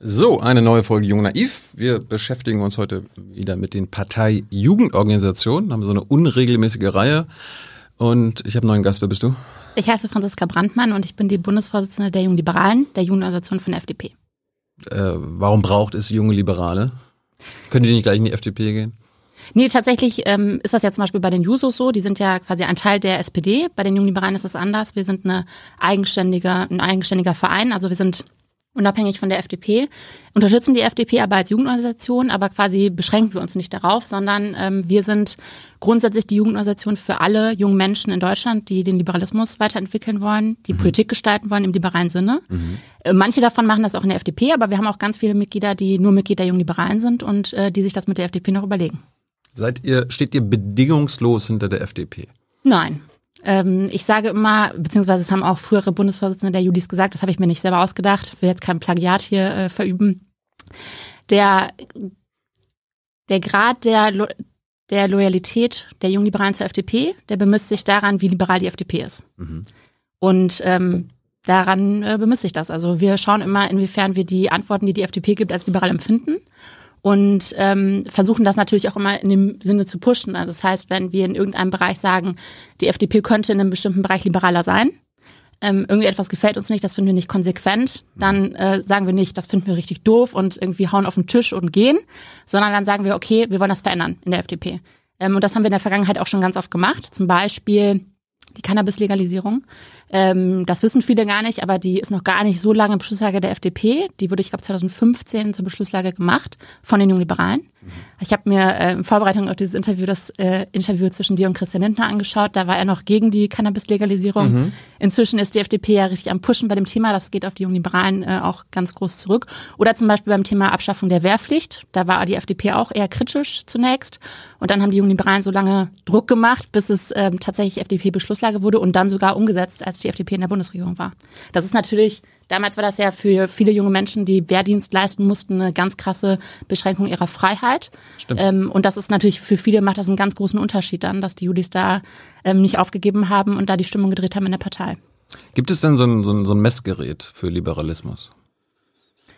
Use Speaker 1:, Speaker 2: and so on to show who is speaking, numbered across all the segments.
Speaker 1: So, eine neue Folge Jung Naiv. Wir beschäftigen uns heute wieder mit den Partei-Jugendorganisationen, haben so eine unregelmäßige Reihe. Und ich habe einen neuen Gast. Wer bist du?
Speaker 2: Ich heiße Franziska Brandmann und ich bin die Bundesvorsitzende der Jungen Liberalen, der Jugendorganisation von der FDP.
Speaker 1: Äh, warum braucht es junge Liberale? Können die nicht gleich in die FDP gehen?
Speaker 2: Nee, tatsächlich ähm, ist das ja zum Beispiel bei den Jusos so. Die sind ja quasi ein Teil der SPD. Bei den Jungen Liberalen ist das anders. Wir sind eine eigenständige, ein eigenständiger Verein. Also wir sind unabhängig von der FDP, unterstützen die FDP aber als Jugendorganisation, aber quasi beschränken wir uns nicht darauf, sondern ähm, wir sind grundsätzlich die Jugendorganisation für alle jungen Menschen in Deutschland, die den Liberalismus weiterentwickeln wollen, die mhm. Politik gestalten wollen im liberalen Sinne. Mhm. Äh, manche davon machen das auch in der FDP, aber wir haben auch ganz viele Mitglieder, die nur Mitglieder der Jungen Liberalen sind und äh, die sich das mit der FDP noch überlegen.
Speaker 1: Seid ihr, steht ihr bedingungslos hinter der FDP?
Speaker 2: Nein. Ähm, ich sage immer, beziehungsweise es haben auch frühere Bundesvorsitzende der Judis gesagt, das habe ich mir nicht selber ausgedacht, will jetzt kein Plagiat hier äh, verüben. Der, der Grad der, Lo der Loyalität der Jungliberalen zur FDP, der bemisst sich daran, wie liberal die FDP ist. Mhm. Und ähm, daran äh, bemisst sich das. Also wir schauen immer, inwiefern wir die Antworten, die die FDP gibt, als liberal empfinden und ähm, versuchen das natürlich auch immer in dem Sinne zu pushen. Also das heißt, wenn wir in irgendeinem Bereich sagen, die FDP könnte in einem bestimmten Bereich liberaler sein, ähm, irgendwie etwas gefällt uns nicht, das finden wir nicht konsequent, dann äh, sagen wir nicht, das finden wir richtig doof und irgendwie hauen auf den Tisch und gehen, sondern dann sagen wir, okay, wir wollen das verändern in der FDP. Ähm, und das haben wir in der Vergangenheit auch schon ganz oft gemacht. Zum Beispiel die Cannabis-Legalisierung. Ähm, das wissen viele gar nicht, aber die ist noch gar nicht so lange Beschlusslage der FDP. Die wurde, ich glaube, 2015 zur Beschlusslage gemacht von den Jungliberalen. Ich habe mir äh, in Vorbereitung auf dieses Interview das äh, Interview zwischen dir und Christian Lindner angeschaut. Da war er noch gegen die Cannabis-Legalisierung. Mhm. Inzwischen ist die FDP ja richtig am Pushen bei dem Thema. Das geht auf die Jungliberalen äh, auch ganz groß zurück. Oder zum Beispiel beim Thema Abschaffung der Wehrpflicht. Da war die FDP auch eher kritisch zunächst. Und dann haben die Jungliberalen so lange Druck gemacht, bis es ähm, tatsächlich FDP-Beschlusslage wurde und dann sogar umgesetzt, als die FDP in der Bundesregierung war. Das ist natürlich Damals war das ja für viele junge Menschen, die Wehrdienst leisten mussten, eine ganz krasse Beschränkung ihrer Freiheit. Stimmt. Ähm, und das ist natürlich für viele macht das einen ganz großen Unterschied dann, dass die Judis da ähm, nicht aufgegeben haben und da die Stimmung gedreht haben in der Partei.
Speaker 1: Gibt es denn so ein, so ein, so ein Messgerät für Liberalismus?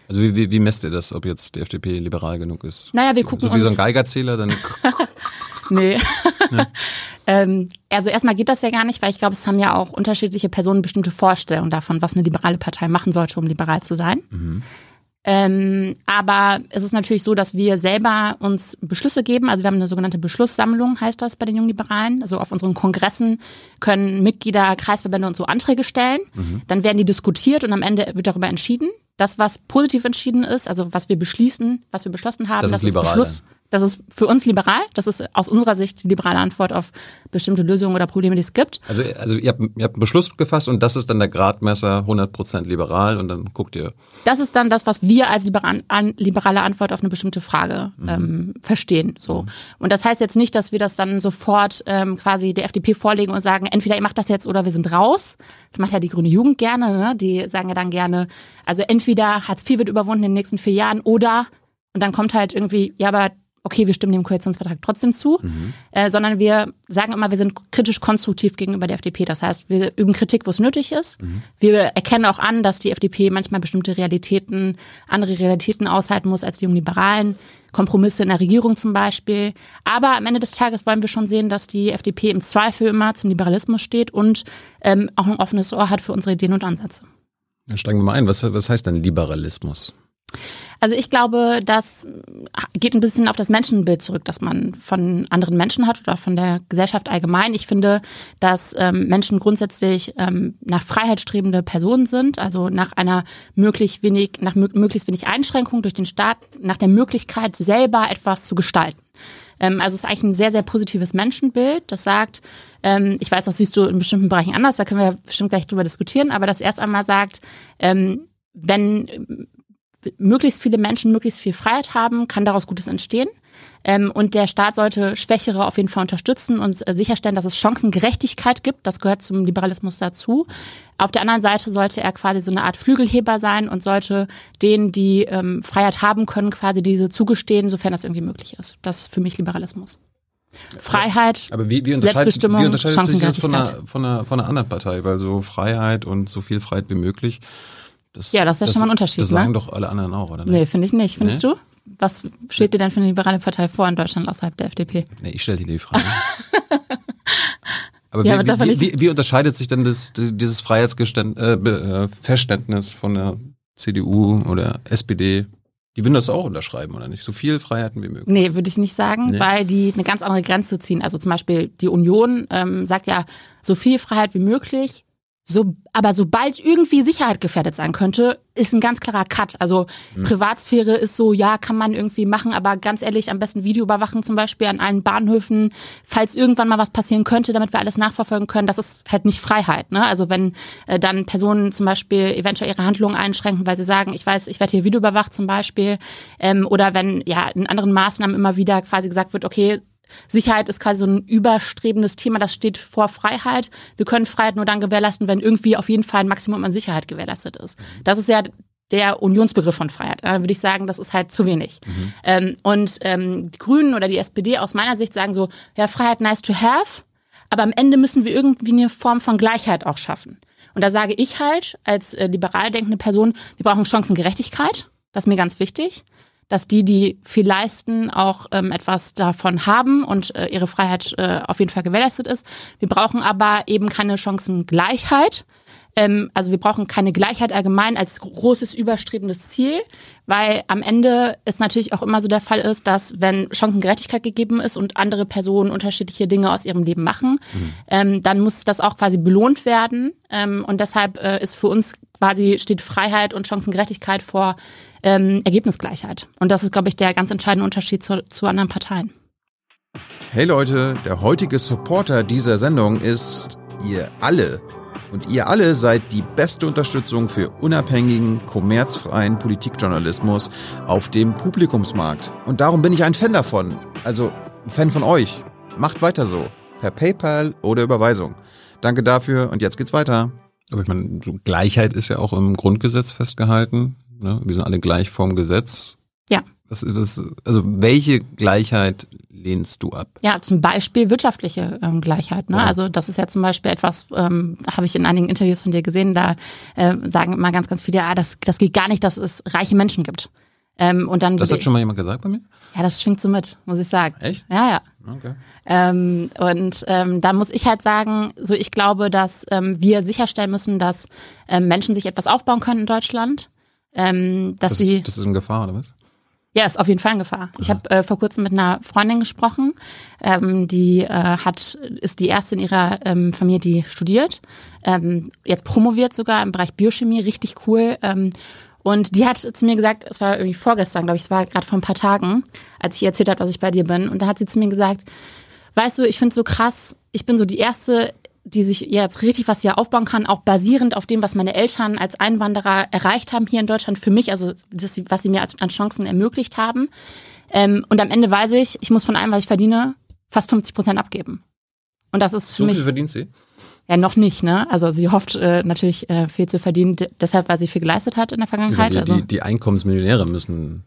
Speaker 1: Also wie, wie, wie messt ihr das, ob jetzt die FDP liberal genug ist?
Speaker 2: Naja, wir gucken
Speaker 1: so wie so ein Geigerzähler, dann.
Speaker 2: nee. Ja. ähm, also erstmal geht das ja gar nicht, weil ich glaube, es haben ja auch unterschiedliche Personen bestimmte Vorstellungen davon, was eine liberale Partei machen sollte, um liberal zu sein. Mhm. Ähm, aber es ist natürlich so, dass wir selber uns Beschlüsse geben. Also wir haben eine sogenannte Beschlusssammlung, heißt das bei den Jungliberalen. Also auf unseren Kongressen können Mitglieder, Kreisverbände und so Anträge stellen. Mhm. Dann werden die diskutiert und am Ende wird darüber entschieden. Das, was positiv entschieden ist, also was wir beschließen, was wir beschlossen haben,
Speaker 1: das,
Speaker 2: das
Speaker 1: ist, ist Beschluss.
Speaker 2: Das ist für uns liberal. Das ist aus unserer Sicht die liberale Antwort auf bestimmte Lösungen oder Probleme, die es gibt.
Speaker 1: Also, also ihr, habt, ihr habt einen Beschluss gefasst und das ist dann der Gradmesser 100% liberal und dann guckt ihr.
Speaker 2: Das ist dann das, was wir als liberale Antwort auf eine bestimmte Frage mhm. ähm, verstehen. So. Mhm. Und das heißt jetzt nicht, dass wir das dann sofort ähm, quasi der FDP vorlegen und sagen, entweder ihr macht das jetzt oder wir sind raus. Das macht ja die grüne Jugend gerne. Ne? Die sagen ja dann gerne, also entweder Hartz IV wird überwunden in den nächsten vier Jahren oder und dann kommt halt irgendwie, ja, aber okay, wir stimmen dem Koalitionsvertrag trotzdem zu, mhm. äh, sondern wir sagen immer, wir sind kritisch konstruktiv gegenüber der FDP. Das heißt, wir üben Kritik, wo es nötig ist. Mhm. Wir erkennen auch an, dass die FDP manchmal bestimmte Realitäten, andere Realitäten aushalten muss als die jungen Liberalen. Kompromisse in der Regierung zum Beispiel. Aber am Ende des Tages wollen wir schon sehen, dass die FDP im Zweifel immer zum Liberalismus steht und ähm, auch ein offenes Ohr hat für unsere Ideen und Ansätze.
Speaker 1: Dann steigen wir mal ein. Was, was heißt denn Liberalismus?
Speaker 2: Also ich glaube, das geht ein bisschen auf das Menschenbild zurück, das man von anderen Menschen hat oder von der Gesellschaft allgemein. Ich finde, dass ähm, Menschen grundsätzlich ähm, nach Freiheit strebende Personen sind, also nach einer möglichst wenig, nach möglichst wenig Einschränkung durch den Staat, nach der Möglichkeit, selber etwas zu gestalten. Ähm, also es ist eigentlich ein sehr, sehr positives Menschenbild, das sagt, ähm, ich weiß, das siehst du in bestimmten Bereichen anders, da können wir bestimmt gleich drüber diskutieren, aber das erst einmal sagt, ähm, wenn möglichst viele Menschen möglichst viel Freiheit haben, kann daraus Gutes entstehen. Ähm, und der Staat sollte Schwächere auf jeden Fall unterstützen und äh, sicherstellen, dass es Chancengerechtigkeit gibt. Das gehört zum Liberalismus dazu. Auf der anderen Seite sollte er quasi so eine Art Flügelheber sein und sollte denen, die ähm, Freiheit haben können, quasi diese zugestehen, sofern das irgendwie möglich ist. Das ist für mich Liberalismus. Freiheit,
Speaker 1: aber wie, wie Selbstbestimmung, wie unterscheidet sich das von einer, von, einer, von einer anderen Partei? Weil so Freiheit und so viel Freiheit wie möglich Das,
Speaker 2: Ja, das ist ja schon mal ein Unterschied,
Speaker 1: Das sagen
Speaker 2: ne?
Speaker 1: doch alle anderen auch, oder?
Speaker 2: Nee, finde ich nicht. Findest
Speaker 1: Nee?
Speaker 2: du? Was steht dir denn für eine liberale Partei vor in Deutschland außerhalb der FDP?
Speaker 1: Nee, ich stelle dir die Frage. Aber
Speaker 2: Ja,
Speaker 1: wie,
Speaker 2: aber
Speaker 1: wie,
Speaker 2: nicht-
Speaker 1: wie, wie unterscheidet sich denn das, dieses Freiheitsverständnis äh, äh, von der CDU oder SPD? Die würden das auch unterschreiben, oder nicht? So viel Freiheiten wie möglich.
Speaker 2: Nee, würde ich nicht sagen,
Speaker 1: Nee.
Speaker 2: weil die eine ganz andere Grenze ziehen. Also zum Beispiel die Union ähm, sagt ja, so viel Freiheit wie möglich. So, aber sobald irgendwie Sicherheit gefährdet sein könnte, ist ein ganz klarer Cut. Also Privatsphäre ist so, ja, kann man irgendwie machen, aber ganz ehrlich, am besten Video überwachen zum Beispiel an allen Bahnhöfen, falls irgendwann mal was passieren könnte, damit wir alles nachverfolgen können. Das ist halt nicht Freiheit. Ne? Also wenn äh, dann Personen zum Beispiel eventuell ihre Handlungen einschränken, weil sie sagen, ich weiß, ich werde hier Video überwacht zum Beispiel, ähm, oder wenn ja in anderen Maßnahmen immer wieder quasi gesagt wird, okay, Sicherheit ist quasi so ein überstrebendes Thema, das steht vor Freiheit. Wir können Freiheit nur dann gewährleisten, wenn irgendwie auf jeden Fall ein Maximum an Sicherheit gewährleistet ist. Das ist ja der Unionsbegriff von Freiheit. Da würde ich sagen, das ist halt zu wenig. Ähm, und ähm, die Grünen oder die SPD aus meiner Sicht sagen so, ja, Freiheit nice to have, aber am Ende müssen wir irgendwie eine Form von Gleichheit auch schaffen. Und da sage ich halt als äh, liberal denkende Person, wir brauchen Chancengerechtigkeit. Das ist mir ganz wichtig dass die, die viel leisten, auch ähm, etwas davon haben und äh, ihre Freiheit äh, auf jeden Fall gewährleistet ist. Wir brauchen aber eben keine Chancengleichheit. Ähm, also wir brauchen keine Gleichheit allgemein als großes überstrebendes Ziel, weil am Ende es natürlich auch immer so der Fall ist, dass wenn Chancengerechtigkeit gegeben ist und andere Personen unterschiedliche Dinge aus ihrem Leben machen, ähm, dann muss das auch quasi belohnt werden. Ähm, und deshalb äh, ist für uns quasi steht Freiheit und Chancengerechtigkeit vor ähm, Ergebnisgleichheit. Und das ist, glaube ich, der ganz entscheidende Unterschied zu, zu anderen Parteien.
Speaker 1: Hey Leute, der heutige Supporter dieser Sendung ist ihr alle. Und ihr alle seid die beste Unterstützung für unabhängigen, kommerzfreien Politikjournalismus auf dem Publikumsmarkt. Und darum bin ich ein Fan davon. Also ein Fan von euch. Macht weiter so. Per PayPal oder Überweisung. Danke dafür und jetzt geht's weiter. Aber ich meine, so Gleichheit ist ja auch im Grundgesetz festgehalten. Ne? Wir sind alle gleich vorm Gesetz.
Speaker 2: Ja.
Speaker 1: Ist das, also welche Gleichheit lehnst du ab?
Speaker 2: Ja, zum Beispiel wirtschaftliche ähm, Gleichheit. Ne?
Speaker 1: Ja.
Speaker 2: Also das ist ja zum Beispiel etwas, ähm, habe ich in einigen Interviews von dir gesehen, da äh, sagen immer ganz, ganz viele, ah, das, das geht gar nicht, dass es reiche Menschen gibt. Ähm, und dann
Speaker 1: Das hat schon mal jemand gesagt bei mir?
Speaker 2: ja, das schwingt so mit, muss ich sagen.
Speaker 1: Echt?
Speaker 2: Ja, ja.
Speaker 1: Okay.
Speaker 2: Ähm, und ähm, da muss ich halt sagen, so ich glaube, dass ähm, wir sicherstellen müssen, dass ähm, Menschen sich etwas aufbauen können in Deutschland. Ähm, dass
Speaker 1: Das,
Speaker 2: sie
Speaker 1: ist, das ist in Gefahr, oder was?
Speaker 2: ja, ist auf jeden Fall in Gefahr. Ich habe äh, vor kurzem mit einer Freundin gesprochen, ähm, die äh, hat ist die erste in ihrer ähm, Familie, die studiert, ähm, jetzt promoviert sogar im Bereich Biochemie, richtig cool. Ähm, und die hat zu mir gesagt, es war irgendwie vorgestern, glaube ich, es war gerade vor ein paar Tagen, als ich ihr erzählt habe, was ich bei dir bin. Und da hat sie zu mir gesagt, weißt du, ich finde so krass, ich bin so die erste, die sich jetzt richtig was hier aufbauen kann, auch basierend auf dem, was meine Eltern als Einwanderer erreicht haben hier in Deutschland für mich, also das, was sie mir als- an Chancen ermöglicht haben. Ähm, und am Ende weiß ich, ich muss von allem, was ich verdiene, fast 50 Prozent abgeben. Und das ist für
Speaker 1: So
Speaker 2: mich
Speaker 1: viel verdient sie?
Speaker 2: ja noch nicht, ne? Also sie hofft äh, natürlich äh, viel zu verdienen, deshalb, weil sie viel geleistet hat in der Vergangenheit.
Speaker 1: die,
Speaker 2: also
Speaker 1: die, die Einkommensmillionäre müssen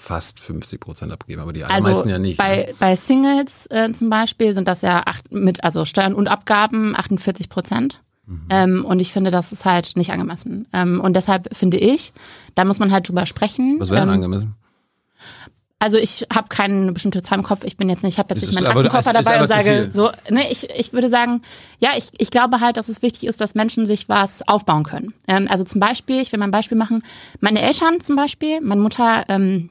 Speaker 1: fast 50 Prozent abgeben, aber die
Speaker 2: Also
Speaker 1: allermeisten ja nicht. ne?
Speaker 2: bei, bei Singles äh, zum Beispiel sind das ja acht, mit also Steuern und Abgaben 48 Prozent.
Speaker 1: Mhm.
Speaker 2: Ähm, und ich finde, das ist halt nicht angemessen. Ähm, und deshalb finde ich, da muss man halt drüber sprechen.
Speaker 1: Was wäre denn
Speaker 2: ähm,
Speaker 1: angemessen?
Speaker 2: also ich habe keine bestimmte Zahl im Kopf. Ich bin jetzt nicht, ich habe jetzt nicht meinen Aktenkoffer dabei und sage so. Ne, ich, ich würde sagen, ja, ich, ich glaube halt, dass es wichtig ist, dass Menschen sich was aufbauen können. Ähm, also zum Beispiel, ich will mal ein Beispiel machen. Meine Eltern zum Beispiel, meine Mutter ähm,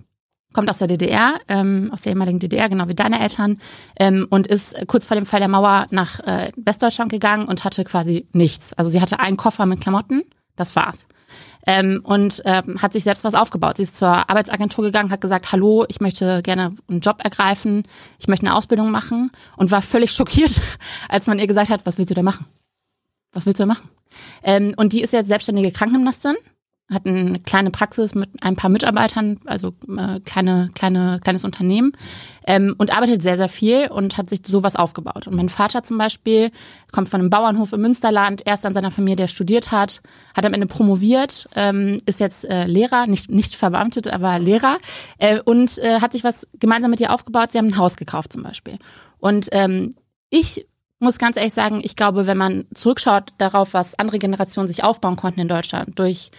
Speaker 2: kommt aus der DDR, ähm, aus der ehemaligen DDR, genau wie deine Eltern, ähm, und ist kurz vor dem Fall der Mauer nach äh, Westdeutschland gegangen und hatte quasi nichts. Also sie hatte einen Koffer mit Klamotten, das war's. Ähm, und ähm, hat sich selbst was aufgebaut. Sie ist zur Arbeitsagentur gegangen, hat gesagt, hallo, ich möchte gerne einen Job ergreifen, ich möchte eine Ausbildung machen und war völlig schockiert, als man ihr gesagt hat, was willst du da machen? Was willst du da machen? Ähm, und die ist jetzt selbstständige Krankengymnastin, hat eine kleine Praxis mit ein paar Mitarbeitern, also äh, kleine, kleine, kleines Unternehmen ähm, und arbeitet sehr, sehr viel und hat sich sowas aufgebaut. Und mein Vater zum Beispiel kommt von einem Bauernhof im Münsterland, erst an seiner Familie, der studiert hat, hat am Ende promoviert, ähm, ist jetzt äh, Lehrer, nicht, nicht verbeamtet, aber Lehrer äh, und äh, hat sich was gemeinsam mit ihr aufgebaut. Sie haben ein Haus gekauft zum Beispiel. Und ähm, ich muss ganz ehrlich sagen, ich glaube, wenn man zurückschaut darauf, was andere Generationen sich aufbauen konnten in Deutschland durch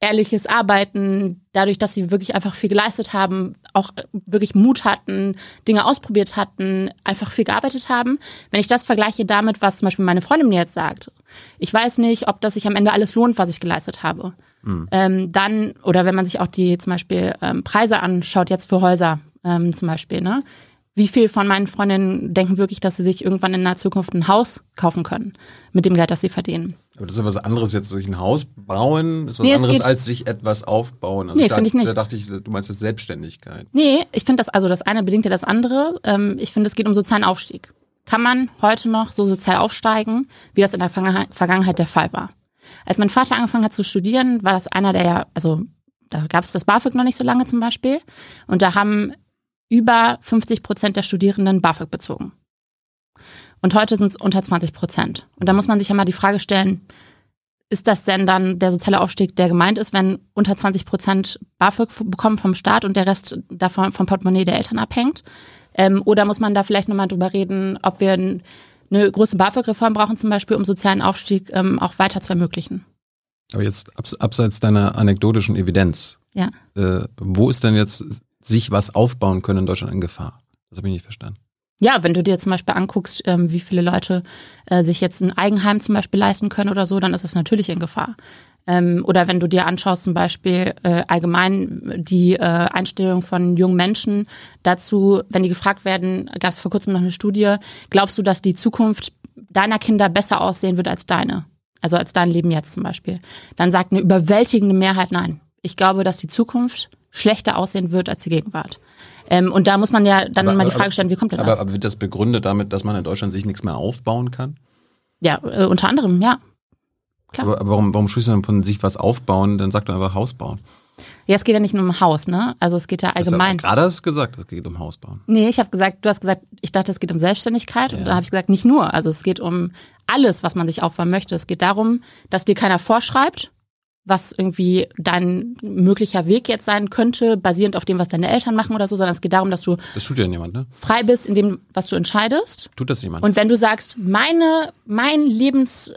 Speaker 2: ehrliches Arbeiten, dadurch, dass sie wirklich einfach viel geleistet haben, auch wirklich Mut hatten, Dinge ausprobiert hatten, einfach viel gearbeitet haben. Wenn ich das vergleiche damit, was zum Beispiel meine Freundin mir jetzt sagt, ich weiß nicht, ob das sich am Ende alles lohnt, was ich geleistet habe. Mhm. Ähm, dann, oder wenn man sich auch die zum Beispiel ähm, Preise anschaut, jetzt für Häuser ähm, zum Beispiel, ne? Wie viel von meinen Freundinnen denken wirklich, dass sie sich irgendwann in der Zukunft ein Haus kaufen können mit dem Geld, das sie verdienen?
Speaker 1: Aber das ist ja was anderes, jetzt sich ein Haus bauen, ist was nee, anderes als sich etwas aufbauen.
Speaker 2: Also nee, finde ich nicht.
Speaker 1: Da dachte ich, du meinst jetzt Selbstständigkeit.
Speaker 2: Nee, ich finde das, also das eine bedingt ja das andere. Ähm, ich finde, es geht um sozialen Aufstieg. Kann man heute noch so sozial aufsteigen, wie das in der Vergangenheit der Fall war? Als mein Vater angefangen hat zu studieren, war das einer der, ja, also da gab es das BAföG noch nicht so lange zum Beispiel. Und da haben über 50 Prozent der Studierenden BAföG bezogen. Und heute sind es unter 20 Prozent. Und da muss man sich ja mal die Frage stellen, ist das denn dann der soziale Aufstieg, der gemeint ist, wenn unter 20 Prozent BAföG bekommen vom Staat und der Rest davon vom Portemonnaie der Eltern abhängt? Ähm, oder muss man da vielleicht nochmal drüber reden, ob wir eine große BAföG-Reform brauchen, zum Beispiel, um sozialen Aufstieg ähm, auch weiter zu ermöglichen?
Speaker 1: Aber jetzt abseits deiner anekdotischen Evidenz,
Speaker 2: ja.
Speaker 1: Äh, wo ist denn jetzt sich was aufbauen können in Deutschland in Gefahr. Das habe ich nicht verstanden.
Speaker 2: Ja, wenn du dir zum Beispiel anguckst, ähm, wie viele Leute äh, sich jetzt ein Eigenheim zum Beispiel leisten können oder so, dann ist das natürlich in Gefahr. Ähm, oder wenn du dir anschaust, zum Beispiel äh, allgemein die äh, Einstellung von jungen Menschen dazu, wenn die gefragt werden, gab es vor kurzem noch eine Studie, glaubst du, dass die Zukunft deiner Kinder besser aussehen wird als deine? Also als dein Leben jetzt zum Beispiel. Dann sagt eine überwältigende Mehrheit nein. Ich glaube, dass die Zukunft schlechter aussehen wird als die Gegenwart. Ähm, und da muss man ja dann aber, mal die Frage stellen, wie kommt denn
Speaker 1: das? Aber, aber wird das begründet damit, dass man in Deutschland sich nichts mehr aufbauen kann?
Speaker 2: Ja, äh, unter anderem, ja.
Speaker 1: Klar. Aber warum, warum sprichst du dann von sich was aufbauen? Dann sag doch einfach Haus bauen.
Speaker 2: Ja, es geht ja nicht nur um Haus, ne? Also es geht ja allgemein.
Speaker 1: Du gerade hast gesagt, es geht um Haus bauen.
Speaker 2: Nee, ich habe gesagt, du hast gesagt, ich dachte, es geht um Selbstständigkeit. Ja. Und da habe ich gesagt, nicht nur. Also es geht um alles, was man sich aufbauen möchte. Es geht darum, dass dir keiner vorschreibt, was irgendwie dein möglicher Weg jetzt sein könnte, basierend auf dem, was deine Eltern machen oder so, sondern es geht darum, dass du
Speaker 1: das tut ja niemand, ne?
Speaker 2: frei bist in dem, was du entscheidest.
Speaker 1: Tut das jemand?
Speaker 2: Und wenn du sagst, meine, mein Lebens,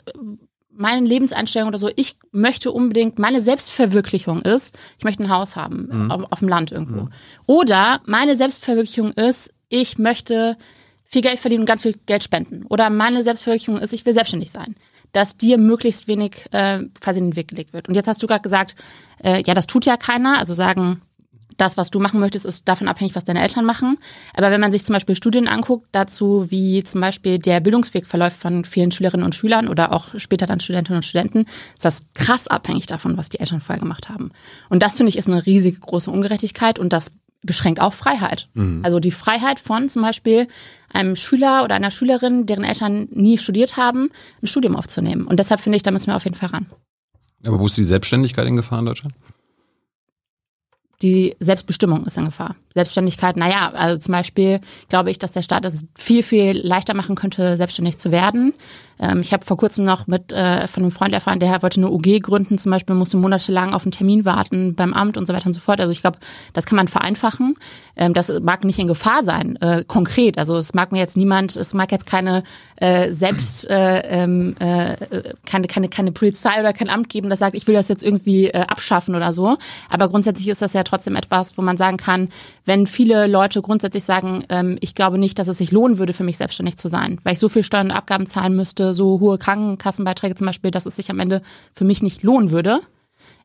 Speaker 2: meine Lebenseinstellung oder so, ich möchte unbedingt, meine Selbstverwirklichung ist, ich möchte ein Haus haben mhm. auf, auf, dem Land irgendwo. Mhm. Oder meine Selbstverwirklichung ist, ich möchte viel Geld verdienen und ganz viel Geld spenden. Oder meine Selbstverwirklichung ist, ich will selbstständig sein dass dir möglichst wenig äh, quasi in den Weg gelegt wird. Und jetzt hast du gerade gesagt, äh, ja, das tut ja keiner. Also sagen, das, was du machen möchtest, ist davon abhängig, was deine Eltern machen. Aber wenn man sich zum Beispiel Studien anguckt, dazu, wie zum Beispiel der Bildungsweg verläuft von vielen Schülerinnen und Schülern oder auch später dann Studentinnen und Studenten, ist das krass abhängig davon, was die Eltern vorher gemacht haben. Und das finde ich ist eine riesige große Ungerechtigkeit und das beschränkt auch Freiheit. Mhm. Also die Freiheit von zum Beispiel einem Schüler oder einer Schülerin, deren Eltern nie studiert haben, ein Studium aufzunehmen. Und deshalb finde ich, da müssen wir auf jeden Fall ran.
Speaker 1: Aber wo ist die Selbstständigkeit in Gefahr in Deutschland?
Speaker 2: Die Selbstbestimmung ist in Gefahr. Selbstständigkeit, naja, also zum Beispiel glaube ich, dass der Staat es viel, viel leichter machen könnte, selbstständig zu werden. Ähm, ich habe vor kurzem noch mit äh, von einem Freund erfahren, der wollte eine UG gründen, zum Beispiel musste monatelang auf einen Termin warten beim Amt und so weiter und so fort. Also ich glaube, das kann man vereinfachen. Ähm, das mag nicht in Gefahr sein, äh, konkret. Also es mag mir jetzt niemand, es mag jetzt keine äh, selbst äh, ähm, äh, keine, keine, keine Polizei oder kein Amt geben, das sagt, ich will das jetzt irgendwie äh, abschaffen oder so. Aber grundsätzlich ist das ja trotzdem etwas, wo man sagen kann, wenn viele Leute grundsätzlich sagen, ähm, ich glaube nicht, dass es sich lohnen würde, für mich selbstständig zu sein, weil ich so viel Steuern und Abgaben zahlen müsste, so hohe Krankenkassenbeiträge zum Beispiel, dass es sich am Ende für mich nicht lohnen würde.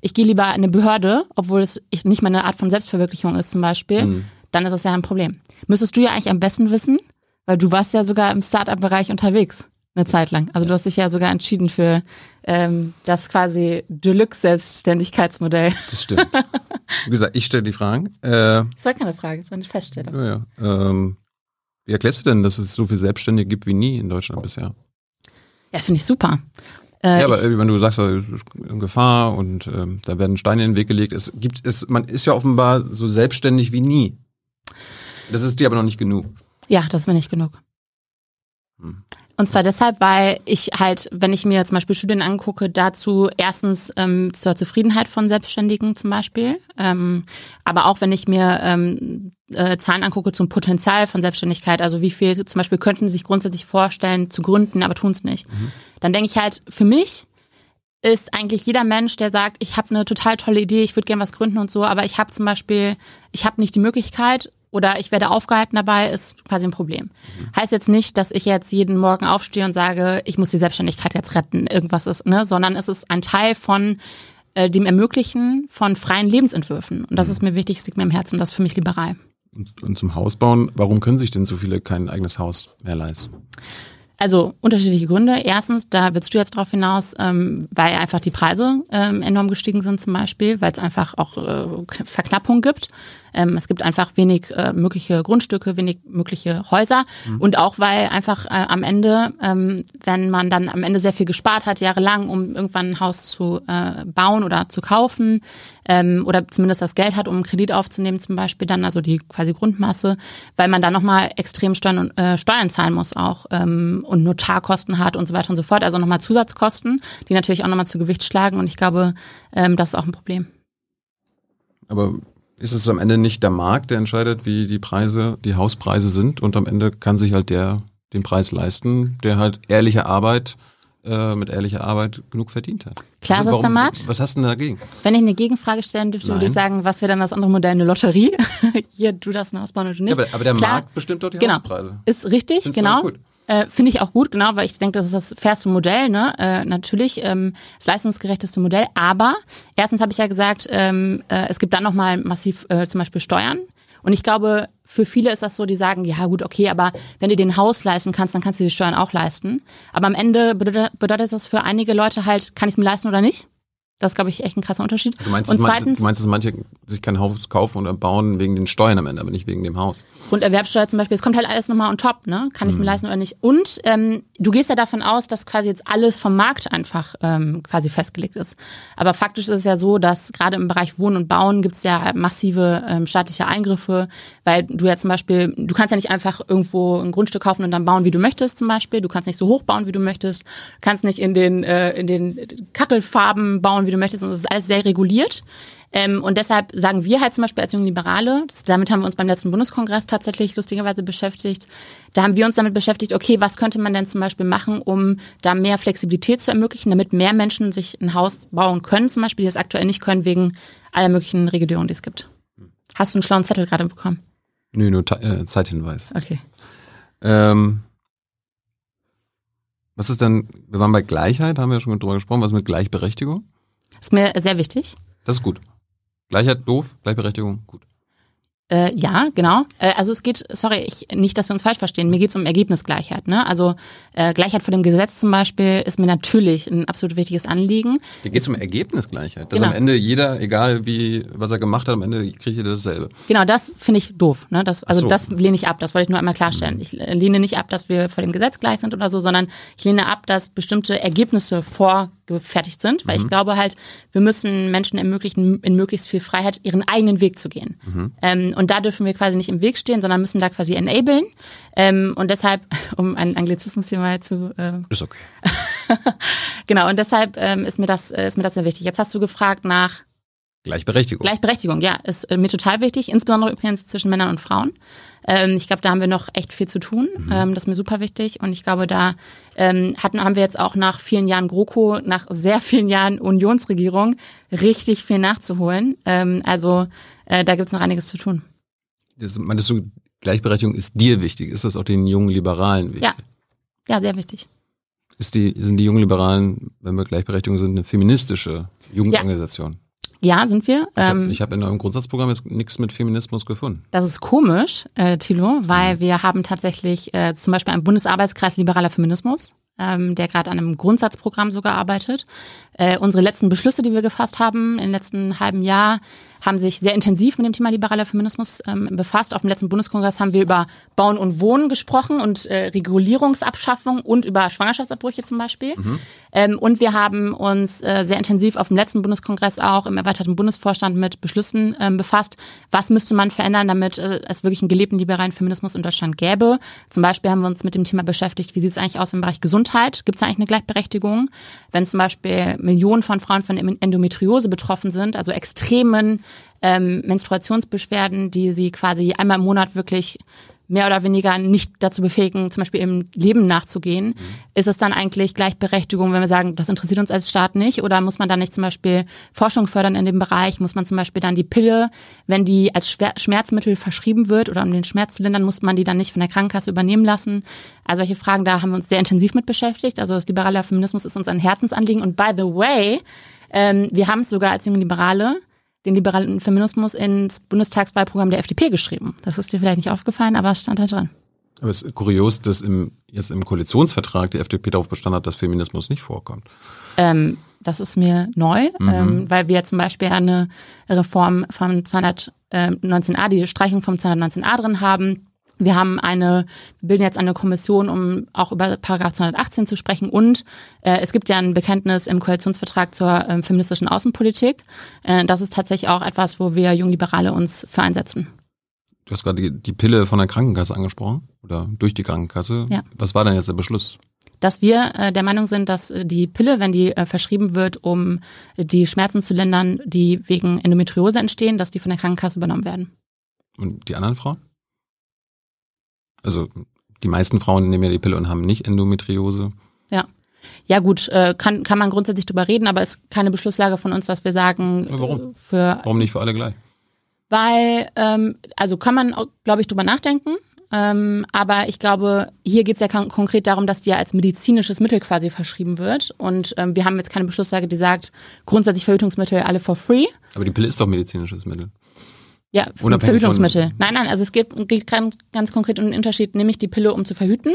Speaker 2: Ich gehe lieber in eine Behörde, obwohl es nicht meine Art von Selbstverwirklichung ist zum Beispiel, mhm. dann ist das ja ein Problem. Müsstest du ja eigentlich am besten wissen, weil du warst ja sogar im Startup-Bereich unterwegs eine Zeit lang. Also du hast dich ja sogar entschieden für ähm, das quasi Deluxe-Selbstständigkeitsmodell.
Speaker 1: Das stimmt. Wie gesagt, ich stelle die Fragen.
Speaker 2: Äh, das war keine Frage, das war eine Feststellung.
Speaker 1: Ja, ja. Ähm, wie erklärst du denn, dass es so viele Selbstständige gibt wie nie in Deutschland bisher?
Speaker 2: Ja, finde ich super.
Speaker 1: Äh, ja, aber äh, wenn du sagst, in Gefahr und ähm, da werden Steine in den Weg gelegt, es gibt es, man ist ja offenbar so selbstständig wie nie. Das ist dir aber noch nicht genug.
Speaker 2: Ja, das ist mir nicht genug. Hm. Und zwar deshalb, weil ich halt, wenn ich mir zum Beispiel Studien angucke, dazu erstens ähm, zur Zufriedenheit von Selbstständigen zum Beispiel, ähm, aber auch wenn ich mir ähm, äh, Zahlen angucke zum Potenzial von Selbstständigkeit, also wie viel zum Beispiel könnten sich grundsätzlich vorstellen zu gründen, aber tun es nicht, mhm. dann denke ich halt, für mich ist eigentlich jeder Mensch, der sagt, ich habe eine total tolle Idee, ich würde gerne was gründen und so, aber ich habe zum Beispiel, ich habe nicht die Möglichkeit oder ich werde aufgehalten dabei, ist quasi ein Problem. Heißt jetzt nicht, dass ich jetzt jeden Morgen aufstehe und sage, ich muss die Selbstständigkeit jetzt retten, irgendwas ist, ne, sondern es ist ein Teil von äh, dem Ermöglichen von freien Lebensentwürfen. Und das mhm. ist mir wichtig, es liegt mir am Herzen, das ist für mich liberal.
Speaker 1: Und, und zum Haus bauen, warum können sich denn so viele kein eigenes Haus mehr leisten?
Speaker 2: Also unterschiedliche Gründe. Erstens, da willst du jetzt drauf hinaus, ähm, weil einfach die Preise ähm, enorm gestiegen sind zum Beispiel, weil es einfach auch äh, Verknappung gibt. Ähm, es gibt einfach wenig äh, mögliche Grundstücke, wenig mögliche Häuser mhm. und auch weil einfach äh, am Ende, ähm, wenn man dann am Ende sehr viel gespart hat, jahrelang, um irgendwann ein Haus zu äh, bauen oder zu kaufen ähm, oder zumindest das Geld hat, um einen Kredit aufzunehmen zum Beispiel, dann also die quasi Grundmasse, weil man dann nochmal extrem Steuern, äh, Steuern zahlen muss auch ähm, und Notarkosten hat und so weiter und so fort, also nochmal Zusatzkosten, die natürlich auch nochmal zu Gewicht schlagen und ich glaube, ähm, das ist auch ein Problem.
Speaker 1: Aber ist es am Ende nicht der Markt, der entscheidet, wie die Preise, die Hauspreise sind und am Ende kann sich halt der den Preis leisten, der halt ehrliche Arbeit äh, mit ehrlicher Arbeit genug verdient hat.
Speaker 2: Klar, also, ist der Markt.
Speaker 1: Was hast du denn dagegen?
Speaker 2: Wenn ich eine Gegenfrage stellen dürfte, Nein. würde ich sagen, was wäre dann das andere Modell, eine Lotterie? Hier, du darfst ein Haus bauen oder nicht.
Speaker 1: Ja, aber, aber, der Klar, Markt bestimmt doch die
Speaker 2: genau,
Speaker 1: Hauspreise.
Speaker 2: Ist richtig, Findest genau. Äh, Finde ich auch gut, genau, weil ich denke, das ist das fairste Modell, ne? Äh, natürlich ähm, das leistungsgerechteste Modell. Aber erstens habe ich ja gesagt, ähm, äh, es gibt dann nochmal massiv äh, zum Beispiel Steuern. Und ich glaube, für viele ist das so, die sagen, ja gut, okay, aber wenn du den Haus leisten kannst, dann kannst du die Steuern auch leisten. Aber am Ende bedeutet, bedeutet das für einige Leute halt, kann ich es mir leisten oder nicht? Das ist, glaube ich, echt ein krasser Unterschied.
Speaker 1: Du meinst, und zweitens, du meinst, dass manche sich kein Haus kaufen oder bauen wegen den Steuern am Ende, aber nicht wegen dem Haus.
Speaker 2: Und Erwerbsteuer zum Beispiel, es kommt halt alles nochmal on top, ne? Kann ich es mir mhm. leisten oder nicht? Und ähm, du gehst ja davon aus, dass quasi jetzt alles vom Markt einfach ähm, quasi festgelegt ist. Aber faktisch ist es ja so, dass gerade im Bereich Wohnen und Bauen gibt es ja massive ähm, staatliche Eingriffe, weil du ja zum Beispiel, du kannst ja nicht einfach irgendwo ein Grundstück kaufen und dann bauen, wie du möchtest zum Beispiel. Du kannst nicht so hoch bauen, wie du möchtest. Du kannst nicht in den, äh, in den Kachelfarben bauen, wie du möchtest und es ist alles sehr reguliert. Ähm, und deshalb sagen wir halt zum Beispiel als Junge Liberale, das, damit haben wir uns beim letzten Bundeskongress tatsächlich lustigerweise beschäftigt, da haben wir uns damit beschäftigt, okay, was könnte man denn zum Beispiel machen, um da mehr Flexibilität zu ermöglichen, damit mehr Menschen sich ein Haus bauen können, zum Beispiel, die es aktuell nicht können, wegen aller möglichen Regulierungen, die es gibt. Hast du einen schlauen Zettel gerade bekommen?
Speaker 1: Nö, nur äh, Zeithinweis.
Speaker 2: Okay.
Speaker 1: Ähm, was ist denn, wir waren bei Gleichheit, haben wir ja schon drüber gesprochen, was mit Gleichberechtigung?
Speaker 2: Ist mir sehr wichtig.
Speaker 1: Das ist gut. Gleichheit doof, Gleichberechtigung gut.
Speaker 2: Äh, ja, genau. Äh, also es geht, sorry, ich, nicht, dass wir uns falsch verstehen, mir geht es um Ergebnisgleichheit. Ne? Also äh, Gleichheit vor dem Gesetz zum Beispiel ist mir natürlich ein absolut wichtiges Anliegen.
Speaker 1: Dir geht es um Ergebnisgleichheit, dass genau. am Ende jeder, egal wie, was er gemacht hat, am Ende kriegt jeder dasselbe.
Speaker 2: Genau, das finde ich doof. Ne? Das, also so. das lehne ich ab, das wollte ich nur einmal klarstellen. Mhm. Ich lehne nicht ab, dass wir vor dem Gesetz gleich sind oder so, sondern ich lehne ab, dass bestimmte Ergebnisse vor gefertigt sind, weil mhm. ich glaube halt, wir müssen Menschen ermöglichen, in möglichst viel Freiheit ihren eigenen Weg zu gehen. Mhm. Ähm, und da dürfen wir quasi nicht im Weg stehen, sondern müssen da quasi enablen. Ähm, und deshalb, um einen Anglizismus hier mal zu.
Speaker 1: Äh, ist okay.
Speaker 2: genau, und deshalb ähm, ist, mir das, ist mir das sehr wichtig. Jetzt hast du gefragt nach
Speaker 1: Gleichberechtigung.
Speaker 2: Gleichberechtigung, ja, ist äh, mir total wichtig, insbesondere übrigens zwischen Männern und Frauen. Ähm, ich glaube, da haben wir noch echt viel zu tun. Mhm. Ähm, das ist mir super wichtig. Und ich glaube, da ähm, hatten, haben wir jetzt auch nach vielen Jahren GroKo, nach sehr vielen Jahren Unionsregierung richtig viel nachzuholen. Ähm, also äh, da gibt es noch einiges zu tun.
Speaker 1: Das, meinst du, Gleichberechtigung ist dir wichtig? Ist das auch den jungen Liberalen wichtig?
Speaker 2: Ja, ja sehr wichtig.
Speaker 1: Die, sind die jungen Liberalen, wenn wir Gleichberechtigung sind, eine feministische Jugendorganisation? Ja.
Speaker 2: Ja, sind wir.
Speaker 1: Ich habe ähm, hab in eurem Grundsatzprogramm jetzt nichts mit Feminismus gefunden.
Speaker 2: Das ist komisch, äh, Thilo, weil mhm. wir haben tatsächlich äh, zum Beispiel einen Bundesarbeitskreis liberaler Feminismus, ähm, der gerade an einem Grundsatzprogramm sogar arbeitet. Äh, unsere letzten Beschlüsse, die wir gefasst haben im letzten halben Jahr, haben sich sehr intensiv mit dem Thema liberaler Feminismus ähm, befasst. Auf dem letzten Bundeskongress haben wir über Bauen und Wohnen gesprochen und äh, Regulierungsabschaffung und über Schwangerschaftsabbrüche zum Beispiel. Mhm. Ähm, und wir haben uns äh, sehr intensiv auf dem letzten Bundeskongress auch im erweiterten Bundesvorstand mit Beschlüssen ähm, befasst. Was müsste man verändern, damit äh, es wirklich einen gelebten liberalen Feminismus in Deutschland gäbe? Zum Beispiel haben wir uns mit dem Thema beschäftigt, wie sieht es eigentlich aus im Bereich Gesundheit? Gibt es eigentlich eine Gleichberechtigung? Wenn zum Beispiel Millionen von Frauen von Endometriose betroffen sind, also extremen ähm, Menstruationsbeschwerden, die sie quasi einmal im Monat wirklich mehr oder weniger nicht dazu befähigen, zum Beispiel im Leben nachzugehen, mhm. ist es dann eigentlich Gleichberechtigung, wenn wir sagen, das interessiert uns als Staat nicht? Oder muss man dann nicht zum Beispiel Forschung fördern in dem Bereich? Muss man zum Beispiel dann die Pille, wenn die als Schmerzmittel verschrieben wird oder um den Schmerz zu lindern, muss man die dann nicht von der Krankenkasse übernehmen lassen? Also solche Fragen, da haben wir uns sehr intensiv mit beschäftigt. Also das liberale Feminismus ist uns ein Herzensanliegen. Und by the way, ähm, wir haben es sogar als junge Liberale den liberalen Feminismus ins Bundestagswahlprogramm der FDP geschrieben. Das ist dir vielleicht nicht aufgefallen, aber es stand da drin.
Speaker 1: Aber es ist kurios, dass im, jetzt im Koalitionsvertrag die FDP darauf bestanden hat, dass Feminismus nicht vorkommt.
Speaker 2: Ähm, das ist mir neu, mhm. ähm, weil wir zum Beispiel eine Reform vom 219a, die Streichung vom 219a drin haben, wir haben eine, wir bilden jetzt eine Kommission, um auch über Paragraph 218 zu sprechen. Und äh, es gibt ja ein Bekenntnis im Koalitionsvertrag zur äh, feministischen Außenpolitik. Äh, das ist tatsächlich auch etwas, wo wir Jungliberale uns für einsetzen.
Speaker 1: Du hast gerade die, die Pille von der Krankenkasse angesprochen oder durch die Krankenkasse. Ja. Was war denn jetzt der Beschluss?
Speaker 2: dass wir äh, der Meinung sind, dass äh, die Pille, wenn die äh, verschrieben wird, um die Schmerzen zu lindern, die wegen Endometriose entstehen, dass die von der Krankenkasse übernommen werden.
Speaker 1: Und die anderen Frauen? Also die meisten Frauen nehmen ja die Pille und haben nicht Endometriose.
Speaker 2: Ja. Ja gut, äh, kann, kann man grundsätzlich drüber reden, aber es ist keine Beschlusslage von uns, dass wir sagen,
Speaker 1: ja, warum? Äh, für warum nicht für alle gleich?
Speaker 2: Weil, ähm, also kann man, glaube ich, drüber nachdenken. Ähm, aber ich glaube, hier geht es ja konkret darum, dass die ja als medizinisches Mittel quasi verschrieben wird. Und ähm, wir haben jetzt keine Beschlusslage, die sagt, grundsätzlich Verhütungsmittel alle for free.
Speaker 1: Aber die Pille ist doch medizinisches Mittel.
Speaker 2: Ja, Verhütungsmittel. Nein, nein, also es geht, geht ganz, ganz konkret um den Unterschied, nehme ich die Pille, um zu verhüten.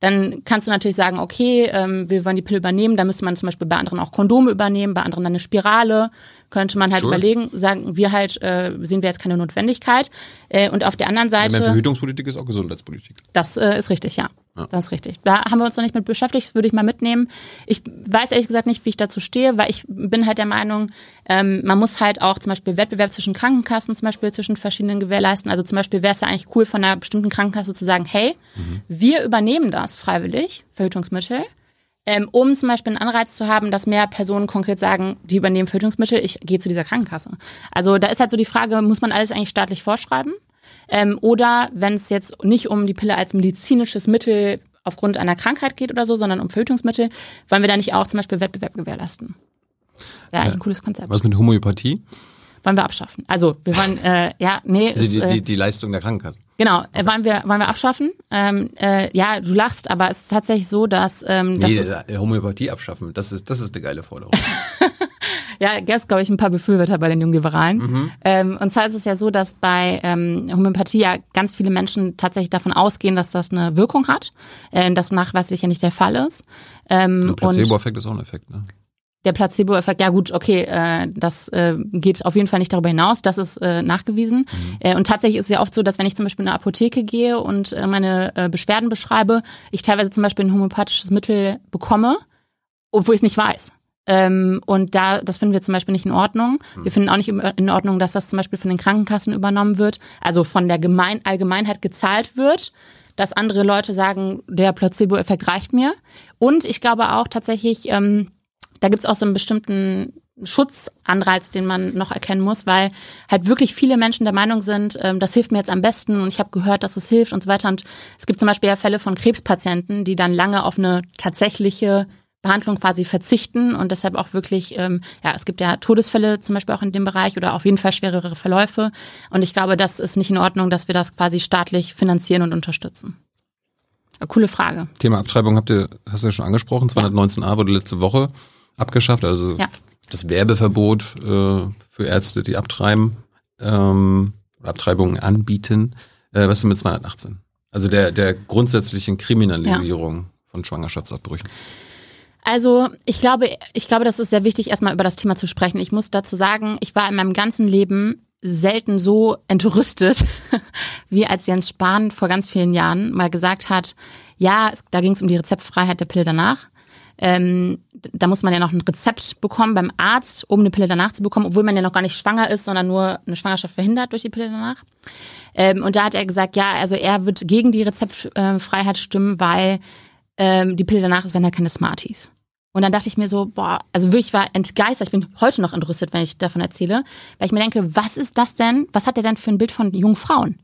Speaker 2: Dann kannst du natürlich sagen, okay, ähm, wir wollen die Pille übernehmen, da müsste man zum Beispiel bei anderen auch Kondome übernehmen, bei anderen dann eine Spirale. Könnte man halt sure. überlegen, sagen wir halt, äh, sehen wir jetzt keine Notwendigkeit. Äh, und auf der anderen Seite. Ja,
Speaker 1: Verhütungspolitik ist auch Gesundheitspolitik.
Speaker 2: Das äh, ist richtig, ja. Ja. Das ist richtig. Da haben wir uns noch nicht mit beschäftigt, würde ich mal mitnehmen. Ich weiß ehrlich gesagt nicht, wie ich dazu stehe, weil ich bin halt der Meinung, ähm, man muss halt auch zum Beispiel Wettbewerb zwischen Krankenkassen zum Beispiel zwischen verschiedenen gewährleisten. Also zum Beispiel wäre es ja eigentlich cool von einer bestimmten Krankenkasse zu sagen, hey, mhm. wir übernehmen das freiwillig, Verhütungsmittel, ähm, um zum Beispiel einen Anreiz zu haben, dass mehr Personen konkret sagen, die übernehmen Verhütungsmittel, ich gehe zu dieser Krankenkasse. Also da ist halt so die Frage, muss man alles eigentlich staatlich vorschreiben? Ähm, oder wenn es jetzt nicht um die Pille als medizinisches Mittel aufgrund einer Krankheit geht oder so, sondern um Verhütungsmittel, wollen wir da nicht auch zum Beispiel Wettbewerb gewährleisten? Wäre eigentlich ein cooles Konzept.
Speaker 1: Was mit Homöopathie?
Speaker 2: Wollen wir abschaffen. Also wir wollen, äh, ja, nee.
Speaker 1: Die, ist, äh, die, die Leistung der Krankenkasse.
Speaker 2: Genau, äh, wollen wir, wollen wir abschaffen. Ähm, äh, ja, du lachst, aber es ist tatsächlich so, dass. Ähm,
Speaker 1: nee, das ist, Homöopathie abschaffen, das ist, das ist eine geile Forderung.
Speaker 2: Ja, gäbe es, glaube ich, ein paar Befürworter bei den Jungliberalen. Mhm. Ähm, und zwar ist es ja so, dass bei ähm, Homöopathie ja ganz viele Menschen tatsächlich davon ausgehen, dass das eine Wirkung hat, äh, das nachweislich ja nicht der Fall ist.
Speaker 1: Ähm, der Placebo-Effekt ist auch ein Effekt, ne?
Speaker 2: Der Placebo-Effekt, ja gut, okay, äh, das äh, geht auf jeden Fall nicht darüber hinaus, das ist äh, nachgewiesen. Mhm. Äh, und tatsächlich ist es ja oft so, dass wenn ich zum Beispiel in eine Apotheke gehe und äh, meine äh, Beschwerden beschreibe, ich teilweise zum Beispiel ein homöopathisches Mittel bekomme, obwohl ich es nicht weiß. Ähm, und da, das finden wir zum Beispiel nicht in Ordnung. Wir hm. finden auch nicht in Ordnung, dass das zum Beispiel von den Krankenkassen übernommen wird, also von der Gemein Allgemeinheit gezahlt wird, dass andere Leute sagen, der Placebo-Effekt reicht mir. Und ich glaube auch tatsächlich, ähm, da gibt's auch so einen bestimmten Schutzanreiz, den man noch erkennen muss, weil halt wirklich viele Menschen der Meinung sind, ähm, das hilft mir jetzt am besten und ich habe gehört, dass es hilft und so weiter. Und es gibt zum Beispiel ja Fälle von Krebspatienten, die dann lange auf eine tatsächliche Behandlung quasi verzichten und deshalb auch wirklich, ähm, ja, es gibt ja Todesfälle zum Beispiel auch in dem Bereich oder auf jeden Fall schwerere Verläufe. Und ich glaube, das ist nicht in Ordnung, dass wir das quasi staatlich finanzieren und unterstützen. Eine coole Frage.
Speaker 1: Thema Abtreibung habt ihr, hast du ja schon angesprochen, 219a wurde letzte Woche abgeschafft, also ja. das Werbeverbot äh, für Ärzte, die abtreiben, ähm, Abtreibungen anbieten. Äh, was ist mit 218? Also der, der grundsätzlichen Kriminalisierung ja. von Schwangerschaftsabbrüchen.
Speaker 2: Also ich glaube, ich glaube, das ist sehr wichtig, erstmal über das Thema zu sprechen. Ich muss dazu sagen, ich war in meinem ganzen Leben selten so entrüstet, wie als Jens Spahn vor ganz vielen Jahren mal gesagt hat, ja, es, da ging es um die Rezeptfreiheit der Pille danach. Ähm, da muss man ja noch ein Rezept bekommen beim Arzt, um eine Pille danach zu bekommen, obwohl man ja noch gar nicht schwanger ist, sondern nur eine Schwangerschaft verhindert durch die Pille danach. Ähm, und da hat er gesagt, ja, also er wird gegen die Rezeptfreiheit stimmen, weil ähm, die Pille danach ist, wenn er keine Smarties. Und dann dachte ich mir so, boah, also wirklich war entgeistert. Ich bin heute noch entrüstet, wenn ich davon erzähle, weil ich mir denke, was ist das denn? Was hat der denn für ein Bild von jungen Frauen?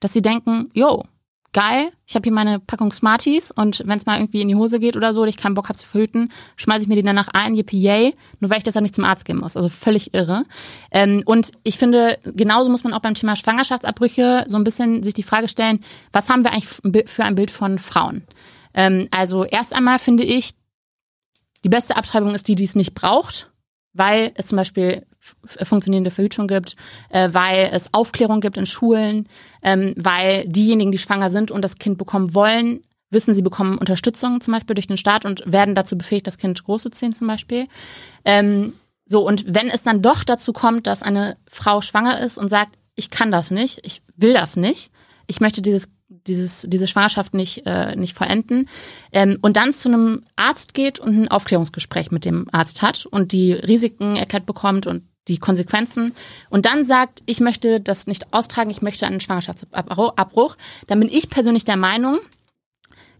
Speaker 2: Dass sie denken, yo, geil, ich habe hier meine Packung Smarties und wenn es mal irgendwie in die Hose geht oder so, oder ich keinen Bock habe zu verhüten, schmeiße ich mir die danach ein, yippie nur weil ich das dann nicht zum Arzt gehen muss. Also völlig irre. Ähm, und ich finde, genauso muss man auch beim Thema Schwangerschaftsabbrüche so ein bisschen sich die Frage stellen, was haben wir eigentlich für ein Bild von Frauen? Ähm, also erst einmal finde ich, die beste Abtreibung ist die, die es nicht braucht, weil es zum Beispiel funktionierende Verhütung gibt, äh, weil es Aufklärung gibt in Schulen, ähm, weil diejenigen, die schwanger sind und das Kind bekommen wollen, wissen, sie bekommen Unterstützung zum Beispiel durch den Staat und werden dazu befähigt, das Kind großzuziehen zum Beispiel. Ähm, so, und wenn es dann doch dazu kommt, dass eine Frau schwanger ist und sagt, ich kann das nicht, ich will das nicht, ich möchte dieses dieses, diese Schwangerschaft nicht, äh, nicht vollenden ähm, und dann zu einem Arzt geht und ein Aufklärungsgespräch mit dem Arzt hat und die Risiken erklärt bekommt und die Konsequenzen. Und dann sagt, ich möchte das nicht austragen, ich möchte einen Schwangerschaftsabbruch, dann bin ich persönlich der Meinung,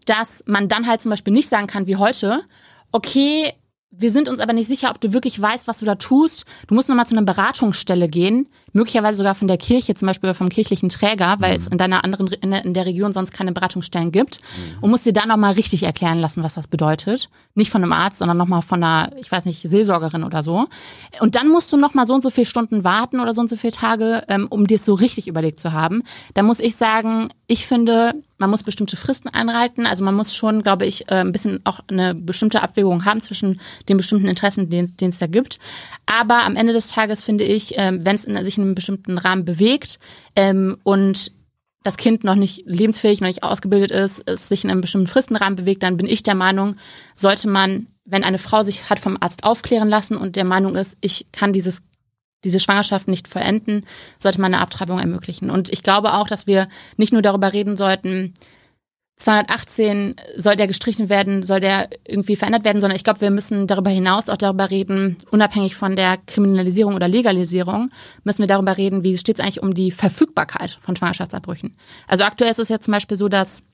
Speaker 2: dass man dann halt zum Beispiel nicht sagen kann wie heute, okay, wir sind uns aber nicht sicher, ob du wirklich weißt, was du da tust. Du musst nochmal zu einer Beratungsstelle gehen, möglicherweise sogar von der Kirche, zum Beispiel vom kirchlichen Träger, weil mhm. es in deiner anderen, in der Region sonst keine Beratungsstellen gibt. Mhm. Und musst dir dann nochmal richtig erklären lassen, was das bedeutet. Nicht von einem Arzt, sondern nochmal von einer, ich weiß nicht, Seelsorgerin oder so. Und dann musst du nochmal so und so viele Stunden warten oder so und so viele Tage, ähm, um dir es so richtig überlegt zu haben. Da muss ich sagen, ich finde, man muss bestimmte Fristen einhalten. Also man muss schon, glaube ich, äh, ein bisschen auch eine bestimmte Abwägung haben zwischen den bestimmten Interessen, den, den es da gibt. Aber am Ende des Tages finde ich, ähm, wenn es sich in einem bestimmten Rahmen bewegt ähm, und das Kind noch nicht lebensfähig, noch nicht ausgebildet ist, es sich in einem bestimmten Fristenrahmen bewegt, dann bin ich der Meinung, sollte man, wenn eine Frau sich hat vom Arzt aufklären lassen und der Meinung ist, ich kann dieses diese Schwangerschaft nicht vollenden, sollte man eine Abtreibung ermöglichen. Und ich glaube auch, dass wir nicht nur darüber reden sollten, 218 soll der gestrichen werden, soll der irgendwie verändert werden, sondern ich glaube, wir müssen darüber hinaus auch darüber reden, unabhängig von der Kriminalisierung oder Legalisierung, müssen wir darüber reden, wie steht es eigentlich um die Verfügbarkeit von Schwangerschaftsabbrüchen. Also aktuell ist es ja zum Beispiel so, dass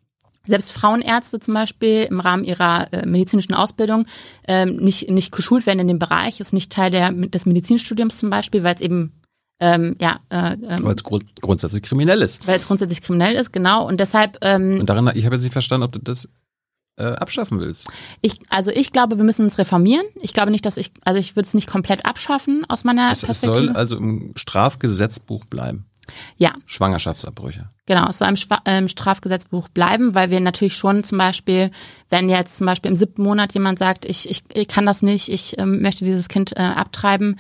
Speaker 2: selbst Frauenärzte zum Beispiel im Rahmen ihrer äh, medizinischen Ausbildung ähm, nicht, nicht geschult werden in dem Bereich, ist nicht Teil der, des Medizinstudiums zum Beispiel, weil es eben ähm, ja, äh, ähm,
Speaker 1: weil es grund grundsätzlich kriminell ist.
Speaker 2: Weil es grundsätzlich kriminell ist, genau. Und deshalb. Ähm,
Speaker 1: und daran, ich habe jetzt nicht verstanden, ob du das äh, abschaffen willst.
Speaker 2: Ich, also ich glaube, wir müssen es reformieren. Ich glaube nicht, dass ich, also ich würde es nicht komplett abschaffen aus meiner
Speaker 1: es,
Speaker 2: Perspektive.
Speaker 1: Es soll also im Strafgesetzbuch bleiben.
Speaker 2: Ja.
Speaker 1: Schwangerschaftsabbrüche.
Speaker 2: Genau, es soll im, im Strafgesetzbuch bleiben, weil wir natürlich schon zum Beispiel, wenn jetzt zum Beispiel im siebten Monat jemand sagt, ich, ich, ich kann das nicht, ich ähm, möchte dieses Kind äh, abtreiben,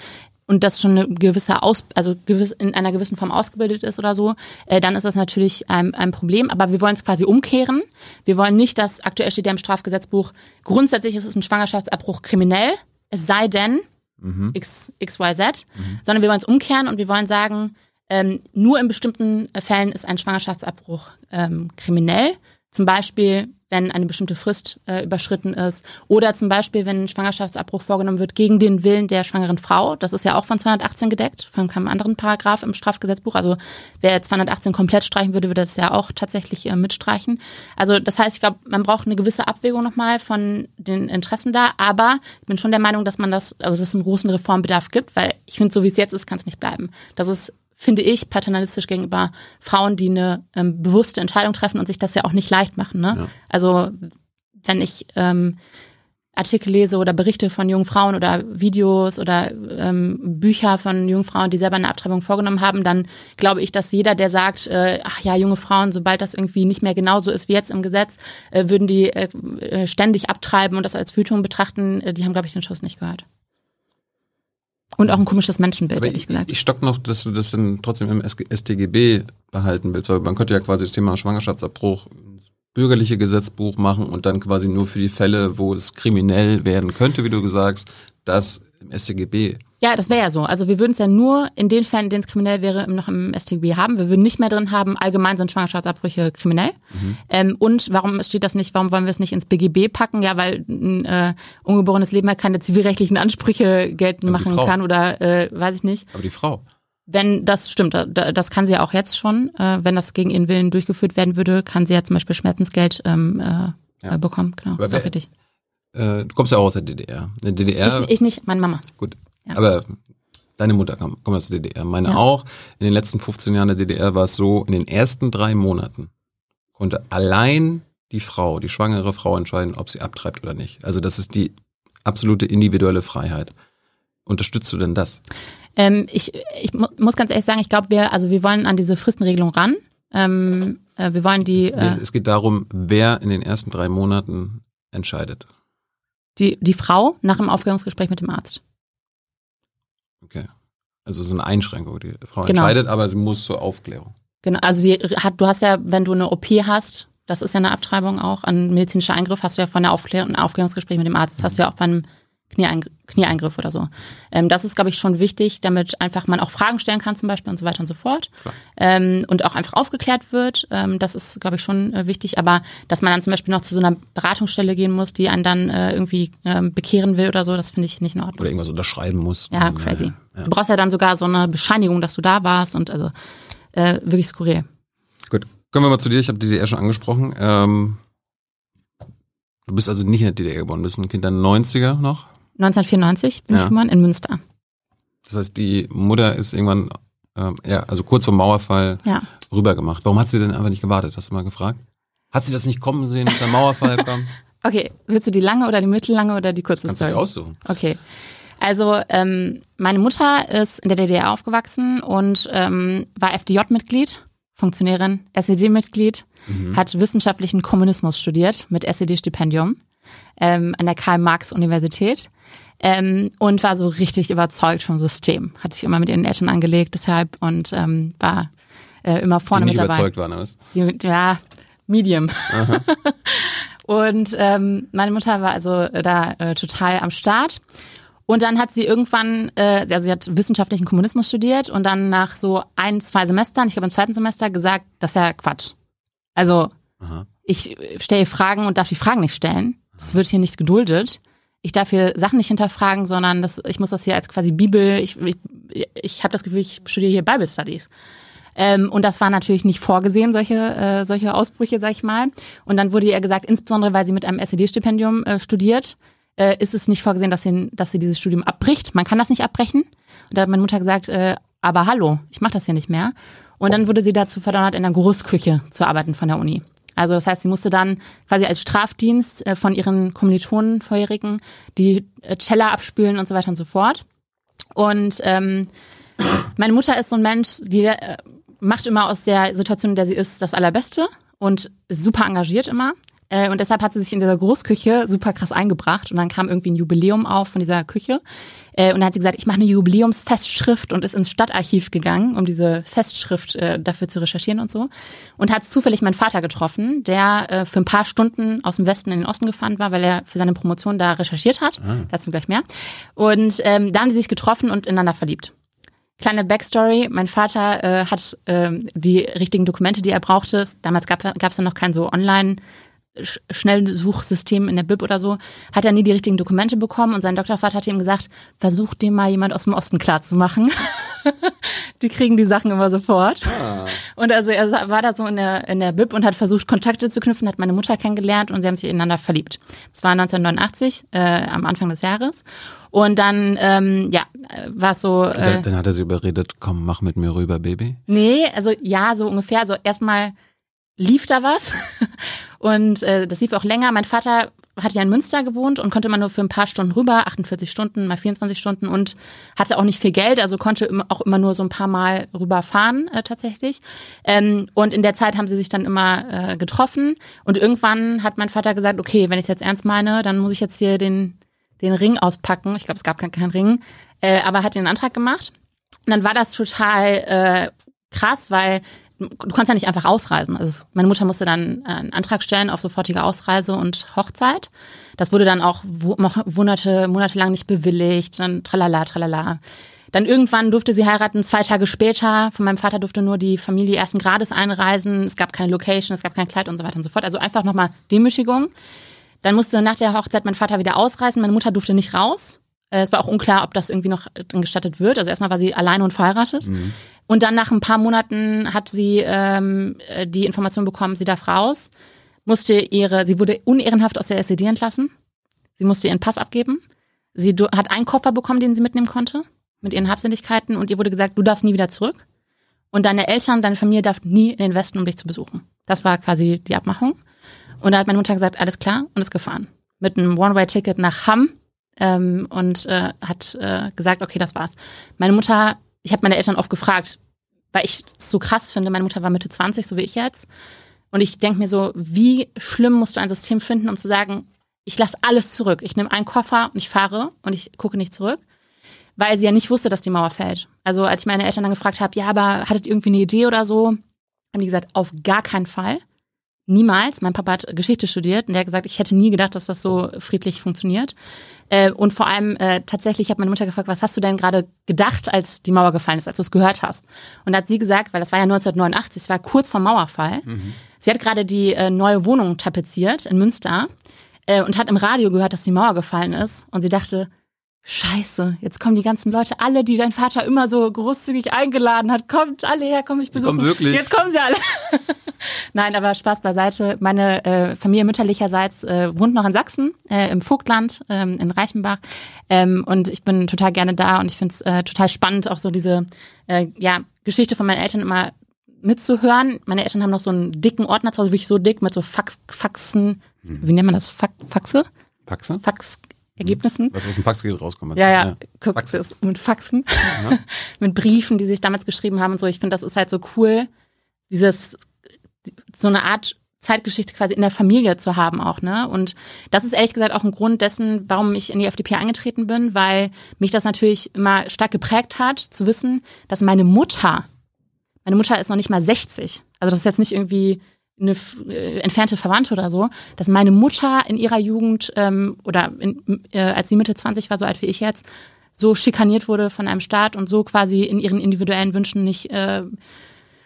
Speaker 2: und das schon eine gewisse Aus, also gewiss, in einer gewissen Form ausgebildet ist oder so, äh, dann ist das natürlich ein, ein Problem. Aber wir wollen es quasi umkehren. Wir wollen nicht, dass aktuell steht ja im Strafgesetzbuch, grundsätzlich ist es ein Schwangerschaftsabbruch kriminell, es sei denn mhm. X, XYZ, mhm. sondern wir wollen es umkehren und wir wollen sagen, ähm, nur in bestimmten Fällen ist ein Schwangerschaftsabbruch ähm, kriminell. Zum Beispiel, wenn eine bestimmte Frist äh, überschritten ist oder zum Beispiel, wenn ein Schwangerschaftsabbruch vorgenommen wird gegen den Willen der schwangeren Frau. Das ist ja auch von 218 gedeckt, von keinem anderen Paragraph im Strafgesetzbuch. Also wer 218 komplett streichen würde, würde das ja auch tatsächlich äh, mitstreichen. Also das heißt, ich glaube, man braucht eine gewisse Abwägung nochmal von den Interessen da. Aber ich bin schon der Meinung, dass man das, also dass es einen großen Reformbedarf gibt, weil ich finde, so wie es jetzt ist, kann es nicht bleiben. Das ist finde ich, paternalistisch gegenüber Frauen, die eine ähm, bewusste Entscheidung treffen und sich das ja auch nicht leicht machen. Ne? Ja. Also wenn ich ähm, Artikel lese oder Berichte von jungen Frauen oder Videos oder ähm, Bücher von jungen Frauen, die selber eine Abtreibung vorgenommen haben, dann glaube ich, dass jeder, der sagt, äh, ach ja, junge Frauen, sobald das irgendwie nicht mehr genauso ist wie jetzt im Gesetz, äh, würden die äh, äh ständig abtreiben und das als Verhütung betrachten, äh, die haben, glaube ich, den Schuss nicht gehört. Und auch ein komisches Menschenbild,
Speaker 1: ehrlich gesagt. Ich stock noch, dass du das dann trotzdem im StGB behalten willst, weil man könnte ja quasi das Thema Schwangerschaftsabbruch ins bürgerliche Gesetzbuch machen und dann quasi nur für die Fälle, wo es kriminell werden könnte, wie du gesagt hast, das im StGB
Speaker 2: ja, das wäre ja so. Also wir würden es ja nur in den Fällen, in denen es kriminell wäre, noch im StGB haben. Wir würden nicht mehr drin haben, allgemein sind Schwangerschaftsabbrüche kriminell. Mhm. Ähm, und warum steht das nicht, warum wollen wir es nicht ins BGB packen? Ja, weil ein äh, ungeborenes Leben halt keine zivilrechtlichen Ansprüche geltend machen kann oder äh, weiß ich nicht.
Speaker 1: Aber die Frau.
Speaker 2: Wenn das stimmt, das kann sie ja auch jetzt schon. Äh, wenn das gegen ihren Willen durchgeführt werden würde, kann sie ja zum Beispiel Schmerzensgeld ähm, äh, ja. bekommen. Genau, Aber das ist auch richtig.
Speaker 1: Äh, du kommst ja auch aus der DDR. In der DDR.
Speaker 2: Ich, ich nicht, meine Mama.
Speaker 1: Gut. Ja. Aber deine Mutter kam, kommt aus der DDR, meine ja. auch. In den letzten 15 Jahren der DDR war es so, in den ersten drei Monaten konnte allein die Frau, die schwangere Frau entscheiden, ob sie abtreibt oder nicht. Also das ist die absolute individuelle Freiheit. Unterstützt du denn das?
Speaker 2: Ähm, ich, ich muss ganz ehrlich sagen, ich glaube, wir, also wir wollen an diese Fristenregelung ran. Ähm, äh, wir wollen die. Äh,
Speaker 1: es geht darum, wer in den ersten drei Monaten entscheidet.
Speaker 2: Die, die Frau nach dem Aufklärungsgespräch mit dem Arzt.
Speaker 1: Okay. Also so eine Einschränkung. Die Frau genau. entscheidet, aber sie muss zur Aufklärung.
Speaker 2: Genau, also sie hat, du hast ja, wenn du eine OP hast, das ist ja eine Abtreibung auch, ein medizinischer Eingriff, hast du ja von der Aufklärung, ein Aufklärungsgespräch mit dem Arzt, das hast du ja auch beim Knieeingriff, Knieeingriff oder so. Ähm, das ist, glaube ich, schon wichtig, damit einfach man auch Fragen stellen kann zum Beispiel und so weiter und so fort. Ähm, und auch einfach aufgeklärt wird. Ähm, das ist, glaube ich, schon äh, wichtig. Aber dass man dann zum Beispiel noch zu so einer Beratungsstelle gehen muss, die einen dann äh, irgendwie ähm, bekehren will oder so, das finde ich nicht in Ordnung.
Speaker 1: Oder irgendwas unterschreiben muss.
Speaker 2: Ja, crazy. Ja. Du brauchst ja dann sogar so eine Bescheinigung, dass du da warst und also äh, wirklich skurril.
Speaker 1: Gut, kommen wir mal zu dir. Ich habe die DDR schon angesprochen. Ähm, du bist also nicht in der DDR geboren, du bist ein Kind der 90er noch?
Speaker 2: 1994 bin ja. ich geboren in Münster.
Speaker 1: Das heißt, die Mutter ist irgendwann, ähm, ja, also kurz vor Mauerfall ja. rübergemacht. Warum hat sie denn einfach nicht gewartet? Hast du mal gefragt? Hat sie das nicht kommen sehen, dass der Mauerfall kam?
Speaker 2: Okay, willst du die lange oder die mittellange oder die kurze
Speaker 1: Kannst Story? Kannst du aussuchen.
Speaker 2: Okay. Also ähm, meine Mutter ist in der DDR aufgewachsen und ähm, war FDJ-Mitglied, Funktionärin, SED-Mitglied, mhm. hat wissenschaftlichen Kommunismus studiert mit SED-Stipendium ähm, an der Karl-Marx-Universität ähm, und war so richtig überzeugt vom System. Hat sich immer mit ihren Eltern angelegt, deshalb und ähm, war äh, immer vorne
Speaker 1: Die
Speaker 2: mit dabei.
Speaker 1: überzeugt waren?
Speaker 2: Die, ja, Medium. und ähm, meine Mutter war also da äh, total am Start. Und dann hat sie irgendwann, äh, also sie hat wissenschaftlichen Kommunismus studiert und dann nach so ein, zwei Semestern, ich glaube im zweiten Semester, gesagt, das ist ja Quatsch. Also Aha. ich stelle Fragen und darf die Fragen nicht stellen. Das wird hier nicht geduldet. Ich darf hier Sachen nicht hinterfragen, sondern das, ich muss das hier als quasi Bibel, ich, ich, ich habe das Gefühl, ich studiere hier Bible Studies. Ähm, und das war natürlich nicht vorgesehen, solche, äh, solche Ausbrüche, sag ich mal. Und dann wurde ihr gesagt, insbesondere weil sie mit einem SED-Stipendium äh, studiert, äh, ist es nicht vorgesehen, dass sie, dass sie dieses Studium abbricht. Man kann das nicht abbrechen. Und da hat meine Mutter gesagt, äh, aber hallo, ich mache das hier nicht mehr. Und dann wurde sie dazu verdonnert, in der Großküche zu arbeiten von der Uni. Also das heißt, sie musste dann quasi als Strafdienst äh, von ihren Kommilitonen vorherigen die äh, Teller abspülen und so weiter und so fort. Und ähm, meine Mutter ist so ein Mensch, die äh, macht immer aus der Situation, in der sie ist, das Allerbeste und super engagiert immer. Äh, und deshalb hat sie sich in dieser Großküche super krass eingebracht. Und dann kam irgendwie ein Jubiläum auf von dieser Küche. Äh, und dann hat sie gesagt, ich mache eine Jubiläumsfestschrift und ist ins Stadtarchiv gegangen, um diese Festschrift äh, dafür zu recherchieren und so. Und hat zufällig meinen Vater getroffen, der für ein paar Stunden aus dem Westen in den Osten gefahren war, weil er für seine Promotion da recherchiert hat. Ah. Dazu gleich mehr. Und ähm, da haben sie sich getroffen und ineinander verliebt. Kleine Backstory, mein Vater äh, hat äh, die richtigen Dokumente, die er brauchte. Damals gab es ja noch kein so Online- Schnellsuchsystem in der Bib oder so, hat er nie die richtigen Dokumente bekommen und sein Doktorvater hat ihm gesagt, versuch dem mal jemand aus dem Osten klarzumachen. die kriegen die Sachen immer sofort. Ah. Und also er war da so in der, in der Bib und hat versucht, Kontakte zu knüpfen, hat meine Mutter kennengelernt und sie haben sich ineinander verliebt. Das war 1989, äh, am Anfang des Jahres. Und dann, ähm, ja, war es so. Äh,
Speaker 1: dann, dann hat er sie überredet, komm, mach mit mir rüber, Baby.
Speaker 2: Nee, also ja, so ungefähr. Also erstmal lief da was. Und äh, das lief auch länger. Mein Vater hat ja in Münster gewohnt und konnte immer nur für ein paar Stunden rüber, 48 Stunden, mal 24 Stunden und hatte auch nicht viel Geld, also konnte auch immer nur so ein paar Mal rüberfahren äh, tatsächlich. Ähm, und in der Zeit haben sie sich dann immer äh, getroffen und irgendwann hat mein Vater gesagt, okay, wenn ich es jetzt ernst meine, dann muss ich jetzt hier den, den Ring auspacken. Ich glaube, es gab keinen kein Ring, äh, aber hat den Antrag gemacht. Und dann war das total äh, krass, weil du kannst ja nicht einfach ausreisen. Also meine Mutter musste dann äh, einen Antrag stellen auf sofortige Ausreise und Hochzeit. Das wurde dann auch Monate, monatelang nicht bewilligt, dann tralala, tralala. Dann irgendwann durfte sie heiraten, zwei Tage später. Von meinem Vater durfte nur die Familie ersten Grades einreisen. Es gab keine Location, es gab kein Kleid und so weiter und so fort. Also einfach nochmal Demütigung. Dann musste nach der Hochzeit mein Vater wieder ausreisen. Meine Mutter durfte nicht raus. Äh, es war auch unklar, ob das irgendwie noch gestattet wird. Also erstmal war sie alleine und verheiratet. Mhm. Und dann nach ein paar Monaten hat sie ähm, die Information bekommen, sie darf raus, musste ihre, sie wurde unehrenhaft aus der SED entlassen. Sie musste ihren Pass abgeben. Sie hat einen Koffer bekommen, den sie mitnehmen konnte, mit ihren Habseligkeiten. Und ihr wurde gesagt, du darfst nie wieder zurück. Und deine Eltern, deine Familie darf nie in den Westen, um dich zu besuchen. Das war quasi die Abmachung. Und da hat meine Mutter gesagt, alles klar und ist gefahren. Mit einem One-Way-Ticket nach Hamm ähm, und äh, hat äh, gesagt, okay, das war's. Meine Mutter, ich habe meine Eltern oft gefragt, weil ich es so krass finde, meine Mutter war Mitte 20, so wie ich jetzt. Und ich denke mir so, wie schlimm musst du ein System finden, um zu sagen, ich lasse alles zurück. Ich nehme einen Koffer und ich fahre und ich gucke nicht zurück. Weil sie ja nicht wusste, dass die Mauer fällt. Also als ich meine Eltern dann gefragt habe, ja, aber hattet ihr irgendwie eine Idee oder so? Haben die gesagt, auf gar keinen Fall. Niemals. Mein Papa hat Geschichte studiert und der hat gesagt, ich hätte nie gedacht, dass das so friedlich funktioniert. Äh, und vor allem äh, tatsächlich hat meine Mutter gefragt, was hast du denn gerade gedacht, als die Mauer gefallen ist, als du es gehört hast? Und da hat sie gesagt, weil das war ja 1989, es war kurz vor Mauerfall. Mhm. Sie hat gerade die äh, neue Wohnung tapeziert in Münster äh, und hat im Radio gehört, dass die Mauer gefallen ist. Und sie dachte, Scheiße, jetzt kommen die ganzen Leute, alle, die dein Vater immer so großzügig eingeladen hat, kommt alle her, komm ich besuchen.
Speaker 1: Kommen wirklich?
Speaker 2: Jetzt kommen sie alle. Nein, aber Spaß beiseite. Meine äh, Familie mütterlicherseits äh, wohnt noch in Sachsen, äh, im Vogtland, ähm, in Reichenbach. Ähm, und ich bin total gerne da und ich finde es äh, total spannend, auch so diese äh, ja, Geschichte von meinen Eltern immer mitzuhören. Meine Eltern haben noch so einen dicken Ordner zu Hause, wirklich so dick mit so Fax, Faxen. Hm. Wie nennt man das? Fax, Faxe?
Speaker 1: Faxe?
Speaker 2: Fax, Ergebnissen.
Speaker 1: Was aus dem Faxgerät rauskommt.
Speaker 2: Ja, ja, ja. guck, Fax. das mit Faxen, ja. mit Briefen, die sich damals geschrieben haben und so. Ich finde, das ist halt so cool, dieses, so eine Art Zeitgeschichte quasi in der Familie zu haben auch, ne? Und das ist ehrlich gesagt auch ein Grund dessen, warum ich in die FDP eingetreten bin, weil mich das natürlich immer stark geprägt hat, zu wissen, dass meine Mutter, meine Mutter ist noch nicht mal 60. Also das ist jetzt nicht irgendwie eine äh, entfernte Verwandte oder so, dass meine Mutter in ihrer Jugend ähm, oder in, äh, als sie Mitte 20 war, so alt wie ich jetzt, so schikaniert wurde von einem Staat und so quasi in ihren individuellen Wünschen nicht äh,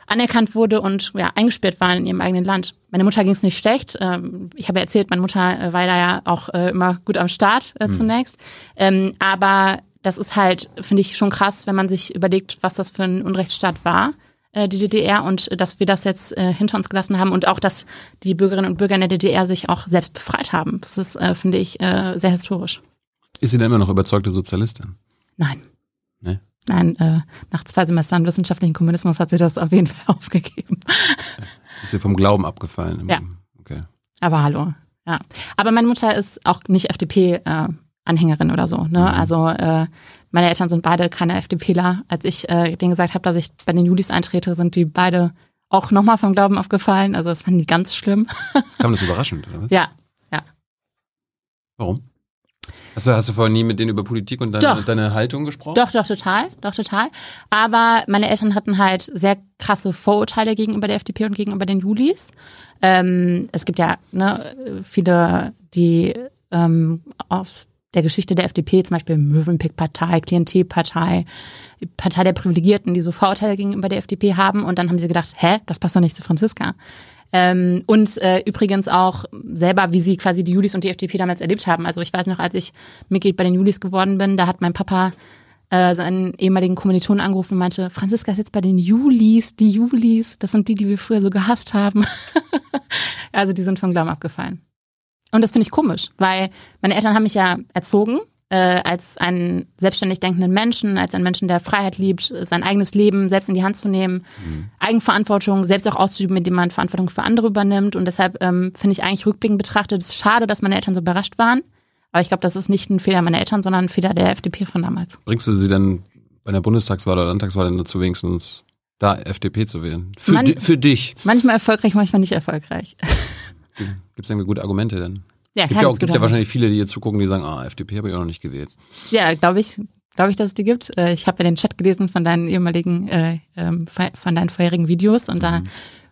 Speaker 2: anerkannt wurde und ja, eingesperrt waren in ihrem eigenen Land. Meine Mutter ging es nicht schlecht. Ähm, ich habe erzählt, meine Mutter äh, war da ja auch äh, immer gut am Start äh, mhm. zunächst. Ähm, aber das ist halt, finde ich, schon krass, wenn man sich überlegt, was das für ein Unrechtsstaat war äh, die DDR und dass wir das jetzt äh, hinter uns gelassen haben und auch, dass die Bürgerinnen und Bürger in der DDR sich auch selbst befreit haben. Das ist, äh, finde ich, äh, sehr historisch.
Speaker 1: Ist sie denn immer noch überzeugte Sozialistin?
Speaker 2: Nein.
Speaker 1: Nee?
Speaker 2: Nein, äh, nach zwei Semestern wissenschaftlichen Kommunismus hat sie das auf jeden Fall aufgegeben.
Speaker 1: Ist sie vom Glauben abgefallen?
Speaker 2: Ja. Okay. Aber hallo. Ja. Aber meine Mutter ist auch nicht FDP-Anhängerin äh, oder so. Ne? Mhm. Also äh, meine Eltern sind beide keine FDPler. Als ich äh, denen gesagt habe, dass ich bei den Julis eintrete, sind die beide auch nochmal vom Glauben aufgefallen. Also das fanden die ganz schlimm.
Speaker 1: Kam das überraschend, oder was?
Speaker 2: Ja, ja.
Speaker 1: Warum? Hast du, hast du vorher nie mit denen über Politik und deine, doch. deine Haltung gesprochen?
Speaker 2: Doch, doch, total. Doch, total. Aber meine Eltern hatten halt sehr krasse Vorurteile gegenüber der FDP und gegenüber den Julis. Ähm, es gibt ja ne, viele, die ähm, aus der Geschichte der FDP, zum Beispiel Möwenpick-Partei, Klientelpartei, Partei der Privilegierten, die so Vorurteile gegenüber der FDP haben. Und dann haben sie gedacht, hä, das passt doch nicht zu Franziska. Ähm, und äh, übrigens auch selber, wie sie quasi die Julis und die FDP damals erlebt haben. Also ich weiß noch, als ich Mitglied bei den Julis geworden bin, da hat mein Papa äh, seinen ehemaligen Kommilitonen angerufen und meinte, Franziska ist jetzt bei den Julis, die Julis, das sind die, die wir früher so gehasst haben. also die sind vom Glauben abgefallen. Und das finde ich komisch, weil meine Eltern haben mich ja erzogen äh, als einen selbstständig denkenden Menschen, als einen Menschen, der Freiheit liebt, sein eigenes Leben selbst in die Hand zu nehmen, mhm. Eigenverantwortung selbst auch auszuüben, indem man Verantwortung für andere übernimmt. Und deshalb ähm, finde ich eigentlich rückblickend betrachtet, es ist schade, dass meine Eltern so überrascht waren. Aber ich glaube, das ist nicht ein Fehler meiner Eltern, sondern ein Fehler der FDP von damals.
Speaker 1: Bringst du sie dann bei der Bundestagswahl oder Landtagswahl dann dazu wenigstens da FDP zu wählen? Für, Man, di für dich?
Speaker 2: Manchmal erfolgreich, manchmal nicht erfolgreich.
Speaker 1: Gibt es irgendwie gute Argumente denn?
Speaker 2: Ja,
Speaker 1: gibt ja, auch, gibt ja wahrscheinlich viele, die hier zugucken, die sagen, ah, FDP habe ich auch noch nicht gewählt.
Speaker 2: Ja, glaube ich, glaube ich, dass es die gibt. Äh, ich habe ja den Chat gelesen von deinen ehemaligen, äh, ähm, von deinen vorherigen Videos und mhm. da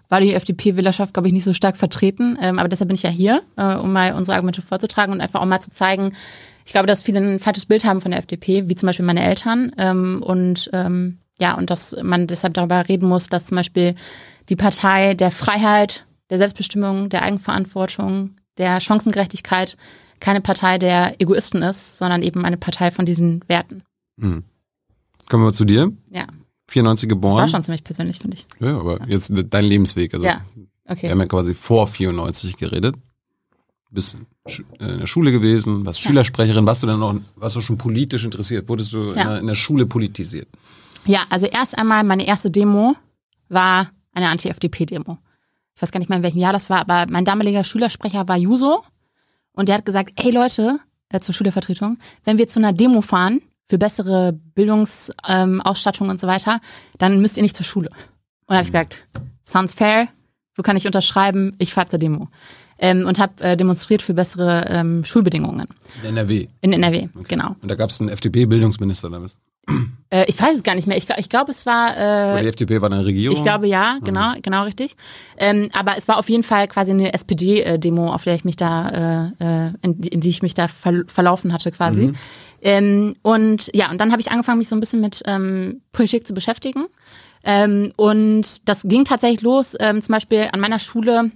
Speaker 2: war die FDP-Wählerschaft, glaube ich, nicht so stark vertreten. Ähm, aber deshalb bin ich ja hier, äh, um mal unsere Argumente vorzutragen und einfach auch mal zu zeigen, ich glaube, dass viele ein falsches Bild haben von der FDP, wie zum Beispiel meine Eltern. Ähm, und ja, und dass man deshalb darüber reden muss, dass zum Beispiel die Partei der Freiheit, der Selbstbestimmung, der Eigenverantwortung, der Chancengerechtigkeit keine Partei der Egoisten ist, sondern eben eine Partei von diesen Werten.
Speaker 1: Mhm. Kommen wir zu dir.
Speaker 2: Ja.
Speaker 1: 94 geboren. Das
Speaker 2: war schon ziemlich persönlich, finde ich.
Speaker 1: Ja, aber ja. jetzt dein Lebensweg. Also
Speaker 2: ja, okay.
Speaker 1: Wir haben ja quasi vor 94 geredet. Bist in der Schule gewesen, warst ja. Schülersprecherin. Warst du dann noch, warst du schon politisch interessiert? Wurdest du ja. in, der, in der Schule politisiert?
Speaker 2: Ja, also erst einmal meine erste Demo war eine Anti-FDP-Demo. Ich weiß gar nicht mehr, in welchem Jahr das war, aber mein damaliger Schülersprecher war Juso und der hat gesagt, hey Leute, äh, zur Schülervertretung, wenn wir zu einer Demo fahren für bessere Bildungsausstattung ähm, und so weiter, dann müsst ihr nicht zur Schule. Und da habe ich gesagt, sounds fair, wo kann ich unterschreiben, ich fahre zur Demo. Ähm, und habe äh, demonstriert für bessere ähm, Schulbedingungen.
Speaker 1: In NRW?
Speaker 2: In NRW, okay. genau.
Speaker 1: Und da gab es einen FDP-Bildungsminister damals?
Speaker 2: Äh, ich weiß es gar nicht mehr. Ich, ich glaube, es war. Äh,
Speaker 1: Oder die FDP war eine Regierung?
Speaker 2: Ich glaube ja, genau, mhm. genau richtig. Ähm, aber es war auf jeden Fall quasi eine SPD-Demo, auf der ich mich da, äh, äh, in, in, die ich mich da ver verlaufen hatte quasi. Mhm. Ähm, und ja, und dann habe ich angefangen, mich so ein bisschen mit ähm, Politik zu beschäftigen. Ähm, und das ging tatsächlich los, ähm, zum Beispiel an meiner Schule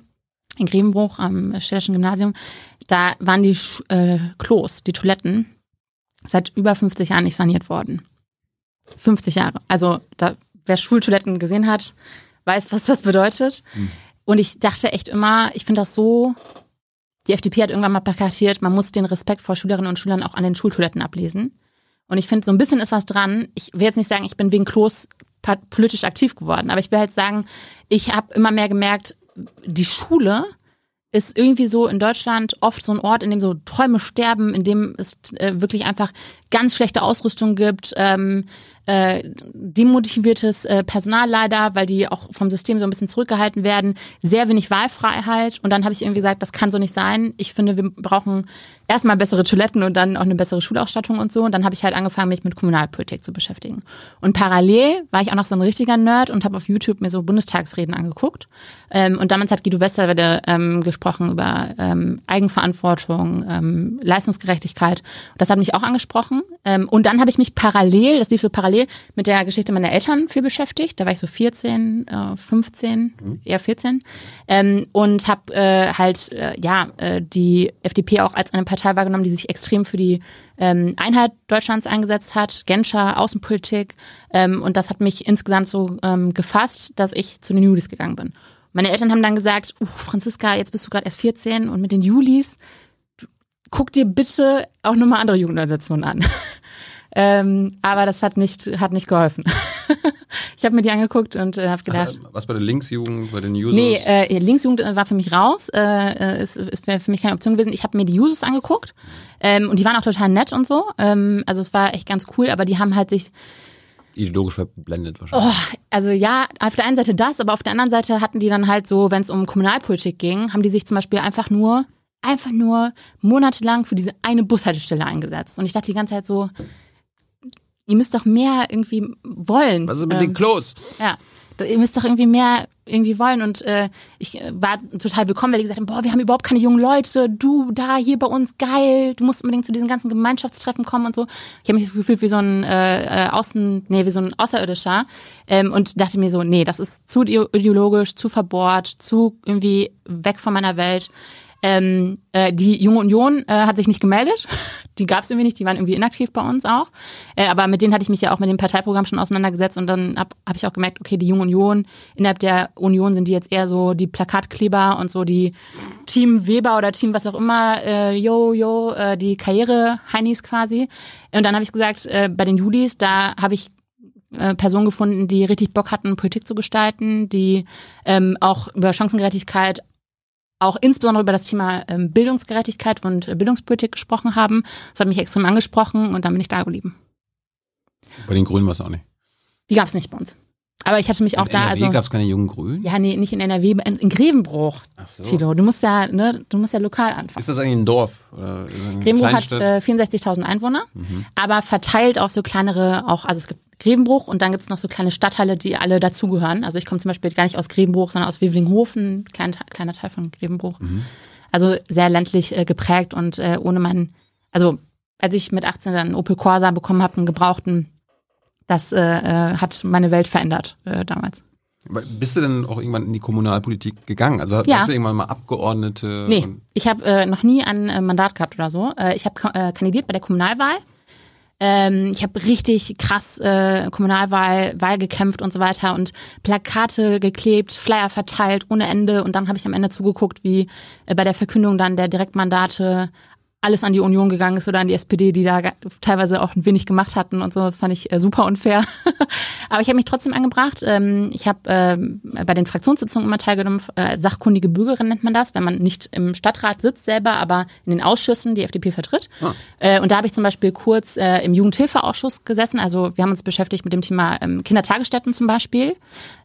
Speaker 2: in Grevenbruch am Städtischen Gymnasium. Da waren die äh, Klos, die Toiletten, seit über 50 Jahren nicht saniert worden. 50 Jahre. Also da, wer Schultoiletten gesehen hat, weiß, was das bedeutet. Mhm. Und ich dachte echt immer, ich finde das so, die FDP hat irgendwann mal plakatiert, man muss den Respekt vor Schülerinnen und Schülern auch an den Schultoiletten ablesen. Und ich finde, so ein bisschen ist was dran. Ich will jetzt nicht sagen, ich bin wegen Klos politisch aktiv geworden, aber ich will halt sagen, ich habe immer mehr gemerkt, die Schule ist irgendwie so in Deutschland oft so ein Ort, in dem so Träume sterben, in dem es äh, wirklich einfach ganz schlechte Ausrüstung gibt, ähm, äh, demotiviertes äh, Personal leider, weil die auch vom System so ein bisschen zurückgehalten werden, sehr wenig Wahlfreiheit. Und dann habe ich irgendwie gesagt, das kann so nicht sein. Ich finde, wir brauchen erstmal bessere Toiletten und dann auch eine bessere Schulausstattung und so. Und dann habe ich halt angefangen, mich mit Kommunalpolitik zu beschäftigen. Und parallel war ich auch noch so ein richtiger Nerd und habe auf YouTube mir so Bundestagsreden angeguckt. Ähm, und damals hat Guido Westerwelle ähm, gesprochen über ähm, Eigenverantwortung, ähm, Leistungsgerechtigkeit. Das hat mich auch angesprochen. Ähm, und dann habe ich mich parallel, das lief so parallel, mit der Geschichte meiner Eltern viel beschäftigt. Da war ich so 14, äh, 15, mhm. eher 14. Ähm, und habe äh, halt äh, ja äh, die FDP auch als eine Partei wahrgenommen, die sich extrem für die ähm, Einheit Deutschlands eingesetzt hat, Genscher, Außenpolitik. Ähm, und das hat mich insgesamt so ähm, gefasst, dass ich zu den Julis gegangen bin. Meine Eltern haben dann gesagt, uh, Franziska, jetzt bist du gerade erst 14 und mit den Julis, guck dir bitte auch nochmal andere Jugendorganisationen an. Ähm, aber das hat nicht, hat nicht geholfen. ich habe mir die angeguckt und äh, habe gedacht.
Speaker 1: Ach, was bei der Linksjugend, bei den Users?
Speaker 2: Nee, äh, Linksjugend war für mich raus. Äh, es, es wäre für mich keine Option gewesen. Ich habe mir die Users angeguckt ähm, und die waren auch total nett und so. Ähm, also es war echt ganz cool, aber die haben halt sich
Speaker 1: ideologisch verblendet wahrscheinlich.
Speaker 2: Oh, also ja, auf der einen Seite das, aber auf der anderen Seite hatten die dann halt so, wenn es um Kommunalpolitik ging, haben die sich zum Beispiel einfach nur, einfach nur monatelang für diese eine Bushaltestelle eingesetzt. Und ich dachte die ganze Zeit so, ihr müsst doch mehr irgendwie wollen.
Speaker 1: Was ist mit ähm, den Klos?
Speaker 2: Ja. Ihr müsst doch irgendwie mehr irgendwie wollen. Und äh, ich äh, war total willkommen, weil die gesagt haben, boah, wir haben überhaupt keine jungen Leute, du da hier bei uns, geil, du musst unbedingt zu diesen ganzen Gemeinschaftstreffen kommen und so. Ich habe mich gefühlt wie so ein äh, äh, Außen, nee, wie so ein Außerirdischer ähm, und dachte mir so, nee, das ist zu ideologisch, zu verbohrt, zu irgendwie weg von meiner Welt. Ähm, äh, die Junge Union äh, hat sich nicht gemeldet. Die gab es irgendwie nicht, die waren irgendwie inaktiv bei uns auch. Äh, aber mit denen hatte ich mich ja auch mit dem Parteiprogramm schon auseinandergesetzt und dann habe hab ich auch gemerkt, okay, die Junge Union, innerhalb der Union sind die jetzt eher so die Plakatkleber und so die Team Weber oder Team was auch immer, äh, yo, yo, äh, die Karriere-Heinis quasi. Und dann habe ich gesagt, äh, bei den Julis, da habe ich äh, Personen gefunden, die richtig Bock hatten, Politik zu gestalten, die ähm, auch über Chancengerechtigkeit auch insbesondere über das Thema ähm, Bildungsgerechtigkeit und äh, Bildungspolitik gesprochen haben. Das hat mich extrem angesprochen und dann bin ich da geblieben.
Speaker 1: Bei den Grünen war es auch nicht.
Speaker 2: Die gab es nicht bei uns. Aber ich hatte mich auch
Speaker 1: in
Speaker 2: da.
Speaker 1: NRW
Speaker 2: also
Speaker 1: gab es keine jungen Grünen?
Speaker 2: Ja, nee, nicht in NRW, in, in Grevenbruch. Ach so. Tito, du musst ja, ne, du musst ja lokal anfangen.
Speaker 1: Ist das eigentlich ein Dorf?
Speaker 2: Oder Grevenbruch hat äh, 64.000 Einwohner, mhm. aber verteilt auch so kleinere, auch, also es gibt Grevenbruch und dann gibt es noch so kleine Stadtteile, die alle dazugehören. Also ich komme zum Beispiel gar nicht aus Grevenbruch, sondern aus Wevelinghofen, klein, kleiner Teil von Grevenbruch. Mhm. Also sehr ländlich äh, geprägt und äh, ohne meinen, also als ich mit 18 dann einen Opel Corsa bekommen habe, einen gebrauchten, das äh, äh, hat meine Welt verändert äh, damals.
Speaker 1: Bist du denn auch irgendwann in die Kommunalpolitik gegangen? Also hast
Speaker 2: ja.
Speaker 1: du irgendwann mal Abgeordnete?
Speaker 2: Nee, ich habe äh, noch nie ein äh, Mandat gehabt oder so. Äh, ich habe kandidiert bei der Kommunalwahl ähm, ich habe richtig krass Kommunalwahl Wahl gekämpft und so weiter und Plakate geklebt, Flyer verteilt ohne Ende und dann habe ich am Ende zugeguckt, wie bei der Verkündung dann der Direktmandate alles an die Union gegangen ist oder an die SPD, die da teilweise auch ein wenig gemacht hatten und so, fand ich äh, super unfair. Aber ich habe mich trotzdem angebracht. Ähm, ich habe ähm, bei den Fraktionssitzungen immer teilgenommen, äh, sachkundige Bürgerin nennt man das, wenn man nicht im Stadtrat sitzt selber, aber in den Ausschüssen die FDP vertritt. Ah. Äh, und da habe ich zum Beispiel kurz äh, im Jugendhilfeausschuss gesessen. Also wir haben uns beschäftigt mit dem Thema ähm, Kindertagesstätten zum Beispiel.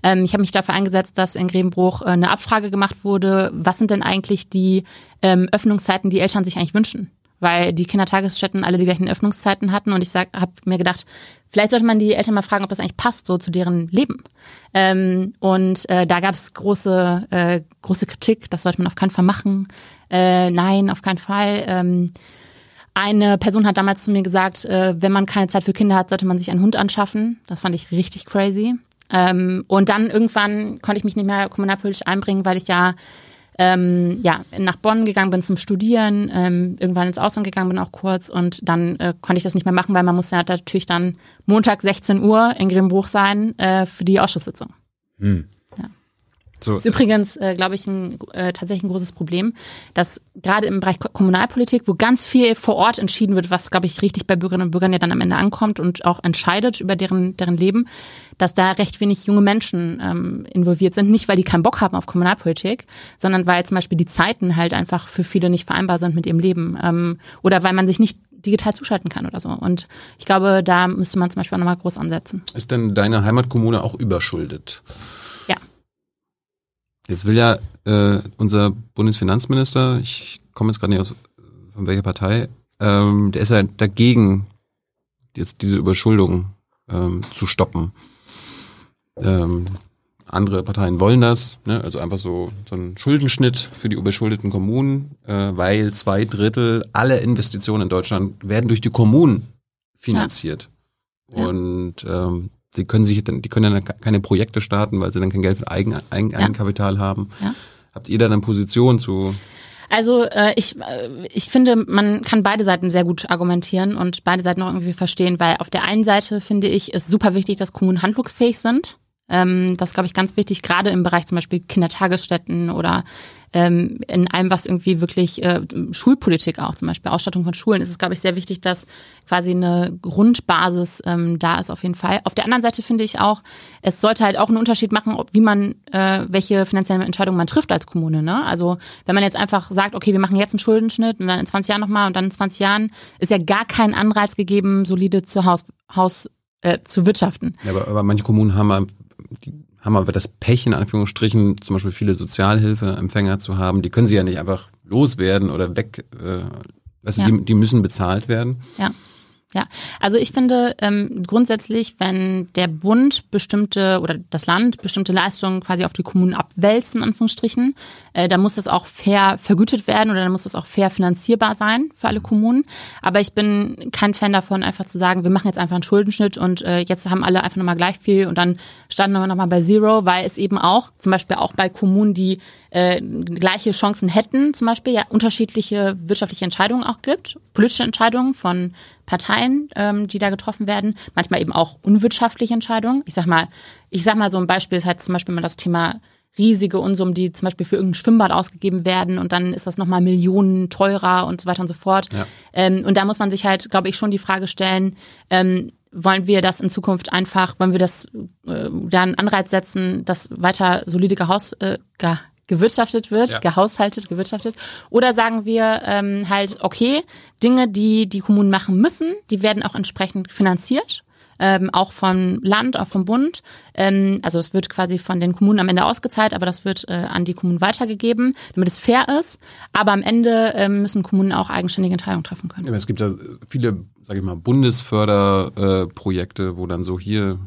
Speaker 2: Ähm, ich habe mich dafür eingesetzt, dass in Grebenbruch äh, eine Abfrage gemacht wurde, was sind denn eigentlich die ähm, Öffnungszeiten, die Eltern sich eigentlich wünschen weil die Kindertagesstätten alle die gleichen Öffnungszeiten hatten und ich habe mir gedacht, vielleicht sollte man die Eltern mal fragen, ob das eigentlich passt so zu deren Leben. Ähm, und äh, da gab es große äh, große Kritik, das sollte man auf keinen Fall machen. Äh, nein, auf keinen Fall. Ähm, eine Person hat damals zu mir gesagt, äh, wenn man keine Zeit für Kinder hat, sollte man sich einen Hund anschaffen. Das fand ich richtig crazy. Ähm, und dann irgendwann konnte ich mich nicht mehr kommunalpolitisch einbringen, weil ich ja ähm, ja, nach Bonn gegangen bin zum Studieren, ähm, irgendwann ins Ausland gegangen bin auch kurz und dann äh, konnte ich das nicht mehr machen, weil man muss ja natürlich dann Montag 16 Uhr in Grimbruch sein äh, für die Ausschusssitzung. Hm. So. Das ist übrigens, äh, glaube ich, ein, äh, tatsächlich ein großes Problem, dass gerade im Bereich Kommunalpolitik, wo ganz viel vor Ort entschieden wird, was, glaube ich, richtig bei Bürgerinnen und Bürgern ja dann am Ende ankommt und auch entscheidet über deren, deren Leben, dass da recht wenig junge Menschen ähm, involviert sind. Nicht, weil die keinen Bock haben auf Kommunalpolitik, sondern weil zum Beispiel die Zeiten halt einfach für viele nicht vereinbar sind mit ihrem Leben. Ähm, oder weil man sich nicht digital zuschalten kann oder so. Und ich glaube, da müsste man zum Beispiel auch nochmal groß ansetzen.
Speaker 1: Ist denn deine Heimatkommune auch überschuldet? Jetzt will ja äh, unser Bundesfinanzminister, ich komme jetzt gerade nicht aus von welcher Partei, ähm, der ist ja dagegen, jetzt diese Überschuldung ähm, zu stoppen. Ähm, andere Parteien wollen das, ne? also einfach so, so ein Schuldenschnitt für die überschuldeten Kommunen, äh, weil zwei Drittel aller Investitionen in Deutschland werden durch die Kommunen finanziert. Ja. Und ähm, sie können sich dann, die können dann keine Projekte starten, weil sie dann kein Geld für Eigen, Eigen, ja. Eigenkapital haben. Ja. Habt ihr da eine Position zu?
Speaker 2: Also äh, ich, äh, ich finde, man kann beide Seiten sehr gut argumentieren und beide Seiten auch irgendwie verstehen, weil auf der einen Seite finde ich, ist super wichtig, dass Kommunen handlungsfähig sind. Ähm, das glaube ich ganz wichtig, gerade im Bereich zum Beispiel Kindertagesstätten oder ähm, in allem, was irgendwie wirklich äh, Schulpolitik auch, zum Beispiel Ausstattung von Schulen, ist es, glaube ich, sehr wichtig, dass quasi eine Grundbasis ähm, da ist auf jeden Fall. Auf der anderen Seite finde ich auch, es sollte halt auch einen Unterschied machen, ob, wie man, äh, welche finanziellen Entscheidungen man trifft als Kommune. Ne? Also wenn man jetzt einfach sagt, okay, wir machen jetzt einen Schuldenschnitt und dann in 20 Jahren nochmal und dann in 20 Jahren, ist ja gar kein Anreiz gegeben, solide zu Haus, Haus äh, zu wirtschaften.
Speaker 1: Ja, aber, aber manche Kommunen haben haben aber das Pech, in Anführungsstrichen, zum Beispiel viele Sozialhilfeempfänger zu haben. Die können sie ja nicht einfach loswerden oder weg. Äh, also ja. die, die müssen bezahlt werden.
Speaker 2: Ja. Ja, also ich finde ähm, grundsätzlich, wenn der Bund bestimmte oder das Land bestimmte Leistungen quasi auf die Kommunen abwälzen, Anführungsstrichen, äh, dann muss das auch fair vergütet werden oder dann muss das auch fair finanzierbar sein für alle Kommunen. Aber ich bin kein Fan davon, einfach zu sagen, wir machen jetzt einfach einen Schuldenschnitt und äh, jetzt haben alle einfach nochmal gleich viel und dann starten wir nochmal bei Zero, weil es eben auch, zum Beispiel auch bei Kommunen, die äh, gleiche Chancen hätten, zum Beispiel ja unterschiedliche wirtschaftliche Entscheidungen auch gibt, politische Entscheidungen von Parteien, ähm, die da getroffen werden, manchmal eben auch unwirtschaftliche Entscheidungen. Ich sag mal, ich sag mal so ein Beispiel ist halt zum Beispiel mal das Thema riesige Unsummen, die zum Beispiel für irgendein Schwimmbad ausgegeben werden und dann ist das nochmal Millionen teurer und so weiter und so fort. Ja. Ähm, und da muss man sich halt, glaube ich, schon die Frage stellen, ähm, wollen wir das in Zukunft einfach, wollen wir das äh, da einen Anreiz setzen, dass weiter solide Gehaus, äh, gewirtschaftet wird, ja. gehaushaltet, gewirtschaftet. Oder sagen wir ähm, halt, okay, Dinge, die die Kommunen machen müssen, die werden auch entsprechend finanziert. Ähm, auch vom Land, auch vom Bund. Ähm, also es wird quasi von den Kommunen am Ende ausgezahlt, aber das wird äh, an die Kommunen weitergegeben, damit es fair ist. Aber am Ende ähm, müssen Kommunen auch eigenständige Entscheidungen treffen können.
Speaker 1: Ja, es gibt ja viele, sage ich mal, Bundesförderprojekte, äh, wo dann so hier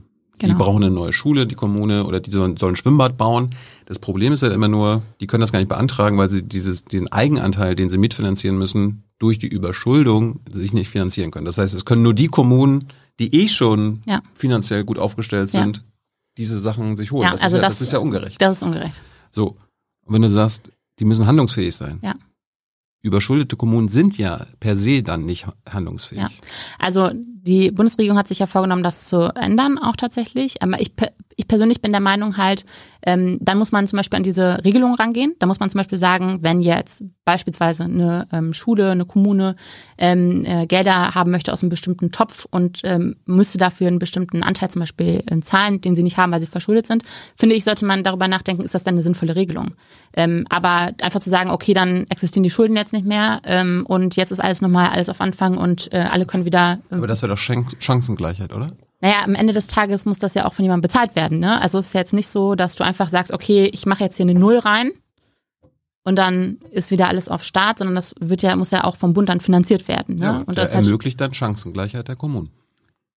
Speaker 1: Genau. Die brauchen eine neue Schule, die Kommune, oder die sollen, sollen ein Schwimmbad bauen. Das Problem ist halt immer nur, die können das gar nicht beantragen, weil sie dieses, diesen Eigenanteil, den sie mitfinanzieren müssen, durch die Überschuldung sich nicht finanzieren können. Das heißt, es können nur die Kommunen, die eh schon ja. finanziell gut aufgestellt sind, ja. diese Sachen sich holen.
Speaker 2: Ja, das, also
Speaker 1: ist ja,
Speaker 2: das,
Speaker 1: das ist ja ungerecht.
Speaker 2: Das ist ungerecht.
Speaker 1: So. Und wenn du sagst, die müssen handlungsfähig sein.
Speaker 2: Ja
Speaker 1: überschuldete Kommunen sind ja per se dann nicht handlungsfähig. Ja.
Speaker 2: Also die Bundesregierung hat sich ja vorgenommen, das zu ändern, auch tatsächlich. Aber ich, ich persönlich bin der Meinung halt, ähm, dann muss man zum Beispiel an diese Regelung rangehen. Da muss man zum Beispiel sagen, wenn jetzt beispielsweise eine ähm, Schule, eine Kommune ähm, äh, Gelder haben möchte aus einem bestimmten Topf und ähm, müsste dafür einen bestimmten Anteil zum Beispiel äh, zahlen, den sie nicht haben, weil sie verschuldet sind, finde ich, sollte man darüber nachdenken, ist das denn eine sinnvolle Regelung? Ähm, aber einfach zu sagen, okay, dann existieren die Schulden jetzt nicht mehr ähm, und jetzt ist alles nochmal alles auf Anfang und äh, alle können wieder.
Speaker 1: Ähm, aber das wäre doch Chancengleichheit, oder?
Speaker 2: Naja, am Ende des Tages muss das ja auch von jemandem bezahlt werden. Ne? Also es ist jetzt nicht so, dass du einfach sagst, okay, ich mache jetzt hier eine Null rein und dann ist wieder alles auf Start, sondern das wird ja, muss ja auch vom Bund dann finanziert werden. Ne?
Speaker 1: Ja,
Speaker 2: und
Speaker 1: das ermöglicht halt dann Chancengleichheit der Kommunen.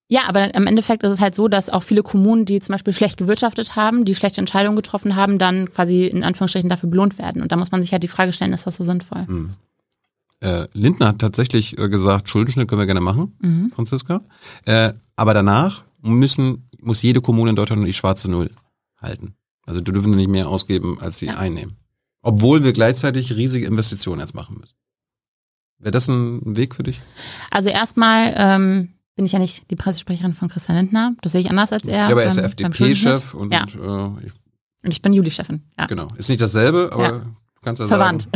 Speaker 2: Ja, aber im Endeffekt ist es halt so, dass auch viele Kommunen, die zum Beispiel schlecht gewirtschaftet haben, die schlechte Entscheidungen getroffen haben, dann quasi in Anführungsstrichen dafür belohnt werden. Und da muss man sich halt die Frage stellen, ist das so sinnvoll?
Speaker 1: Mhm. Äh, Lindner hat tatsächlich äh, gesagt, Schuldenschnitt können wir gerne machen, mhm. Franziska. Äh, aber danach müssen, muss jede Kommune in Deutschland nur die schwarze Null halten. Also du dürfen nicht mehr ausgeben, als sie ja. einnehmen. Obwohl wir gleichzeitig riesige Investitionen jetzt machen müssen. Wäre das ein Weg für dich?
Speaker 2: Also erstmal ähm, bin ich ja nicht die Pressesprecherin von Christian Lindner. Das sehe ich anders als er.
Speaker 1: Ja, aber er ist der FDP-Chef und,
Speaker 2: ja. äh, ich, und ich bin Juli-Chefin. Ja.
Speaker 1: Genau. Ist nicht dasselbe, aber du kannst ja
Speaker 2: Verwandt.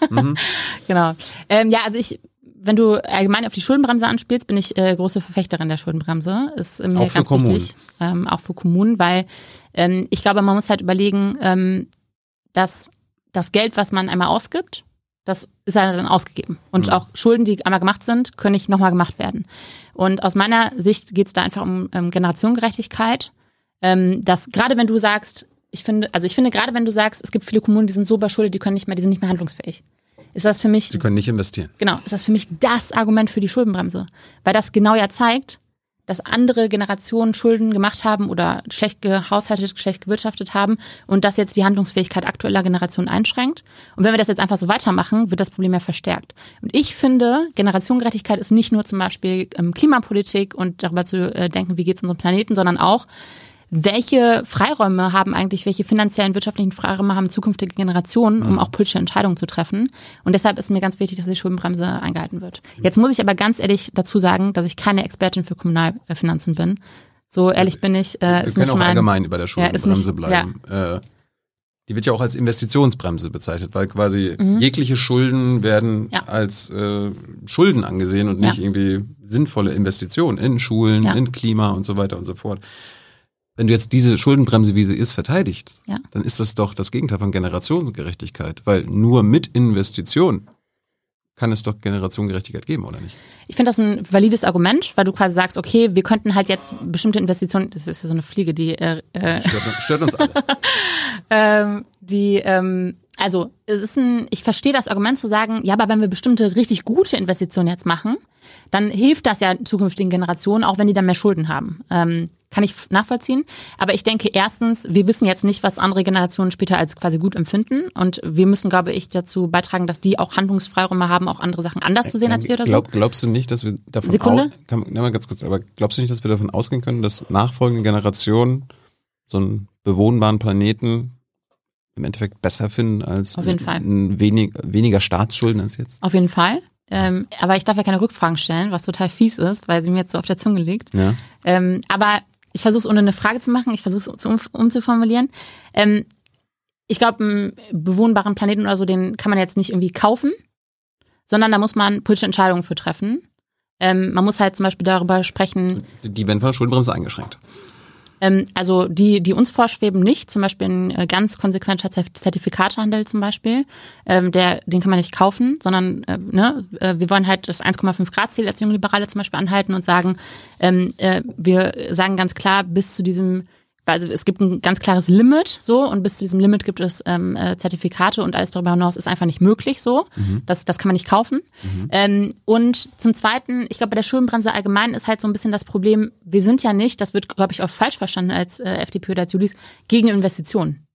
Speaker 2: sagen. mhm. genau. Ähm, ja, also ich, wenn du allgemein auf die Schuldenbremse anspielst, bin ich äh, große Verfechterin der Schuldenbremse. Ist mir auch ganz wichtig. Ähm, auch für Kommunen, weil ähm, ich glaube, man muss halt überlegen, ähm, dass das Geld, was man einmal ausgibt, das ist ja dann ausgegeben. Und mhm. auch Schulden, die einmal gemacht sind, können nicht nochmal gemacht werden. Und aus meiner Sicht geht es da einfach um ähm, Generationengerechtigkeit. Ähm, dass gerade wenn du sagst, ich finde, also ich finde gerade wenn du sagst, es gibt viele Kommunen, die sind so überschuldet, die können nicht mehr, die sind nicht mehr handlungsfähig. Ist das für mich.
Speaker 1: Sie können nicht investieren.
Speaker 2: Genau, ist das für mich das Argument für die Schuldenbremse. Weil das genau ja zeigt, dass andere Generationen Schulden gemacht haben oder schlecht gehaushaltet, schlecht gewirtschaftet haben und das jetzt die Handlungsfähigkeit aktueller Generationen einschränkt. Und wenn wir das jetzt einfach so weitermachen, wird das Problem ja verstärkt. Und ich finde, Generationengerechtigkeit ist nicht nur zum Beispiel ähm, Klimapolitik und darüber zu äh, denken, wie geht es unserem Planeten, sondern auch welche Freiräume haben eigentlich, welche finanziellen, wirtschaftlichen Freiräume haben zukünftige Generationen, um mhm. auch politische Entscheidungen zu treffen. Und deshalb ist mir ganz wichtig, dass die Schuldenbremse eingehalten wird. Jetzt muss ich aber ganz ehrlich dazu sagen, dass ich keine Expertin für Kommunalfinanzen bin. So ehrlich bin ich.
Speaker 1: Äh, Wir können auch mein, allgemein über der Schuldenbremse ja, nicht, bleiben. Ja. Äh, die wird ja auch als Investitionsbremse bezeichnet, weil quasi mhm. jegliche Schulden werden ja. als äh, Schulden angesehen und nicht irgendwie sinnvolle Investitionen in Schulen, in Klima und so weiter und so fort wenn du jetzt diese Schuldenbremse, wie sie ist, verteidigst, ja. dann ist das doch das Gegenteil von Generationsgerechtigkeit, weil nur mit Investition kann es doch Generationengerechtigkeit geben, oder nicht?
Speaker 2: Ich finde das ein valides Argument, weil du quasi sagst, okay, wir könnten halt jetzt bestimmte Investitionen, das ist ja so eine Fliege, die äh,
Speaker 1: äh stört, stört uns alle.
Speaker 2: ähm, die ähm, also es ist ein, ich verstehe das Argument zu sagen, ja, aber wenn wir bestimmte richtig gute Investitionen jetzt machen, dann hilft das ja zukünftigen Generationen, auch wenn die dann mehr Schulden haben. Ähm, kann ich nachvollziehen. Aber ich denke erstens, wir wissen jetzt nicht, was andere Generationen später als quasi gut empfinden. Und wir müssen, glaube ich, dazu beitragen, dass die auch Handlungsfreiräume haben, auch andere Sachen anders zu sehen als wir oder so.
Speaker 1: Glaub, glaubst du nicht, dass wir davon
Speaker 2: Sekunde?
Speaker 1: Kann, mal ganz kurz, aber glaubst du nicht, dass wir davon ausgehen können, dass nachfolgende Generationen so einen bewohnbaren Planeten im Endeffekt besser finden als
Speaker 2: Auf jeden Fall.
Speaker 1: Wenig, weniger Staatsschulden als jetzt?
Speaker 2: Auf jeden Fall. Ähm, aber ich darf ja keine Rückfragen stellen, was total fies ist, weil sie mir jetzt so auf der Zunge liegt. Ja. Ähm, aber ich versuche es ohne eine Frage zu machen, ich versuche es um, umzuformulieren. Ähm, ich glaube, einen bewohnbaren Planeten oder so, den kann man jetzt nicht irgendwie kaufen, sondern da muss man politische Entscheidungen für treffen. Ähm, man muss halt zum Beispiel darüber sprechen.
Speaker 1: Die werden von der Schuldenbremse eingeschränkt.
Speaker 2: Ähm, also die, die uns vorschweben nicht, zum Beispiel ein äh, ganz konsequenter Zertifikatehandel zum Beispiel, ähm, der, den kann man nicht kaufen, sondern äh, ne, äh, wir wollen halt das 1,5 Grad Ziel als Jungliberale zum Beispiel anhalten und sagen, ähm, äh, wir sagen ganz klar, bis zu diesem also es gibt ein ganz klares Limit so und bis zu diesem Limit gibt es ähm, äh, Zertifikate und alles darüber hinaus ist einfach nicht möglich so. Mhm. Das, das kann man nicht kaufen. Mhm. Ähm, und zum Zweiten, ich glaube, bei der Schuldenbremse allgemein ist halt so ein bisschen das Problem, wir sind ja nicht, das wird, glaube ich, auch falsch verstanden als äh, FDP oder als Julis, gegen Investitionen.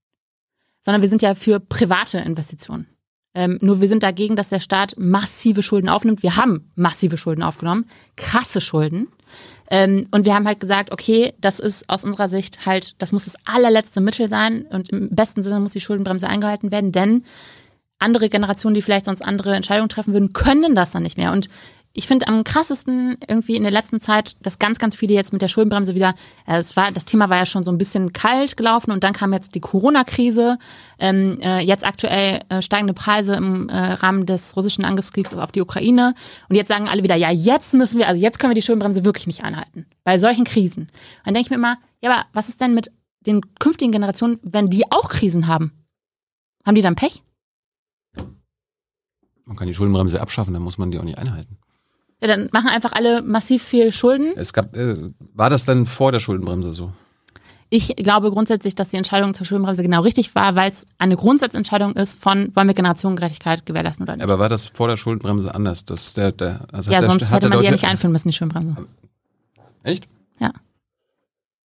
Speaker 2: Sondern wir sind ja für private Investitionen. Ähm, nur wir sind dagegen, dass der Staat massive Schulden aufnimmt. Wir haben massive Schulden aufgenommen, krasse Schulden. Ähm, und wir haben halt gesagt, okay, das ist aus unserer Sicht halt, das muss das allerletzte Mittel sein und im besten Sinne muss die Schuldenbremse eingehalten werden, denn andere Generationen, die vielleicht sonst andere Entscheidungen treffen würden, können das dann nicht mehr. Und ich finde am krassesten irgendwie in der letzten Zeit, dass ganz, ganz viele jetzt mit der Schuldenbremse wieder, äh, es war, das Thema war ja schon so ein bisschen kalt gelaufen und dann kam jetzt die Corona-Krise, ähm, äh, jetzt aktuell äh, steigende Preise im äh, Rahmen des russischen Angriffskriegs auf die Ukraine und jetzt sagen alle wieder, ja, jetzt müssen wir, also jetzt können wir die Schuldenbremse wirklich nicht einhalten. Bei solchen Krisen. Dann denke ich mir immer, ja, aber was ist denn mit den künftigen Generationen, wenn die auch Krisen haben? Haben die dann Pech?
Speaker 1: Man kann die Schuldenbremse abschaffen, dann muss man die auch nicht einhalten.
Speaker 2: Ja, dann machen einfach alle massiv viel Schulden.
Speaker 1: Es gab, äh, war das dann vor der Schuldenbremse so?
Speaker 2: Ich glaube grundsätzlich, dass die Entscheidung zur Schuldenbremse genau richtig war, weil es eine Grundsatzentscheidung ist von, wollen wir Generationengerechtigkeit gewährleisten oder nicht.
Speaker 1: Aber war das vor der Schuldenbremse anders? Das der, der, also
Speaker 2: ja,
Speaker 1: der,
Speaker 2: sonst hätte man die ja nicht einführen müssen, die Schuldenbremse.
Speaker 1: Echt?
Speaker 2: Ja.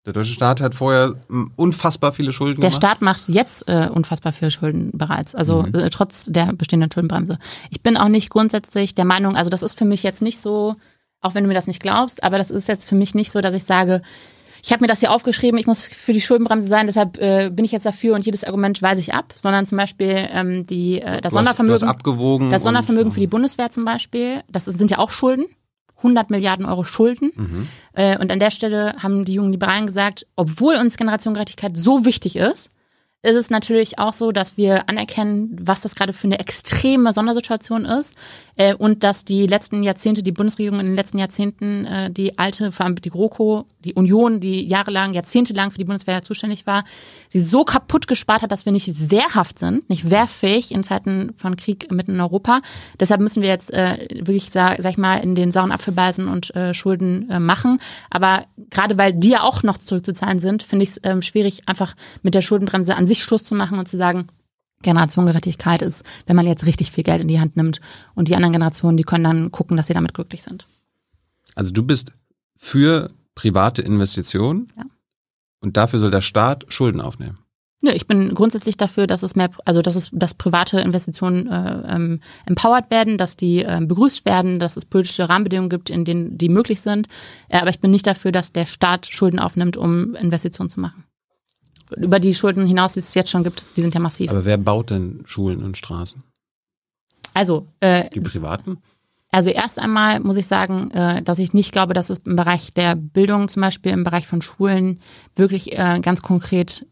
Speaker 1: Der deutsche Staat hat vorher unfassbar viele Schulden
Speaker 2: Der
Speaker 1: gemacht.
Speaker 2: Staat macht jetzt äh, unfassbar viele Schulden bereits, also
Speaker 1: Mhm.
Speaker 2: äh, trotz der bestehenden Schuldenbremse. Ich bin auch nicht grundsätzlich der Meinung, also das ist für mich jetzt nicht so, auch wenn du mir das nicht glaubst, aber das ist jetzt für mich nicht so, dass ich sage, ich habe mir das hier aufgeschrieben, ich muss für die Schuldenbremse sein, deshalb äh, bin ich jetzt dafür und jedes Argument weise ich ab, sondern zum Beispiel ähm, die, äh, das
Speaker 1: Du hast, du
Speaker 2: Sondervermögen.
Speaker 1: hast abgewogen.
Speaker 2: Das Sondervermögen
Speaker 1: und,
Speaker 2: für die Bundeswehr zum Beispiel, das sind ja auch Schulden. 100 Milliarden Euro Schulden.
Speaker 1: Mhm.
Speaker 2: Äh, und an der Stelle haben die jungen Liberalen gesagt, obwohl uns Generationengerechtigkeit so wichtig ist, ist es natürlich auch so, dass wir anerkennen, was das gerade für eine extreme Sondersituation ist äh, und dass die letzten Jahrzehnte, die Bundesregierung in den letzten Jahrzehnten, äh, die alte, vor allem die GroKo, die Union, die jahrelang, jahrzehntelang für die Bundeswehr zuständig war, sie so kaputt gespart hat, dass wir nicht wehrhaft sind, nicht wehrfähig in Zeiten von Krieg mitten in Europa. Deshalb müssen wir jetzt äh, wirklich, sag, sag ich mal, in den sauren Apfel beißen und äh, Schulden äh, machen. Aber gerade weil die ja auch noch zurückzuzahlen sind, finde ich es ähm, schwierig, einfach mit der Schuldenbremse an sich Schluss zu machen und zu sagen, Generationengerechtigkeit ist, wenn man jetzt richtig viel Geld in die Hand nimmt und die anderen Generationen, die können dann gucken, dass sie damit glücklich sind.
Speaker 1: Also du bist für private Investitionen
Speaker 2: Ja.
Speaker 1: und dafür soll der Staat Schulden aufnehmen.
Speaker 2: Nö, ich bin grundsätzlich dafür, dass es mehr, also dass es, dass private Investitionen äh, ähm, empowered werden, dass die ähm, begrüßt werden, dass es politische Rahmenbedingungen gibt, in denen die möglich sind. Äh, aber ich bin nicht dafür, dass der Staat Schulden aufnimmt, um Investitionen zu machen. Über die Schulden hinaus, die es jetzt schon gibt, die sind ja massiv.
Speaker 1: Aber wer baut denn Schulen und Straßen?
Speaker 2: Also äh,
Speaker 1: Die Privaten?
Speaker 2: Also erst einmal muss ich sagen, äh, dass ich nicht glaube, dass es im Bereich der Bildung, zum Beispiel im Bereich von Schulen, wirklich äh, ganz konkret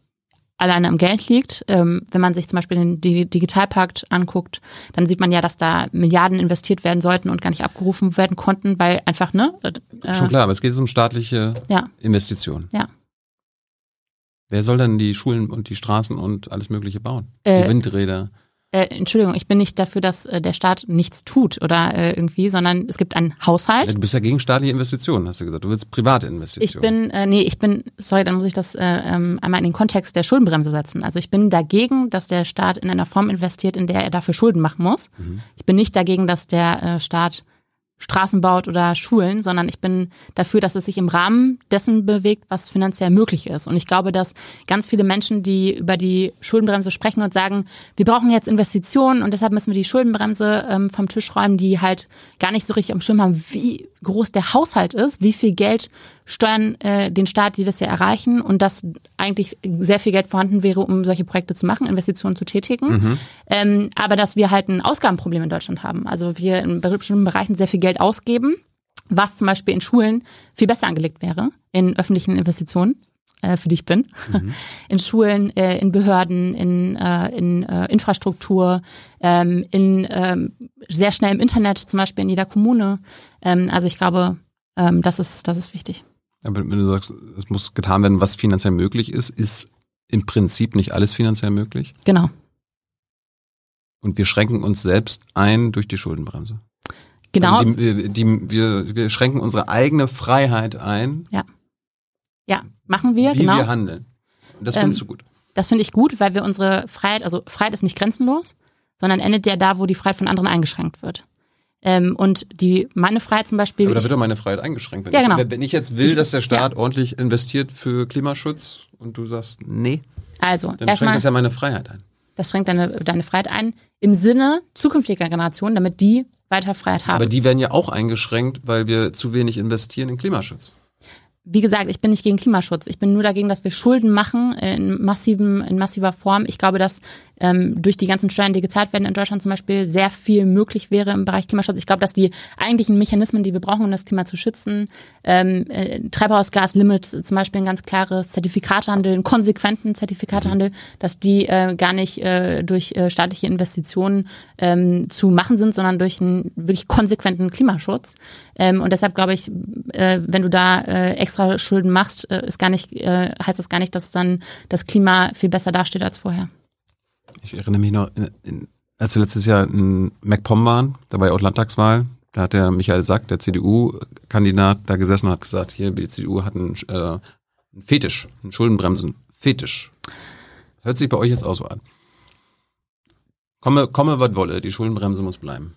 Speaker 2: alleine am Geld liegt. Ähm, wenn man sich zum Beispiel den Di- Digitalpakt anguckt, dann sieht man ja, dass da Milliarden investiert werden sollten und gar nicht abgerufen werden konnten, weil einfach, ne? Äh,
Speaker 1: Schon klar, aber es geht um staatliche
Speaker 2: Ja.
Speaker 1: Investitionen.
Speaker 2: Ja.
Speaker 1: Wer soll denn die Schulen und die Straßen und alles Mögliche bauen?
Speaker 2: Äh,
Speaker 1: die Windräder.
Speaker 2: Äh, Entschuldigung, ich bin nicht dafür, dass äh, der Staat nichts tut oder äh, irgendwie, sondern es gibt einen Haushalt.
Speaker 1: Du bist ja gegen staatliche Investitionen, hast du gesagt. Du willst private
Speaker 2: Ich
Speaker 1: Investitionen.
Speaker 2: bin, äh, nee, ich bin, sorry, dann muss ich das äh, ähm, einmal in den Kontext der Schuldenbremse setzen. Also ich bin dagegen, dass der Staat in einer Form investiert, in der er dafür Schulden machen muss. Ich bin nicht dagegen, dass der äh, Staat Straßen baut oder Schulen, sondern ich bin dafür, dass es sich im Rahmen dessen bewegt, was finanziell möglich ist. Und ich glaube, dass ganz viele Menschen, die über die Schuldenbremse sprechen und sagen, wir brauchen jetzt Investitionen und deshalb müssen wir die Schuldenbremse ähm, vom Tisch räumen, die halt gar nicht so richtig am Schirm haben, wie groß der Haushalt ist, wie viel Geld steuern äh, den Staat jedes Jahr erreichen und dass eigentlich sehr viel Geld vorhanden wäre, um solche Projekte zu machen, Investitionen zu tätigen. Ähm, aber dass wir halt ein Ausgabenproblem in Deutschland haben. Also wir in bestimmten Bereichen sehr viel Geld ausgeben, was zum Beispiel in Schulen viel besser angelegt wäre, in öffentlichen Investitionen, äh, für die ich bin, in Schulen, äh, in Behörden, in, äh, in äh, Infrastruktur, ähm, in ähm, sehr schnell im Internet, zum Beispiel in jeder Kommune. Ähm, also ich glaube, ähm, das ist, das ist wichtig.
Speaker 1: Aber wenn du sagst, es muss getan werden, was finanziell möglich ist, ist im Prinzip nicht alles finanziell möglich.
Speaker 2: Genau.
Speaker 1: Und wir schränken uns selbst ein durch die Schuldenbremse.
Speaker 2: Genau.
Speaker 1: Also die, die, wir, wir schränken unsere eigene Freiheit ein,
Speaker 2: ja, machen wir,
Speaker 1: wie
Speaker 2: genau.
Speaker 1: wir handeln. Und das
Speaker 2: Ähm,
Speaker 1: findest du gut.
Speaker 2: Das finde ich gut, weil wir unsere Freiheit, also Freiheit ist nicht grenzenlos, sondern endet ja da, wo die Freiheit von anderen eingeschränkt wird. Ähm, und die meine Freiheit zum Beispiel.
Speaker 1: Aber da
Speaker 2: ich,
Speaker 1: wird doch meine Freiheit eingeschränkt. Wenn,
Speaker 2: Ja,
Speaker 1: ich,
Speaker 2: genau.
Speaker 1: wenn ich jetzt will,
Speaker 2: Ich-
Speaker 1: dass der Staat ordentlich investiert für Klimaschutz und du sagst, nee,
Speaker 2: also
Speaker 1: dann schränkt das ja meine Freiheit ein.
Speaker 2: das schränkt deine, deine Freiheit ein im Sinne zukünftiger Generationen, damit die weiter Freiheit haben.
Speaker 1: Aber die werden ja auch eingeschränkt, weil wir zu wenig investieren in Klimaschutz.
Speaker 2: Wie gesagt, ich bin nicht gegen Klimaschutz. Ich bin nur dagegen, dass wir Schulden machen in massiven, in massiver Form. Ich glaube, dass ähm, durch die ganzen Steuern, die gezahlt werden in Deutschland zum Beispiel, sehr viel möglich wäre im Bereich Klimaschutz. Ich glaube, dass die eigentlichen Mechanismen, die wir brauchen, um das Klima zu schützen, ähm, äh, Treibhausgaslimit zum Beispiel ein ganz klares Zertifikatehandel, einen konsequenten Zertifikatehandel, dass die äh, gar nicht äh, durch äh, staatliche Investitionen ähm, zu machen sind, sondern durch einen wirklich konsequenten Klimaschutz. Ähm, und deshalb glaube ich, äh, wenn du da äh, extra Schulden machst, äh, ist gar nicht, äh, heißt das gar nicht, dass dann das Klima viel besser dasteht als vorher.
Speaker 1: Ich erinnere mich noch, als wir letztes Jahr in MacPom waren, da war ja auch Landtagswahl, da hat der Michael Sack, der CDU-Kandidat, da gesessen und hat gesagt, hier, die CDU hat einen, äh, einen Fetisch, einen Schuldenbremsen-Fetisch. Hört sich bei euch jetzt auch so an. Komme, komme, was wolle, die Schuldenbremse muss bleiben.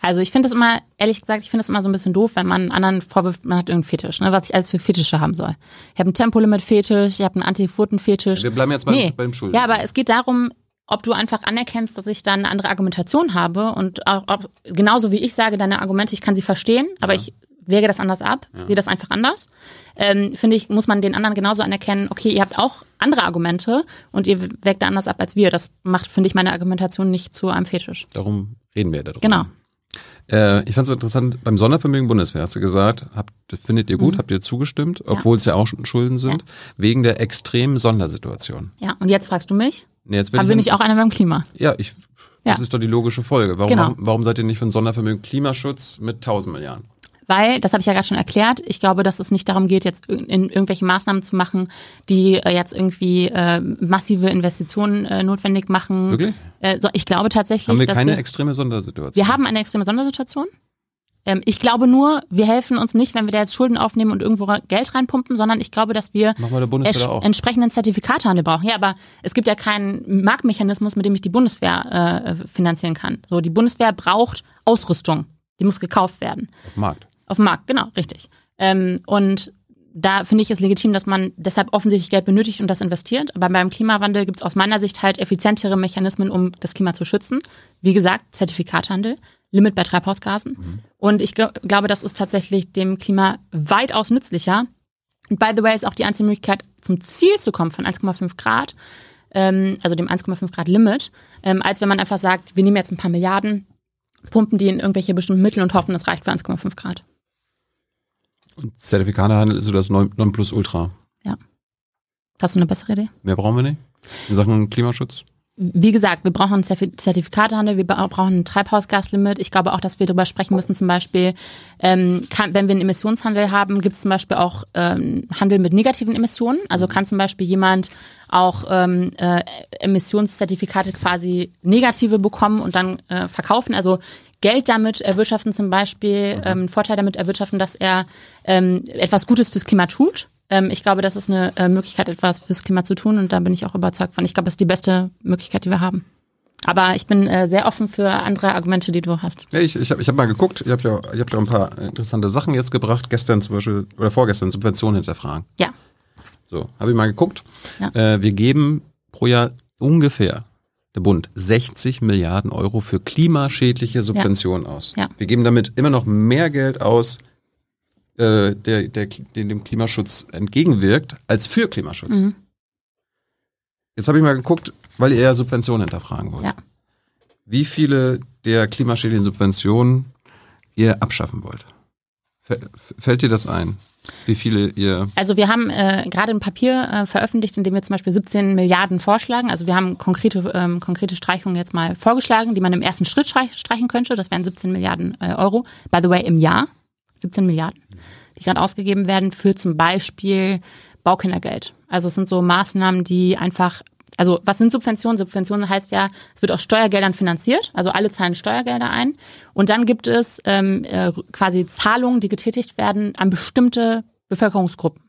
Speaker 2: Also ich finde es immer, ehrlich gesagt, ich finde es immer so ein bisschen doof, wenn man anderen vorwirft, man hat irgendeinen Fetisch, ne, was ich alles für Fetische haben soll. Ich habe einen Tempolimit-Fetisch, ich habe einen Antifoten-Fetisch.
Speaker 1: Wir bleiben jetzt beim, nee. beim Schulden.
Speaker 2: Ja, aber es geht darum, ob du einfach anerkennst, dass ich dann eine andere Argumentation habe und auch, ob, genauso wie ich sage, deine Argumente, ich kann sie verstehen, aber ja. ich wäge das anders ab, ja. sehe das einfach anders. Ähm, Finde ich, muss man den anderen genauso anerkennen, okay, ihr habt auch andere Argumente und ihr wägt da anders ab als wir. Das macht, finde ich, meine Argumentation nicht zu einem Fetisch.
Speaker 1: Darum reden wir darüber.
Speaker 2: Genau.
Speaker 1: Äh, ich fand es so interessant, beim Sondervermögen Bundeswehr hast du gesagt, habt, findet ihr gut, mhm. habt ihr zugestimmt, obwohl ja. es ja auch Schulden sind, ja. wegen der extremen Sondersituation.
Speaker 2: Ja, und jetzt fragst du mich,
Speaker 1: nee, jetzt
Speaker 2: haben wir nicht auch einer beim Klima?
Speaker 1: Ja, ich, das ist doch die logische Folge. Warum, genau. warum seid ihr nicht für ein Sondervermögen Klimaschutz mit 1000 Milliarden?
Speaker 2: Weil, das habe ich ja gerade schon erklärt, ich glaube, dass es nicht darum geht, jetzt in irgendwelche Maßnahmen zu machen, die äh, jetzt irgendwie äh, massive Investitionen äh, notwendig machen.
Speaker 1: Wirklich?
Speaker 2: Äh, so, ich glaube tatsächlich,
Speaker 1: haben wir dass keine wir, extreme Sondersituation.
Speaker 2: Wir haben eine extreme Sondersituation. Ähm, ich glaube nur, wir helfen uns nicht, wenn wir da jetzt Schulden aufnehmen und irgendwo Geld reinpumpen, sondern ich glaube, dass wir entsprechenden Zertifikatehandel brauchen. Ja, aber es gibt ja keinen Marktmechanismus, mit dem ich die Bundeswehr äh, finanzieren kann. So, die Bundeswehr braucht Ausrüstung. Die muss gekauft werden.
Speaker 1: Auf dem Markt.
Speaker 2: Auf dem Markt, genau, richtig. Ähm, und da finde ich es legitim, dass man deshalb offensichtlich Geld benötigt und das investiert. Aber beim Klimawandel gibt es aus meiner Sicht halt effizientere Mechanismen, um das Klima zu schützen. Wie gesagt, Zertifikathandel, Limit bei Treibhausgasen. Mhm. Und ich glaube, das ist tatsächlich dem Klima weitaus nützlicher. Und by the way ist auch die einzige Möglichkeit, zum Ziel zu kommen von 1,5 Grad, ähm, also dem 1,5 Grad Limit, ähm, als wenn man einfach sagt, wir nehmen jetzt ein paar Milliarden, pumpen die in irgendwelche bestimmten Mittel und hoffen, das reicht für 1,5 Grad.
Speaker 1: Und Zertifikatehandel ist so das Nonplusultra.
Speaker 2: Ja. Hast du eine bessere Idee?
Speaker 1: Mehr brauchen wir nicht? In Sachen Klimaschutz?
Speaker 2: Wie gesagt, wir brauchen Zertifikatehandel, wir brauchen ein Treibhausgaslimit. Ich glaube auch, dass wir darüber sprechen müssen, zum Beispiel, ähm, kann, wenn wir einen Emissionshandel haben, gibt es zum Beispiel auch ähm, Handel mit negativen Emissionen. Also kann zum Beispiel jemand auch ähm, äh, Emissionszertifikate quasi negative bekommen und dann äh, verkaufen. Also Geld damit erwirtschaften zum Beispiel, ähm, Vorteil damit erwirtschaften, dass er ähm, etwas Gutes fürs Klima tut. Ähm, ich glaube, das ist eine äh, Möglichkeit, etwas fürs Klima zu tun und da bin ich auch überzeugt von. Ich glaube, das ist die beste Möglichkeit, die wir haben. Aber ich bin äh, sehr offen für andere Argumente, die du hast.
Speaker 1: Ja, ich ich habe ich hab mal geguckt, ihr habt ja ihr habt ja ein paar interessante Sachen jetzt gebracht. Gestern zum Beispiel, oder vorgestern, Subventionen hinterfragen.
Speaker 2: Ja.
Speaker 1: So, habe ich mal geguckt. Ja. Äh, wir geben pro Jahr ungefähr der Bund 60 Milliarden Euro für klimaschädliche Subventionen ja. aus. Ja. Wir geben damit immer noch mehr Geld aus, äh, der, der, dem Klimaschutz entgegenwirkt, als für Klimaschutz. Mhm. Jetzt habe ich mal geguckt, weil ihr ja Subventionen hinterfragen wollt. Ja. Wie viele der klimaschädlichen Subventionen ihr abschaffen wollt? Fällt dir das ein? Wie viele ihr?
Speaker 2: Also wir haben äh, gerade ein Papier äh, veröffentlicht, in dem wir zum Beispiel 17 Milliarden vorschlagen. Also wir haben konkrete, ähm, konkrete Streichungen jetzt mal vorgeschlagen, die man im ersten Schritt streichen könnte. Das wären 17 Milliarden äh, Euro. By the way, im Jahr 17 Milliarden, die gerade ausgegeben werden für zum Beispiel Baukindergeld. Also es sind so Maßnahmen, die einfach also was sind Subventionen? Subventionen heißt ja, es wird aus Steuergeldern finanziert, also alle zahlen Steuergelder ein. Und dann gibt es ähm, äh, quasi Zahlungen, die getätigt werden an bestimmte Bevölkerungsgruppen.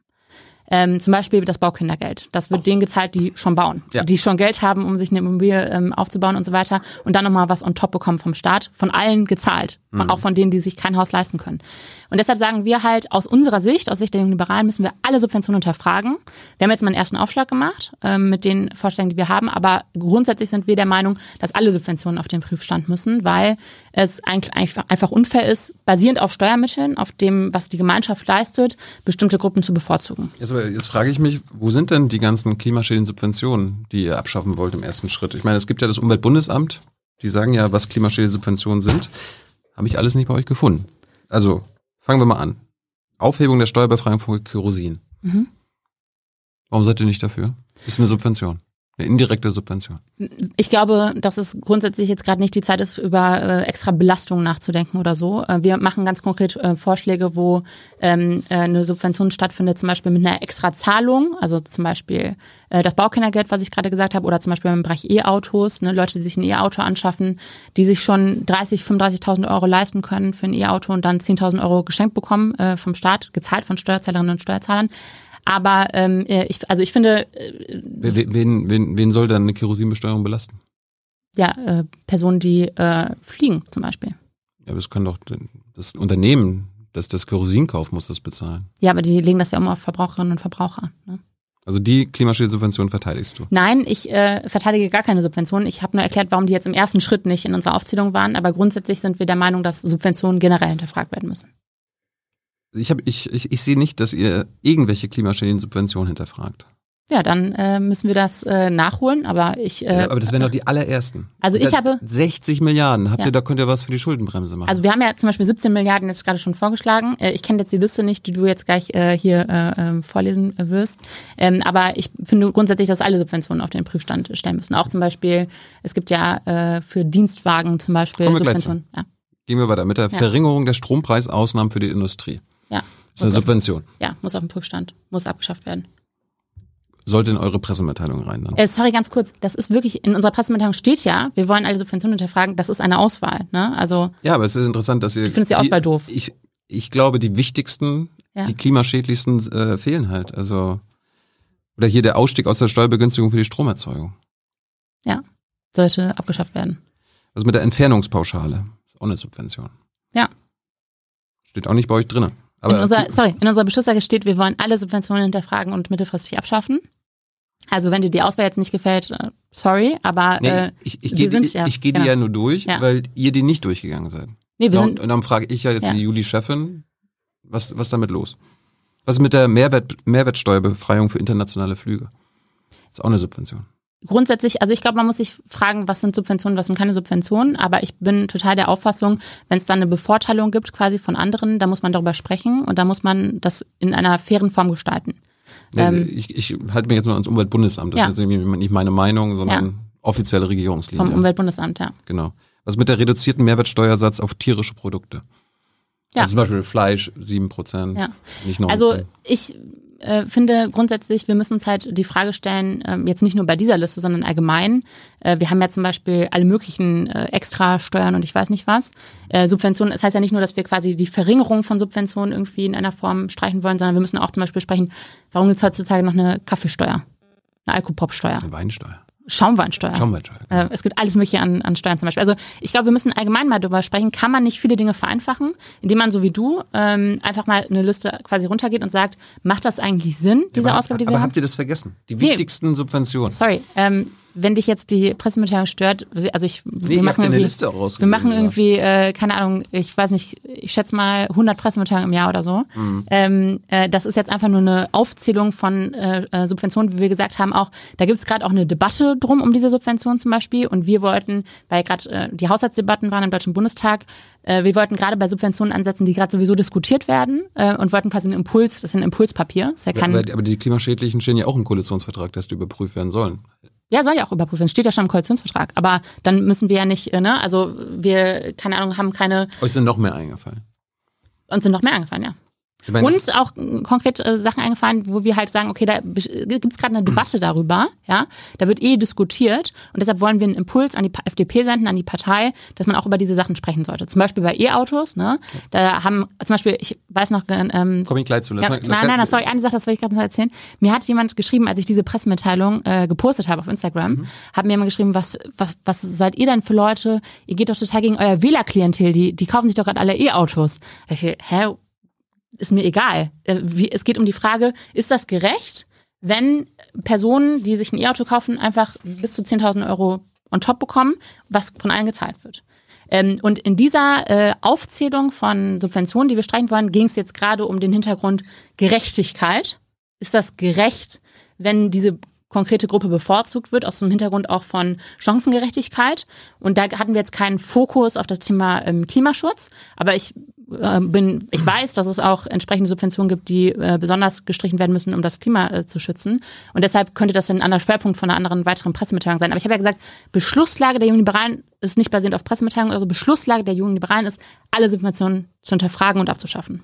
Speaker 2: Ähm, zum Beispiel das Baukindergeld. Das wird denen gezahlt, die schon bauen, ja. die schon Geld haben, um sich eine Immobilie ähm, aufzubauen und so weiter. Und dann nochmal was on top bekommen vom Staat, von allen gezahlt, von, mhm. auch von denen, die sich kein Haus leisten können. Und deshalb sagen wir halt, aus unserer Sicht, aus Sicht der Liberalen, müssen wir alle Subventionen hinterfragen. Wir haben jetzt mal einen ersten Aufschlag gemacht ähm, mit den Vorstellungen, die wir haben, aber grundsätzlich sind wir der Meinung, dass alle Subventionen auf den Prüfstand müssen, weil es einfach unfair ist, basierend auf Steuermitteln, auf dem, was die Gemeinschaft leistet, bestimmte Gruppen zu bevorzugen.
Speaker 1: Jetzt, jetzt frage ich mich, wo sind denn die ganzen Klimaschäden-Subventionen, die ihr abschaffen wollt im ersten Schritt? Ich meine, es gibt ja das Umweltbundesamt, die sagen ja, was Klimaschäden-Subventionen sind. Habe ich alles nicht bei euch gefunden. Also, fangen wir mal an. Aufhebung der Steuerbefreiung von Kerosin. Mhm. Warum seid ihr nicht dafür? Ist eine Subvention. Eine indirekte Subvention.
Speaker 2: Ich glaube, dass es grundsätzlich jetzt gerade nicht die Zeit ist, über äh, extra Belastungen nachzudenken oder so. Äh, wir machen ganz konkret äh, Vorschläge, wo ähm, äh, eine Subvention stattfindet, zum Beispiel mit einer extra Zahlung, also zum Beispiel äh, das Baukindergeld, was ich gerade gesagt habe, oder zum Beispiel im Bereich E-Autos, ne, Leute, die sich ein E-Auto anschaffen, die sich schon 30, 35.000 Euro leisten können für ein E-Auto und dann 10.000 Euro geschenkt bekommen äh, vom Staat, gezahlt von Steuerzahlerinnen und Steuerzahlern. Aber ähm, äh, ich, also ich finde. Äh,
Speaker 1: wen, wen, wen soll dann eine Kerosinbesteuerung belasten?
Speaker 2: Ja, äh, Personen, die äh, fliegen zum Beispiel.
Speaker 1: Ja, aber das kann doch das Unternehmen, das das Kerosin kauft, muss das bezahlen.
Speaker 2: Ja, aber die legen das ja immer auf Verbraucherinnen und Verbraucher. Ne?
Speaker 1: Also die Klimaschädsubvention verteidigst du?
Speaker 2: Nein, ich äh, verteidige gar keine Subventionen. Ich habe nur erklärt, warum die jetzt im ersten Schritt nicht in unserer Aufzählung waren. Aber grundsätzlich sind wir der Meinung, dass Subventionen generell hinterfragt werden müssen
Speaker 1: ich, hab, ich, ich, ich sehe nicht, dass ihr irgendwelche Klimaschäden-Subventionen hinterfragt.
Speaker 2: Ja, dann äh, müssen wir das äh, nachholen, aber ich. Äh,
Speaker 1: ja, aber das wären doch die allerersten.
Speaker 2: Also ich habe
Speaker 1: 60 Milliarden. Habt ja. ihr da könnt ihr was für die Schuldenbremse machen?
Speaker 2: Also wir haben ja zum Beispiel 17 Milliarden jetzt gerade schon vorgeschlagen. Äh, ich kenne jetzt die Liste nicht, die du jetzt gleich äh, hier äh, ähm, vorlesen wirst. Ähm, aber ich finde grundsätzlich, dass alle Subventionen auf den Prüfstand stellen müssen. Auch zum Beispiel, es gibt ja für Dienstwagen zum Beispiel Subventionen. Ja.
Speaker 1: Gehen wir weiter mit der. Verringerung der Strompreisausnahmen für die Industrie.
Speaker 2: Ja.
Speaker 1: Ist eine Subvention.
Speaker 2: Auf, ja, muss auf den Prüfstand, muss abgeschafft werden.
Speaker 1: Sollte in eure Pressemitteilung rein dann.
Speaker 2: Äh, sorry, ganz kurz. Das ist wirklich, in unserer Pressemitteilung steht ja, wir wollen alle Subventionen hinterfragen. Das ist eine Auswahl. Ne? Also,
Speaker 1: ja, aber es ist interessant, dass ihr.
Speaker 2: Du findest die Auswahl doof.
Speaker 1: Ich, ich glaube, die wichtigsten, ja. die klimaschädlichsten äh, fehlen halt. Also, oder hier der Ausstieg aus der Steuerbegünstigung für die Stromerzeugung.
Speaker 2: Ja, sollte abgeschafft werden.
Speaker 1: Also mit der Entfernungspauschale. Ist auch eine Subvention.
Speaker 2: Ja.
Speaker 1: Steht auch nicht bei euch drin.
Speaker 2: Aber in unserer, sorry, in unserer Beschlusslage steht, wir wollen alle Subventionen hinterfragen und mittelfristig abschaffen. Also wenn dir die Auswahl jetzt nicht gefällt, äh, sorry, aber nee, äh,
Speaker 1: ich, ich, wir sind ja. Ich gehe genau. die ja nur durch, ja. weil ihr die nicht durchgegangen seid.
Speaker 2: Nee, wir sind,
Speaker 1: und dann frage ich ja jetzt ja. die Juli-Chefin, was, was damit los? Was ist mit der Mehrwert, Mehrwertsteuerbefreiung für internationale Flüge? Das ist auch eine Subvention
Speaker 2: grundsätzlich, also ich glaube, man muss sich fragen, was sind Subventionen, was sind keine Subventionen, aber ich bin total der Auffassung, wenn es dann eine Bevorteilung gibt quasi von anderen, da muss man darüber sprechen und da muss man das in einer fairen Form gestalten.
Speaker 1: Nee, ähm, ich, ich halte mich jetzt nur ans Umweltbundesamt, das ja. ist jetzt nicht meine Meinung, sondern ja. offizielle Regierungslinie.
Speaker 2: Vom Umweltbundesamt, ja.
Speaker 1: Genau. Was mit der reduzierten Mehrwertsteuersatz auf tierische Produkte? Ja. Also zum Beispiel Fleisch, 7%, ja. nicht 19%.
Speaker 2: Also ich äh, finde grundsätzlich, wir müssen uns halt die Frage stellen, äh, jetzt nicht nur bei dieser Liste, sondern allgemein. Äh, wir haben ja zum Beispiel alle möglichen äh, Extrasteuern und ich weiß nicht was. Äh, Subventionen, das heißt ja nicht nur, dass wir quasi die Verringerung von Subventionen irgendwie in einer Form streichen wollen, sondern wir müssen auch zum Beispiel sprechen, warum gibt es heutzutage noch eine Kaffeesteuer, eine Alkopop-Steuer?
Speaker 1: Eine Weinsteuer.
Speaker 2: Schaumweinsteuer.
Speaker 1: Schaumweinsteuer.
Speaker 2: Genau. es gibt alles Mögliche an, an Steuern zum Beispiel. Also ich glaube, wir müssen allgemein mal darüber sprechen, kann man nicht viele Dinge vereinfachen, indem man so wie du ähm, einfach mal eine Liste quasi runtergeht und sagt, macht das eigentlich Sinn, diese
Speaker 1: aber,
Speaker 2: Ausgabe, die wir
Speaker 1: aber
Speaker 2: haben?
Speaker 1: habt ihr das vergessen? Die nee. wichtigsten Subventionen.
Speaker 2: Sorry, ähm, wenn dich jetzt die Pressemitteilung stört, also ich,
Speaker 1: nee, wir
Speaker 2: machen
Speaker 1: irgendwie,
Speaker 2: wir machen irgendwie, äh, keine Ahnung, ich weiß nicht, ich schätze mal 100 Pressemitteilungen im Jahr oder so. Mhm. Ähm, äh, das ist jetzt einfach nur eine Aufzählung von äh, äh Subventionen, wie wir gesagt haben, auch da gibt es gerade auch eine Debatte drum um diese Subventionen zum Beispiel und wir wollten, weil gerade äh, die Haushaltsdebatten waren im Deutschen Bundestag, äh, wir wollten gerade bei Subventionen ansetzen, die gerade sowieso diskutiert werden äh, und wollten quasi einen Impuls, das ist ein Impulspapier. Das
Speaker 1: ja kein, aber, aber die klimaschädlichen stehen ja auch im Koalitionsvertrag, dass die überprüft werden sollen.
Speaker 2: Ja, soll ja auch überprüfen. Steht ja schon im Koalitionsvertrag. Aber dann müssen wir ja nicht, äh, ne, also wir, keine Ahnung, haben keine.
Speaker 1: Euch sind noch mehr eingefallen.
Speaker 2: Uns sind noch mehr eingefallen, ja. Meine, und auch konkret äh, Sachen eingefallen, wo wir halt sagen, okay, da gibt es gerade eine Debatte darüber, ja, da wird eh diskutiert und deshalb wollen wir einen Impuls an die FDP senden, an die Partei, dass man auch über diese Sachen sprechen sollte. Zum Beispiel bei E-Autos, ne, da haben zum Beispiel, ich weiß noch, ähm,
Speaker 1: komm ich gleich zu.
Speaker 2: Ja, nein, nein, nein, sorry, eine Sache, das wollte ich gerade noch erzählen. Mir hat jemand geschrieben, als ich diese Pressemitteilung äh, gepostet habe auf Instagram, mhm. hat mir jemand geschrieben, was, was, was seid ihr denn für Leute? Ihr geht doch total gegen euer Wählerklientel, die, die kaufen sich doch gerade alle E-Autos. Da ich, hä, ist mir egal. Äh, es geht um die Frage, ist das gerecht, wenn Personen, die sich ein E-Auto kaufen, einfach bis zu 10.000 Euro on top bekommen, was von allen gezahlt wird? Ähm, und in dieser äh, Aufzählung von Subventionen, die wir streichen wollen, ging es jetzt gerade um den Hintergrund Gerechtigkeit. Ist das gerecht, wenn diese konkrete Gruppe bevorzugt wird, aus dem Hintergrund auch von Chancengerechtigkeit. Und da hatten wir jetzt keinen Fokus auf das Thema ähm, Klimaschutz. Aber ich bin, ich weiß, dass es auch entsprechende Subventionen gibt, die äh, besonders gestrichen werden müssen, um das Klima äh, zu schützen. Und deshalb könnte das ein anderer Schwerpunkt von einer anderen weiteren Pressemitteilung sein. Aber ich habe ja gesagt, Beschlusslage der Jungen Liberalen ist nicht basierend auf Pressemitteilung, also Beschlusslage der Jungen Liberalen ist, alle Subventionen zu hinterfragen und abzuschaffen.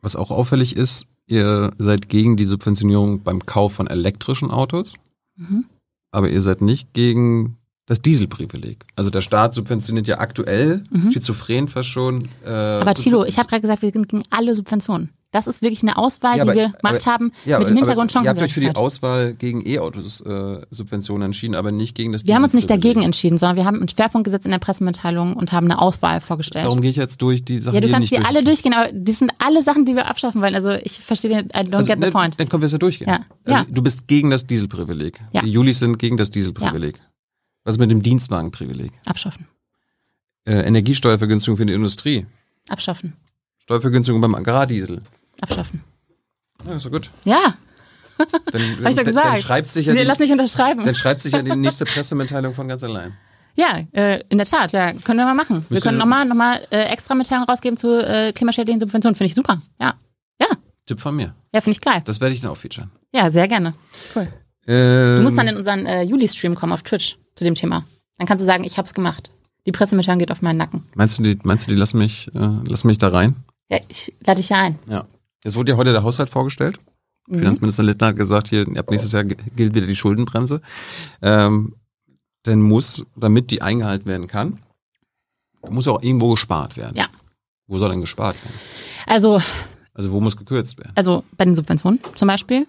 Speaker 1: Was auch auffällig ist, ihr seid gegen die Subventionierung beim Kauf von elektrischen Autos, mhm. aber ihr seid nicht gegen das Dieselprivileg. Also der Staat subventioniert ja aktuell, mhm. schizophren fast schon.
Speaker 2: Äh, aber Tilo, ich habe gerade gesagt, wir sind gegen alle Subventionen. Das ist wirklich eine Auswahl, ja, aber, die wir gemacht haben ja, mit dem Hintergrund
Speaker 1: schon. Ihr habt euch für die Auswahl gegen E-Autos äh, Subventionen entschieden, aber nicht gegen das
Speaker 2: Wir haben uns nicht dagegen entschieden, sondern wir haben einen Schwerpunkt gesetzt in der Pressemitteilung und haben eine Auswahl vorgestellt.
Speaker 1: Darum gehe ich jetzt durch die Sachen,
Speaker 2: Ja, du
Speaker 1: die
Speaker 2: kannst die alle durchgehen, aber die sind alle Sachen, die wir abschaffen wollen. Also ich verstehe den, I don't also, get the ne, point.
Speaker 1: Dann können wir es ja durchgehen. Ja. Also, Du bist gegen das Dieselprivileg. Ja. Die Julis sind gegen das Dieselprivileg. Was ist mit dem Dienstwagenprivileg?
Speaker 2: Abschaffen.
Speaker 1: Äh, Energiesteuervergünstigung für die Industrie?
Speaker 2: Abschaffen.
Speaker 1: Steuervergünstigung beim Agrardiesel?
Speaker 2: Abschaffen.
Speaker 1: Ja, ist doch gut.
Speaker 2: Ja.
Speaker 1: Dann, Hab ich doch gesagt. Dann schreibt sich ja
Speaker 2: die, Lass mich unterschreiben.
Speaker 1: Dann schreibt sich ja die nächste Pressemitteilung von ganz allein.
Speaker 2: Ja, äh, in der Tat, ja, können wir mal machen. Müsst wir können nochmal noch mal, äh, extra Mitteilungen rausgeben zu äh, klimaschädlichen Subventionen. Finde ich super. Ja. Ja.
Speaker 1: Tipp von mir.
Speaker 2: Ja, finde ich geil.
Speaker 1: Das werde ich dann auch featuren.
Speaker 2: Ja, sehr gerne. Cool. Ähm, du musst dann in unseren äh, Juli-Stream kommen auf Twitch zu dem Thema. Dann kannst du sagen, ich hab's gemacht. Die Pressemitteilung geht auf meinen Nacken.
Speaker 1: Meinst du, die, meinst du, die lassen mich, äh, lassen mich da rein?
Speaker 2: Ja, ich lade dich ja ein.
Speaker 1: Ja. Jetzt wurde ja heute der Haushalt vorgestellt. Mhm. Finanzminister Littner hat gesagt, hier ab nächstes Jahr gilt wieder die Schuldenbremse. Ähm, denn muss, damit die eingehalten werden kann, muss auch irgendwo gespart werden.
Speaker 2: Ja.
Speaker 1: Wo soll denn gespart werden?
Speaker 2: Also.
Speaker 1: Also wo muss gekürzt werden?
Speaker 2: Also bei den Subventionen zum Beispiel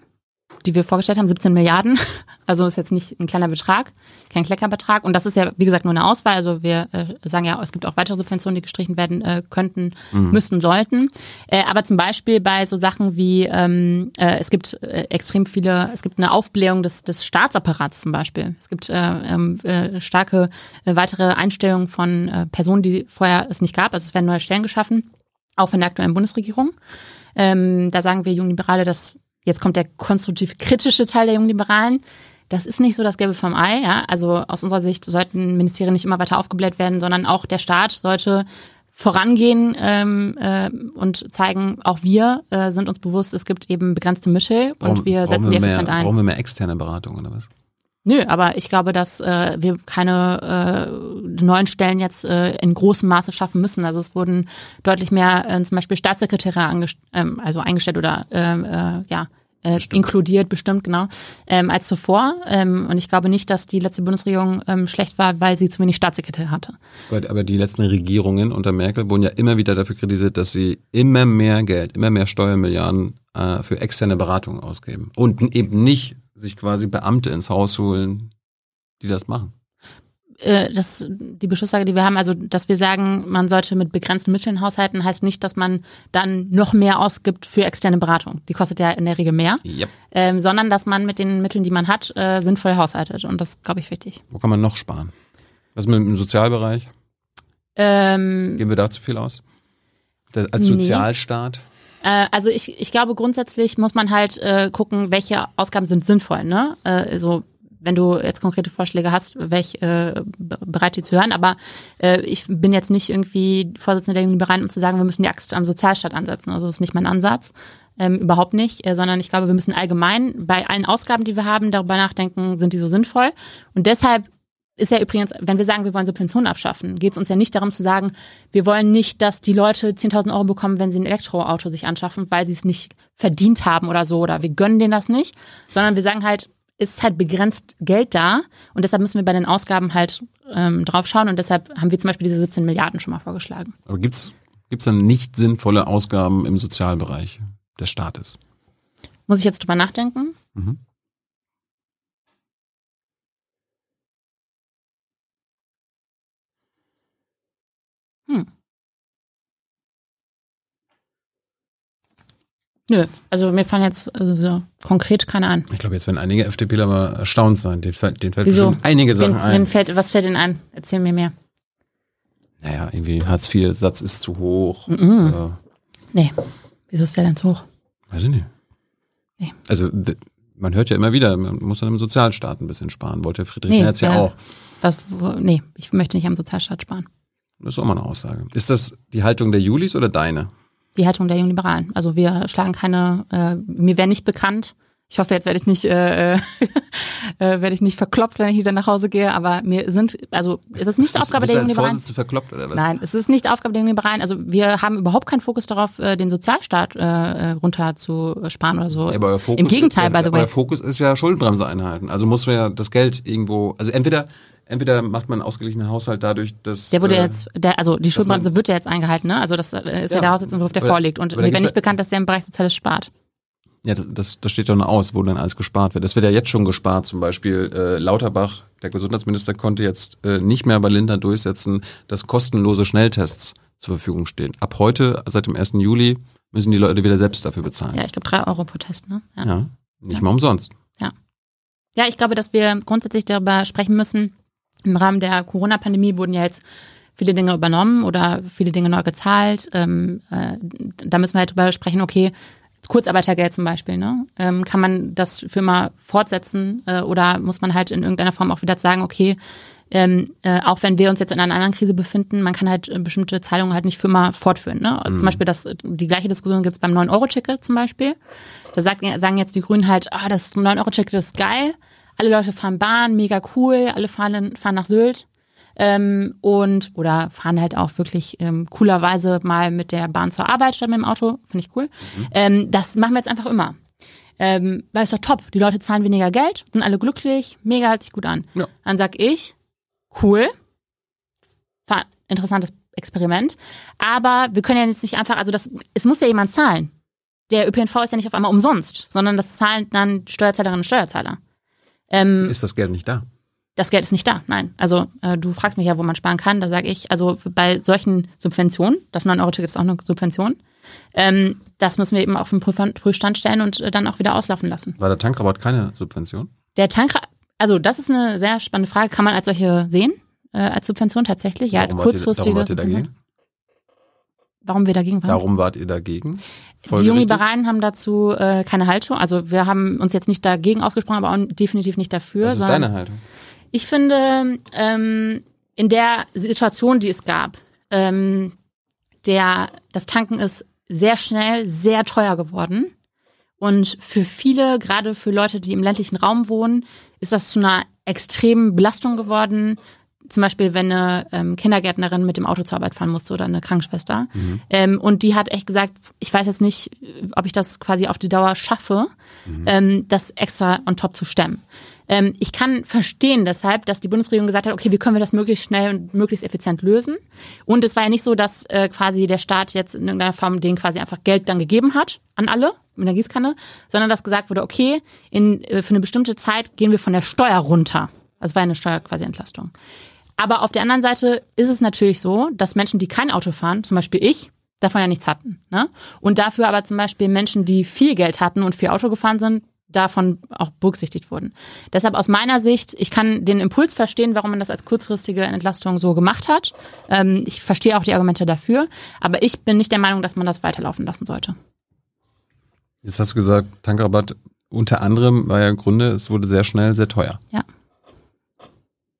Speaker 2: die wir vorgestellt haben, 17 Milliarden. Also ist jetzt nicht ein kleiner Betrag, kein Kleckerbetrag. Und das ist ja, wie gesagt, nur eine Auswahl. Also wir äh, sagen ja, es gibt auch weitere Subventionen, die gestrichen werden äh, könnten, mhm. müssten, sollten. Äh, aber zum Beispiel bei so Sachen wie, ähm, äh, es gibt äh, extrem viele, es gibt eine Aufblähung des, des Staatsapparats zum Beispiel. Es gibt äh, ähm, äh, starke weitere Einstellungen von Personen, die vorher es nicht gab. Also es werden neue Stellen geschaffen, auch von der aktuellen Bundesregierung. Ähm, da sagen wir Jungliberale, dass jetzt kommt der konstruktiv kritische Teil der jungen Liberalen. Das ist nicht so das Gelbe vom Ei. Ja? Also aus unserer Sicht sollten Ministerien nicht immer weiter aufgebläht werden, sondern auch der Staat sollte vorangehen ähm, äh, und zeigen, auch wir äh, sind uns bewusst, es gibt eben begrenzte Mittel und
Speaker 1: brauchen,
Speaker 2: wir setzen
Speaker 1: wir
Speaker 2: die effizient
Speaker 1: mehr,
Speaker 2: ein.
Speaker 1: Brauchen wir mehr externe Beratung oder was?
Speaker 2: Nö, aber ich glaube, dass äh, wir keine äh, neuen Stellen jetzt äh, in großem Maße schaffen müssen. Also es wurden deutlich mehr äh, zum Beispiel Staatssekretäre ähm, also eingestellt oder ähm, äh, ja äh, inkludiert, bestimmt, genau, ähm, als zuvor. Ähm, und ich glaube nicht, dass die letzte Bundesregierung ähm, schlecht war, weil sie zu wenig Staatssekretär hatte.
Speaker 1: Aber die letzten Regierungen unter Merkel wurden ja immer wieder dafür kritisiert, dass sie immer mehr Geld, immer mehr Steuermilliarden äh, für externe Beratungen ausgeben. Und eben nicht sich quasi Beamte ins Haus holen, die das machen.
Speaker 2: Äh, das, die Beschlusslage, die wir haben, also dass wir sagen, man sollte mit begrenzten Mitteln haushalten, heißt nicht, dass man dann noch mehr ausgibt für externe Beratung. Die kostet ja in der Regel mehr.
Speaker 1: Yep.
Speaker 2: Ähm, sondern dass man mit den Mitteln, die man hat, äh, sinnvoll haushaltet. Und das glaube ich wichtig.
Speaker 1: Wo kann man noch sparen? Was mit dem Sozialbereich?
Speaker 2: Ähm,
Speaker 1: Geben wir da zu viel aus? als Sozialstaat?
Speaker 2: Nee. Äh, also ich, ich glaube, grundsätzlich muss man halt äh, gucken, welche Ausgaben sind sinnvoll. Ne? Äh, also wenn du jetzt konkrete Vorschläge hast, ich äh, bereit, die zu hören. Aber äh, ich bin jetzt nicht irgendwie Vorsitzende der Liberalen, um zu sagen, wir müssen die Axt am Sozialstaat ansetzen. Also das ist nicht mein Ansatz. Ähm, überhaupt nicht, äh, sondern ich glaube, wir müssen allgemein bei allen Ausgaben, die wir haben, darüber nachdenken, sind die so sinnvoll. Und deshalb ist ja übrigens, wenn wir sagen, wir wollen Subventionen abschaffen, geht es uns ja nicht darum zu sagen, wir wollen nicht, dass die Leute 10.000 Euro bekommen, wenn sie ein Elektroauto sich anschaffen, weil sie es nicht verdient haben oder so, oder wir gönnen denen das nicht, sondern wir sagen halt, ist halt begrenzt Geld da und deshalb müssen wir bei den Ausgaben halt ähm, drauf schauen und deshalb haben wir zum Beispiel diese 17 Milliarden schon mal vorgeschlagen.
Speaker 1: Aber gibt es dann nicht sinnvolle Ausgaben im Sozialbereich des Staates?
Speaker 2: Muss ich jetzt drüber nachdenken?
Speaker 1: Mhm.
Speaker 2: Hm. Nö, also mir fallen jetzt also so konkret keine an.
Speaker 1: Ich glaube, jetzt werden einige FDPler mal erstaunt sein. Den, den fällt Wieso? einige Sachen
Speaker 2: wen,
Speaker 1: ein.
Speaker 2: Fällt, was fällt Ihnen ein? Erzähl mir mehr.
Speaker 1: Naja, irgendwie Hartz-IV-Satz ist zu hoch.
Speaker 2: Mhm.
Speaker 1: Äh,
Speaker 2: Nee. Wieso ist der denn zu hoch?
Speaker 1: weiß ich nicht.
Speaker 2: Nee.
Speaker 1: Also man hört ja immer wieder, man muss dann im Sozialstaat ein bisschen sparen. Wollte Friedrich
Speaker 2: Nee,
Speaker 1: Merz ja
Speaker 2: wer-
Speaker 1: auch.
Speaker 2: Was, wo, nee, ich möchte nicht am Sozialstaat sparen.
Speaker 1: Das ist auch mal eine Aussage. Ist das die Haltung der Julis oder deine?
Speaker 2: Die Haltung der Jungliberalen. Also wir schlagen keine, äh, mir wäre nicht bekannt. Ich hoffe, jetzt werde ich nicht, äh, äh, werde ich nicht verkloppt, wenn ich wieder nach Hause gehe. Aber mir sind, also es ist nicht
Speaker 1: Bist-
Speaker 2: Aufgabe
Speaker 1: bist
Speaker 2: der Jungliberalen.
Speaker 1: Vorsitzende verkloppt oder was?
Speaker 2: Nein, es ist nicht Aufgabe der Jungliberalen. Also wir haben überhaupt keinen Fokus darauf, äh, den Sozialstaat äh, runter zu sparen oder so.
Speaker 1: Ja, aber euer Fokus
Speaker 2: Im Gegenteil,
Speaker 1: ist,
Speaker 2: by the way.
Speaker 1: Euer Fokus ist ja Schuldenbremse einhalten. Also muss man ja das Geld irgendwo, also entweder, entweder macht man einen ausgeglichenen Haushalt dadurch, dass.
Speaker 2: Der wurde
Speaker 1: äh,
Speaker 2: jetzt, der, also die Schuldenbremse wird ja jetzt eingehalten, ne? Also das äh, ist ja,
Speaker 1: Ja.
Speaker 2: der Haushaltsentwurf, der
Speaker 1: Aber-
Speaker 2: vorliegt. Und mir wäre nicht
Speaker 1: ja-
Speaker 2: bekannt, dass der im Bereich Soziales spart.
Speaker 1: Ja, das, das, das steht doch noch aus, wo dann alles gespart wird. Es wird ja jetzt schon gespart. Zum Beispiel äh, Lauterbach, der Gesundheitsminister, konnte jetzt äh, nicht mehr bei Lindner durchsetzen, dass kostenlose Schnelltests zur Verfügung stehen. Ab heute, seit dem 1. Juli, müssen die Leute wieder selbst dafür bezahlen.
Speaker 2: Ja, ich glaube drei Euro pro Test, ne? Ja.
Speaker 1: Ja, nicht
Speaker 2: Ja.
Speaker 1: mal umsonst.
Speaker 2: Ja, ich glaube, dass wir grundsätzlich darüber sprechen müssen. Im Rahmen der Corona-Pandemie wurden ja jetzt viele Dinge übernommen oder viele Dinge neu gezahlt. Ähm, äh, da müssen wir halt drüber sprechen, okay, Kurzarbeitergeld zum Beispiel, ne? Ähm, kann man das für immer fortsetzen äh, oder muss man halt in irgendeiner Form auch wieder sagen, okay, ähm, äh, auch wenn wir uns jetzt in einer anderen Krise befinden, man kann halt äh, bestimmte Zahlungen halt nicht für immer fortführen. Ne? Zum Beispiel das, die gleiche Diskussion gibt's beim 9-Euro-Ticket zum Beispiel. Da sagt, sagen jetzt die Grünen halt, ah, das 9-Euro-Ticket ist geil, alle Leute fahren Bahn, mega cool, alle fahren, fahren nach Sylt. Ähm, und oder fahren halt auch wirklich ähm, coolerweise mal mit der Bahn zur Arbeit statt mit dem Auto, finde ich cool. Ähm, das machen wir jetzt einfach immer. Ähm, weil ist doch top. Die Leute zahlen weniger Geld, sind alle glücklich, mega hört sich gut an.
Speaker 1: Ja.
Speaker 2: Dann sag ich, cool, Fa- interessantes Experiment. Aber wir können ja jetzt nicht einfach, also das, es muss ja jemand zahlen. Der ÖPNV ist ja nicht auf einmal umsonst, sondern das zahlen dann Steuerzahlerinnen und Steuerzahler. Ähm,
Speaker 1: Ist das Geld nicht da?
Speaker 2: das Geld ist nicht da, nein. Also äh, du fragst mich ja, wo man sparen kann. Da sage ich, also bei solchen Subventionen, das 9-Euro-Ticket ist auch eine Subvention, ähm, das müssen wir eben auf den Prüf- Prüfstand stellen und äh, dann auch wieder auslaufen lassen.
Speaker 1: War der Tankrabatt keine Subvention?
Speaker 2: Der Tank, also das ist eine sehr spannende Frage. Kann man als solche sehen? Äh, als Subvention tatsächlich? Ja, als
Speaker 1: wart ihr-
Speaker 2: kurzfristige.
Speaker 1: Warum wart ihr dagegen?
Speaker 2: Warum wir dagegen waren?
Speaker 1: Darum wart ihr dagegen?
Speaker 2: Die
Speaker 1: Folgerichtig?
Speaker 2: Jungliberalen haben dazu äh, keine Haltung. Also wir haben uns jetzt nicht dagegen ausgesprochen, aber auch definitiv nicht dafür.
Speaker 1: Was ist deine Haltung?
Speaker 2: Ich finde, ähm, in der Situation, die es gab, ähm, der, das Tanken ist sehr schnell sehr teuer geworden. Und für viele, gerade für Leute, die im ländlichen Raum wohnen, ist das zu einer extremen Belastung geworden. Zum Beispiel, wenn eine ähm, Kindergärtnerin mit dem Auto zur Arbeit fahren musste oder eine Krankenschwester. Ähm, und die hat echt gesagt, ich weiß jetzt nicht, ob ich das quasi auf die Dauer schaffe, ähm, das extra on top zu stemmen. Ähm, ich kann verstehen deshalb, dass die Bundesregierung gesagt hat, okay, wie können wir das möglichst schnell und möglichst effizient lösen? Und es war ja nicht so, dass äh, quasi der Staat jetzt in irgendeiner Form denen quasi einfach Geld dann gegeben hat an alle mit der Gießkanne, sondern dass gesagt wurde, okay, in, äh, für eine bestimmte Zeit gehen wir von der Steuer runter. Also war eine Steuer quasi Entlastung. Aber auf der anderen Seite ist es natürlich so, dass Menschen, die kein Auto fahren, zum Beispiel ich, davon ja nichts hatten. Ne? Und dafür aber zum Beispiel Menschen, die viel Geld hatten und viel Auto gefahren sind, davon auch berücksichtigt wurden. Deshalb aus meiner Sicht, ich kann den Impuls verstehen, warum man das als kurzfristige Entlastung so gemacht hat. Ähm, ich verstehe auch die Argumente dafür, aber ich bin nicht der Meinung, dass man das weiterlaufen lassen sollte.
Speaker 1: Jetzt hast du gesagt, Tankrabatt unter anderem war ja im Grunde, es wurde sehr schnell sehr teuer.
Speaker 2: Ja.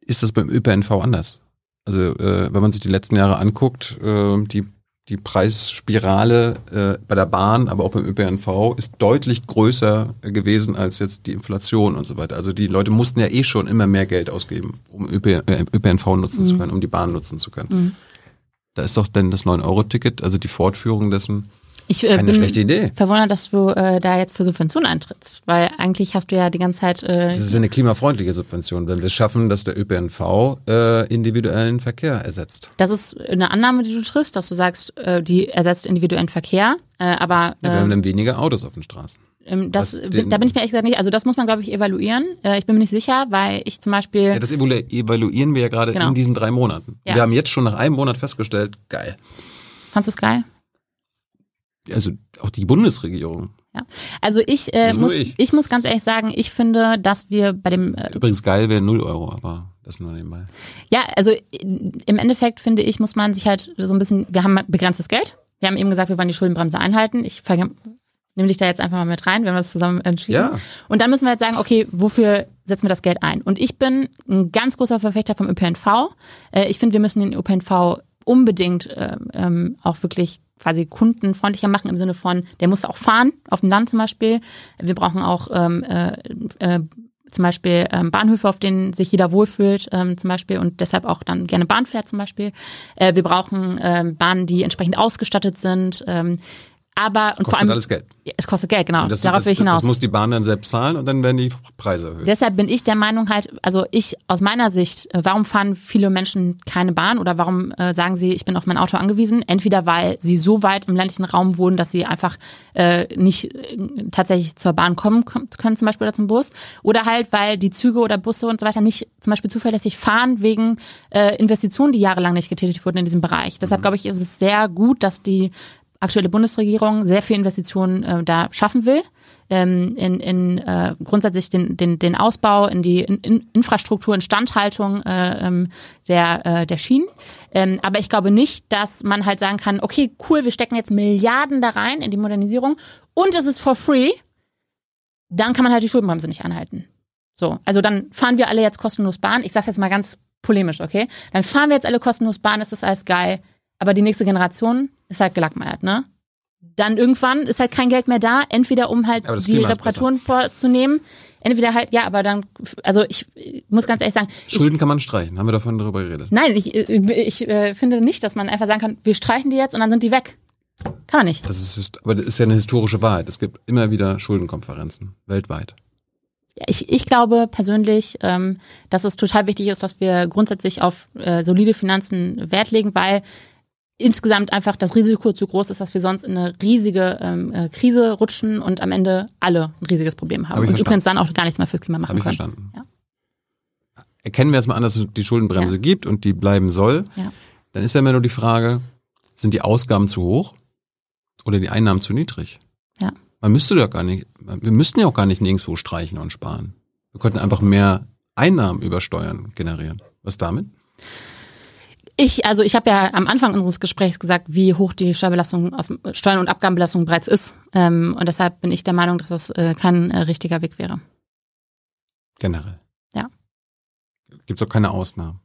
Speaker 1: Ist das beim ÖPNV anders? Also äh, wenn man sich die letzten Jahre anguckt, äh, die, die Preisspirale äh, bei der Bahn, aber auch beim ÖPNV ist deutlich größer gewesen als jetzt die Inflation und so weiter. Also die Leute mussten ja eh schon immer mehr Geld ausgeben, um ÖP, äh, ÖPNV nutzen zu können, um die Bahn nutzen zu können. Da ist doch denn das 9-Euro-Ticket, also die Fortführung dessen,
Speaker 2: Ich äh,
Speaker 1: keine
Speaker 2: bin
Speaker 1: schlechte Idee.
Speaker 2: verwundert, dass du äh, da jetzt für Subventionen eintrittst, weil eigentlich hast du ja die ganze Zeit äh,
Speaker 1: Das ist eine klimafreundliche Subvention, wenn wir es schaffen, dass der ÖPNV äh, individuellen Verkehr ersetzt.
Speaker 2: Das ist eine Annahme, die du triffst, dass du sagst, äh, die ersetzt individuellen Verkehr. Äh, aber
Speaker 1: Ja, wir haben dann weniger Autos auf den Straßen.
Speaker 2: ähm, das, da bin ich mir ehrlich gesagt nicht, also das muss man, glaube ich, evaluieren. Ich bin mir nicht sicher, weil ich zum Beispiel,
Speaker 1: Ja, das evalu- evaluieren wir ja gerade
Speaker 2: Genau.
Speaker 1: in diesen drei Monaten.
Speaker 2: Ja.
Speaker 1: Wir haben jetzt schon nach einem Monat festgestellt, geil.
Speaker 2: fandst du es geil?
Speaker 1: Also auch die Bundesregierung
Speaker 2: Ja. Also ich, äh, muss,
Speaker 1: ich.
Speaker 2: ich. muss ganz ehrlich sagen, ich finde, dass wir bei dem äh,
Speaker 1: Übrigens geil wäre 0 Euro, aber das nur nebenbei.
Speaker 2: Ja, also im Endeffekt finde ich, muss man sich halt so ein bisschen, wir haben begrenztes Geld. Wir haben eben gesagt, wir wollen die Schuldenbremse einhalten. Ich nehme dich da jetzt einfach mal mit rein, wenn wir das zusammen entschieden.
Speaker 1: Ja.
Speaker 2: Und dann müssen wir jetzt sagen, okay, wofür setzen wir das Geld ein? Und ich bin ein ganz großer Verfechter vom ÖPNV. Äh, Ich finde, wir müssen den ÖPNV unbedingt äh, ähm, auch wirklich quasi kundenfreundlicher machen im Sinne von, der muss auch fahren, auf dem Land zum Beispiel. Wir brauchen auch ähm, äh, äh, zum Beispiel ähm, Bahnhöfe, auf denen sich jeder wohlfühlt, ähm, zum Beispiel und deshalb auch dann gerne Bahn fährt zum Beispiel. Äh, wir brauchen ähm, Bahnen, die entsprechend ausgestattet sind. Ähm, aber und vor
Speaker 1: Kostet
Speaker 2: allem
Speaker 1: alles Geld.
Speaker 2: Es kostet Geld, genau.
Speaker 1: Das,
Speaker 2: Darauf
Speaker 1: das,
Speaker 2: will ich hinaus.
Speaker 1: Das muss die Bahn dann selbst zahlen und dann werden die Preise erhöht.
Speaker 2: Deshalb bin ich der Meinung halt, also ich aus meiner Sicht, äh, warum fahren viele Menschen keine Bahn oder warum äh, sagen sie, ich bin auf mein Auto angewiesen? Entweder weil sie so weit im ländlichen Raum wohnen, dass sie einfach äh, nicht äh, tatsächlich zur Bahn kommen können, zum Beispiel oder zum Bus, oder halt weil die Züge oder Busse und so weiter nicht zum Beispiel zuverlässig fahren wegen äh, Investitionen, die jahrelang nicht getätigt wurden in diesem Bereich. Deshalb glaube ich, ist es sehr gut, dass die aktuelle Bundesregierung sehr viel Investitionen äh, da schaffen will, ähm, in, in äh, grundsätzlich den, den, den Ausbau, in die in, in Infrastruktur, Instandhaltung äh, ähm, der, äh, der Schienen. Ähm, aber ich glaube nicht, dass man halt sagen kann, okay, cool, wir stecken jetzt Milliarden da rein in die Modernisierung und es ist for free, dann kann man halt die Schuldenbremse nicht anhalten. So, also dann fahren wir alle jetzt kostenlos Bahn. Ich sage jetzt mal ganz polemisch, okay? Dann fahren wir jetzt alle kostenlos Bahn, es ist alles geil. Aber die nächste Generation ist halt gelackmeiert, ne? Dann irgendwann ist halt kein Geld mehr da, entweder um halt die
Speaker 1: Klima
Speaker 2: Reparaturen vorzunehmen, entweder halt, ja, aber dann, also ich, ich muss ganz ehrlich sagen, ich,
Speaker 1: Schulden kann man streichen, haben wir davon darüber geredet.
Speaker 2: nein, ich, ich äh, finde nicht, dass man einfach sagen kann, wir streichen die jetzt und dann sind die weg. Kann man nicht.
Speaker 1: Das ist, aber das ist ja eine historische Wahrheit. Es gibt immer wieder Schuldenkonferenzen, weltweit.
Speaker 2: Ich, ich glaube persönlich, ähm, dass es total wichtig ist, dass wir grundsätzlich auf äh, solide Finanzen Wert legen, weil insgesamt einfach das Risiko zu groß ist, dass wir sonst in eine riesige ähm, äh, Krise rutschen und am Ende alle ein riesiges Problem haben
Speaker 1: Hab
Speaker 2: und
Speaker 1: verstanden.
Speaker 2: übrigens dann auch gar nichts mehr fürs Klima machen
Speaker 1: Habe ich
Speaker 2: können.
Speaker 1: verstanden.
Speaker 2: Ja.
Speaker 1: Erkennen wir jetzt mal an, dass es die Schuldenbremse
Speaker 2: Ja.
Speaker 1: gibt und die bleiben soll.
Speaker 2: Ja.
Speaker 1: Dann ist ja immer nur die Frage, sind die Ausgaben zu hoch oder die Einnahmen zu niedrig?
Speaker 2: Ja.
Speaker 1: Man müsste ja gar nicht, wir müssten ja auch gar nicht nirgendwo streichen und sparen. Wir könnten einfach mehr Einnahmen über Steuern generieren. Was damit?
Speaker 2: Ich, also ich habe ja am Anfang unseres Gesprächs gesagt, wie hoch die Steuerbelastung aus Steuern- und Abgabenbelastung bereits ist. Ähm, und deshalb bin ich der Meinung, dass das äh, kein äh, richtiger Weg wäre.
Speaker 1: Generell.
Speaker 2: Ja.
Speaker 1: Gibt es auch keine Ausnahmen.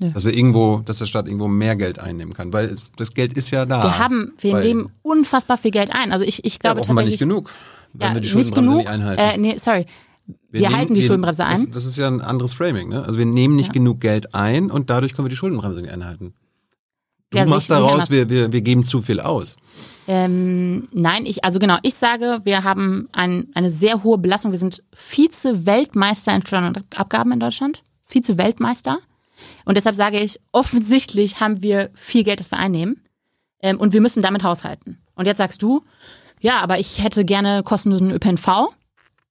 Speaker 2: Nö.
Speaker 1: Dass wir irgendwo, dass der Staat irgendwo mehr Geld einnehmen kann, weil es, das Geld ist ja da.
Speaker 2: Wir haben, wir
Speaker 1: weil-
Speaker 2: nehmen unfassbar viel Geld ein. Also ich, ich
Speaker 1: ja,
Speaker 2: glaube
Speaker 1: offenbar
Speaker 2: tatsächlich.
Speaker 1: nicht genug, wenn
Speaker 2: ja,
Speaker 1: wir die
Speaker 2: nicht
Speaker 1: Schuldenbremse
Speaker 2: genug.
Speaker 1: nicht einhalten.
Speaker 2: Äh, nee, sorry. Wir,
Speaker 1: nehmen-
Speaker 2: halten die
Speaker 1: wir-
Speaker 2: Schuldenbremse ein.
Speaker 1: Das, das ist ja ein anderes Framing. Ne? Also wir nehmen nicht
Speaker 2: Ja.
Speaker 1: genug Geld ein und dadurch können wir die Schuldenbremse nicht einhalten. Du
Speaker 2: Ja,
Speaker 1: machst daraus, wir, wir, wir geben zu viel aus.
Speaker 2: Ähm, nein, ich, also genau, ich sage, wir haben ein, eine sehr hohe Belastung. Wir sind Vize-Weltmeister in Steuern und Abgaben in Deutschland. Vize-Weltmeister. Und deshalb sage ich, offensichtlich haben wir viel Geld, das wir einnehmen. Ähm, und wir müssen damit haushalten. Und jetzt sagst du, ja, aber ich hätte gerne kostenlosen ÖPNV.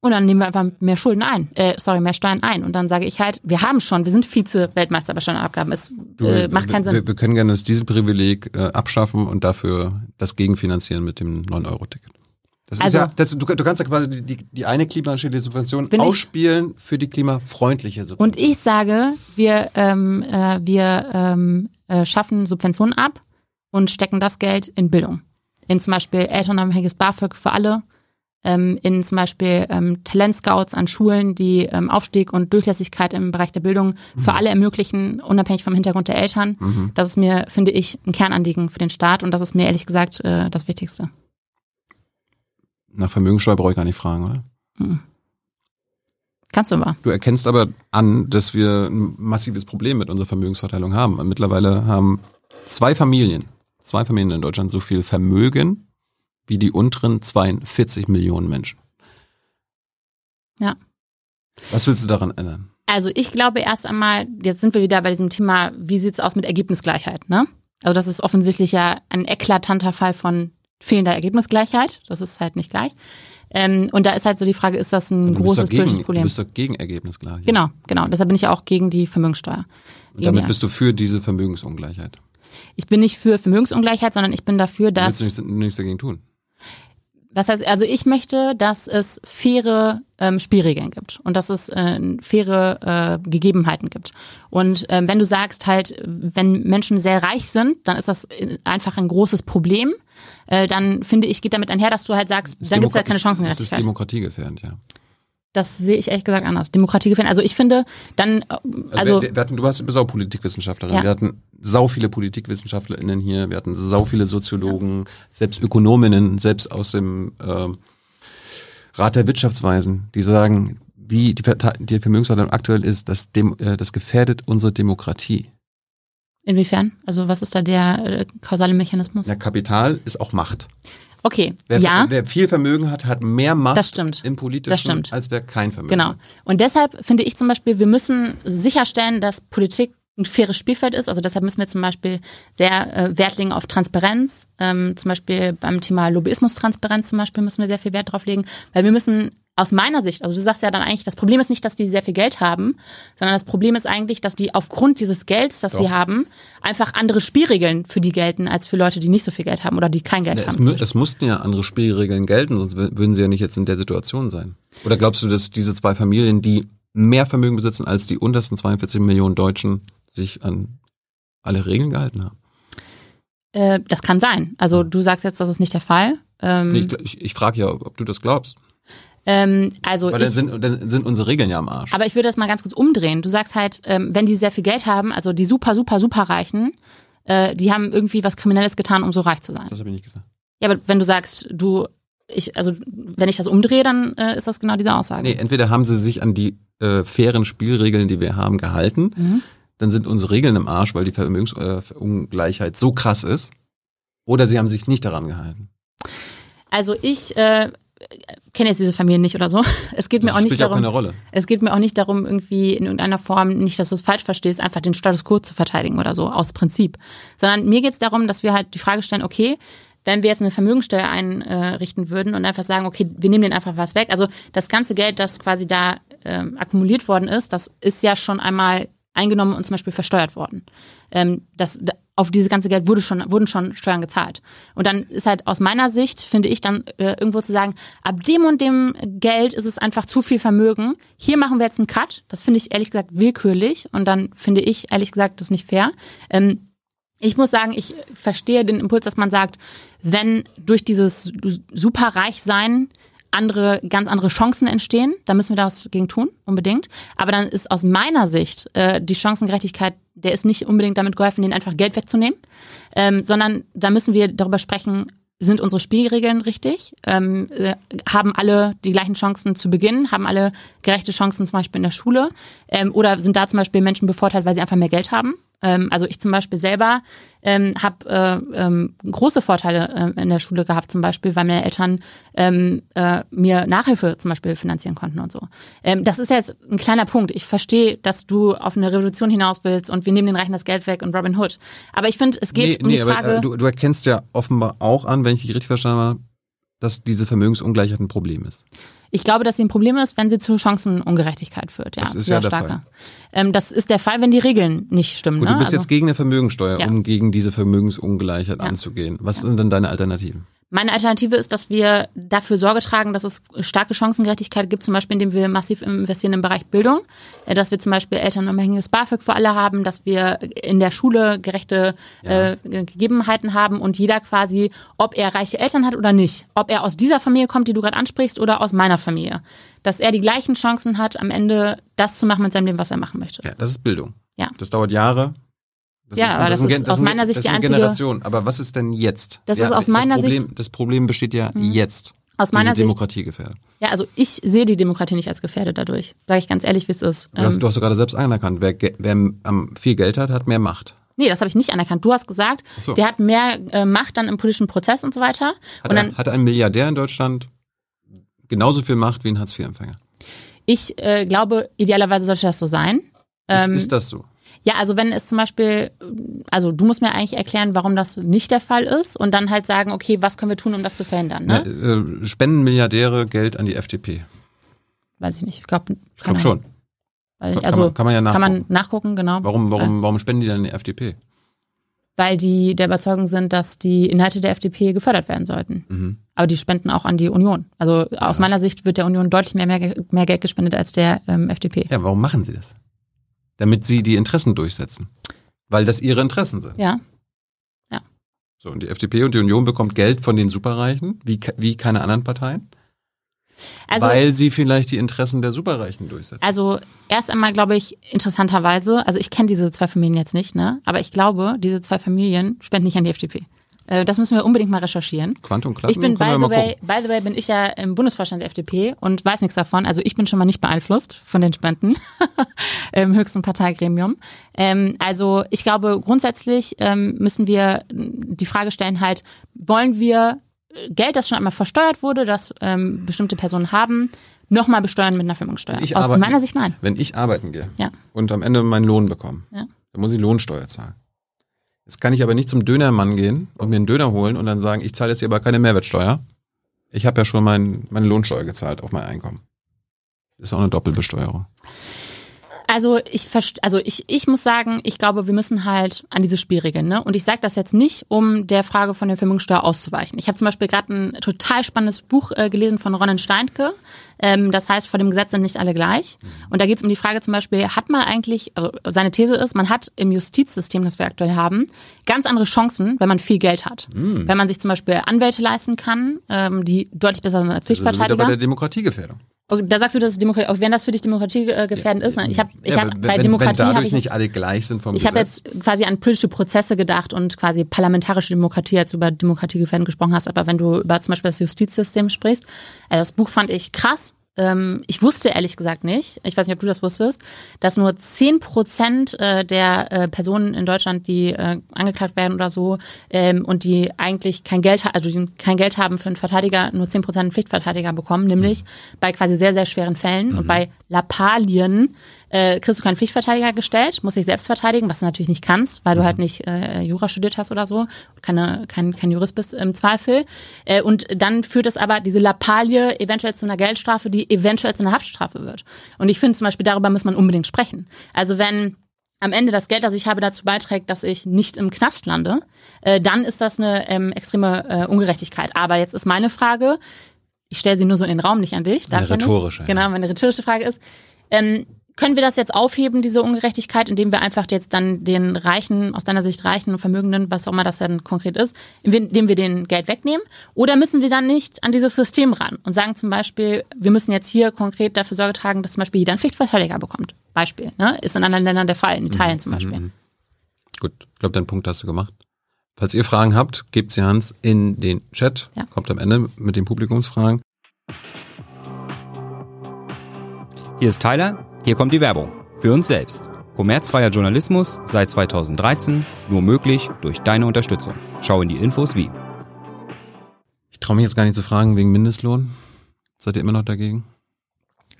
Speaker 2: Und dann nehmen wir einfach mehr Schulden ein, äh, sorry, mehr Steuern ein. Und dann sage ich halt, wir haben schon, wir sind Vize-Weltmeister bei Steuern und Abgaben. Es äh, macht keinen Sinn.
Speaker 1: Wir, wir können gerne uns dieses Privileg äh, abschaffen und dafür das gegenfinanzieren mit dem 9-Euro-Ticket. Das
Speaker 2: Also-
Speaker 1: ist ja, das, du, du kannst ja quasi die, die, die eine klimaschädliche Subvention
Speaker 2: Bin ich-
Speaker 1: ausspielen für die klimafreundliche Subvention.
Speaker 2: Und ich sage, wir, ähm, äh, wir ähm, äh, schaffen Subventionen ab und stecken das Geld in Bildung. In zum Beispiel elternunabhängiges BAföG für alle, ähm, in zum Beispiel ähm, Talentscouts an Schulen, die ähm, Aufstieg und Durchlässigkeit im Bereich der Bildung für alle ermöglichen, unabhängig vom Hintergrund der Eltern. Das ist mir, finde ich, ein Kernanliegen für den Staat und das ist mir ehrlich gesagt äh, das Wichtigste.
Speaker 1: Nach Vermögensteuer brauche ich gar nicht fragen, oder?
Speaker 2: Kannst du aber.
Speaker 1: Du erkennst aber an, dass wir ein massives Problem mit unserer Vermögensverteilung haben. Mittlerweile haben zwei Familien, zwei Familien in Deutschland so viel Vermögen wie die unteren 42 Millionen Menschen.
Speaker 2: Ja.
Speaker 1: Was willst du daran ändern?
Speaker 2: Also ich glaube erst einmal, jetzt sind wir wieder bei diesem Thema, wie sieht's aus mit Ergebnisgleichheit, ne? Also das ist offensichtlich ja ein eklatanter Fall von fehlender Ergebnisgleichheit. Das ist halt nicht gleich. Ähm, und da ist halt so die Frage, ist das ein
Speaker 1: Du
Speaker 2: großes
Speaker 1: dagegen,
Speaker 2: politisches
Speaker 1: Du
Speaker 2: Problem?
Speaker 1: bist doch gegen Ergebnisgleichheit.
Speaker 2: Genau, genau. Deshalb bin ich ja auch gegen die Vermögenssteuer.
Speaker 1: Und
Speaker 2: Gegen
Speaker 1: damit bist du für diese Vermögensungleichheit.
Speaker 2: ich bin nicht für Vermögensungleichheit, sondern ich bin dafür, dass
Speaker 1: willst du nichts, nichts dagegen tun?
Speaker 2: Was heißt, also ich möchte, dass es faire ähm, Spielregeln gibt und dass es äh, faire äh, Gegebenheiten gibt. Und ähm, wenn du sagst halt, wenn Menschen sehr reich sind, dann ist das äh, einfach ein großes Problem. Äh, dann finde ich, geht damit einher, dass du halt sagst, dann gibt es halt keine Chancengerechtigkeit.
Speaker 1: Das ist demokratiegefährdend, ja.
Speaker 2: Das sehe ich ehrlich gesagt anders. Demokratie gefällt. Also ich finde, dann, äh, also.
Speaker 1: also wir, wir hatten, du warst, auch Politikwissenschaftlerin. Ja. Wir hatten sau viele PolitikwissenschaftlerInnen hier, wir hatten sau viele Soziologen, ja. selbst Ökonominnen, selbst aus dem äh, Rat der Wirtschaftsweisen, die sagen, wie die, die Vermögensverteilung aktuell ist, das, dem, äh, das gefährdet unsere Demokratie.
Speaker 2: Inwiefern? Also was ist da der äh, kausale Mechanismus?
Speaker 1: Ja, Kapital ist auch Macht.
Speaker 2: Okay,
Speaker 1: wer,
Speaker 2: ja.
Speaker 1: Wer viel Vermögen hat, hat mehr Macht
Speaker 2: das stimmt.
Speaker 1: im politischen,
Speaker 2: das stimmt.
Speaker 1: als wer kein Vermögen
Speaker 2: genau.
Speaker 1: hat.
Speaker 2: Genau. Und deshalb finde ich zum Beispiel, wir müssen sicherstellen, dass Politik ein faires Spielfeld ist. Also deshalb müssen wir zum Beispiel sehr äh, Wert legen auf Transparenz. Ähm, zum Beispiel beim Thema Lobbyismus-Transparenz zum Beispiel müssen wir sehr viel Wert drauf legen, weil wir müssen aus meiner Sicht, also du sagst ja dann eigentlich, das Problem ist nicht, dass die sehr viel Geld haben, sondern das Problem ist eigentlich, dass die aufgrund dieses Gelds, das Doch. sie haben, einfach andere Spielregeln für die gelten, als für Leute, die nicht so viel Geld haben oder die kein Geld
Speaker 1: ja,
Speaker 2: haben.
Speaker 1: Es, es, mussten ja andere Spielregeln gelten, sonst würden sie ja nicht jetzt in der Situation sein. Oder glaubst du, dass diese zwei Familien, die mehr Vermögen besitzen als die untersten 42 Millionen Deutschen, sich an alle Regeln gehalten haben?
Speaker 2: Äh, das kann sein. Also du sagst jetzt, das ist nicht der Fall.
Speaker 1: Ähm, ich, ich, ich frage ja, ob du das glaubst.
Speaker 2: Ähm, also
Speaker 1: Weil dann, ich, sind, dann sind unsere Regeln ja am Arsch.
Speaker 2: Aber ich würde das mal ganz kurz umdrehen. Du sagst halt, ähm, wenn die sehr viel Geld haben, also die super, super, super Reichen, äh, die haben irgendwie was Kriminelles getan, um so reich zu sein.
Speaker 1: Das habe ich nicht gesagt.
Speaker 2: Ja, aber wenn du sagst, du, ich, also wenn ich das umdrehe, dann äh, ist das genau diese Aussage.
Speaker 1: Nee, entweder haben sie sich an die äh, fairen Spielregeln, die wir haben, gehalten, mhm. dann sind unsere Regeln im Arsch, weil die Vermögensungleichheit so krass ist, oder sie haben sich nicht daran gehalten.
Speaker 2: Also ich äh, kenne jetzt diese Familie nicht oder so. Es geht das mir auch nicht darum.
Speaker 1: Auch keine Rolle.
Speaker 2: Es geht mir auch nicht darum, irgendwie in irgendeiner Form, nicht, dass du es falsch verstehst, einfach den Status quo zu verteidigen oder so, aus Prinzip. Sondern mir geht es darum, dass wir halt die Frage stellen, okay, wenn wir jetzt eine Vermögensteuer einrichten würden und einfach sagen, okay, wir nehmen den einfach was weg. Also das ganze Geld, das quasi da ähm, akkumuliert worden ist, das ist ja schon einmal eingenommen und zum Beispiel versteuert worden. Ähm, das, auf dieses ganze Geld wurde schon, wurden schon Steuern gezahlt. Und dann ist halt aus meiner Sicht, finde ich, dann äh, irgendwo zu sagen, ab dem und dem Geld ist es einfach zu viel Vermögen. Hier machen wir jetzt einen Cut. Das finde ich ehrlich gesagt willkürlich. Und dann finde ich ehrlich gesagt das nicht fair. Ähm, ich muss sagen, ich verstehe den Impuls, dass man sagt, wenn durch dieses Superreichsein andere, ganz andere Chancen entstehen, dann müssen wir da was gegen tun, unbedingt. Aber dann ist aus meiner Sicht äh, die Chancengerechtigkeit, der ist nicht unbedingt damit geholfen, denen einfach Geld wegzunehmen, ähm, sondern da müssen wir darüber sprechen, sind unsere Spielregeln richtig? Ähm, äh, haben alle die gleichen Chancen zu Beginn? Haben alle gerechte Chancen zum Beispiel in der Schule? Ähm, oder sind da zum Beispiel Menschen bevorteilt, weil sie einfach mehr Geld haben? Ähm, also ich zum Beispiel selber ähm, habe äh, ähm, große Vorteile äh, in der Schule gehabt, zum Beispiel, weil meine Eltern ähm, äh, mir Nachhilfe zum Beispiel finanzieren konnten und so. Ähm, das ist jetzt ein kleiner Punkt. Ich verstehe, dass du auf eine Revolution hinaus willst und wir nehmen den Reichen das Geld weg und Robin Hood. Aber ich finde, es geht nee, um nee, die Frage. Aber,
Speaker 1: äh, du, du erkennst ja offenbar auch an, wenn ich dich richtig verstanden habe, dass diese Vermögensungleichheit ein Problem ist.
Speaker 2: Ich glaube, dass sie ein Problem ist, wenn sie zu Chancenungerechtigkeit führt. Ja,
Speaker 1: das ist ja der starker. Fall.
Speaker 2: Ähm, das ist der Fall, wenn die Regeln nicht stimmen.
Speaker 1: Gut,
Speaker 2: ne?
Speaker 1: du bist also, jetzt gegen eine Vermögensteuer, ja. um gegen diese Vermögensungleichheit ja. anzugehen. Was ja. sind denn deine Alternativen?
Speaker 2: Meine Alternative ist, dass wir dafür Sorge tragen, dass es starke Chancengerechtigkeit gibt, zum Beispiel indem wir massiv investieren im Bereich Bildung, äh, dass wir zum Beispiel elternunabhängiges BAföG für alle haben, dass wir in der Schule gerechte ja. äh, Gegebenheiten haben und jeder quasi, ob er reiche Eltern hat oder nicht, ob er aus dieser Familie kommt, die du gerade ansprichst, oder aus meiner Familie, dass er die gleichen Chancen hat, am Ende das zu machen mit seinem Leben, was er machen möchte.
Speaker 1: Ja, das ist Bildung.
Speaker 2: Ja.
Speaker 1: Das dauert Jahre,
Speaker 2: das ja, ist, aber das, das ist, aus meiner Sicht die einzige
Speaker 1: Generation. Aber was ist denn jetzt?
Speaker 2: Das ja, ist aus meiner
Speaker 1: Problem,
Speaker 2: Sicht.
Speaker 1: Das Problem besteht ja mhm. jetzt.
Speaker 2: Aus meiner
Speaker 1: Sicht. Demokratie gefährdet.
Speaker 2: Ja, also ich sehe die Demokratie nicht als gefährdet dadurch. Sage ich ganz ehrlich, wie es ist.
Speaker 1: Du hast, ähm, du hast gerade selbst anerkannt. Wer, wer viel Geld hat, hat mehr Macht.
Speaker 2: Nee, das habe ich nicht anerkannt. Du hast gesagt, so. der hat mehr äh, Macht dann im politischen Prozess und so weiter.
Speaker 1: Hat,
Speaker 2: und
Speaker 1: dann, hat ein Milliardär in Deutschland genauso viel Macht wie ein Hartz-IV-Empfänger?
Speaker 2: Ich äh, glaube, idealerweise sollte das so sein.
Speaker 1: Ist, ähm, ist das so?
Speaker 2: Ja, also wenn es zum Beispiel, also du musst mir eigentlich erklären, warum das nicht der Fall ist und dann halt sagen, okay, was können wir tun, um das zu verhindern? Ne?
Speaker 1: Na, äh, spenden Milliardäre Geld an die FDP?
Speaker 2: Weiß ich nicht. Ich glaube
Speaker 1: glaub schon.
Speaker 2: also
Speaker 1: kann man, kann man ja nachgucken.
Speaker 2: Kann man nachgucken, genau.
Speaker 1: Warum, warum, warum spenden die dann an die FDP?
Speaker 2: weil die der Überzeugung sind, dass die Inhalte der FDP gefördert werden sollten.
Speaker 1: Mhm.
Speaker 2: Aber die spenden auch an die Union. Also aus meiner Sicht wird der Union deutlich mehr, mehr, mehr Geld gespendet als der ähm, FDP.
Speaker 1: Ja, warum machen sie das? Damit sie die Interessen durchsetzen. Weil das ihre Interessen sind.
Speaker 2: Ja.
Speaker 1: So, und die FDP und die Union bekommt Geld von den Superreichen, wie, wie keine anderen Parteien,
Speaker 2: Also,
Speaker 1: weil sie vielleicht die Interessen der Superreichen durchsetzen.
Speaker 2: also erst einmal glaube ich interessanterweise, also ich kenne diese zwei Familien jetzt nicht, ne? Aber ich glaube, diese zwei Familien spenden nicht an die FDP. Äh, das müssen wir unbedingt mal recherchieren.
Speaker 1: Quantum Klassen,
Speaker 2: Ich bin, by the, way, by the way, bin ich ja im Bundesvorstand der FDP und weiß nichts davon. Also ich bin schon mal nicht beeinflusst von den Spenden im höchsten Parteigremium. Ähm, also ich glaube, grundsätzlich ähm, müssen wir die Frage stellen halt, wollen wir Geld, das schon einmal versteuert wurde, das ähm, bestimmte Personen haben, nochmal besteuern mit einer Firmensteuer?
Speaker 1: Ich
Speaker 2: Aus
Speaker 1: arbeite-
Speaker 2: meiner Sicht nein.
Speaker 1: Wenn ich arbeiten gehe
Speaker 2: Ja.
Speaker 1: und am Ende meinen Lohn bekomme,
Speaker 2: Ja.
Speaker 1: dann muss ich Lohnsteuer zahlen. Jetzt kann ich aber nicht zum Dönermann gehen und mir einen Döner holen und dann sagen, ich zahle jetzt hier aber keine Mehrwertsteuer. Ich habe ja schon mein, meine Lohnsteuer gezahlt auf mein Einkommen. Das ist auch eine Doppelbesteuerung.
Speaker 2: Also ich also ich, ich muss sagen, ich glaube, wir müssen halt an diese Spielregeln, ne? Und ich sage das jetzt nicht, um der Frage von der Vermögenssteuer auszuweichen. Ich habe zum Beispiel gerade ein total spannendes Buch äh, gelesen von Ronen Steinke. Ähm, das heißt, vor dem Gesetz sind nicht alle gleich. Und da geht es um die Frage zum Beispiel, hat man eigentlich, also seine These ist, man hat im Justizsystem, das wir aktuell haben, ganz andere Chancen, wenn man viel Geld hat. Wenn man sich zum Beispiel Anwälte leisten kann, ähm, die deutlich besser sind als
Speaker 1: Das ist wieder
Speaker 2: Pflichtverteidiger.
Speaker 1: bei der Demokratiegefährdung.
Speaker 2: Da sagst du, dass es Demokratie, auch wenn das für dich Demokratie äh, gefährdend ist. Ne? Ich habe, ich
Speaker 1: Ja,
Speaker 2: hab,
Speaker 1: wenn,
Speaker 2: bei Demokratie
Speaker 1: wenn dadurch
Speaker 2: ich,
Speaker 1: nicht alle gleich sind vom
Speaker 2: ich habe jetzt quasi an politische Prozesse gedacht und quasi parlamentarische Demokratie, als du über Demokratiegefährdung gesprochen hast. Aber wenn du über zum Beispiel das Justizsystem sprichst, äh, das Buch fand ich krass. Ähm, ich wusste ehrlich gesagt nicht, ich weiß nicht, ob du das wusstest, dass nur 10 Prozent äh, der äh, Personen in Deutschland, die äh, angeklagt werden oder so ähm, und die eigentlich kein Geld, also die kein Geld haben für einen Verteidiger, nur 10 Prozent einen Pflichtverteidiger bekommen, nämlich bei quasi sehr, sehr schweren Fällen und bei Lappalien äh, kriegst du keinen Pflichtverteidiger gestellt, musst dich selbst verteidigen, was du natürlich nicht kannst, weil du halt nicht äh, Jura studiert hast oder so, keine, kein, kein Jurist bist im Zweifel. Äh, und dann führt es aber diese Lappalie eventuell zu einer Geldstrafe, die eventuell zu einer Haftstrafe wird. Und ich finde zum Beispiel, darüber muss man unbedingt sprechen. Also wenn am Ende das Geld, das ich habe, dazu beiträgt, dass ich nicht im Knast lande, äh, dann ist das eine ähm, extreme äh, Ungerechtigkeit. Aber jetzt ist meine Frage, ich stelle sie nur so in den Raum, nicht an dich. darf
Speaker 1: Eine
Speaker 2: ja nicht.
Speaker 1: rhetorische, ja.
Speaker 2: Genau, meine rhetorische Frage ist, ähm, können wir das jetzt aufheben, diese Ungerechtigkeit, indem wir einfach jetzt dann den Reichen, aus deiner Sicht Reichen und Vermögenden, was auch immer das dann konkret ist, indem wir den Geld wegnehmen? Oder müssen wir dann nicht an dieses System ran und sagen zum Beispiel, wir müssen jetzt hier konkret dafür Sorge tragen, dass zum Beispiel jeder einen Pflichtverteidiger bekommt? Beispiel. Ne? Ist in anderen Ländern der Fall, in Italien zum Beispiel.
Speaker 1: Gut, ich glaube, deinen Punkt hast du gemacht. Falls ihr Fragen habt, gebt sie Hans in den Chat.
Speaker 2: Ja.
Speaker 1: Kommt am Ende mit den Publikumsfragen.
Speaker 3: Hier ist Tyler, hier kommt die Werbung. Für uns selbst. Kommerzfreier Journalismus seit 2013, nur möglich durch deine Unterstützung. Schau in die Infos wie.
Speaker 1: Ich traue mich jetzt gar nicht zu fragen wegen Mindestlohn. Seid ihr immer noch dagegen?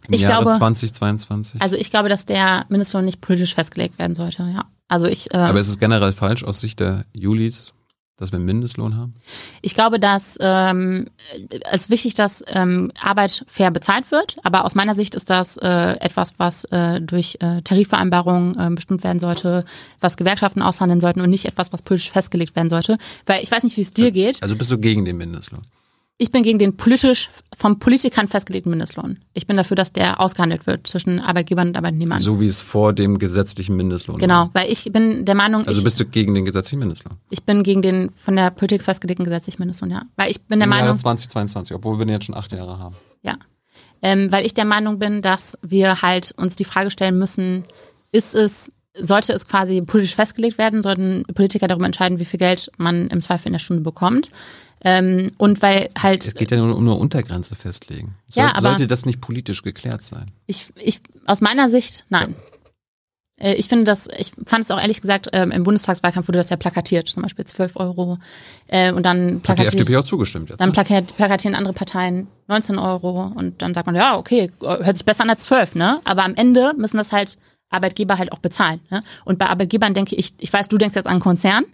Speaker 1: Im
Speaker 2: Ich
Speaker 1: Jahre
Speaker 2: glaube-
Speaker 1: 2022?
Speaker 2: Also ich glaube, dass der Mindestlohn nicht politisch festgelegt werden sollte, ja. Also ich, äh,
Speaker 1: Aber ist es generell falsch aus Sicht der Julis, dass wir einen Mindestlohn haben?
Speaker 2: Ich glaube, dass ähm, es ist wichtig, dass ähm, Arbeit fair bezahlt wird. Aber aus meiner Sicht ist das äh, etwas, was äh, durch äh, Tarifvereinbarungen äh, bestimmt werden sollte, was Gewerkschaften aushandeln sollten und nicht etwas, was politisch festgelegt werden sollte. Weil ich weiß nicht, wie es dir geht.
Speaker 1: Also bist du gegen den Mindestlohn?
Speaker 2: Ich bin gegen den politisch vom Politikern festgelegten Mindestlohn. Ich bin dafür, dass der ausgehandelt wird zwischen Arbeitgebern und Arbeitnehmern.
Speaker 1: So wie es vor dem gesetzlichen Mindestlohn war.
Speaker 2: Genau, weil ich bin der Meinung,
Speaker 1: Also
Speaker 2: ich,
Speaker 1: bist du gegen den gesetzlichen Mindestlohn?
Speaker 2: ich bin gegen den von der Politik festgelegten gesetzlichen Mindestlohn, ja. Weil ich bin der
Speaker 1: Im
Speaker 2: Meinung,
Speaker 1: Jahre 2022, obwohl wir den jetzt schon acht Jahre haben.
Speaker 2: Ja. Ähm, weil ich der Meinung bin, dass wir halt uns die Frage stellen müssen, ist es, sollte es quasi politisch festgelegt werden, sollten Politiker darüber entscheiden, wie viel Geld man im Zweifel in der Stunde bekommt. Ähm, und weil
Speaker 1: Es
Speaker 2: halt,
Speaker 1: geht ja nur um eine Untergrenze festlegen.
Speaker 2: Ja,
Speaker 1: Soll,
Speaker 2: aber-
Speaker 1: sollte das nicht politisch geklärt sein?
Speaker 2: ich, ich, aus meiner Sicht, nein. Äh, Ich finde das, ich fand es auch ehrlich gesagt, ähm, im Bundestagswahlkampf wurde das ja plakatiert, zum Beispiel 12 Euro. Äh, und dann
Speaker 1: Hat die
Speaker 2: plakatiert.
Speaker 1: FDP auch zugestimmt jetzt?
Speaker 2: Dann
Speaker 1: ne?
Speaker 2: plakat, plakatieren andere Parteien 19 Euro und dann sagt man, ja, okay, hört sich besser an als 12, ne? Aber am Ende müssen das halt Arbeitgeber halt auch bezahlen. Ne? Und bei Arbeitgebern denke ich, ich weiß, du denkst jetzt an einen Konzern,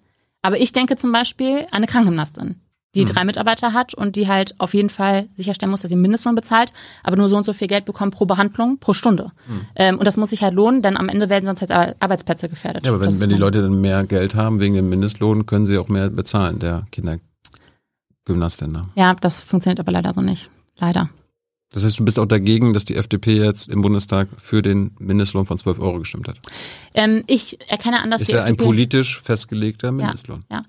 Speaker 2: aber ich denke zum Beispiel an eine Krankengymnastin, die mhm. drei Mitarbeiter hat und die halt auf jeden Fall sicherstellen muss, dass sie Mindestlohn bezahlt, aber nur so und so viel Geld bekommt pro Behandlung, pro Stunde. Mhm. Ähm, und das muss sich halt lohnen, denn am Ende werden sonst halt Arbeitsplätze gefährdet.
Speaker 1: Ja, aber wenn, wenn die Leute dann mehr Geld haben wegen dem Mindestlohn, können sie auch mehr bezahlen, der Kindergymnastin. Ne?
Speaker 2: Ja, das funktioniert aber leider so nicht. Leider.
Speaker 1: Das heißt, du bist auch dagegen, dass die FDP jetzt im Bundestag für den Mindestlohn von 12 Euro gestimmt hat?
Speaker 2: Ähm, ich erkenne an, dass
Speaker 1: Ist
Speaker 2: die
Speaker 1: ja
Speaker 2: FDP
Speaker 1: ein politisch festgelegter Mindestlohn.
Speaker 2: Ja, ja.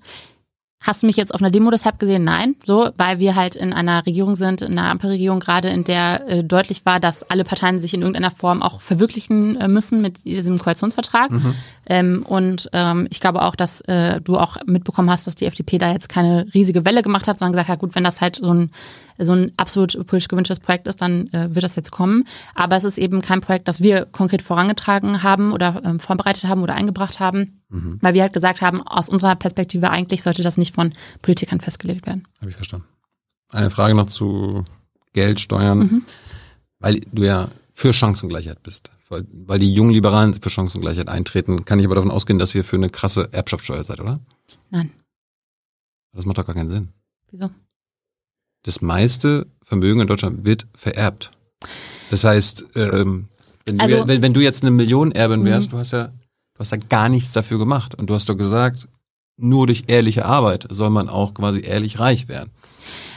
Speaker 2: Hast du mich jetzt auf einer Demo deshalb gesehen? Nein, so, weil wir halt in einer Regierung sind, in einer Ampelregierung gerade, in der äh, deutlich war, dass alle Parteien sich in irgendeiner Form auch verwirklichen äh, müssen mit diesem Koalitionsvertrag. Mhm. Ähm, und ähm, ich glaube auch, dass äh, du auch mitbekommen hast, dass die FDP da jetzt keine riesige Welle gemacht hat, sondern gesagt hat, gut, wenn das halt so ein so ein absolut politisch gewünschtes Projekt ist, dann äh, wird das jetzt kommen. Aber es ist eben kein Projekt, das wir konkret vorangetragen haben oder ähm, vorbereitet haben oder eingebracht haben, mhm. weil wir halt gesagt haben, aus unserer Perspektive eigentlich sollte das nicht von Politikern festgelegt werden.
Speaker 1: Habe ich verstanden. Eine Frage noch zu Geld, Steuern, mhm. weil du ja für Chancengleichheit bist. Weil, weil die jungen Liberalen für Chancengleichheit eintreten, kann ich aber davon ausgehen, dass ihr für eine krasse Erbschaftssteuer seid, oder?
Speaker 2: Nein.
Speaker 1: Das macht doch gar keinen Sinn.
Speaker 2: Wieso?
Speaker 1: das meiste Vermögen in Deutschland wird vererbt. Das heißt, ähm, wenn, also, du, wenn, wenn, du jetzt eine Millionenerbin wärst, mhm. du hast ja, du hast ja gar nichts dafür gemacht. Und du hast doch gesagt, nur durch ehrliche Arbeit soll man auch quasi ehrlich reich werden.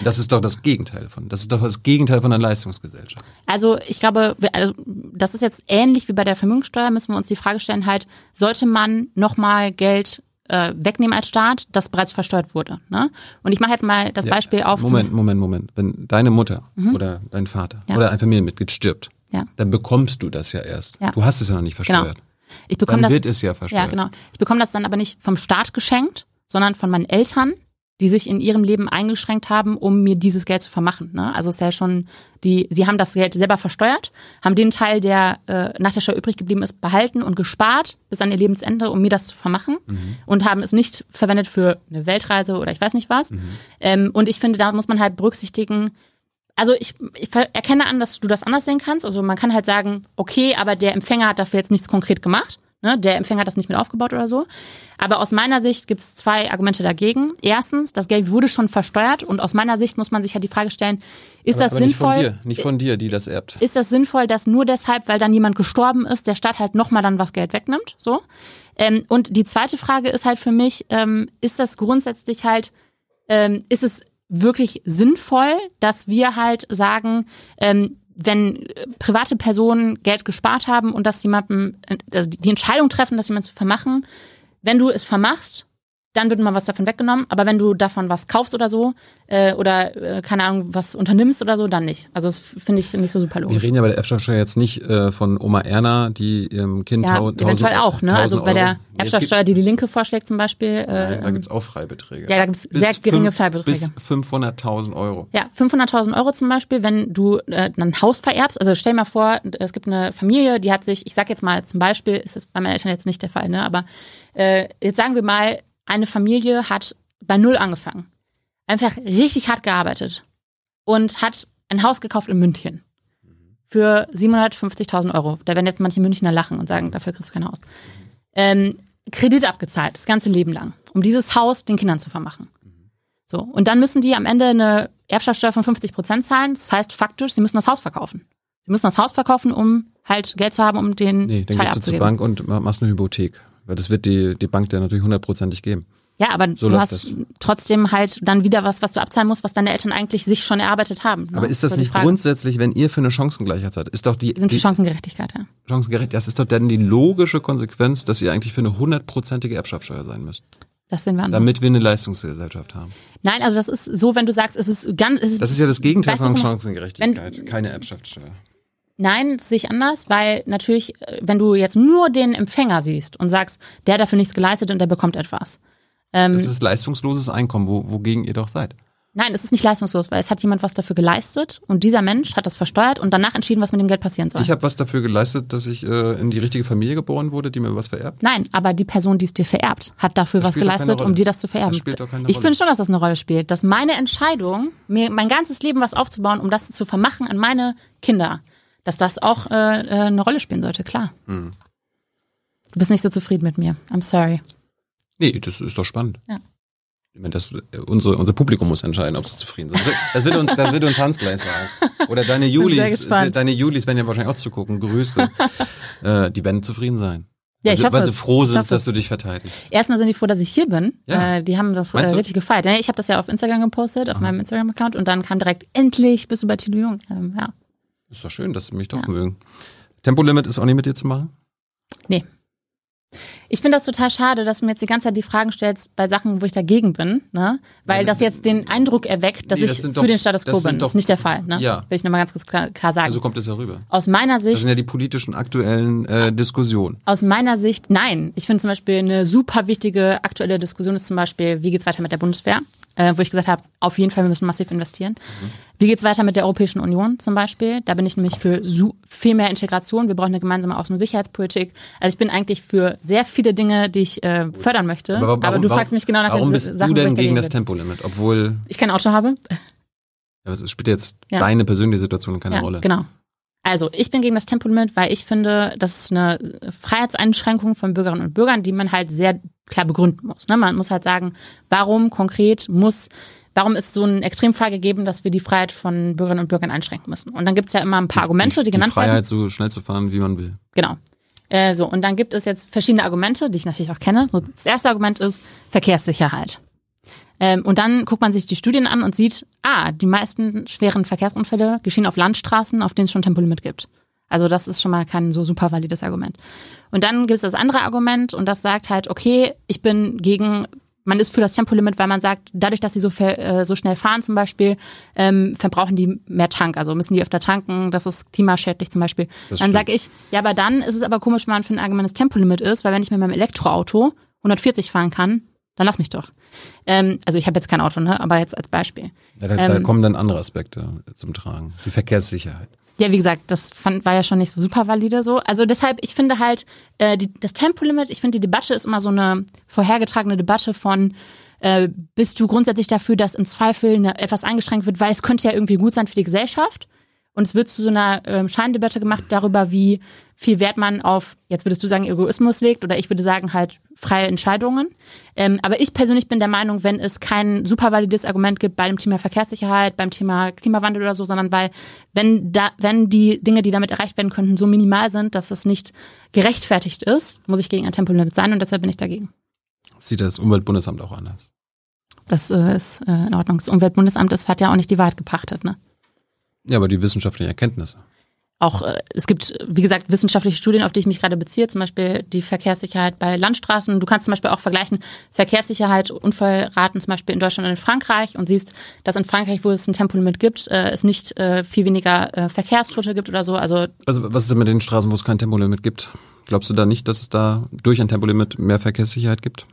Speaker 1: Das ist doch das Gegenteil von. Das ist doch das Gegenteil von einer Leistungsgesellschaft.
Speaker 2: Also ich glaube, also das ist jetzt ähnlich wie bei der Vermögenssteuer, müssen wir uns die Frage stellen, halt, sollte man nochmal Geld äh, wegnehmen als Staat, das bereits versteuert wurde. Ne? Und ich mache jetzt mal das ja, Beispiel auf.
Speaker 1: Moment, Moment, Moment. Wenn deine Mutter mhm. oder dein Vater ja. oder ein Familienmitglied stirbt, ja. dann bekommst du das ja erst. Du hast es ja noch nicht genau. versteuert. Genau.
Speaker 2: Ich bekomme
Speaker 1: dann
Speaker 2: das,
Speaker 1: wird es ja versteuert.
Speaker 2: Ja, genau. Ich bekomme das dann aber nicht vom Staat geschenkt, sondern von meinen Eltern die sich in ihrem Leben eingeschränkt haben, um mir dieses Geld zu vermachen. Ne? Also es ist ja schon, die, sie haben das Geld selber versteuert, haben den Teil, der äh, nach der Steuer übrig geblieben ist, behalten und gespart bis an ihr Lebensende, um mir das zu vermachen mhm. und haben es nicht verwendet für eine Weltreise oder ich weiß nicht was. Mhm. Ähm, und ich finde, da muss man halt berücksichtigen, also ich, ich erkenne an, dass du das anders sehen kannst. Also man kann halt sagen, okay, aber der Empfänger hat dafür jetzt nichts konkret gemacht. Ne, der Empfänger hat das nicht mit aufgebaut oder so. Aber aus meiner Sicht gibt es zwei Argumente dagegen. Erstens, das Geld wurde schon versteuert und aus meiner Sicht muss man sich ja halt die Frage stellen, ist aber, das aber sinnvoll?
Speaker 1: Nicht von, dir, nicht von dir, die das erbt.
Speaker 2: Ist das sinnvoll, dass nur deshalb, weil dann jemand gestorben ist, der Staat halt nochmal dann was Geld wegnimmt? So. Ähm, und die zweite Frage ist halt für mich, ähm, ist das grundsätzlich halt, ähm, ist es wirklich sinnvoll, dass wir halt sagen, ähm, wenn äh, private Personen Geld gespart haben und das jemandem, äh, also die Entscheidung treffen, das jemand zu vermachen, wenn du es vermachst, dann wird mal was davon weggenommen. Aber wenn du davon was kaufst oder so, äh, oder äh, keine Ahnung, was unternimmst oder so, dann nicht. Also das finde ich nicht so super logisch.
Speaker 1: Wir reden ja bei der Erbschaftssteuer jetzt nicht äh, von Oma Erna, die ihrem Kind
Speaker 2: ja, tausend eventuell auch, ne? Also bei der Erbschaftssteuer, die die Linke vorschlägt zum Beispiel.
Speaker 1: Äh, da gibt es auch Freibeträge.
Speaker 2: Ja, da gibt es sehr geringe Freibeträge.
Speaker 1: Bis 500.000 Euro.
Speaker 2: Ja, 500.000 Euro zum Beispiel, wenn du äh, ein Haus vererbst. Also stell dir mal vor, es gibt eine Familie, die hat sich, ich sag jetzt mal zum Beispiel, ist das bei meinen Eltern jetzt nicht der Fall, ne? Aber äh, jetzt sagen wir mal, eine Familie hat bei Null angefangen. Einfach richtig hart gearbeitet und hat ein Haus gekauft in München für 750.000 Euro. Da werden jetzt manche Münchner lachen und sagen, dafür kriegst du kein Haus. Ähm, Kredit abgezahlt, das ganze Leben lang, um dieses Haus den Kindern zu vermachen. So, und dann müssen die am Ende eine Erbschaftssteuer von 50 Prozent zahlen. Das heißt faktisch, sie müssen das Haus verkaufen. Sie müssen das Haus verkaufen, um halt Geld zu haben, um den nee, dann Teil gehst du zur
Speaker 1: Bank und machst eine Hypothek. Weil das wird die, die Bank dir natürlich hundertprozentig geben.
Speaker 2: Ja, aber so du hast das. trotzdem halt dann wieder was, was du abzahlen musst, was deine Eltern eigentlich sich schon erarbeitet haben.
Speaker 1: Ne? Aber ist das so nicht grundsätzlich, wenn ihr für eine Chancengleichheit seid, ist doch die...
Speaker 2: Sind die, die Chancengerechtigkeit, ja.
Speaker 1: Chancengerechtigkeit, das ist doch dann die logische Konsequenz, dass ihr eigentlich für eine hundertprozentige Erbschaftssteuer sein müsst.
Speaker 2: Das sind wir anders.
Speaker 1: Damit wir eine Leistungsgesellschaft haben.
Speaker 2: Nein, also das ist so, wenn du sagst, es ist ganz... Es ist,
Speaker 1: das ist ja das Gegenteil von Chancengerechtigkeit, wenn, keine Erbschaftssteuer.
Speaker 2: Nein, das sehe ich anders, weil natürlich, äh, wenn du jetzt nur den Empfänger siehst und sagst, der hat dafür nichts geleistet und der bekommt etwas.
Speaker 1: Ähm, das ist leistungsloses Einkommen, wo, wogegen ihr doch seid.
Speaker 2: Nein, es ist nicht leistungslos, weil es hat jemand was dafür geleistet und dieser Mensch hat das versteuert und danach entschieden, was mit dem Geld passieren soll.
Speaker 1: Ich habe was dafür geleistet, dass ich äh, in die richtige Familie geboren wurde, die mir was vererbt?
Speaker 2: Nein, aber die Person, die es dir vererbt, hat dafür das was geleistet, um dir das zu vererben. Das
Speaker 1: spielt doch keine
Speaker 2: ich finde schon, dass das eine Rolle spielt, dass meine Entscheidung, mir mein ganzes Leben was aufzubauen, um das zu vermachen an meine Kinder, dass das auch äh, äh, eine Rolle spielen sollte, klar. Mhm. Du bist nicht so zufrieden mit mir. I'm sorry.
Speaker 1: Nee, das ist doch spannend.
Speaker 2: Ja.
Speaker 1: Das, unsere, unser Publikum muss entscheiden, ob sie zufrieden sind. Das wird, uns, das wird uns Hans gleich sagen. Oder deine Julis, deine Julis werden ja wahrscheinlich auch zugucken. Grüße. äh, die werden zufrieden sein.
Speaker 2: Ja, ich
Speaker 1: weil,
Speaker 2: hoffe
Speaker 1: weil sie froh
Speaker 2: Ich
Speaker 1: sind, dass du dich verteidigst.
Speaker 2: Erstmal sind die froh, dass ich hier bin.
Speaker 1: Ja.
Speaker 2: Äh, die haben das äh, richtig gefeiert. Ja, Ich habe das ja auf Instagram gepostet, auf meinem Instagram-Account und dann kam direkt, endlich bist du bei Tilo Jung. Ähm, ja.
Speaker 1: Ist doch schön, dass sie mich doch
Speaker 2: Ja.
Speaker 1: mögen. Tempolimit ist auch nicht mit dir zu machen?
Speaker 2: Ich finde das total schade, dass du mir jetzt die ganze Zeit die Fragen stellst bei Sachen, wo ich dagegen bin, ne? Weil das jetzt den Eindruck erweckt, dass
Speaker 1: Nee, das
Speaker 2: ich für
Speaker 1: doch-
Speaker 2: den Status
Speaker 1: das
Speaker 2: quo bin. Das
Speaker 1: doch-
Speaker 2: ist nicht der Fall, ne?
Speaker 1: Ja.
Speaker 2: Will ich nochmal ganz kurz klar, klar sagen.
Speaker 1: Also kommt es ja rüber.
Speaker 2: aus meiner
Speaker 1: Das
Speaker 2: Sicht
Speaker 1: sind ja die politischen aktuellen äh, Diskussionen.
Speaker 2: Aus meiner Sicht, nein. Ich finde zum Beispiel eine super wichtige aktuelle Diskussion ist zum Beispiel, wie geht's weiter mit der Bundeswehr? Äh, wo ich gesagt habe, auf jeden Fall, wir müssen massiv investieren. Wie geht's weiter mit der Europäischen Union zum Beispiel? Da bin ich nämlich für viel mehr Integration. Wir brauchen eine gemeinsame Außen- und Sicherheitspolitik. Also ich bin eigentlich für sehr viele Dinge, die ich äh, fördern möchte. Aber, du fragst mich genau nach
Speaker 1: warum
Speaker 2: den
Speaker 1: bist
Speaker 2: Sachen,
Speaker 1: du denn gegen das. Tempolimit? Obwohl,
Speaker 2: Ich kein Auto habe.
Speaker 1: ja, es spielt jetzt
Speaker 2: Ja.
Speaker 1: deine persönliche Situation keine
Speaker 2: ja,
Speaker 1: Rolle.
Speaker 2: Genau. Also, ich bin gegen das Tempolimit, weil ich finde, das ist eine Freiheitseinschränkung von Bürgerinnen und Bürgern, die man halt sehr klar begründen muss. Ne? Man muss halt sagen, warum konkret muss, warum ist so ein Extremfall gegeben, dass wir die Freiheit von Bürgerinnen und Bürgern einschränken müssen. Und dann gibt's ja immer ein paar Argumente, die,
Speaker 1: die
Speaker 2: genannt werden.
Speaker 1: Freiheit, so schnell zu fahren, wie man will.
Speaker 2: Genau. Äh, so, und dann gibt es jetzt verschiedene Argumente, die ich natürlich auch kenne. So, das erste Argument ist Verkehrssicherheit. Ähm, und dann guckt man sich die Studien an und sieht, ah, die meisten schweren Verkehrsunfälle geschehen auf Landstraßen, auf denen es schon Tempolimit gibt. Also das ist schon mal kein so super valides Argument. Und dann gibt es das andere Argument und das sagt halt, okay, ich bin gegen, man ist für das Tempolimit, weil man sagt, dadurch, dass sie so, äh, so schnell fahren zum Beispiel, ähm, verbrauchen die mehr Tank, also müssen die öfter tanken, das ist klimaschädlich zum Beispiel.
Speaker 1: Das
Speaker 2: dann sage ich, ja, aber dann ist es aber komisch, wenn man für ein allgemeines Tempolimit ist, weil wenn ich mit meinem Elektroauto 140 fahren kann, dann lass mich doch. Ähm, also ich habe jetzt kein Auto, ne? aber jetzt als Beispiel.
Speaker 1: Ja, da, da
Speaker 2: Ähm,
Speaker 1: kommen dann andere Aspekte zum Tragen. Die Verkehrssicherheit.
Speaker 2: Ja, wie gesagt, das fand, war ja schon nicht so super valide so. Also deshalb, ich finde halt, äh, die, das Tempolimit, ich finde, die Debatte ist immer so eine vorhergetragene Debatte von, äh, bist du grundsätzlich dafür, dass im Zweifel eine, etwas eingeschränkt wird, weil es könnte ja irgendwie gut sein für die Gesellschaft. Und es wird zu so einer ähm, Scheindebatte gemacht darüber, wie viel Wert man auf, jetzt würdest du sagen, Egoismus legt, oder ich würde sagen halt freie Entscheidungen. Ähm, aber ich persönlich bin der Meinung, wenn es kein super valides Argument gibt bei dem Thema Verkehrssicherheit, beim Thema Klimawandel oder so, sondern weil, wenn da, wenn die Dinge, die damit erreicht werden könnten, so minimal sind, dass es nicht gerechtfertigt ist, muss ich gegen ein Tempolimit sein und deshalb bin ich dagegen.
Speaker 1: Sieht das Umweltbundesamt auch anders.
Speaker 2: Das äh, ist äh, in Ordnung. Das Umweltbundesamt das hat ja auch nicht die Wahrheit gepachtet, ne?
Speaker 1: Ja, aber die wissenschaftlichen Erkenntnisse.
Speaker 2: auch, äh, es gibt, wie gesagt, wissenschaftliche Studien, auf die ich mich gerade beziehe, zum Beispiel die Verkehrssicherheit bei Landstraßen. Du kannst zum Beispiel auch vergleichen Verkehrssicherheit, Unfallraten zum Beispiel in Deutschland und in Frankreich und siehst, dass in Frankreich, wo es ein Tempolimit gibt, äh, es nicht äh, viel weniger Verkehrstote gibt oder so. Also
Speaker 1: Also was ist denn mit den Straßen, wo es kein Tempolimit gibt? Glaubst du da nicht, dass es da durch ein Tempolimit mehr Verkehrssicherheit gibt?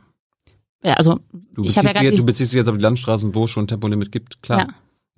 Speaker 2: ja, also
Speaker 1: Du beziehst,
Speaker 2: ja
Speaker 1: dich,
Speaker 2: gerade
Speaker 1: jetzt- du beziehst dich jetzt auf die Landstraßen, wo es schon Tempolimit gibt. Klar.
Speaker 2: Ja.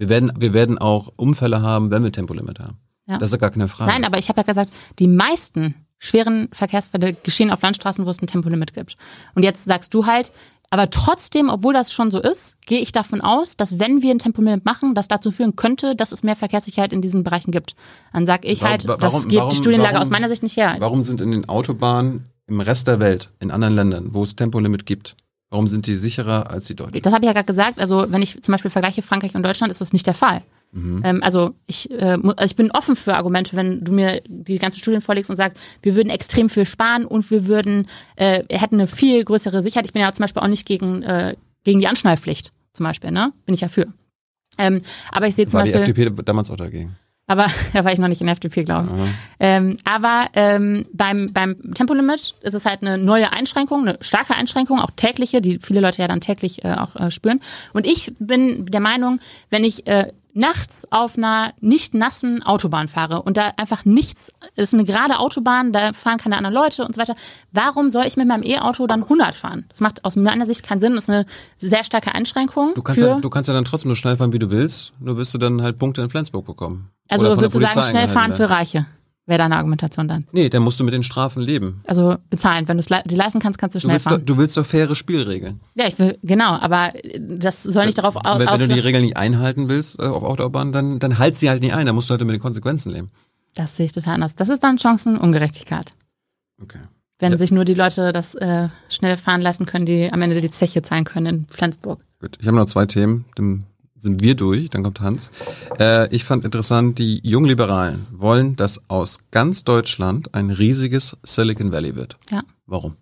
Speaker 1: Wir, werden, wir werden auch Unfälle haben, wenn wir Tempolimit haben.
Speaker 2: Ja.
Speaker 1: Das ist ja gar keine Frage.
Speaker 2: Nein, aber ich habe ja gesagt, die meisten schweren Verkehrsfälle geschehen auf Landstraßen, wo es ein Tempolimit gibt. Und jetzt sagst du halt, aber trotzdem, obwohl das schon so ist, gehe ich davon aus, dass wenn wir ein Tempolimit machen, das dazu führen könnte, dass es mehr Verkehrssicherheit in diesen Bereichen gibt. Dann sag ich halt,
Speaker 1: warum-
Speaker 2: das geht
Speaker 1: warum-
Speaker 2: die Studienlage
Speaker 1: warum-
Speaker 2: aus meiner Sicht nicht her.
Speaker 1: Warum sind in den Autobahnen im Rest der Welt, in anderen Ländern, wo es Tempolimit gibt, warum sind die sicherer als die Deutschen?
Speaker 2: Das habe ich ja gerade gesagt. Also wenn ich zum Beispiel vergleiche Frankreich und Deutschland, ist das nicht der Fall.
Speaker 1: Mhm.
Speaker 2: Ähm, also ich, äh, also ich bin offen für Argumente, wenn du mir die ganzen Studien vorlegst und sagst, wir würden extrem viel sparen und wir würden, äh, hätten eine viel größere Sicherheit. Ich bin ja zum Beispiel auch nicht gegen, äh, gegen die Anschnallpflicht zum Beispiel, ne? Bin ich ja für. Ähm, aber ich sehe zum
Speaker 1: War die
Speaker 2: Beispiel,
Speaker 1: FDP damals auch dagegen?
Speaker 2: Aber da war ich noch nicht in der FDP, glaube ich. Ähm, aber ähm, beim, beim Tempolimit ist es halt eine neue Einschränkung, eine starke Einschränkung, auch tägliche, die viele Leute ja dann täglich äh, auch äh, spüren. Und ich bin der Meinung, wenn ich äh, nachts auf einer nicht nassen Autobahn fahre und da einfach nichts, es ist eine gerade Autobahn, da fahren keine anderen Leute und so weiter, warum soll ich mit meinem E-Auto dann 100 fahren? Das macht aus meiner Sicht keinen Sinn, das ist eine sehr starke Einschränkung.
Speaker 1: Du kannst, ja, du kannst ja dann trotzdem so schnell fahren, wie du willst, nur wirst du dann halt Punkte in Flensburg bekommen.
Speaker 2: Also würdest du sagen, schnell fahren für Reiche? Wäre deine Argumentation dann?
Speaker 1: Nee, dann musst du mit den Strafen leben.
Speaker 2: Also bezahlen. Wenn du es le die leisten kannst, kannst du
Speaker 1: Du
Speaker 2: schnell
Speaker 1: doch,
Speaker 2: fahren.
Speaker 1: du willst doch faire Spielregeln.
Speaker 2: Ja, ich will, genau, aber das soll nicht darauf aus.
Speaker 1: Wenn, wenn du die Regeln nicht einhalten willst äh, auf Autobahn, dann, dann halt sie halt nicht ein. Da musst du halt mit den Konsequenzen leben.
Speaker 2: Das sehe ich total anders. Das ist dann Chancenungerechtigkeit.
Speaker 1: Okay.
Speaker 2: Wenn
Speaker 1: Ja.
Speaker 2: sich nur die Leute das äh, schnell fahren lassen können, die am Ende die Zeche zahlen können in Flensburg.
Speaker 1: Gut, ich habe noch zwei Themen, dann sind wir durch, dann kommt Hans. Äh, ich fand interessant, die Jungliberalen wollen, dass aus ganz Deutschland ein riesiges Silicon Valley wird.
Speaker 2: Ja.
Speaker 1: Warum?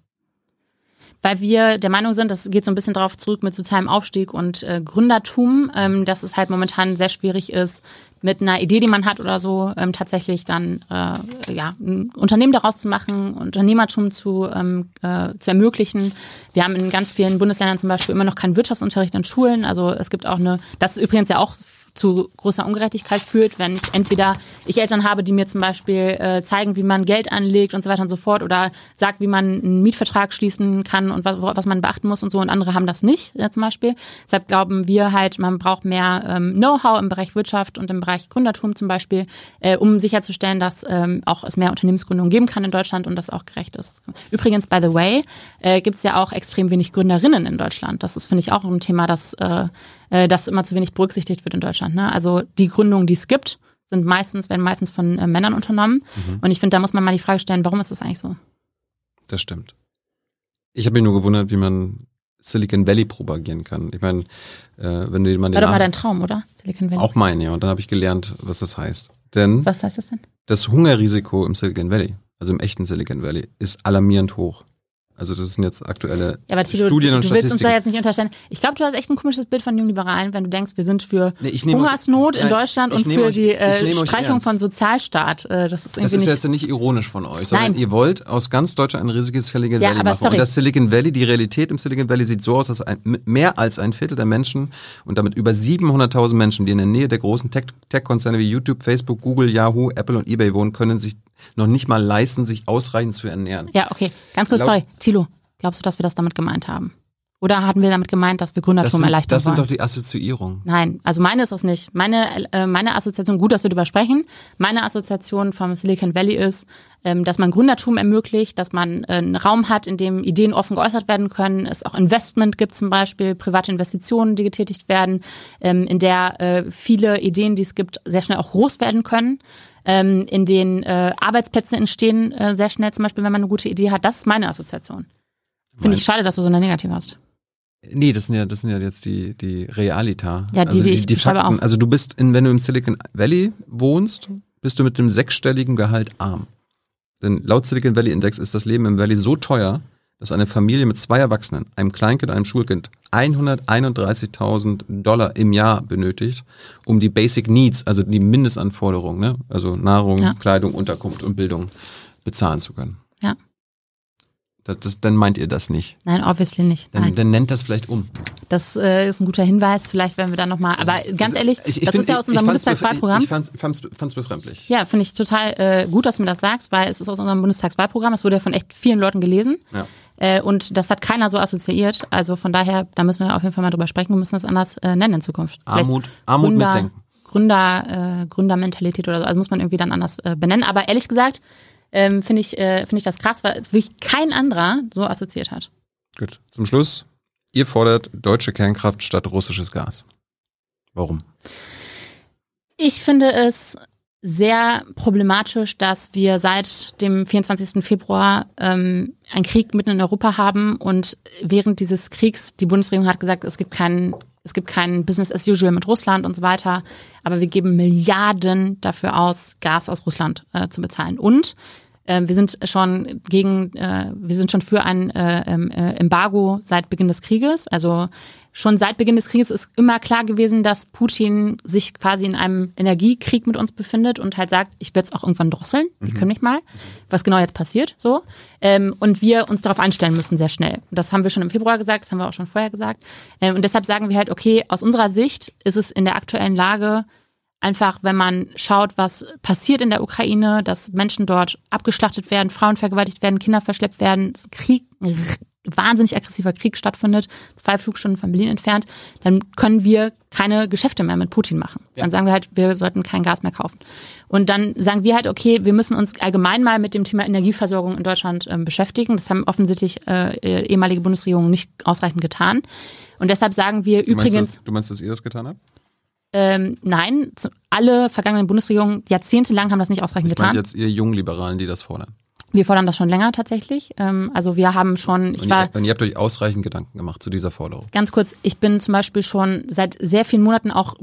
Speaker 2: Weil wir der Meinung sind, das geht so ein bisschen darauf zurück mit sozialem Aufstieg und äh, Gründertum, ähm, dass es halt momentan sehr schwierig ist, mit einer Idee, die man hat oder so, ähm, tatsächlich dann äh, ja, ein Unternehmen daraus zu machen, Unternehmertum zu, ähm, äh, zu ermöglichen. Wir haben in ganz vielen Bundesländern zum Beispiel immer noch keinen Wirtschaftsunterricht in Schulen. Also es gibt auch eine, das ist übrigens ja auch zu großer Ungerechtigkeit führt, wenn ich entweder ich Eltern habe, die mir zum Beispiel äh, zeigen, wie man Geld anlegt und so weiter und so fort oder sagt, wie man einen Mietvertrag schließen kann und was, was man beachten muss und so und andere haben das nicht ja, zum Beispiel. Deshalb glauben wir halt, man braucht mehr ähm, Know-how im Bereich Wirtschaft und im Bereich Gründertum zum Beispiel, äh, um sicherzustellen, dass ähm, auch es mehr Unternehmensgründungen geben kann in Deutschland und das auch gerecht ist. Übrigens, by the way, äh, gibt es ja auch extrem wenig Gründerinnen in Deutschland. Das ist, finde ich, auch ein Thema, das äh, äh, das immer zu wenig berücksichtigt wird in Deutschland. Ne? Also die Gründungen, die es gibt, sind meistens, werden meistens von äh, Männern unternommen. Mhm. Und ich finde, da muss man mal die Frage stellen, warum ist das eigentlich so?
Speaker 1: Das stimmt. Ich habe mich nur gewundert, wie man Silicon Valley propagieren kann. Ich meine, äh, wenn du
Speaker 2: mal War doch mal dein Traum, oder?
Speaker 1: Silicon Valley. Auch mein, ja. Und dann habe ich gelernt, was das heißt. Denn
Speaker 2: was heißt das denn?
Speaker 1: Das Hungerrisiko im Silicon Valley, also im echten Silicon Valley, ist alarmierend hoch. Also das sind jetzt aktuelle
Speaker 2: ja, aber Thilo, Studien und du, du willst uns da jetzt nicht unterstellen. Ich glaube, du hast echt ein komisches Bild von Jungliberalen, wenn du denkst, wir sind für nee, Hungersnot euch, in Deutschland und für euch, die äh, Streichung von Sozialstaat. Äh, das ist irgendwie
Speaker 1: Das ist
Speaker 2: nicht
Speaker 1: jetzt nicht ironisch von euch, sondern nein. ihr wollt aus ganz Deutschland ein riesiges Silicon Valley ja, machen. Sorry. Und das Silicon Valley, die Realität im Silicon Valley sieht so aus, dass ein, mehr als ein Viertel der Menschen und damit über 700.000 Menschen, die in der Nähe der großen Tech-Konzerne wie YouTube, Facebook, Google, Yahoo, Apple und eBay wohnen, können sich noch nicht mal leisten, sich ausreichend zu ernähren.
Speaker 2: Ja, okay. Ganz kurz, Laut sorry. Thilo, Glaubst du, dass wir das damit gemeint haben? Oder hatten wir damit gemeint, dass wir Gründertum erleichtern
Speaker 1: Das sind
Speaker 2: wollen?
Speaker 1: doch die Assoziierungen.
Speaker 2: Nein, also meine ist das nicht. Meine, äh, meine Assoziation, gut, dass wir darüber sprechen, meine Assoziation vom Silicon Valley ist, ähm, dass man Gründertum ermöglicht, dass man äh, einen Raum hat, in dem Ideen offen geäußert werden können, es auch Investment gibt zum Beispiel, private Investitionen, die getätigt werden, ähm, in der äh, viele Ideen, die es gibt, sehr schnell auch groß werden können ähm, in denen äh, Arbeitsplätze entstehen äh, sehr schnell, zum Beispiel, wenn man eine gute Idee hat. Das ist meine Assoziation. Finde ich schade, dass du so eine Negative hast.
Speaker 1: Nee, das sind ja, das sind ja jetzt die, die Realita.
Speaker 2: Ja, die, also die, die ich die
Speaker 1: Fakten. auch. Also du bist, in, wenn du im Silicon Valley wohnst, bist du mit einem sechsstelligen Gehalt arm. Denn laut Silicon Valley Index ist das Leben im Valley so teuer, dass eine Familie mit zwei Erwachsenen, einem Kleinkind und einem Schulkind 131.000 Dollar im Jahr benötigt, um die Basic Needs, also die Mindestanforderungen, ne? also Nahrung, ja. Kleidung, Unterkunft und Bildung bezahlen zu können.
Speaker 2: Ja.
Speaker 1: Das, das, dann meint ihr das nicht.
Speaker 2: Nein, obviously nicht.
Speaker 1: Dann, dann nennt das vielleicht um.
Speaker 2: Das äh, ist ein guter Hinweis. Vielleicht werden wir dann nochmal. Aber ist, ganz ehrlich, ich, ich das find, ist ja aus unserem Bundestagswahlprogramm.
Speaker 1: Ich, ich fand es befremdlich.
Speaker 2: Ja, finde ich total äh, gut, dass du mir das sagst, weil es ist aus unserem Bundestagswahlprogramm. Es wurde ja von echt vielen Leuten gelesen. Ja. Äh, und das hat keiner so assoziiert. Also von daher, da müssen wir auf jeden Fall mal drüber sprechen. Wir müssen das anders äh, nennen in Zukunft.
Speaker 1: Armut, Armut Gründer, mitdenken.
Speaker 2: Gründer, äh, Gründermentalität oder so. Also muss man irgendwie dann anders äh, benennen. Aber ehrlich gesagt, ähm, finde ich, äh, find ich das krass, weil wirklich kein anderer so assoziiert hat.
Speaker 1: Gut. Zum Schluss, ihr fordert deutsche Kernkraft statt russisches Gas. Warum?
Speaker 2: Ich finde es sehr problematisch, dass wir seit dem 24. Februar ähm, einen Krieg mitten in Europa haben und während dieses Kriegs, die Bundesregierung hat gesagt, es gibt keinen es gibt kein Business as usual mit Russland und so weiter, aber wir geben Milliarden dafür aus, Gas aus Russland äh, zu bezahlen. Und äh, wir sind schon gegen, äh, wir sind schon für ein äh, ähm, äh, Embargo seit Beginn des Krieges. Also schon seit Beginn des Krieges ist immer klar gewesen, dass Putin sich quasi in einem Energiekrieg mit uns befindet und halt sagt, ich werde es auch irgendwann drosseln, ich mhm. kümmere mich mal, was genau jetzt passiert, so. Ähm, und wir uns darauf einstellen müssen, sehr schnell. Das haben wir schon im Februar gesagt, das haben wir auch schon vorher gesagt. Ähm, und deshalb sagen wir halt, okay, aus unserer Sicht ist es in der aktuellen Lage einfach, wenn man schaut, was passiert in der Ukraine, dass Menschen dort abgeschlachtet werden, Frauen vergewaltigt werden, Kinder verschleppt werden, Krieg, wahnsinnig aggressiver Krieg stattfindet, zwei Flugstunden von Berlin entfernt, dann können wir keine Geschäfte mehr mit Putin machen. Ja. Dann sagen wir halt, wir sollten kein Gas mehr kaufen. Und dann sagen wir halt, okay, wir müssen uns allgemein mal mit dem Thema Energieversorgung in Deutschland äh, beschäftigen. Das haben offensichtlich äh, ehemalige Bundesregierungen nicht ausreichend getan. Und deshalb sagen wir
Speaker 1: du
Speaker 2: übrigens.
Speaker 1: Meinst du meinst, dass ihr das getan habt?
Speaker 2: Ähm, nein, alle vergangenen Bundesregierungen jahrzehntelang haben das nicht ausreichend
Speaker 1: ich
Speaker 2: getan.
Speaker 1: jetzt ihr Jungliberalen, die das fordern.
Speaker 2: Wir fordern das schon länger tatsächlich. Ähm, also wir haben schon, ich
Speaker 1: und
Speaker 2: war
Speaker 1: ihr, und ihr habt euch ausreichend Gedanken gemacht zu dieser Forderung.
Speaker 2: ganz kurz, ich bin zum Beispiel schon seit sehr vielen Monaten auch,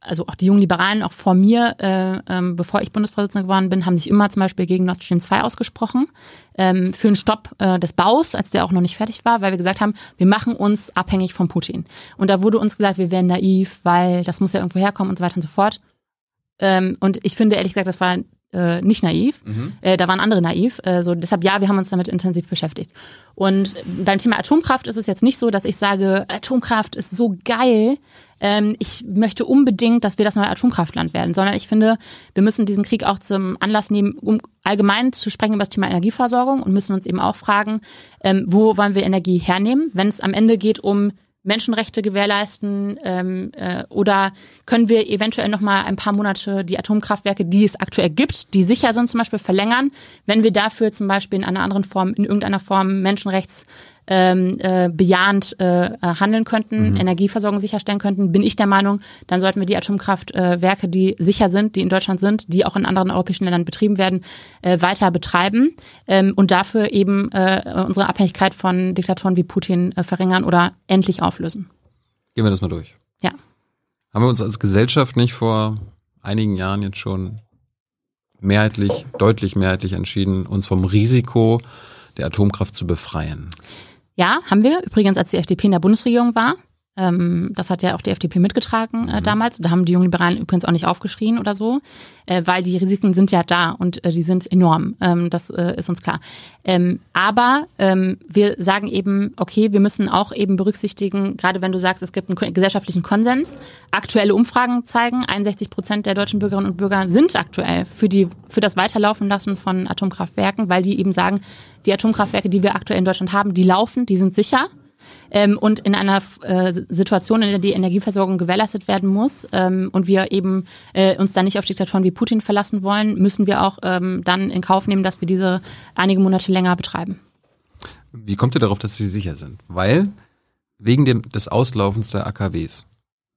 Speaker 2: also auch die jungen Liberalen, auch vor mir, äh, ähm, bevor ich Bundesvorsitzende geworden bin, haben sich immer zum Beispiel gegen Nord Stream 2 ausgesprochen, ähm, für einen Stopp äh, des Baus, als der auch noch nicht fertig war, weil wir gesagt haben, wir machen uns abhängig von Putin. Und da wurde uns gesagt, wir wären naiv, weil das muss ja irgendwo herkommen und so weiter und so fort. Ähm, und ich finde ehrlich gesagt, das war äh, nicht naiv. Äh, da waren andere naiv. Äh, so, deshalb ja, wir haben uns damit intensiv beschäftigt. Und beim Thema Atomkraft ist es jetzt nicht so, dass ich sage, Atomkraft ist so geil. Ähm, ich möchte unbedingt, dass wir das neue Atomkraftland werden, sondern ich finde, wir müssen diesen Krieg auch zum Anlass nehmen, um allgemein zu sprechen über das Thema Energieversorgung und müssen uns eben auch fragen, ähm, wo wollen wir Energie hernehmen, wenn es am Ende geht um Menschenrechte gewährleisten ähm, äh, oder können wir eventuell noch mal ein paar Monate die Atomkraftwerke, die es aktuell gibt, die sicher sind, zum Beispiel verlängern, wenn wir dafür zum Beispiel in einer anderen Form, in irgendeiner Form Menschenrechts ähm, äh, bejahend äh, äh, handeln könnten, Energieversorgung sicherstellen könnten, bin ich der Meinung, dann sollten wir die Atomkraftwerke, die sicher sind, die in Deutschland sind, die auch in anderen europäischen Ländern betrieben werden, äh, weiter betreiben ähm, und dafür eben äh, unsere Abhängigkeit von Diktatoren wie Putin äh, verringern oder endlich auflösen.
Speaker 1: Gehen wir das mal durch.
Speaker 2: Ja.
Speaker 1: Haben wir uns als Gesellschaft nicht vor einigen Jahren jetzt schon mehrheitlich, deutlich mehrheitlich entschieden, uns vom Risiko der Atomkraft zu befreien?
Speaker 2: Ja, haben wir. Übrigens, als die FDP in der Bundesregierung war. Ähm, das hat ja auch die FDP mitgetragen äh, damals. Da haben die jungen Liberalen übrigens auch nicht aufgeschrien oder so, äh, weil die Risiken sind ja da und äh, die sind enorm. Ähm, das äh, ist uns klar. Ähm, aber ähm, wir sagen eben, okay, wir müssen auch eben berücksichtigen, gerade wenn du sagst, es gibt einen gesellschaftlichen Konsens. Aktuelle Umfragen zeigen, 61 Prozent der deutschen Bürgerinnen und Bürger sind aktuell für die für das Weiterlaufen lassen von Atomkraftwerken, weil die eben sagen, die Atomkraftwerke, die wir aktuell in Deutschland haben, die laufen, die sind sicher. Ähm, und in einer äh, Situation, in der die Energieversorgung gewährleistet werden muss ähm, und wir eben äh, uns dann nicht auf Diktatoren wie Putin verlassen wollen, müssen wir auch ähm, dann in Kauf nehmen, dass wir diese einige Monate länger betreiben.
Speaker 1: Wie kommt ihr darauf, dass sie sicher sind? Weil wegen dem, des Auslaufens der AKWs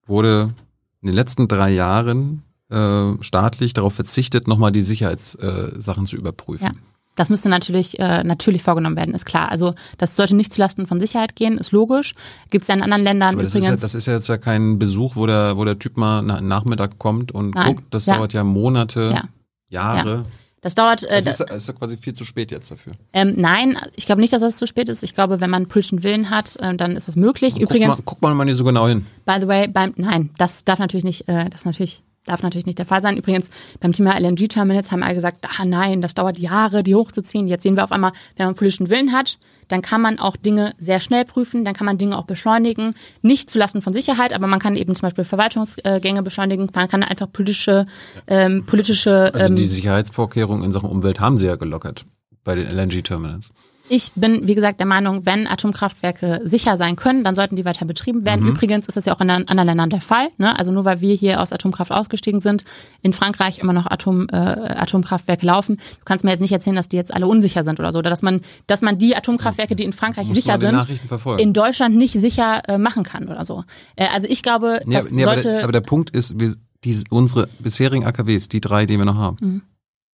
Speaker 1: wurde in den letzten drei Jahren äh, staatlich darauf verzichtet, nochmal die Sicherheitssachen äh, zu überprüfen.
Speaker 2: Ja. Das müsste natürlich, äh, natürlich vorgenommen werden, ist klar. Also das sollte nicht zulasten von Sicherheit gehen, ist logisch. Gibt es ja in anderen Ländern
Speaker 1: Aber das ist, ja,
Speaker 2: übrigens.
Speaker 1: das ist ja jetzt ja kein Besuch, wo der, wo der Typ mal na, Nachmittag kommt und
Speaker 2: Nein.
Speaker 1: guckt. Das
Speaker 2: Ja.
Speaker 1: dauert ja Monate,
Speaker 2: Ja.
Speaker 1: Jahre.
Speaker 2: das dauert. Äh,
Speaker 1: Das ist, das ist ja quasi viel zu spät jetzt dafür.
Speaker 2: ähm, nein, ich glaube nicht, dass das zu spät ist. Ich glaube, wenn man politischen Willen hat, äh, dann ist das möglich. Übrigens,
Speaker 1: guck, mal, guck mal mal nicht so genau hin.
Speaker 2: By the way, beim nein, das darf natürlich nicht, äh, das natürlich darf natürlich nicht der Fall sein. Übrigens beim Thema LNG-Terminals haben alle gesagt, ah nein, das dauert Jahre, die hochzuziehen. Jetzt sehen wir auf einmal, wenn man politischen Willen hat, dann kann man auch Dinge sehr schnell prüfen, dann kann man Dinge auch beschleunigen, nicht zulasten von Sicherheit, aber man kann eben zum Beispiel Verwaltungsgänge beschleunigen, man kann einfach politische, ähm, politische
Speaker 1: Also
Speaker 2: ähm,
Speaker 1: die Sicherheitsvorkehrungen in Sachen Umwelt haben sie ja gelockert bei den LNG-Terminals.
Speaker 2: Ich bin, wie gesagt, der Meinung, wenn Atomkraftwerke sicher sein können, dann sollten die weiter betrieben werden. Übrigens ist das ja auch in anderen Ländern der Fall. Ne? Also nur weil wir hier aus Atomkraft ausgestiegen sind, in Frankreich immer noch Atom, äh, Atomkraftwerke laufen. Du kannst mir jetzt nicht erzählen, dass die jetzt alle unsicher sind oder so. Oder dass man, dass man die Atomkraftwerke, die in Frankreich
Speaker 1: Musst du
Speaker 2: sicher sind, in Deutschland nicht sicher äh, machen kann oder so. Äh, also ich glaube,
Speaker 1: Nee,
Speaker 2: das
Speaker 1: aber- nee, aber,
Speaker 2: sollte.
Speaker 1: der, aber der Punkt ist, wir, die, unsere bisherigen AKWs, die drei, die wir noch haben,
Speaker 2: Mhm.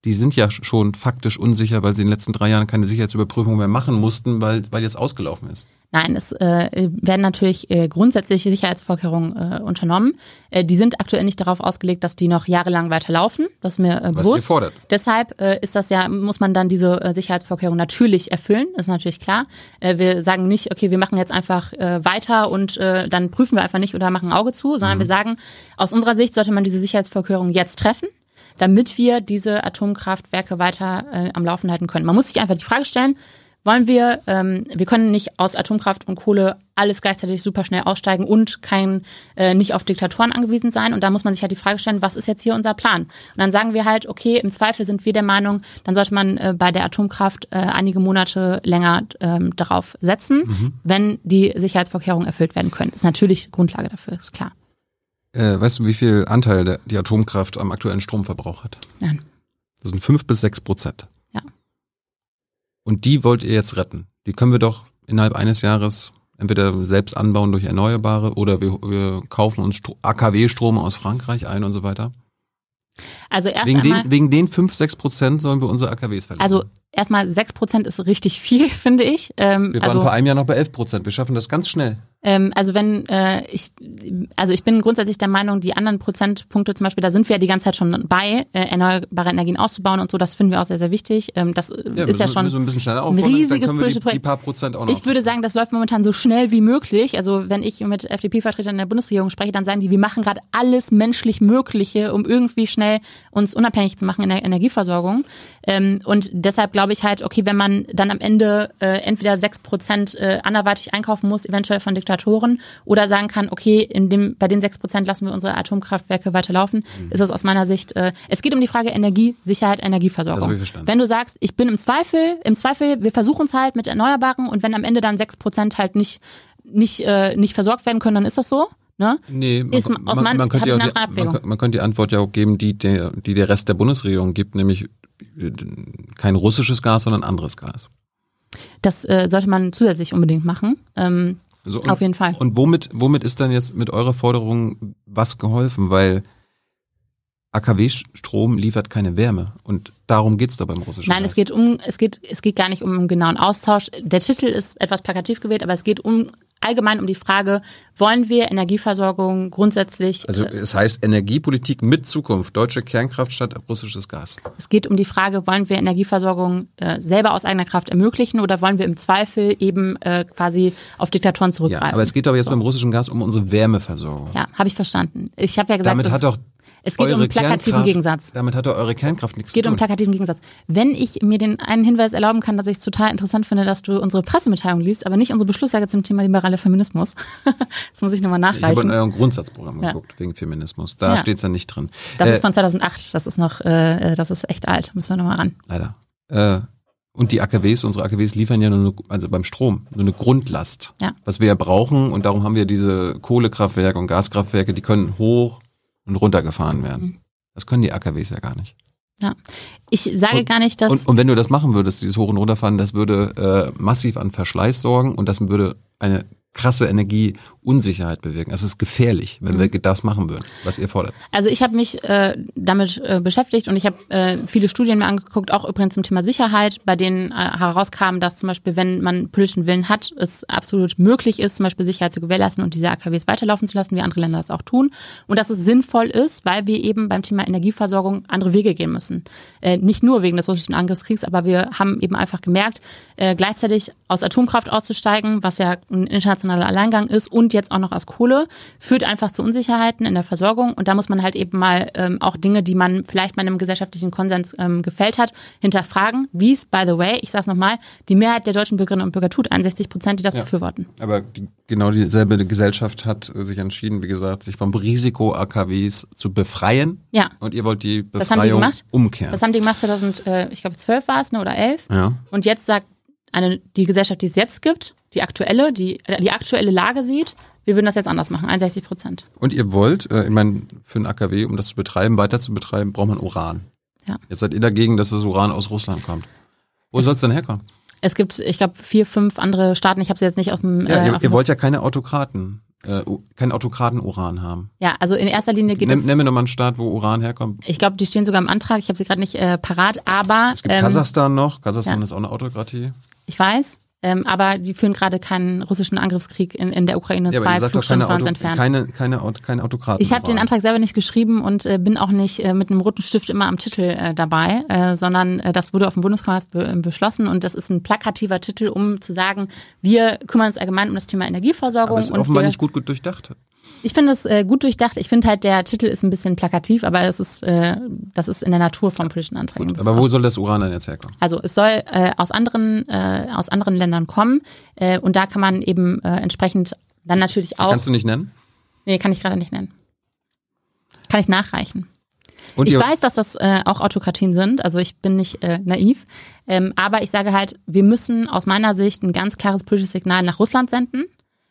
Speaker 1: Die sind ja schon faktisch unsicher, weil sie in den letzten drei Jahren keine Sicherheitsüberprüfung mehr machen mussten, weil, weil jetzt ausgelaufen ist.
Speaker 2: Nein, es äh, werden natürlich äh, grundsätzliche Sicherheitsvorkehrungen äh, unternommen. Äh, die sind aktuell nicht darauf ausgelegt, dass die noch jahrelang weiterlaufen. Das ist mir äh,
Speaker 1: Was
Speaker 2: bewusst.
Speaker 1: fordert.
Speaker 2: Deshalb äh, ist das ja, muss man dann diese äh, Sicherheitsvorkehrungen natürlich erfüllen, ist natürlich klar. Äh, wir sagen nicht, okay, wir machen jetzt einfach äh, weiter und äh, dann prüfen wir einfach nicht oder machen ein Auge zu, sondern wir sagen, aus unserer Sicht sollte man diese Sicherheitsvorkehrungen jetzt treffen damit wir diese Atomkraftwerke weiter äh, am Laufen halten können. Man muss sich einfach die Frage stellen, wollen wir, ähm, wir können nicht aus Atomkraft und Kohle alles gleichzeitig super schnell aussteigen und kein, äh, nicht auf Diktatoren angewiesen sein. Und da muss man sich halt die Frage stellen, was ist jetzt hier unser Plan? Und dann sagen wir halt, okay, im Zweifel sind wir der Meinung, dann sollte man äh, bei der Atomkraft äh, einige Monate länger ähm, darauf setzen, wenn die Sicherheitsvorkehrungen erfüllt werden können. Ist natürlich Grundlage dafür, ist klar.
Speaker 1: Äh, weißt du, wie viel Anteil der, die Atomkraft am aktuellen Stromverbrauch hat?
Speaker 2: Nein.
Speaker 1: Das sind fünf bis sechs Prozent.
Speaker 2: Ja.
Speaker 1: Und die wollt ihr jetzt retten. Die können wir doch innerhalb eines Jahres entweder selbst anbauen durch Erneuerbare oder wir, wir kaufen uns Stro- AKW-Strom aus Frankreich ein und so weiter.
Speaker 2: Also erst
Speaker 1: Wegen
Speaker 2: einmal,
Speaker 1: den, wegen den 5, 6 Prozent sollen wir unsere AKWs verlieren.
Speaker 2: also erstmal 6 Prozent ist richtig viel, finde ich. Ähm,
Speaker 1: wir waren
Speaker 2: also,
Speaker 1: vor einem Jahr noch bei 11 Prozent. Wir schaffen das ganz schnell.
Speaker 2: Ähm, also wenn äh, ich, also ich bin grundsätzlich der Meinung, die anderen Prozentpunkte zum Beispiel, da sind wir ja die ganze Zeit schon bei, äh, erneuerbare Energien auszubauen und so, das finden wir auch sehr, sehr wichtig. Ähm, das äh,
Speaker 1: Ja,
Speaker 2: ist ja schon
Speaker 1: ein
Speaker 2: ein riesiges politisches Projekt.
Speaker 1: paar Prozent auch noch.
Speaker 2: Ich würde sagen, das läuft momentan so schnell wie möglich. Also wenn ich mit FDP-Vertretern in der Bundesregierung spreche, dann sagen die, wir machen gerade alles menschlich Mögliche, um irgendwie schnell uns unabhängig zu machen in der Energieversorgung. Ähm, und deshalb glaube ich halt, okay, wenn man dann am Ende äh, entweder sechs Prozent äh, anderweitig einkaufen muss, eventuell von Diktatoren, oder sagen kann, okay, in dem, bei den sechs Prozent lassen wir unsere Atomkraftwerke weiterlaufen,
Speaker 1: Mhm.
Speaker 2: ist das aus meiner Sicht, äh, es geht um die Frage Energiesicherheit, Energieversorgung. Wenn du sagst, ich bin im Zweifel, im Zweifel, wir versuchen es halt mit Erneuerbaren und wenn am Ende dann sechs Prozent halt nicht, nicht, äh, nicht versorgt werden können, dann ist das so. Ne?
Speaker 1: Nee, man, könnte ja die, man, könnte- die Antwort ja auch geben, die der, die der Rest der Bundesregierung gibt, nämlich kein russisches Gas, sondern anderes Gas.
Speaker 2: Das äh, sollte man zusätzlich unbedingt machen. Ähm,
Speaker 1: So, und,
Speaker 2: Auf jeden Fall.
Speaker 1: Und womit, womit ist dann jetzt mit eurer Forderung was geholfen? Weil AKW-Strom liefert keine Wärme und darum geht's da beim russischen
Speaker 2: Nein,
Speaker 1: Gas.
Speaker 2: es geht um, es geht, es geht gar nicht um einen genauen Austausch. Der Titel ist etwas plakativ gewählt, aber es geht um allgemein um die Frage, wollen wir Energieversorgung grundsätzlich
Speaker 1: Also
Speaker 2: äh,
Speaker 1: es heißt Energiepolitik mit Zukunft, deutsche Kernkraft statt russisches Gas.
Speaker 2: Es geht um die Frage, wollen wir Energieversorgung äh, selber aus eigener Kraft ermöglichen oder wollen wir im Zweifel eben äh, quasi auf Diktatoren
Speaker 1: Ja,
Speaker 2: zurückgreifen?
Speaker 1: aber es geht aber jetzt
Speaker 2: so.
Speaker 1: beim russischen Gas um unsere Wärmeversorgung.
Speaker 2: Ja, habe ich verstanden. Ich habe ja gesagt,
Speaker 1: damit hat doch
Speaker 2: es geht um
Speaker 1: eure
Speaker 2: einen plakativen Gegensatz.
Speaker 1: Damit hat doch eure Kernkraft nichts
Speaker 2: Es geht
Speaker 1: zu
Speaker 2: um
Speaker 1: tun.
Speaker 2: plakativen Gegensatz. Wenn ich mir den einen Hinweis erlauben kann, dass ich es total interessant finde, dass du unsere Pressemitteilung liest, aber nicht unsere Beschlusslage zum Thema liberaler Feminismus. das muss ich nochmal
Speaker 1: ich habe in
Speaker 2: nachreichen.
Speaker 1: eurem Grundsatzprogramm
Speaker 2: Ja.
Speaker 1: geguckt, wegen Feminismus. Da
Speaker 2: Ja.
Speaker 1: steht's dann nicht drin.
Speaker 2: Das
Speaker 1: Äh,
Speaker 2: ist von 2008. Das ist noch, äh, das ist echt alt. Müssen wir nochmal ran.
Speaker 1: Leider. Äh, und die AKWs, unsere AKWs liefern ja nur eine, also beim Strom nur eine Grundlast.
Speaker 2: Ja.
Speaker 1: Was wir ja brauchen und darum haben wir diese Kohlekraftwerke und Gaskraftwerke, die können hoch und runter gefahren werden.
Speaker 2: Mhm.
Speaker 1: Das können die AKWs ja gar nicht.
Speaker 2: Ich sage
Speaker 1: Und-
Speaker 2: gar nicht, dass
Speaker 1: Und, und wenn du das machen würdest, dieses Hoch- und Runterfahren, das würde äh, massiv an Verschleiß sorgen und das würde eine krasse Energieunsicherheit bewirken. Das ist gefährlich, wenn
Speaker 2: Mhm.
Speaker 1: wir das machen würden, was ihr fordert.
Speaker 2: Also ich habe mich äh, damit äh, beschäftigt und ich habe äh, viele Studien mir angeguckt, auch übrigens zum Thema Sicherheit, bei denen äh, herauskam, dass zum Beispiel, wenn man politischen Willen hat, es absolut möglich ist, zum Beispiel Sicherheit zu gewährleisten und diese AKWs weiterlaufen zu lassen, wie andere Länder das auch tun. Und dass es sinnvoll ist, weil wir eben beim Thema Energieversorgung andere Wege gehen müssen. Äh, nicht nur wegen des russischen Angriffskriegs, aber wir haben eben einfach gemerkt, äh, gleichzeitig aus Atomkraft auszusteigen, was ja ein internationaler Alleingang ist, und jetzt auch noch aus Kohle, führt einfach zu Unsicherheiten in der Versorgung. Und da muss man halt eben mal ähm, auch Dinge, die man vielleicht mal einem gesellschaftlichen Konsens ähm, gefällt hat, hinterfragen. Wie es, by the way, ich sage es nochmal, die Mehrheit der deutschen Bürgerinnen und Bürger tut, 61 Prozent, die das
Speaker 1: Ja.
Speaker 2: befürworten.
Speaker 1: Aber die, genau dieselbe Gesellschaft hat äh, sich entschieden, wie gesagt, sich vom Risiko AKWs zu befreien.
Speaker 2: Ja.
Speaker 1: Und ihr wollt die
Speaker 2: Das haben die
Speaker 1: Befreiung
Speaker 2: gemacht?
Speaker 1: umkehren.
Speaker 2: Das haben die gemacht 2000, äh, ich glaube 12 war es, ne, oder 11.
Speaker 1: ja.
Speaker 2: Und jetzt sagt eine, die Gesellschaft, die es jetzt gibt, die aktuelle, die die aktuelle Lage sieht, wir würden das jetzt anders machen, 61 Prozent.
Speaker 1: Und ihr wollt, äh, ich meine, für ein AKW, um das zu betreiben, weiter zu betreiben, braucht man Uran.
Speaker 2: Ja.
Speaker 1: Jetzt seid ihr dagegen, dass das Uran aus Russland kommt. Wo soll es denn herkommen?
Speaker 2: Es gibt, ich glaube, vier, fünf andere Staaten. Ich habe sie jetzt nicht aus dem.
Speaker 1: Ja,
Speaker 2: äh,
Speaker 1: ihr, ihr wollt ja keine Autokraten, äh, kein Autokraten-Uran haben.
Speaker 2: ja, also in erster Linie geht
Speaker 1: Nimm,
Speaker 2: es.
Speaker 1: nenn mir doch mal einen Staat, wo Uran herkommt.
Speaker 2: Ich glaube, die stehen sogar im Antrag. Ich habe sie gerade nicht äh, parat, aber
Speaker 1: Es gibt
Speaker 2: ähm,
Speaker 1: Kasachstan noch. Kasachstan
Speaker 2: ja.
Speaker 1: ist auch eine Autokratie.
Speaker 2: Ich weiß. Ähm, aber die führen gerade keinen russischen Angriffskrieg in, in der Ukraine,
Speaker 1: Ja,
Speaker 2: zwei Flugstunden entfernt.
Speaker 1: keine, keine, Auto, keine Autokraten.
Speaker 2: Ich habe den. Antrag selber nicht geschrieben und äh, bin auch nicht äh, mit einem roten Stift immer am Titel äh, dabei, äh, sondern äh, das wurde auf dem Bundeskongress be äh, beschlossen und das ist ein plakativer Titel, um zu sagen, wir kümmern uns allgemein um das Thema Energieversorgung.
Speaker 1: Aber ist
Speaker 2: und
Speaker 1: offenbar
Speaker 2: wir,
Speaker 1: nicht gut, gut durchdacht.
Speaker 2: Ich finde es äh, gut durchdacht. Ich finde halt, der Titel ist ein bisschen plakativ, aber es ist, äh, das ist in der Natur von politischen Anträgen.
Speaker 1: Gut, aber wo soll das Uran dann jetzt herkommen?
Speaker 2: also es soll äh, aus anderen äh, aus anderen Ländern kommen äh, und da kann man eben äh, entsprechend dann natürlich auch.
Speaker 1: Kannst du nicht nennen?
Speaker 2: nee, kann ich gerade nicht nennen. Kann ich nachreichen.
Speaker 1: Und
Speaker 2: ich weiß, dass das äh, auch Autokratien sind, also ich bin nicht äh, naiv, ähm, aber ich sage halt, wir müssen aus meiner Sicht ein ganz klares politisches Signal nach Russland senden,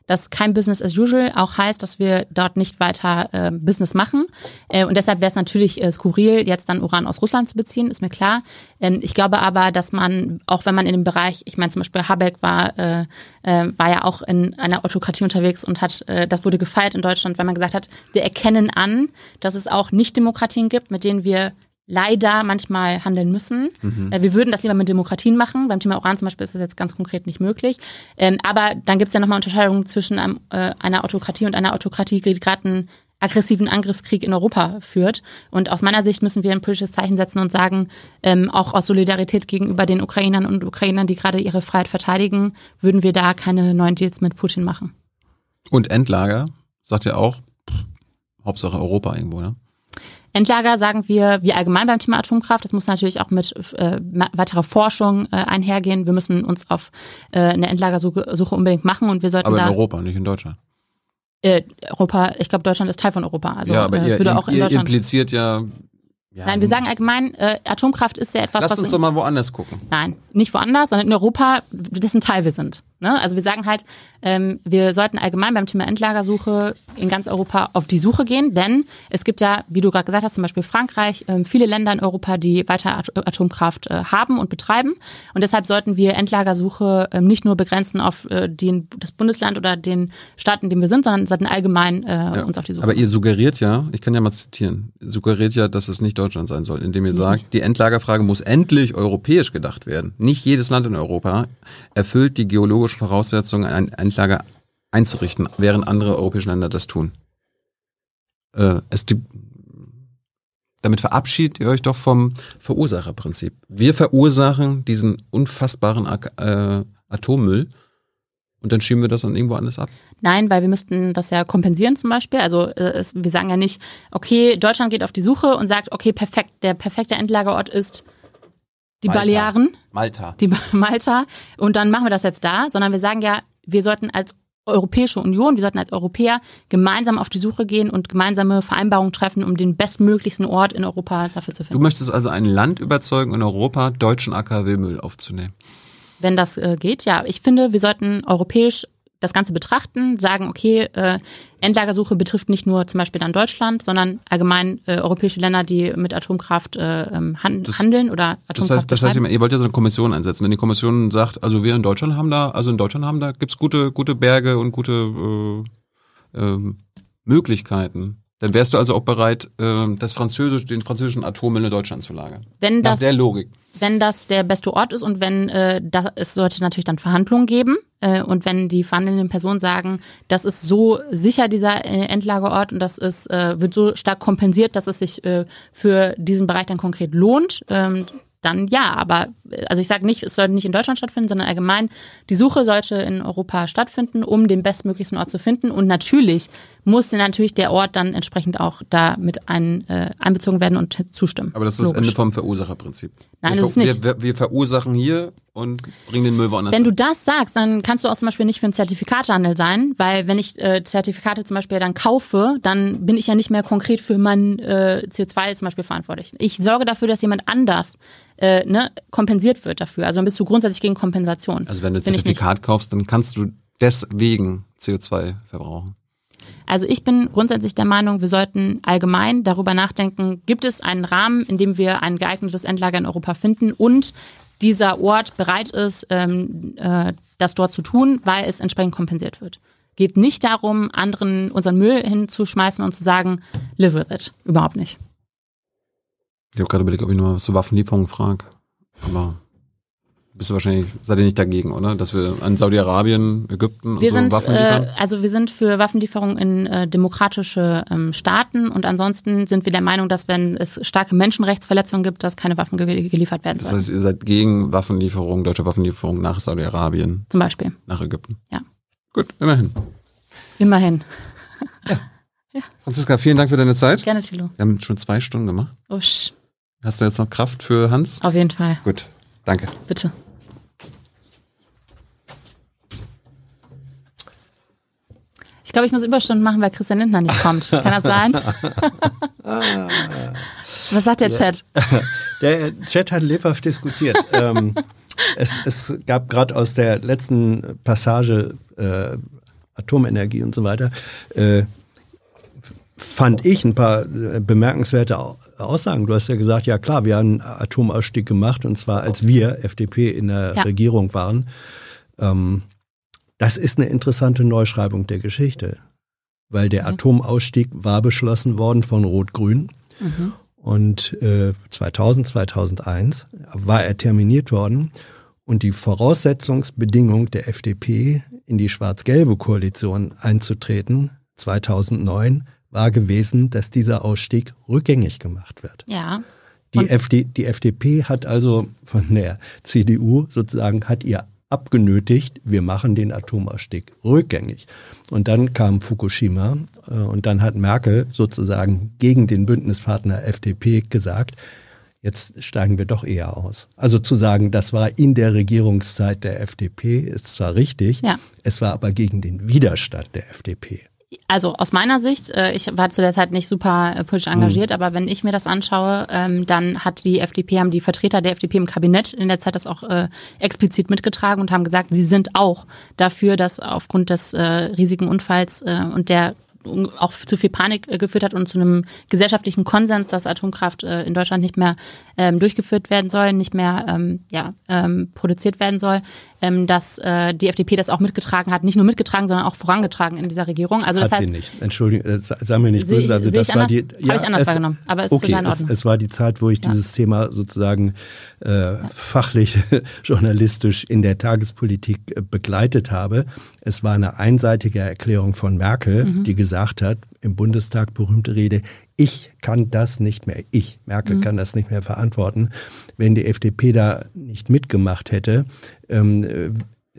Speaker 2: dass kein Business as usual auch heißt, dass wir dort nicht weiter äh, Business machen. Äh, und deshalb wäre es natürlich äh, skurril, jetzt dann Uran aus Russland zu beziehen, ist mir klar. Ähm, ich glaube aber, dass man, auch wenn man in dem Bereich, ich meine zum Beispiel Habeck war, äh, äh, war ja auch in einer Autokratie unterwegs und hat, äh, das wurde gefeiert in Deutschland, weil man gesagt hat, wir erkennen an, dass es auch Nicht-Demokratien gibt, mit denen wir leider manchmal handeln müssen. Mhm. Äh, wir würden das lieber mit Demokratien machen. Beim Thema Uran zum Beispiel ist das jetzt ganz konkret nicht möglich. Ähm, aber dann gibt es ja nochmal Unterscheidungen zwischen einem, äh, einer Autokratie und einer Autokratie, die gerade einen aggressiven Angriffskrieg in Europa führt. Und aus meiner Sicht müssen wir ein politisches Zeichen setzen und sagen, ähm, auch aus Solidarität gegenüber den Ukrainern und Ukrainern, die gerade ihre Freiheit verteidigen, würden wir da keine neuen Deals mit Putin machen.
Speaker 1: Und Endlager, sagt ja auch, Hauptsache Europa irgendwo, ne?
Speaker 2: Endlager sagen wir, wie allgemein beim Thema Atomkraft, das muss natürlich auch mit äh, weiterer Forschung äh, einhergehen. Wir müssen uns auf äh, eine Endlagersuche unbedingt machen und wir sollten
Speaker 1: Aber in
Speaker 2: da,
Speaker 1: Europa, nicht in Deutschland.
Speaker 2: Äh, Europa, ich glaube, Deutschland ist Teil von Europa. Also
Speaker 1: ja, aber
Speaker 2: äh,
Speaker 1: ihr,
Speaker 2: würde auch in
Speaker 1: ihr
Speaker 2: Deutschland.
Speaker 1: impliziert ja. ja
Speaker 2: Nein, wir sagen allgemein, äh, Atomkraft ist ja etwas,
Speaker 1: Lass
Speaker 2: was.
Speaker 1: uns doch mal woanders gucken.
Speaker 2: Nein, nicht woanders, sondern in Europa, dessen Teil wir sind. Ne? Also wir sagen halt, ähm, wir sollten allgemein beim Thema Endlagersuche in ganz Europa auf die Suche gehen, denn es gibt ja, wie du gerade gesagt hast, zum Beispiel Frankreich, ähm, viele Länder in Europa, die weiter At Atomkraft äh, haben und betreiben. Und deshalb sollten wir Endlagersuche ähm, nicht nur begrenzen auf äh, den, das Bundesland oder den Staat, in dem wir sind, sondern sollten allgemein äh,
Speaker 1: Ja.
Speaker 2: uns auf die Suche
Speaker 1: Aber ihr suggeriert ja, ich kann ja mal zitieren, suggeriert ja, dass es nicht Deutschland sein soll, indem ihr sagt, die Endlagerfrage muss endlich europäisch gedacht werden. Nicht jedes Land in Europa erfüllt die geologischen Voraussetzungen, ein Endlager einzurichten, während andere europäische Länder das tun. Äh, es gibt, damit verabschiedet ihr euch doch vom Verursacherprinzip. Wir verursachen diesen unfassbaren äh, Atommüll und dann schieben wir das dann irgendwo anders ab.
Speaker 2: Nein, weil wir müssten das ja kompensieren zum Beispiel. Also äh, es, wir sagen ja nicht, okay, Deutschland geht auf die Suche und sagt, okay, perfekt, der perfekte Endlagerort ist die
Speaker 1: Malta.
Speaker 2: Balearen,
Speaker 1: Malta.
Speaker 2: die Ba- Malta und dann machen wir das jetzt da, sondern wir sagen ja, wir sollten als Europäische Union, wir sollten als Europäer gemeinsam auf die Suche gehen und gemeinsame Vereinbarungen treffen, um den bestmöglichsten Ort in Europa dafür zu
Speaker 1: Du
Speaker 2: finden.
Speaker 1: möchtest also ein Land überzeugen, in Europa deutschen AKW-Müll aufzunehmen.
Speaker 2: Wenn das äh, geht, ja. Ich finde, wir sollten europäisch das Ganze betrachten, sagen, okay, äh, Endlagersuche betrifft nicht nur zum Beispiel dann Deutschland, sondern allgemein äh, europäische Länder, die mit Atomkraft äh, ähm, han
Speaker 1: Das-
Speaker 2: handeln oder
Speaker 1: Das
Speaker 2: Atomkraft
Speaker 1: heißt, das heißt, ihr wollt ja so eine Kommission einsetzen. Wenn die Kommission sagt, also wir in Deutschland haben da, also in Deutschland haben da, gibt's gute, gute Berge und gute äh, ähm, Möglichkeiten, dann wärst du also auch bereit, äh, das Französisch, den französischen Atommüll in Deutschland zu lagern.
Speaker 2: Wenn
Speaker 1: Nach
Speaker 2: das,
Speaker 1: der Logik.
Speaker 2: wenn das der beste Ort ist und wenn äh, da, es sollte natürlich dann Verhandlungen geben äh, und wenn die verhandelnden Personen sagen, das ist so sicher dieser äh, Endlagerort und das ist äh, wird so stark kompensiert, dass es sich äh, für diesen Bereich dann konkret lohnt, ähm, dann ja. Aber also ich sage nicht, es sollte nicht in Deutschland stattfinden, sondern allgemein die Suche sollte in Europa stattfinden, um den bestmöglichsten Ort zu finden und natürlich muss natürlich der Ort dann entsprechend auch da mit ein, äh, einbezogen werden und zustimmen.
Speaker 1: Aber das ist das
Speaker 2: Logisch.
Speaker 1: Ende vom Verursacherprinzip.
Speaker 2: Nein,
Speaker 1: wir,
Speaker 2: das ist nicht.
Speaker 1: Wir, wir verursachen hier und bringen den Müll woanders
Speaker 2: Wenn du das sagst, dann kannst du auch zum Beispiel nicht für einen Zertifikatehandel sein, weil wenn ich äh, Zertifikate zum Beispiel dann kaufe, dann bin ich ja nicht mehr konkret für mein äh, CO2 zum Beispiel verantwortlich. Ich sorge dafür, dass jemand anders äh, ne, kompensiert wird dafür. Also dann bist du grundsätzlich gegen Kompensation.
Speaker 1: Also wenn du ein. Zertifikat kaufst, dann kannst du deswegen CO2 verbrauchen.
Speaker 2: Also ich bin grundsätzlich der Meinung, wir sollten allgemein darüber nachdenken, gibt es einen Rahmen, in dem wir ein geeignetes Endlager in Europa finden und dieser Ort bereit ist, ähm, äh, das dort zu tun, weil es entsprechend kompensiert wird. Geht nicht darum, anderen unseren Müll hinzuschmeißen und zu sagen, live with it. Überhaupt nicht.
Speaker 1: Ich habe gerade überlegt, ob ich noch was zur Waffenlieferung frage. Aber bist du wahrscheinlich, seid ihr nicht dagegen, oder? Dass wir an Saudi-Arabien, Ägypten und
Speaker 2: Wir
Speaker 1: so
Speaker 2: sind,
Speaker 1: Waffen
Speaker 2: äh,
Speaker 1: liefern?
Speaker 2: also wir sind für Waffenlieferungen in äh, demokratische ähm, Staaten und ansonsten sind wir der Meinung, dass wenn es starke Menschenrechtsverletzungen gibt, dass keine Waffen ge geliefert werden
Speaker 1: Das
Speaker 2: sollen.
Speaker 1: heißt, ihr seid gegen Waffenlieferung, deutsche Waffenlieferung nach Saudi-Arabien,
Speaker 2: Zum Beispiel.
Speaker 1: nach Ägypten.
Speaker 2: Ja.
Speaker 1: Gut, immerhin.
Speaker 2: Immerhin.
Speaker 1: Franziska, vielen Dank für deine Zeit.
Speaker 2: Gerne, Thilo.
Speaker 1: Wir haben schon zwei Stunden gemacht.
Speaker 2: Usch,
Speaker 1: Hast du jetzt noch Kraft für Hans?
Speaker 2: auf jeden Fall.
Speaker 1: Gut, danke.
Speaker 2: Bitte. Ich glaube, ich muss Überstunden machen, weil Christian Lindner nicht kommt. Kann das sein? Was sagt der Chat?
Speaker 4: Der Chat hat lebhaft diskutiert. ähm, es, es gab gerade aus der letzten Passage äh, Atomenergie und so weiter, äh, fand ich ein paar äh, bemerkenswerte Aussagen. Du hast ja gesagt, ja klar, wir haben einen Atomausstieg gemacht und zwar als wir, FDP, in der ja. Regierung waren. Ähm, das ist eine interessante Neuschreibung der Geschichte, weil der mhm. Atomausstieg war beschlossen worden von Rot-Grün. Mhm. Und äh, 2000, 2001 war er terminiert worden. Und die Voraussetzungsbedingung der FDP, in die schwarz-gelbe Koalition einzutreten, 2009, war gewesen, dass dieser Ausstieg rückgängig gemacht wird.
Speaker 2: Ja.
Speaker 4: Die, FD, die FDP hat also von der CDU sozusagen hat ihr abgenötigt, wir machen den Atomausstieg rückgängig. Und dann kam Fukushima äh, und dann hat Merkel sozusagen gegen den Bündnispartner FDP gesagt, jetzt steigen wir doch eher aus. Also zu sagen, das war in der Regierungszeit der FDP, ist zwar richtig, ja. es war aber gegen den Widerstand der FDP
Speaker 2: also aus meiner Sicht, äh, ich war zu der Zeit nicht super äh, politisch engagiert, mhm. aber wenn ich mir das anschaue, ähm, dann hat die FDP, haben die Vertreter der FDP im Kabinett in der Zeit das auch äh, explizit mitgetragen und haben gesagt, sie sind auch dafür, dass aufgrund des riesigen Unfalls und der auch zu viel Panik geführt hat und zu einem gesellschaftlichen Konsens, dass Atomkraft in Deutschland nicht mehr ähm, durchgeführt werden soll, nicht mehr ähm, ja, produziert werden soll, ähm, dass äh, die FDP das auch mitgetragen hat, nicht nur mitgetragen, sondern auch vorangetragen in dieser Regierung. Also
Speaker 4: hat deshalb, sie nicht. Entschuldigung, äh, sei mir nicht böse. Also das war die.
Speaker 2: Ja, Habe ich anders es, wahrgenommen, aber es
Speaker 4: okay,
Speaker 2: ist.
Speaker 4: Es, es war die Zeit, wo ich ja. dieses Thema sozusagen äh, ja. fachlich, journalistisch in der Tagespolitik äh, begleitet habe. Es war eine einseitige Erklärung von Merkel, mhm. die gesagt hat, im Bundestag berühmte Rede, ich kann das nicht mehr, ich, Merkel mhm. kann das nicht mehr verantworten. Wenn die FDP da nicht mitgemacht hätte, ähm, äh,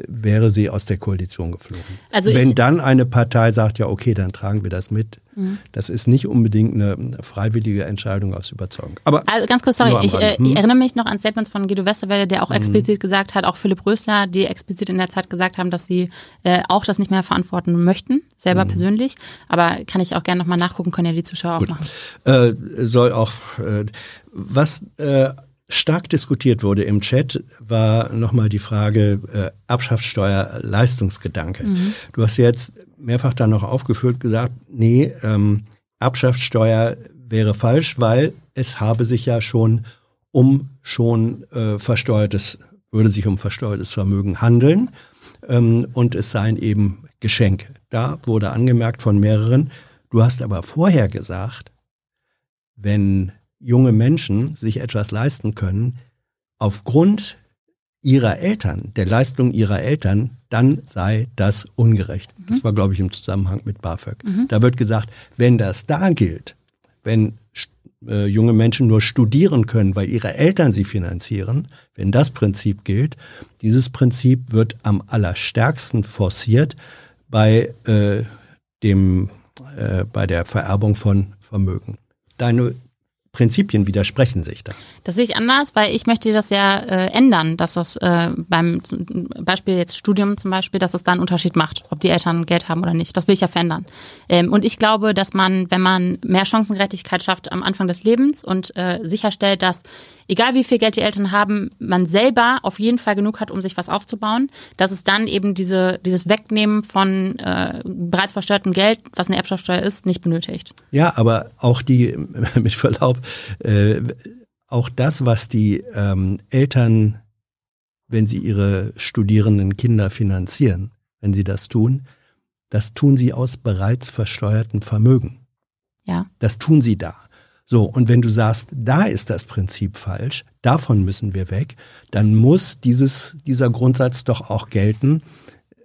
Speaker 4: wäre sie aus der Koalition geflogen. Also Wenn dann eine Partei sagt, ja okay, dann tragen wir das mit, mhm. das ist nicht unbedingt eine freiwillige Entscheidung aus Überzeugung.
Speaker 2: Aber also ganz kurz, sorry, ich, äh, hm? ich, erinnere mich noch an Statements von Guido Westerwelle, der auch mhm. explizit mhm. gesagt hat, auch Philipp Rösler, die explizit in der Zeit gesagt haben, dass sie äh, auch das nicht mehr verantworten möchten, selber mhm. persönlich. Aber kann ich auch gerne nochmal nachgucken, können ja die Zuschauer Gut. auch machen.
Speaker 4: Äh, soll auch, äh, was äh, stark diskutiert wurde im Chat, war nochmal die Frage äh, Erbschaftssteuer Leistungsgedanke. Mhm. Du hast jetzt mehrfach dann noch aufgeführt gesagt, nee, ähm, Erbschaftssteuer wäre falsch, weil es habe sich ja schon um schon äh, versteuertes, würde sich um versteuertes Vermögen handeln ähm, und es seien eben Geschenke. Da wurde angemerkt von mehreren, du hast aber vorher gesagt, wenn junge Menschen sich etwas leisten können, aufgrund ihrer Eltern, der Leistung ihrer Eltern, dann sei das ungerecht. Mhm. Das war, glaube ich, im Zusammenhang mit BAföG. Mhm. Da wird gesagt, wenn das da gilt, wenn äh, junge Menschen nur studieren können, weil ihre Eltern sie finanzieren, wenn das Prinzip gilt, dieses Prinzip wird am allerstärksten forciert bei äh, dem äh, bei der Vererbung von Vermögen. Deine Prinzipien widersprechen sich da.
Speaker 2: Das sehe ich anders, weil ich möchte das ja äh, ändern, dass das äh, beim Beispiel jetzt Studium zum Beispiel, dass es da einen Unterschied macht, ob die Eltern Geld haben oder nicht. Das will ich ja verändern. Ähm, und ich glaube, dass man, wenn man mehr Chancengerechtigkeit schafft am Anfang des Lebens und äh, sicherstellt, dass egal wie viel Geld die Eltern haben, man selber auf jeden Fall genug hat, um sich was aufzubauen, dass es dann eben diese, dieses Wegnehmen von äh, bereits versteuertem Geld, was eine Erbschaftssteuer ist, nicht benötigt.
Speaker 4: Ja, aber auch die, mit Verlaub, äh, auch das, was die ähm, Eltern, wenn sie ihre studierenden Kinder finanzieren, wenn sie das tun, das tun sie aus bereits versteuertem Vermögen.
Speaker 2: Ja.
Speaker 4: Das tun sie da. So, und wenn du sagst, da ist das Prinzip falsch, davon müssen wir weg, dann muss dieses, dieser Grundsatz doch auch gelten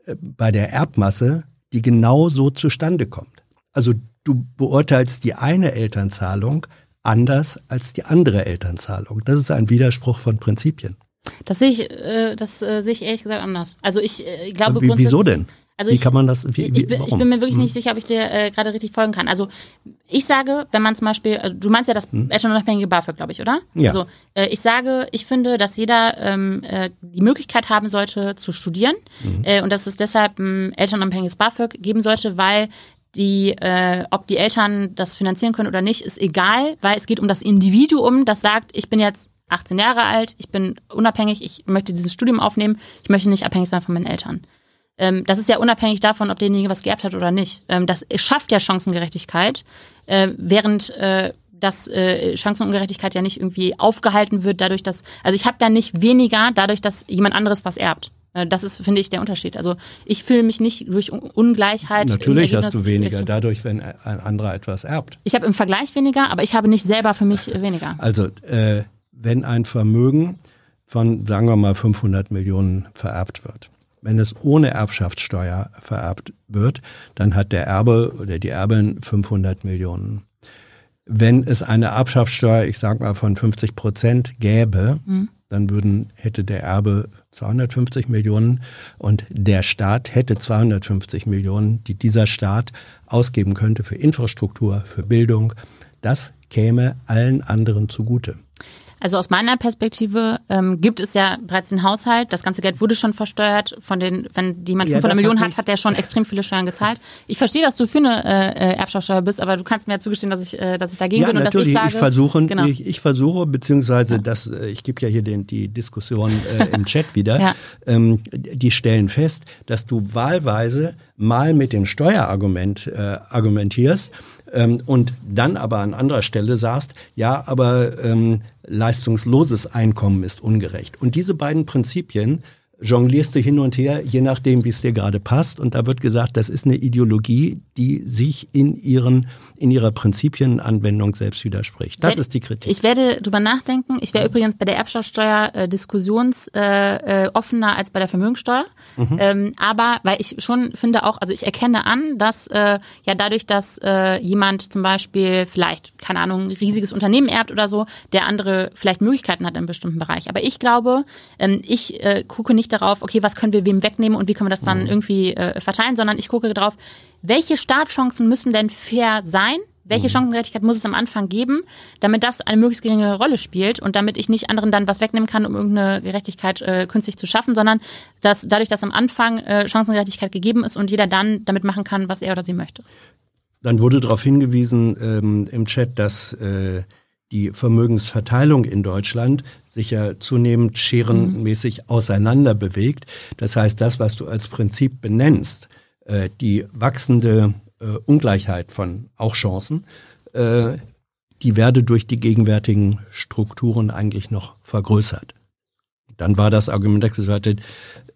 Speaker 4: äh, bei der Erbmasse, die genau so zustande kommt. Also du beurteilst die eine Elternzahlung anders als die andere Elternzahlung. Das ist ein Widerspruch von Prinzipien.
Speaker 2: Das sehe ich, äh, das äh, sehe ich ehrlich gesagt anders. Also ich äh, glaube,
Speaker 4: wie, wieso denn?
Speaker 2: Also
Speaker 4: wie
Speaker 2: ich,
Speaker 4: kann man das? Wie,
Speaker 2: ich, bin, ich, bin, mir wirklich hm. nicht sicher, ob ich dir äh, gerade richtig folgen kann. Also ich sage, wenn man zum Beispiel, also du meinst ja das hm. elternunabhängige BAföG, glaube ich, oder?
Speaker 4: Ja.
Speaker 2: Also äh, ich sage, ich finde, dass jeder ähm, äh, die Möglichkeit haben sollte zu studieren hm. äh, und dass es deshalb ein elternunabhängiges BAföG geben sollte, weil die, äh, ob die Eltern das finanzieren können oder nicht, ist egal, weil es geht um das Individuum, das sagt, ich bin jetzt 18 Jahre alt, ich bin unabhängig, ich möchte dieses Studium aufnehmen, ich möchte nicht abhängig sein von meinen Eltern. Ähm, das ist ja unabhängig davon, ob derjenige was geerbt hat oder nicht. Ähm, das schafft ja Chancengerechtigkeit, äh, während äh, dass äh, Chancenungerechtigkeit ja nicht irgendwie aufgehalten wird dadurch, dass, also ich habe ja nicht weniger dadurch, dass jemand anderes was erbt. Äh, Das ist, finde ich, der Unterschied. Also ich fühle mich nicht durch Un- Ungleichheit.
Speaker 4: Natürlich hast du weniger dadurch, wenn ein anderer etwas erbt.
Speaker 2: Ich habe im Vergleich weniger, aber ich habe nicht selber für mich äh, weniger.
Speaker 4: Also äh, wenn ein Vermögen von, sagen wir mal, 500 Millionen vererbt wird, wenn es ohne Erbschaftssteuer vererbt wird, dann hat der Erbe oder die Erbin 500 Millionen. Wenn es eine Erbschaftssteuer, ich sag mal von 50 Prozent gäbe, dann würden, hätte der Erbe 250 Millionen und der Staat hätte 250 Millionen, die dieser Staat ausgeben könnte für Infrastruktur, für Bildung. Das käme allen anderen zugute.
Speaker 2: Also aus meiner Perspektive ähm, gibt es ja bereits den Haushalt. Das ganze Geld wurde schon versteuert. Von den, wenn jemand
Speaker 4: Ja,
Speaker 2: 500
Speaker 4: das
Speaker 2: Millionen
Speaker 4: hat
Speaker 2: hat, der schon extrem viele Steuern gezahlt. Ich verstehe, dass du für eine äh, äh, Erbschaftssteuer bist, aber du kannst mir ja zugestehen, dass ich, äh, dass ich dagegen
Speaker 4: Ja,
Speaker 2: bin und dass
Speaker 4: natürlich.
Speaker 2: ich sage,
Speaker 4: versuche,
Speaker 2: genau.
Speaker 4: ich, ich versuche, beziehungsweise das, äh, ich gebe ja hier den, die Diskussion äh, im Chat wieder.
Speaker 2: Ja.
Speaker 4: ähm, die stellen fest, dass du wahlweise mal mit dem Steuerargument äh, argumentierst ähm, und dann aber an anderer Stelle sagst, ja, aber ähm, leistungsloses Einkommen ist ungerecht. Und diese beiden Prinzipien jonglierst du hin und her, je nachdem, wie es dir gerade passt. Und da wird gesagt, das ist eine Ideologie, die sich in ihren in ihrer Prinzipienanwendung selbst widerspricht. Das
Speaker 2: Wenn-
Speaker 4: ist die Kritik.
Speaker 2: Ich werde drüber nachdenken. Ich wäre übrigens bei der Erbschaftssteuer äh, diskussionsoffener äh, äh, als bei der Vermögensteuer. Ähm, aber weil ich schon finde auch, also ich erkenne an, dass äh, ja dadurch, dass äh, jemand zum Beispiel vielleicht, keine Ahnung, ein riesiges Unternehmen erbt oder so, der andere vielleicht Möglichkeiten hat in einem bestimmten Bereich. Aber ich glaube, ähm, ich äh, gucke nicht darauf, okay, was können wir wem wegnehmen und wie können wir das dann irgendwie äh, verteilen, sondern ich gucke darauf, welche Startchancen müssen denn fair sein? Welche Chancengerechtigkeit muss es am Anfang geben, damit das eine möglichst geringe Rolle spielt und damit ich nicht anderen dann was wegnehmen kann, um irgendeine Gerechtigkeit äh, künstlich zu schaffen, sondern dass dadurch, dass am Anfang äh, Chancengerechtigkeit gegeben ist und jeder dann damit machen kann, was er oder sie möchte.
Speaker 4: Dann wurde darauf hingewiesen ähm, im Chat, dass äh, die Vermögensverteilung in Deutschland sich ja zunehmend scherenmäßig auseinander bewegt. Das heißt, das, was du als Prinzip benennst, äh, die wachsende äh, Ungleichheit von auch Chancen, äh, die werde durch die gegenwärtigen Strukturen eigentlich noch vergrößert. Dann war das Argument, dass gesagt hat,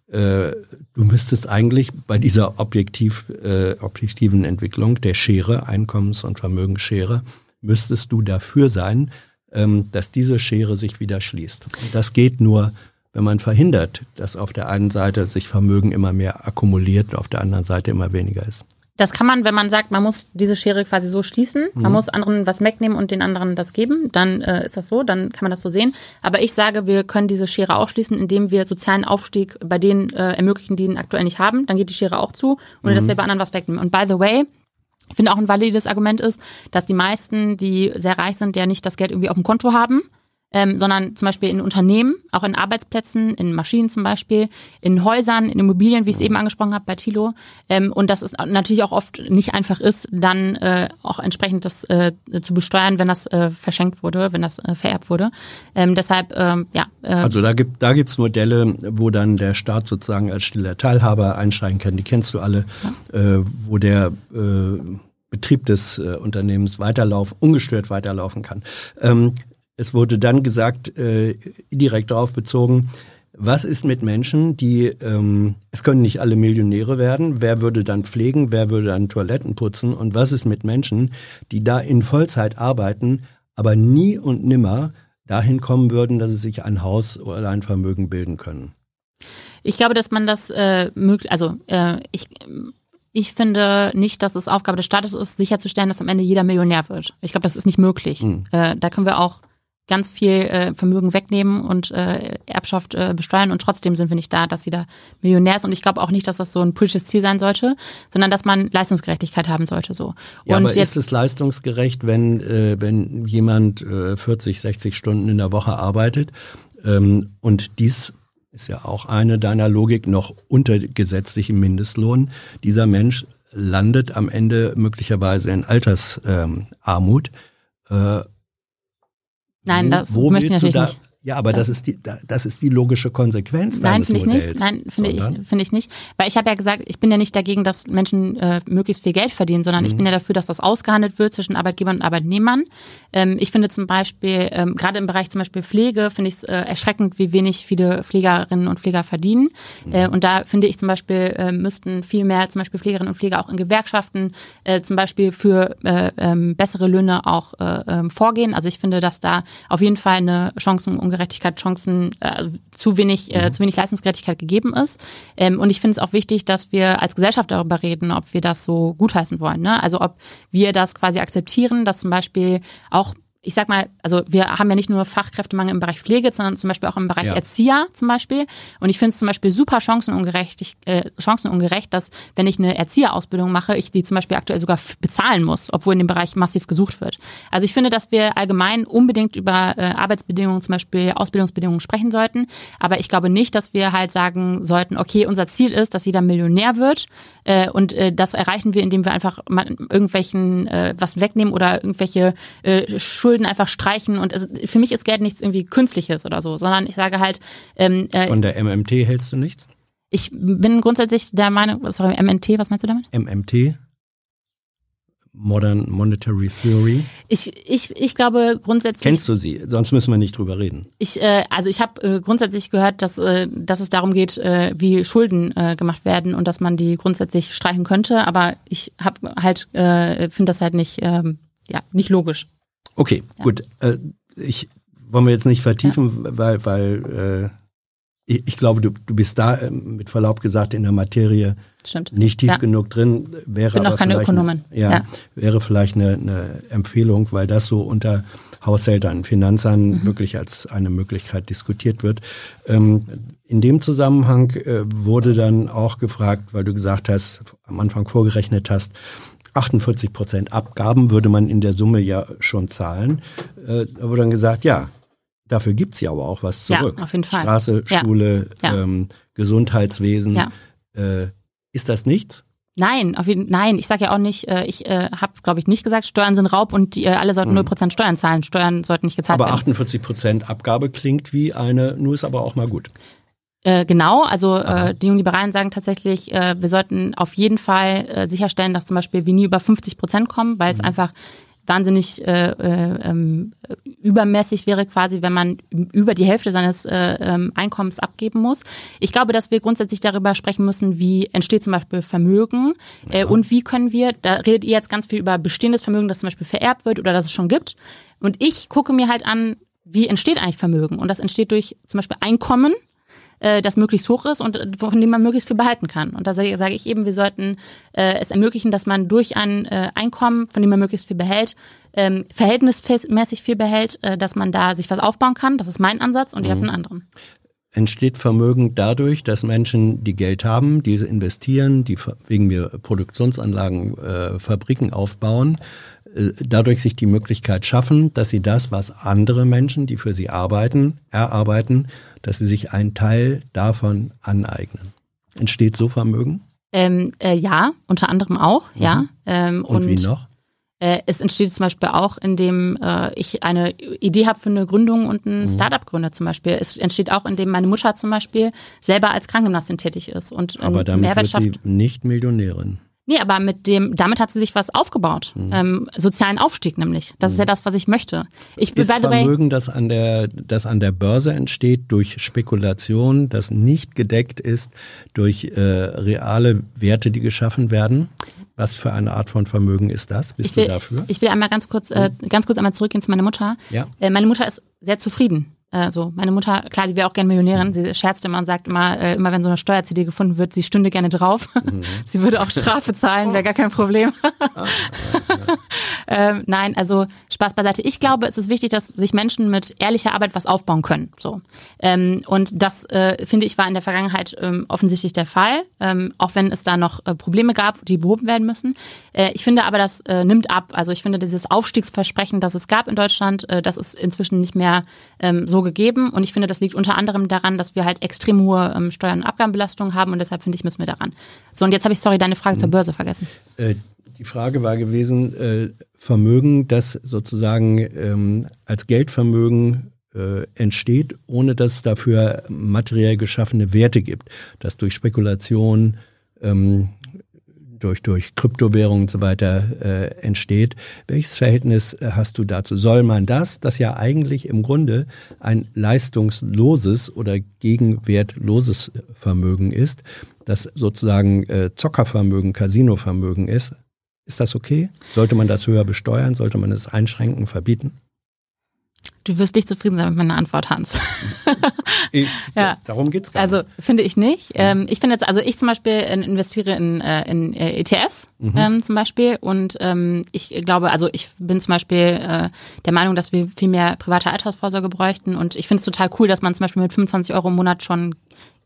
Speaker 4: äh, du müsstest eigentlich bei dieser objektiv, äh, objektiven Entwicklung der Schere, Einkommens- und Vermögensschere, müsstest du dafür sein, ähm, dass diese Schere sich wieder schließt. Und das geht nur, wenn man verhindert, dass auf der einen Seite sich Vermögen immer mehr akkumuliert, auf der anderen Seite immer weniger ist.
Speaker 2: Das kann man, wenn man sagt, man muss diese Schere quasi so schließen, man muss anderen was wegnehmen und den anderen das geben, dann äh, ist das so, dann kann man das so sehen. Aber ich sage, wir können diese Schere auch schließen, indem wir sozialen Aufstieg bei denen äh, ermöglichen, die ihn aktuell nicht haben. Dann geht die Schere auch zu, ohne dass wir bei anderen was wegnehmen. Und by the way, ich finde auch ein valides Argument ist, dass die meisten, die sehr reich sind, ja nicht das Geld irgendwie auf dem Konto haben, ähm, sondern zum Beispiel in Unternehmen, auch in Arbeitsplätzen, in Maschinen zum Beispiel, in Häusern, in Immobilien, wie ich es eben angesprochen habe bei Tilo. Ähm, und dass es natürlich auch oft nicht einfach ist, dann äh, auch entsprechend das äh, zu besteuern, wenn das äh, verschenkt wurde, wenn das äh, vererbt wurde. Ähm, deshalb, ähm, ja, äh,
Speaker 4: Also da gibt da gibt's Modelle, wo dann der Staat sozusagen als stiller Teilhaber einsteigen kann. Die kennst du alle, äh, wo der Betrieb des äh, Unternehmens weiterlaufen, ungestört weiterlaufen kann. Ähm, es wurde dann gesagt, äh, direkt darauf bezogen, was ist mit Menschen, die, ähm, es können nicht alle Millionäre werden, wer würde dann pflegen, wer würde dann Toiletten putzen und was ist mit Menschen, die da in Vollzeit arbeiten, aber nie und nimmer dahin kommen würden, dass sie sich ein Haus oder ein Vermögen bilden können.
Speaker 2: Ich glaube, dass man das äh, möglich, also äh, ich, ich finde nicht, dass es Aufgabe des Staates ist, sicherzustellen, dass am Ende jeder Millionär wird. Ich glaube, das ist nicht möglich. Äh, da können wir auch ganz viel äh, Vermögen wegnehmen und äh, Erbschaft äh, besteuern und trotzdem sind wir nicht da, dass jeder Millionär ist. Und ich glaube auch nicht, dass das so ein politisches Ziel sein sollte, sondern dass man Leistungsgerechtigkeit haben sollte. So.
Speaker 4: Ja,
Speaker 2: und
Speaker 4: aber ist es leistungsgerecht, wenn, äh, wenn jemand äh, 40, 60 Stunden in der Woche arbeitet ähm, und dies ist ja auch eine deiner Logik noch unter gesetzlichem Mindestlohn. Dieser Mensch landet am Ende möglicherweise in Altersarmut. Ähm, Armut.
Speaker 2: Nein, das
Speaker 4: wo
Speaker 2: möchte ich natürlich
Speaker 4: da,
Speaker 2: nicht.
Speaker 4: Ja, aber das ist die, das ist die logische Konsequenz
Speaker 2: Nein, finde ich nicht. Nein, finde ich, finde ich nicht. Weil ich habe ja gesagt, ich bin ja nicht dagegen, dass Menschen äh, möglichst viel Geld verdienen, sondern ich bin ja dafür, dass das ausgehandelt wird zwischen Arbeitgebern und Arbeitnehmern. Ähm, ich finde zum Beispiel, ähm, gerade im Bereich zum Beispiel Pflege, finde ich es äh, erschreckend, wie wenig viele Pflegerinnen und Pfleger verdienen. Äh, und da finde ich zum Beispiel, äh, müssten viel mehr zum Beispiel Pflegerinnen und Pfleger auch in Gewerkschaften äh, zum Beispiel für äh, ähm, bessere Löhne auch äh, ähm, vorgehen. Also ich finde, dass da auf jeden Fall eine Chancenungerechtigkeit, Chancen äh, zu wenig, äh, zu wenig Leistungsgerechtigkeit gegeben ist. Ähm, und ich finde es auch wichtig, dass wir als Gesellschaft darüber reden, ob wir das so gutheißen wollen. Ne? Also ob wir das quasi akzeptieren, dass zum Beispiel auch ich sag mal, also wir haben ja nicht nur Fachkräftemangel im Bereich Pflege, sondern zum Beispiel auch im Bereich
Speaker 4: Ja.
Speaker 2: Erzieher zum Beispiel. Und ich finde es zum Beispiel super chancenungerecht, ich- äh, chancenungerecht, dass wenn ich eine Erzieherausbildung mache, ich die zum Beispiel aktuell sogar bezahlen muss, obwohl in dem Bereich massiv gesucht wird. Also ich finde, dass wir allgemein unbedingt über äh, Arbeitsbedingungen, zum Beispiel Ausbildungsbedingungen sprechen sollten. Aber ich glaube nicht, dass wir halt sagen sollten, okay, unser Ziel ist, dass jeder Millionär wird. Äh, und äh, das erreichen wir, indem wir einfach mal irgendwelchen äh, was wegnehmen oder irgendwelche äh, Schulden einfach streichen. Und also, für mich ist Geld nichts irgendwie Künstliches oder so, sondern ich sage halt, ähm, äh,
Speaker 4: Von der MMT hältst du nichts?
Speaker 2: ich bin grundsätzlich der Meinung, sorry, MNT, was meinst du damit?
Speaker 4: MMT? Modern Monetary Theory.
Speaker 2: Ich, ich, ich glaube grundsätzlich.
Speaker 4: Kennst du sie? Sonst müssen wir nicht drüber reden.
Speaker 2: Ich, äh, also ich habe äh, grundsätzlich gehört, dass, äh, dass es darum geht, äh, wie Schulden äh, gemacht werden und dass man die grundsätzlich streichen könnte. Aber ich habe halt, äh, finde das halt nicht, ähm, ja, nicht logisch.
Speaker 4: Okay, gut. Äh, ich wollen wir jetzt nicht vertiefen, weil, weil äh, ich, ich glaube, du, du bist da äh, mit Verlaub gesagt in der Materie
Speaker 2: Stimmt.
Speaker 4: nicht tief
Speaker 2: Ja.
Speaker 4: genug drin. Wäre
Speaker 2: Bin
Speaker 4: aber
Speaker 2: auch keine
Speaker 4: vielleicht
Speaker 2: Ökonomin.
Speaker 4: Ja,
Speaker 2: Ja.
Speaker 4: wäre vielleicht eine, eine Empfehlung, weil das so unter Haushältern, Finanzern
Speaker 2: Mhm.
Speaker 4: wirklich als eine Möglichkeit diskutiert wird. Ähm, in dem Zusammenhang äh, wurde dann auch gefragt, weil du gesagt hast, am Anfang vorgerechnet hast, 48 Prozent Abgaben würde man in der Summe ja schon zahlen. Äh, da wurde dann gesagt, ja, dafür gibt's ja aber auch was
Speaker 2: Ja,
Speaker 4: zurück.
Speaker 2: auf jeden Fall.
Speaker 4: Straße,
Speaker 2: Ja.
Speaker 4: Schule,
Speaker 2: Ja.
Speaker 4: Ähm, Gesundheitswesen.
Speaker 2: Ja.
Speaker 4: Äh, ist das nichts?
Speaker 2: Nein, auf jeden, nein, ich sage ja auch nicht, äh, ich äh, habe, glaube ich, nicht gesagt, Steuern sind Raub und die, äh, alle sollten 0% Steuern zahlen. Steuern sollten nicht gezahlt
Speaker 4: Mhm. Aber
Speaker 2: werden.
Speaker 4: 48 Prozent Abgabe klingt wie eine, nur ist aber auch mal gut.
Speaker 2: Äh, genau, also äh, die Jungen-Liberalen sagen tatsächlich, äh, wir sollten auf jeden Fall äh, sicherstellen, dass zum Beispiel wir nie über 50 Prozent kommen, weil es einfach wahnsinnig äh, äh, ähm, übermäßig wäre quasi, wenn man über die Hälfte seines äh, ähm, Einkommens abgeben muss. Ich glaube, dass wir grundsätzlich darüber sprechen müssen, wie entsteht zum Beispiel Vermögen äh, und wie können wir, da redet ihr jetzt ganz viel über bestehendes Vermögen, das zum Beispiel vererbt wird oder das es schon gibt. Und ich gucke mir halt an, wie entsteht eigentlich Vermögen? Und das entsteht durch zum Beispiel Einkommen, äh, das möglichst hoch ist und äh, von dem man möglichst viel behalten kann. Und da sage sage ich eben, wir sollten äh, es ermöglichen, dass man durch ein äh, Einkommen, von dem man möglichst viel behält, ähm, verhältnismäßig viel behält, äh, dass man da sich was aufbauen kann. Das ist mein Ansatz und ihr habt einen anderen.
Speaker 4: Entsteht Vermögen dadurch, dass Menschen, die Geld haben, diese investieren, die wegen mir Produktionsanlagen, äh, Fabriken aufbauen, dadurch sich die Möglichkeit schaffen, dass sie das, was andere Menschen, die für sie arbeiten, erarbeiten, dass sie sich einen Teil davon aneignen. Entsteht so Vermögen?
Speaker 2: Ähm, äh, ja, unter anderem auch, ja. Ähm,
Speaker 4: Mhm. Und, wie noch?
Speaker 2: Äh, es entsteht zum Beispiel auch, indem äh, ich eine Idee habe für eine Gründung und ein
Speaker 4: Mhm.
Speaker 2: Startup gründe zum Beispiel. Es entsteht auch, indem meine Mutter zum Beispiel selber als Krankengymnastin tätig ist und
Speaker 4: Aber damit
Speaker 2: Mehrwert
Speaker 4: wird sie nicht Millionärin.
Speaker 2: Nee, aber mit dem, damit hat sie sich was aufgebaut.
Speaker 4: Mhm.
Speaker 2: Ähm, sozialen Aufstieg nämlich. Das ist ja das, was ich möchte. Ich
Speaker 4: Ist
Speaker 2: the way,
Speaker 4: Vermögen, das an der, das an der Börse entsteht durch Spekulation, das nicht gedeckt ist durch äh, reale Werte, die geschaffen werden? Was für eine Art von Vermögen ist das? Bist
Speaker 2: will,
Speaker 4: du dafür?
Speaker 2: ich will einmal ganz kurz, äh, ganz kurz einmal zurückgehen zu meiner Mutter.
Speaker 4: Ja.
Speaker 2: Äh, meine Mutter ist sehr zufrieden. Äh, so, meine Mutter, klar, die wäre auch gerne Millionärin. Sie scherzt immer und sagt immer, äh, immer wenn so eine Steuer-CD gefunden wird, sie stünde gerne drauf. sie würde auch Strafe zahlen, wäre gar kein Problem. ähm, nein, also Spaß beiseite. Ich glaube, es ist wichtig, dass sich Menschen mit ehrlicher Arbeit was aufbauen können. So. Ähm, und das, äh, finde ich, war in der Vergangenheit ähm, offensichtlich der Fall, ähm, auch wenn es da noch äh, Probleme gab, die behoben werden müssen. Äh, ich finde aber, das nimmt ab. Also ich finde, dieses Aufstiegsversprechen, das es gab in Deutschland, das ist inzwischen nicht mehr ähm, so gegeben. Und ich finde, das liegt unter anderem daran, dass wir halt extrem hohe ähm, Steuern- und Abgabenbelastungen haben und deshalb finde ich, müssen wir daran. So, und jetzt habe ich, sorry, deine Frage zur Börse vergessen.
Speaker 4: Äh, die Frage war gewesen, äh, Vermögen, das sozusagen ähm, als Geldvermögen äh, entsteht, ohne dass es dafür materiell geschaffene Werte gibt, dass durch Spekulation ähm, durch, durch Kryptowährungen und so weiter äh, entsteht. Welches Verhältnis äh, hast du dazu? Soll man das, das ja eigentlich im Grunde ein leistungsloses oder gegenwertloses Vermögen ist, das sozusagen äh, Zockervermögen, Casinovermögen ist, ist das okay? Sollte man das höher besteuern? Sollte man es einschränken, verbieten?
Speaker 2: Du wirst nicht zufrieden sein mit meiner Antwort, Hans.
Speaker 4: ich, ja. Darum geht's gar
Speaker 2: also,
Speaker 4: nicht.
Speaker 2: Also finde ich nicht. Ähm, ich finde jetzt, also ich zum Beispiel investiere in, äh, in äh, ETFs mhm. ähm, zum Beispiel und ähm, ich glaube, also ich bin zum Beispiel äh, der Meinung, dass wir viel mehr private Altersvorsorge bräuchten und ich finde es total cool, dass man zum Beispiel mit 25 Euro im Monat schon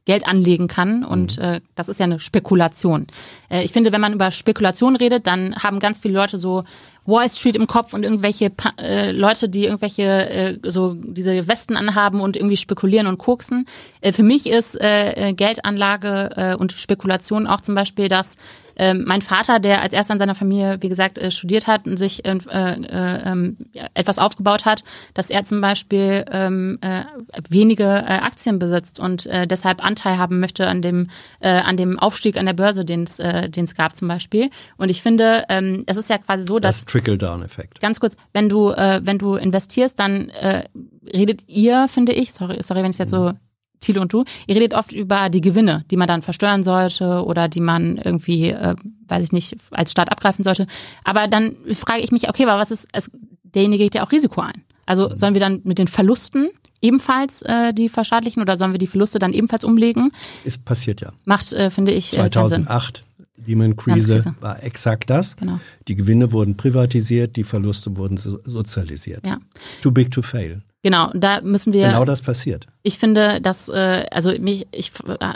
Speaker 2: Geld anlegen kann. Und mhm. äh, das ist ja eine Spekulation. Äh, ich finde, wenn man über Spekulation redet, dann haben ganz viele Leute so Wall Street im Kopf und irgendwelche pa äh, Leute, die irgendwelche äh, so diese Westen anhaben und irgendwie spekulieren und koksen. Äh, für mich ist äh, äh Geldanlage äh, und Spekulation auch zum Beispiel das, äh, mein Vater, der als erster in seiner Familie, wie gesagt, äh, studiert hat und sich äh, äh, äh, etwas aufgebaut hat, dass er zum Beispiel ähm, äh, wenige äh, Aktien besitzt und deshalb Anteil haben möchte an dem, an dem Aufstieg an der Börse, den es gab zum Beispiel. Und ich finde, ähm, es ist ja quasi so, dass
Speaker 4: Trickle-Down-Effekt.
Speaker 2: Ganz kurz, wenn du, äh, wenn du investierst, dann äh, redet ihr, finde ich, sorry, sorry, wenn ich jetzt so mhm. Thilo und du, ihr redet oft über die Gewinne, die man dann versteuern sollte oder die man irgendwie, äh, weiß ich nicht, als Staat abgreifen sollte. Aber dann frage ich mich, okay, aber was ist, es, derjenige geht ja auch Risiko ein. Also mhm. sollen wir dann mit den Verlusten ebenfalls äh, die verschadlichen oder sollen wir die Verluste dann ebenfalls umlegen?
Speaker 4: Ist passiert ja.
Speaker 2: Macht, äh, finde ich,
Speaker 4: 2008
Speaker 2: äh,
Speaker 4: Lehman-Krise war exakt das.
Speaker 2: Genau.
Speaker 4: Die Gewinne wurden privatisiert, die Verluste wurden so sozialisiert.
Speaker 2: Ja.
Speaker 4: Too big to fail.
Speaker 2: Genau, da müssen wir.
Speaker 4: Genau das passiert.
Speaker 2: Ich finde, dass, äh, also mich, ich,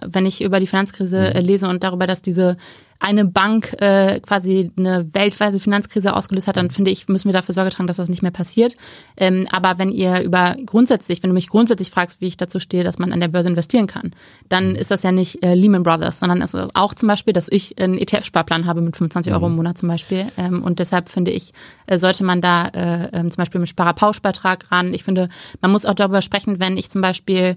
Speaker 2: wenn ich über die Finanzkrise mhm. lese und darüber, dass diese eine Bank äh, quasi eine weltweite Finanzkrise ausgelöst hat, dann finde ich, müssen wir dafür Sorge tragen, dass das nicht mehr passiert. Ähm, aber wenn ihr über grundsätzlich, wenn du mich grundsätzlich fragst, wie ich dazu stehe, dass man an der Börse investieren kann, dann mhm. ist das ja nicht äh, Lehman Brothers, sondern es ist auch zum Beispiel, dass ich einen ETF-Sparplan habe mit 25 Euro im mhm. Monat zum Beispiel. Ähm, und deshalb finde ich, äh, sollte man da äh, ähm, zum Beispiel mit Sparerpauschbeitrag ran. Ich finde, man muss auch darüber sprechen, wenn ich zum Beispiel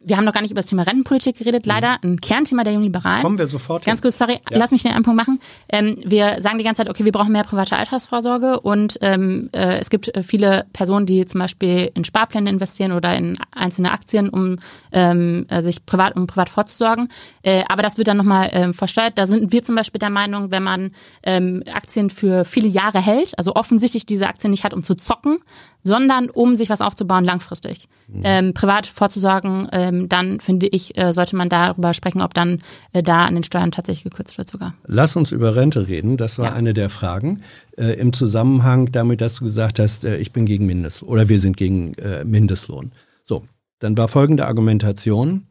Speaker 2: wir haben noch gar nicht über das Thema Rentenpolitik geredet, mhm. leider ein Kernthema der Jungen Liberalen.
Speaker 4: Kommen wir sofort.
Speaker 2: Ganz kurz, sorry, ja. lass mich den einen Punkt machen. Ähm, wir sagen die ganze Zeit, okay, wir brauchen mehr private Altersvorsorge und ähm, äh, es gibt äh, viele Personen, die zum Beispiel in Sparpläne investieren oder in einzelne Aktien, um ähm, äh, sich privat um privat vorzusorgen. Äh, aber das wird dann nochmal ähm, versteuert. Da sind wir zum Beispiel der Meinung, wenn man ähm, Aktien für viele Jahre hält, also offensichtlich diese Aktien nicht hat, um zu zocken, sondern um sich was aufzubauen langfristig. Mhm. Ähm, privat vorzusorgen, ähm, dann finde ich, äh, sollte man darüber sprechen, ob dann äh, da an den Steuern tatsächlich gekürzt wird sogar.
Speaker 4: Lass uns über Rente reden. Das war ja. eine der Fragen äh, im Zusammenhang damit, dass du gesagt hast, äh, ich bin gegen Mindestlohn oder wir sind gegen äh, Mindestlohn. So, dann war folgende Argumentation.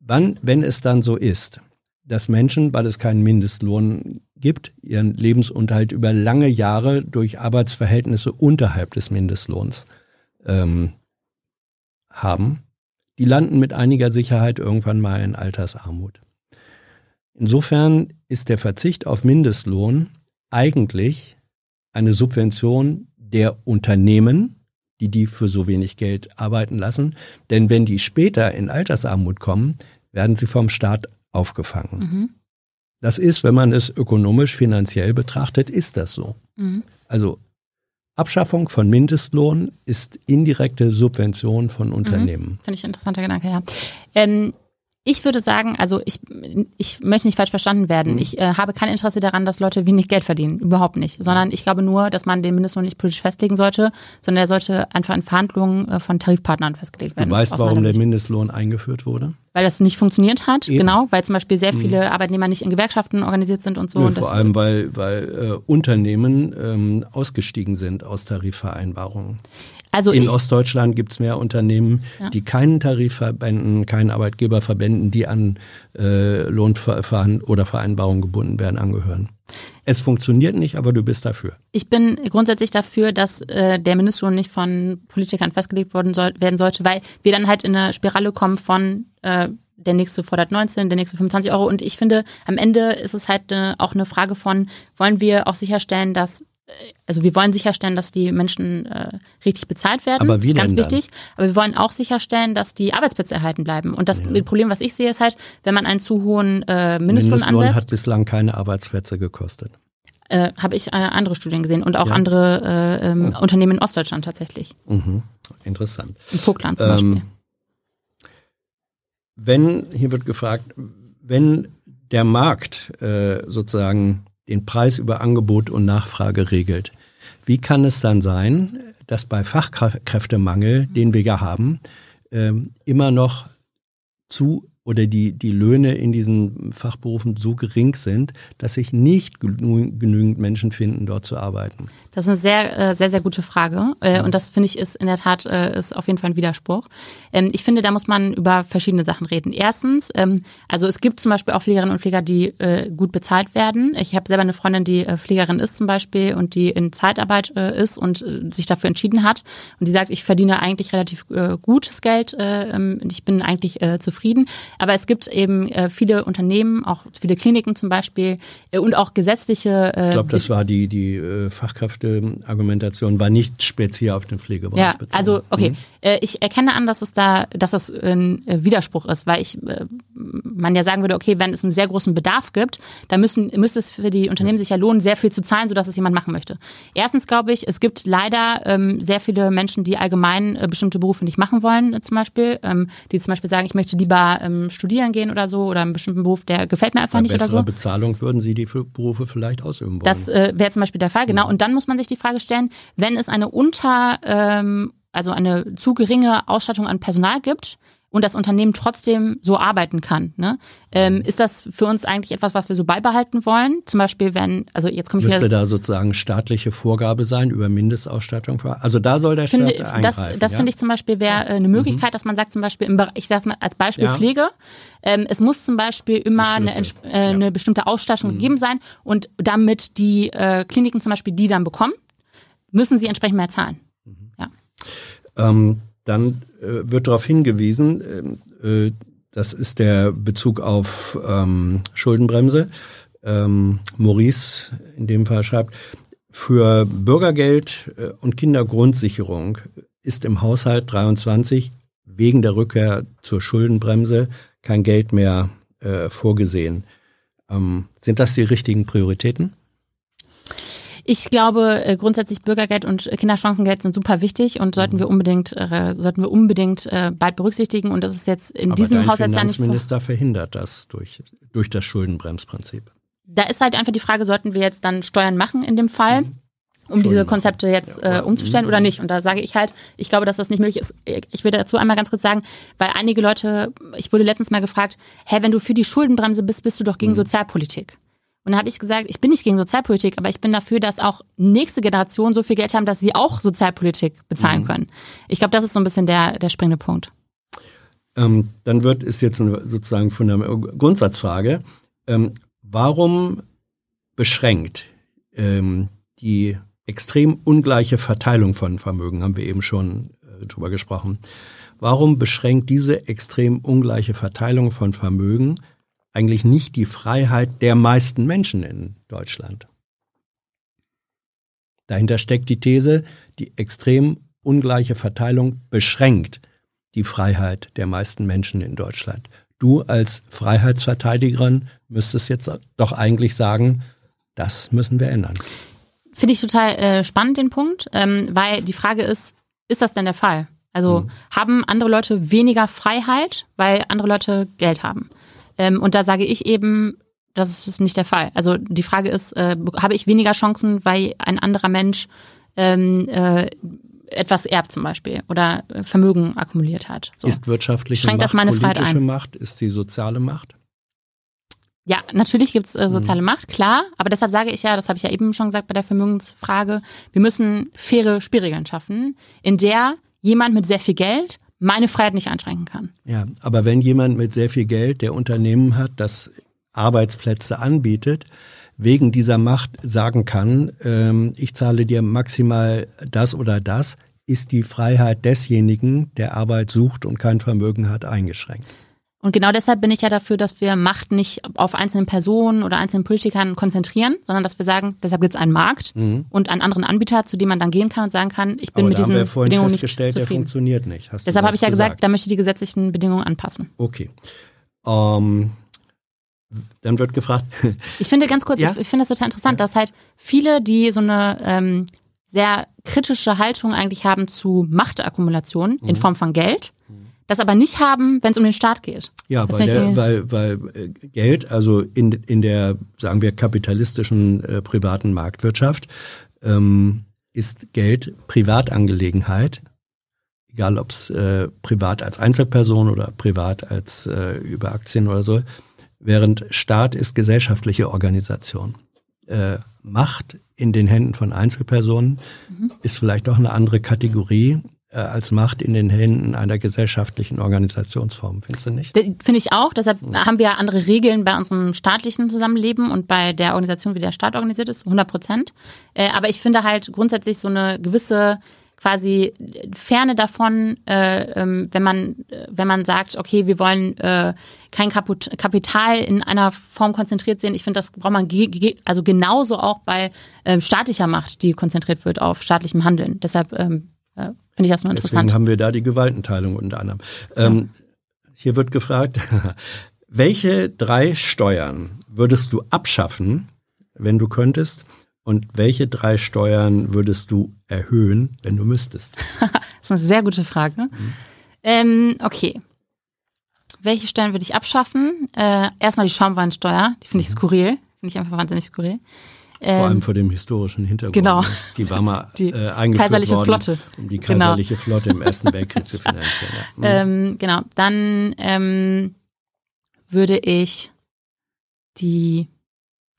Speaker 4: Wann, wenn es dann so ist, dass Menschen, weil es keinen Mindestlohn gibt, ihren Lebensunterhalt über lange Jahre durch Arbeitsverhältnisse unterhalb des Mindestlohns ähm, haben, die landen mit einiger Sicherheit irgendwann mal in Altersarmut. Insofern ist der Verzicht auf Mindestlohn eigentlich eine Subvention der Unternehmen, die die für so wenig Geld arbeiten lassen. Denn wenn die später in Altersarmut kommen, werden sie vom Staat aufgefangen. Mhm. Das ist, wenn man es ökonomisch, finanziell betrachtet, ist das so. Mhm. Also Abschaffung von Mindestlohn ist indirekte Subvention von Unternehmen.
Speaker 2: Mhm. Finde ich ein interessanter Gedanke, ja. Ähm, ich würde sagen, also ich, ich möchte nicht falsch verstanden werden. Mhm. Ich äh, habe kein Interesse daran, dass Leute wenig Geld verdienen. Überhaupt nicht. Sondern ich glaube nur, dass man den Mindestlohn nicht politisch festlegen sollte, sondern er sollte einfach in Verhandlungen äh, von Tarifpartnern festgelegt werden.
Speaker 4: Du weißt, warum der Mindestlohn eingeführt wurde?
Speaker 2: Weil das nicht funktioniert hat, Eben. genau, weil zum Beispiel sehr mhm. viele mhm. Arbeitnehmer nicht in Gewerkschaften organisiert sind und so. Ja,
Speaker 4: und vor allem, weil, weil äh, Unternehmen ähm, ausgestiegen sind aus Tarifvereinbarungen. Also in Ostdeutschland gibt es mehr Unternehmen, ja. die keinen Tarifverbänden, keinen Arbeitgeberverbänden, die an äh, Lohnverfahren oder Vereinbarungen gebunden werden, angehören. Es funktioniert nicht, aber du bist dafür.
Speaker 2: Ich bin grundsätzlich dafür, dass äh, der Mindestlohn nicht von Politikern festgelegt worden soll, werden sollte, weil wir dann halt in eine Spirale kommen von äh, der nächste fordert 19, der nächste 25 Euro. Und ich finde, am Ende ist es halt äh, auch eine Frage von, wollen wir auch sicherstellen, dass also wir wollen sicherstellen, dass die Menschen äh, richtig bezahlt werden.
Speaker 4: Aber wie
Speaker 2: das ist ganz
Speaker 4: denn dann?
Speaker 2: wichtig. Aber wir wollen auch sicherstellen, dass die Arbeitsplätze erhalten bleiben. Und das
Speaker 4: Ja.
Speaker 2: Problem, was ich sehe, ist halt, wenn man einen zu hohen äh, Mindestlohn,
Speaker 4: Mindestlohn
Speaker 2: ansetzt,
Speaker 4: hat bislang keine Arbeitsplätze gekostet.
Speaker 2: äh, habe ich äh, andere Studien gesehen und auch
Speaker 4: Ja.
Speaker 2: andere
Speaker 4: Oh.
Speaker 2: Unternehmen in Ostdeutschland tatsächlich.
Speaker 4: Mhm. Interessant.
Speaker 2: Im Vogtland zum
Speaker 4: Ähm,
Speaker 2: Beispiel.
Speaker 4: Wenn, hier wird gefragt, wenn der Markt äh, sozusagen den Preis über Angebot und Nachfrage regelt, wie kann es dann sein, dass bei Fachkräftemangel, den wir ja haben, ähm, immer noch zu oder die, die Löhne in diesen Fachberufen so gering sind, dass sich nicht genü genügend Menschen finden, dort zu arbeiten.
Speaker 2: Das ist eine sehr, äh, sehr, sehr gute Frage. Äh, Und das finde ich ist in der Tat äh, ist auf jeden Fall ein Widerspruch. Ähm, Ich finde, da muss man über verschiedene Sachen reden. Erstens, ähm, also es gibt zum Beispiel auch Pflegerinnen und Pfleger, die gut bezahlt werden. Ich habe selber eine Freundin, die Pflegerin ist zum Beispiel und die in Zeitarbeit ist und sich dafür entschieden hat. Und die sagt, ich verdiene eigentlich relativ gutes Geld. äh, ähm, Ich bin eigentlich zufrieden. Aber es gibt eben äh, viele Unternehmen, auch viele Kliniken zum Beispiel äh, und auch gesetzliche. äh,
Speaker 4: Ich glaube, das war die, die äh, Fachkräfteargumentation, war nicht speziell auf den Pflegebereich
Speaker 2: Ja,
Speaker 4: bezogen.
Speaker 2: also okay,
Speaker 4: Mhm.
Speaker 2: äh, ich erkenne an, dass es da, dass das ein äh, Widerspruch ist, weil ich äh, man ja sagen würde, okay, wenn es einen sehr großen Bedarf gibt, dann müssen müsste es für die Unternehmen sich ja lohnen, sehr viel zu zahlen, sodass es jemand machen möchte. Erstens glaube ich, es gibt leider ähm, sehr viele Menschen, die allgemein äh, bestimmte Berufe nicht machen wollen, äh, zum Beispiel, ähm, die zum Beispiel sagen, ich möchte lieber ähm, studieren gehen oder so oder einen bestimmten Beruf, der gefällt mir einfach
Speaker 4: Bei
Speaker 2: nicht oder so.
Speaker 4: Bezahlung würden Sie die Berufe vielleicht ausüben wollen.
Speaker 2: Das äh, wäre zum Beispiel der Fall,
Speaker 4: Mhm.
Speaker 2: genau. Und dann muss man sich die Frage stellen, wenn es eine unter, ähm, also eine zu geringe Ausstattung an Personal gibt und das Unternehmen trotzdem so arbeiten kann, ne, ähm, ist das für uns eigentlich etwas, was wir so beibehalten wollen? Zum Beispiel, wenn, also jetzt komme ich
Speaker 4: Müsste da sozusagen staatliche Vorgabe sein über Mindestausstattung? Also da soll der
Speaker 2: Finde,
Speaker 4: Staat
Speaker 2: das das
Speaker 4: ja?
Speaker 2: finde ich zum Beispiel wäre äh, eine Möglichkeit, dass man sagt zum Beispiel, im, Bereich- ich sage mal als Beispiel
Speaker 4: Ja.
Speaker 2: Pflege, ähm, es muss zum Beispiel immer eine, äh, eine bestimmte Ausstattung
Speaker 4: Mhm.
Speaker 2: gegeben sein und damit die äh, Kliniken zum Beispiel die dann bekommen, müssen sie entsprechend mehr zahlen. Ja.
Speaker 4: Ähm, dann äh, wird darauf hingewiesen, ähm, äh, das ist der Bezug auf ähm, Schuldenbremse. Ähm, Maurice in dem Fall schreibt, für Bürgergeld äh, und Kindergrundsicherung ist im Haushalt 23 wegen der Rückkehr zur Schuldenbremse kein Geld mehr äh, vorgesehen. Ähm, sind das die richtigen Prioritäten?
Speaker 2: Ich glaube äh, grundsätzlich Bürgergeld und Kinderchancengeld sind super wichtig und sollten wir unbedingt äh, sollten wir unbedingt äh, bald berücksichtigen und das ist jetzt in
Speaker 4: Aber
Speaker 2: diesem
Speaker 4: dein
Speaker 2: Haushaltsjahr nicht vor.
Speaker 4: Finanzminister verhindert das durch, durch das Schuldenbremsprinzip.
Speaker 2: Da ist halt einfach die Frage, sollten wir jetzt dann Steuern machen in dem Fall? Um diese Konzepte jetzt äh, umzustellen oder nicht? Und da sage ich halt, ich glaube, dass das nicht möglich ist. Ich will dazu einmal ganz kurz sagen, weil einige Leute, ich wurde letztens mal gefragt, hä, wenn du für die Schuldenbremse bist, bist du doch
Speaker 4: Mhm.
Speaker 2: gegen Sozialpolitik. Und da habe ich gesagt, ich bin nicht gegen Sozialpolitik, aber ich bin dafür, dass auch nächste Generationen so viel Geld haben, dass sie auch Sozialpolitik bezahlen
Speaker 4: Mhm.
Speaker 2: können. Ich glaube, das ist so ein bisschen der, der springende Punkt.
Speaker 4: Ähm, dann wird es jetzt eine, sozusagen von der Grundsatzfrage, ähm, warum beschränkt ähm, die extrem ungleiche Verteilung von Vermögen, haben wir eben schon äh, drüber gesprochen, warum beschränkt diese extrem ungleiche Verteilung von Vermögen eigentlich nicht die Freiheit der meisten Menschen in Deutschland? Dahinter steckt die These, die extrem ungleiche Verteilung beschränkt die Freiheit der meisten Menschen in Deutschland. Du als Freiheitsverteidigerin müsstest jetzt doch eigentlich sagen, das müssen wir ändern.
Speaker 2: Finde ich total äh, spannend, den Punkt, ähm, weil die Frage ist, ist das denn der Fall? Also
Speaker 4: Mhm.
Speaker 2: haben andere Leute weniger Freiheit, weil andere Leute Geld haben? Ähm, und da sage ich eben, das ist nicht der Fall. Also die Frage ist, äh, habe ich weniger Chancen, weil ein anderer Mensch ähm, äh, etwas erbt zum Beispiel oder Vermögen akkumuliert hat. So.
Speaker 4: Ist wirtschaftliche
Speaker 2: Schränkt das
Speaker 4: Macht,
Speaker 2: meine Freiheit
Speaker 4: politische
Speaker 2: ein?
Speaker 4: Macht, ist die soziale Macht?
Speaker 2: Ja, natürlich gibt's äh,
Speaker 4: Mhm.
Speaker 2: soziale Macht, klar. Aber deshalb sage ich ja, das habe ich ja eben schon gesagt bei der Vermögensfrage, wir müssen faire Spielregeln schaffen, in der jemand mit sehr viel Geld meine Freiheit nicht einschränken kann.
Speaker 4: Ja, aber wenn jemand mit sehr viel Geld, der Unternehmen hat, das Arbeitsplätze anbietet, wegen dieser Macht sagen kann, ähm, ich zahle dir maximal das oder das, ist die Freiheit desjenigen, der Arbeit sucht und kein Vermögen hat, eingeschränkt.
Speaker 2: Und genau deshalb bin ich ja dafür, dass wir Macht nicht auf einzelnen Personen oder einzelnen Politikern konzentrieren, sondern dass wir sagen, deshalb gibt es einen Markt mhm. und einen anderen Anbieter, zu dem man dann gehen kann und sagen kann, ich bin
Speaker 4: Aber
Speaker 2: mit diesen
Speaker 4: haben wir vorhin
Speaker 2: Bedingungen
Speaker 4: festgestellt,
Speaker 2: nicht zufrieden.
Speaker 4: der funktioniert nicht. Hast
Speaker 2: deshalb habe ich ja
Speaker 4: selbst
Speaker 2: gesagt, da möchte ich die gesetzlichen Bedingungen anpassen.
Speaker 4: Okay. Ähm, dann wird gefragt.
Speaker 2: Ich finde ganz kurz,
Speaker 4: Ja?
Speaker 2: ich, ich finde das total interessant, dass halt viele, die so eine ähm, sehr kritische Haltung eigentlich haben zu Machtakkumulation
Speaker 4: Mhm.
Speaker 2: in Form von Geld, das aber nicht haben, wenn es um den Staat geht.
Speaker 4: Ja, weil, der, weil, weil äh, Geld, also in, in der, sagen wir, kapitalistischen äh, privaten Marktwirtschaft, ähm, ist Geld Privatangelegenheit, egal ob es äh, privat als Einzelperson oder privat als äh, über Aktien oder so, während Staat ist gesellschaftliche Organisation. Äh, Macht in den Händen von Einzelpersonen ist vielleicht doch eine andere Kategorie als Macht in den Händen einer gesellschaftlichen Organisationsform, findest du nicht?
Speaker 2: Finde ich auch. Deshalb haben wir andere Regeln bei unserem staatlichen Zusammenleben und bei der Organisation, wie der Staat organisiert ist, 100 Prozent. Äh, aber ich finde halt grundsätzlich so eine gewisse quasi Ferne davon, äh, ähm, wenn man äh, wenn man sagt, okay, wir wollen äh, kein Kapital in einer Form konzentriert sehen. Ich finde, das braucht man also genauso auch bei ähm, staatlicher Macht, die konzentriert wird auf staatlichem Handeln. Deshalb ähm, äh, finde ich das nur
Speaker 4: Deswegen
Speaker 2: interessant.
Speaker 4: haben wir da die Gewaltenteilung unter anderem. Ähm, hier wird gefragt, welche drei Steuern würdest du abschaffen, wenn du könntest? Und welche drei Steuern würdest du erhöhen, wenn du müsstest?
Speaker 2: Das ist eine sehr gute Frage. Ähm, okay. Welche Steuern würde ich abschaffen? Äh, erstmal die Schaumweinsteuer. Die finde ich skurril. Finde ich einfach wahnsinnig skurril.
Speaker 4: Vor allem
Speaker 2: Ähm,
Speaker 4: vor dem historischen Hintergrund.
Speaker 2: genau.
Speaker 4: Die war mal
Speaker 2: Die
Speaker 4: äh, eingeführt
Speaker 2: kaiserliche
Speaker 4: worden,
Speaker 2: Flotte.
Speaker 4: um die
Speaker 2: Genau.
Speaker 4: kaiserliche Flotte im Ersten Weltkrieg zu finanzieren. Ja. Mhm.
Speaker 2: ähm, genau. Dann ähm, würde ich die,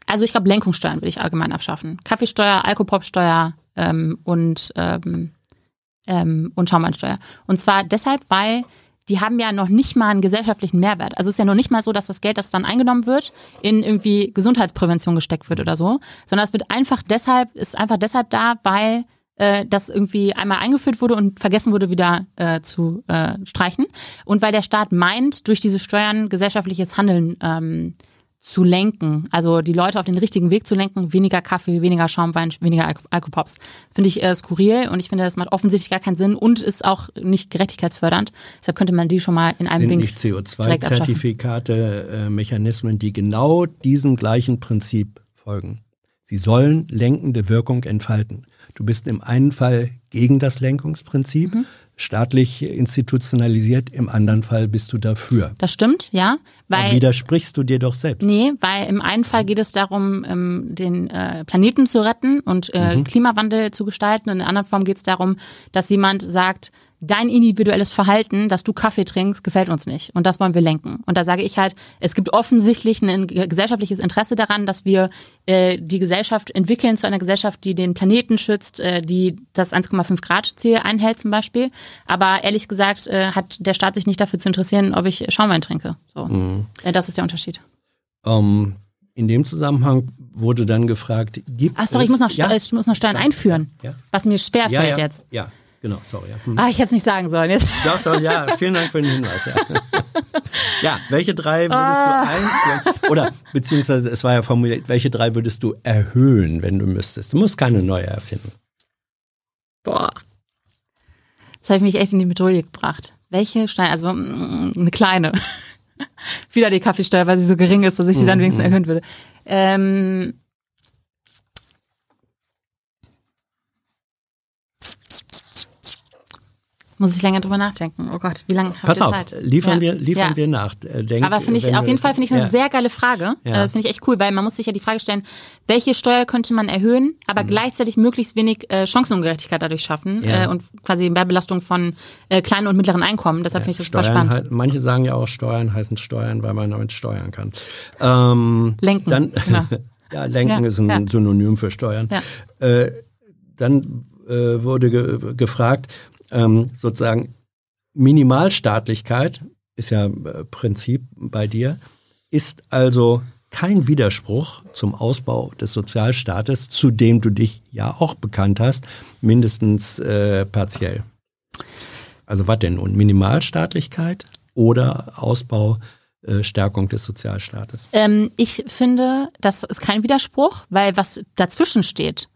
Speaker 2: also ich glaube Lenkungssteuern würde ich allgemein abschaffen. Kaffeesteuer, Alkopopsteuer ähm, und ähm, ähm, und Schaumweinsteuer. Und zwar deshalb, weil die haben ja noch nicht mal einen gesellschaftlichen Mehrwert. Also es ist ja noch nicht mal so, dass das Geld, das dann eingenommen wird, in irgendwie Gesundheitsprävention gesteckt wird oder so, sondern es wird einfach deshalb, ist einfach deshalb da, weil äh, das irgendwie einmal eingeführt wurde und vergessen wurde, wieder äh, zu äh, streichen. Und weil der Staat meint, durch diese Steuern gesellschaftliches Handeln ähm, zu lenken, also die Leute auf den richtigen Weg zu lenken, weniger Kaffee, weniger Schaumwein, weniger Al Alkopops. Finde ich äh, skurril und ich finde, das macht offensichtlich gar keinen Sinn und ist auch nicht gerechtigkeitsfördernd. Deshalb könnte man die schon mal in einem
Speaker 4: Sind
Speaker 2: Wink
Speaker 4: nicht
Speaker 2: direkt abschaffen.
Speaker 4: CO2-Zertifikate äh, Mechanismen, die genau diesem gleichen Prinzip folgen? Sie sollen lenkende Wirkung entfalten. Du bist im einen Fall gegen das Lenkungsprinzip,
Speaker 2: Mhm.
Speaker 4: Staatlich institutionalisiert, im anderen Fall bist du dafür.
Speaker 2: Das stimmt, ja,
Speaker 4: Dann
Speaker 2: weil
Speaker 4: widersprichst du dir doch selbst.
Speaker 2: Nee, weil im einen Fall geht es darum, ähm, den äh, Planeten zu retten und äh, Klimawandel zu gestalten. Und in der anderen Form geht es darum, dass jemand sagt, dein individuelles Verhalten, dass du Kaffee trinkst, gefällt uns nicht. Und das wollen wir lenken. Und da sage ich halt, es gibt offensichtlich ein gesellschaftliches Interesse daran, dass wir äh, die Gesellschaft entwickeln zu einer Gesellschaft, die den Planeten schützt, äh, die das 1,5 Grad Ziel einhält zum Beispiel. Aber ehrlich gesagt äh, hat der Staat sich nicht dafür zu interessieren, ob ich Schaumwein trinke. So. Äh, das ist der Unterschied.
Speaker 4: Ähm, in dem Zusammenhang wurde dann gefragt, gibt
Speaker 2: Ach sorry,
Speaker 4: es...
Speaker 2: ich muss noch,
Speaker 4: ja?
Speaker 2: Ich muss noch Steuern einführen,
Speaker 4: Ja.
Speaker 2: was mir schwer
Speaker 4: ja,
Speaker 2: fällt
Speaker 4: ja,
Speaker 2: jetzt.
Speaker 4: Ja, genau, sorry. Hm.
Speaker 2: Ah, ich hätte es nicht sagen sollen. Jetzt.
Speaker 4: Doch, doch, ja, vielen Dank für den Hinweis. Ja, ja welche drei würdest
Speaker 2: Ah.
Speaker 4: du einführen? Oder beziehungsweise es war ja formuliert, welche drei würdest du erhöhen, wenn du müsstest? Du musst keine neue erfinden.
Speaker 2: Boah. Das habe ich mich echt in die Bedrohung gebracht. Welche Steuern? Also mm, eine kleine. Wieder die Kaffeesteuer, weil sie so gering ist, dass ich sie dann wenigstens erhöhen würde. Ähm, muss ich länger drüber nachdenken. Oh Gott, wie lange habe
Speaker 4: Pass auf,
Speaker 2: Zeit?
Speaker 4: liefern,
Speaker 2: Ja.
Speaker 4: wir, liefern
Speaker 2: Ja.
Speaker 4: wir nach. Äh, Denk,
Speaker 2: Aber finde ich, auf jeden Fall finde ich eine
Speaker 4: ja.
Speaker 2: sehr geile Frage. Äh, finde ich echt cool, weil man muss sich ja die Frage stellen, welche Steuer könnte man erhöhen, aber
Speaker 4: Mhm.
Speaker 2: gleichzeitig möglichst wenig äh, Chancenungerechtigkeit dadurch schaffen äh, und quasi mehr Belastung von äh, kleinen und mittleren Einkommen. Deshalb finde ich das super
Speaker 4: Steuern,
Speaker 2: spannend.
Speaker 4: halt- manche sagen ja auch, Steuern heißen Steuern, weil man damit steuern kann. Ähm,
Speaker 2: Lenken,
Speaker 4: Dann,
Speaker 2: genau.
Speaker 4: ja, lenken ist ein. Synonym für Steuern. Äh, dann wurde ge gefragt, ähm, sozusagen Minimalstaatlichkeit ist ja äh, Prinzip bei dir, ist also kein Widerspruch zum Ausbau des Sozialstaates, zu dem du dich ja auch bekannt hast, mindestens äh, partiell. Also was denn nun? Minimalstaatlichkeit oder Ausbau äh, Stärkung des Sozialstaates?
Speaker 2: Ähm, ich finde, das ist kein Widerspruch, weil was dazwischen steht,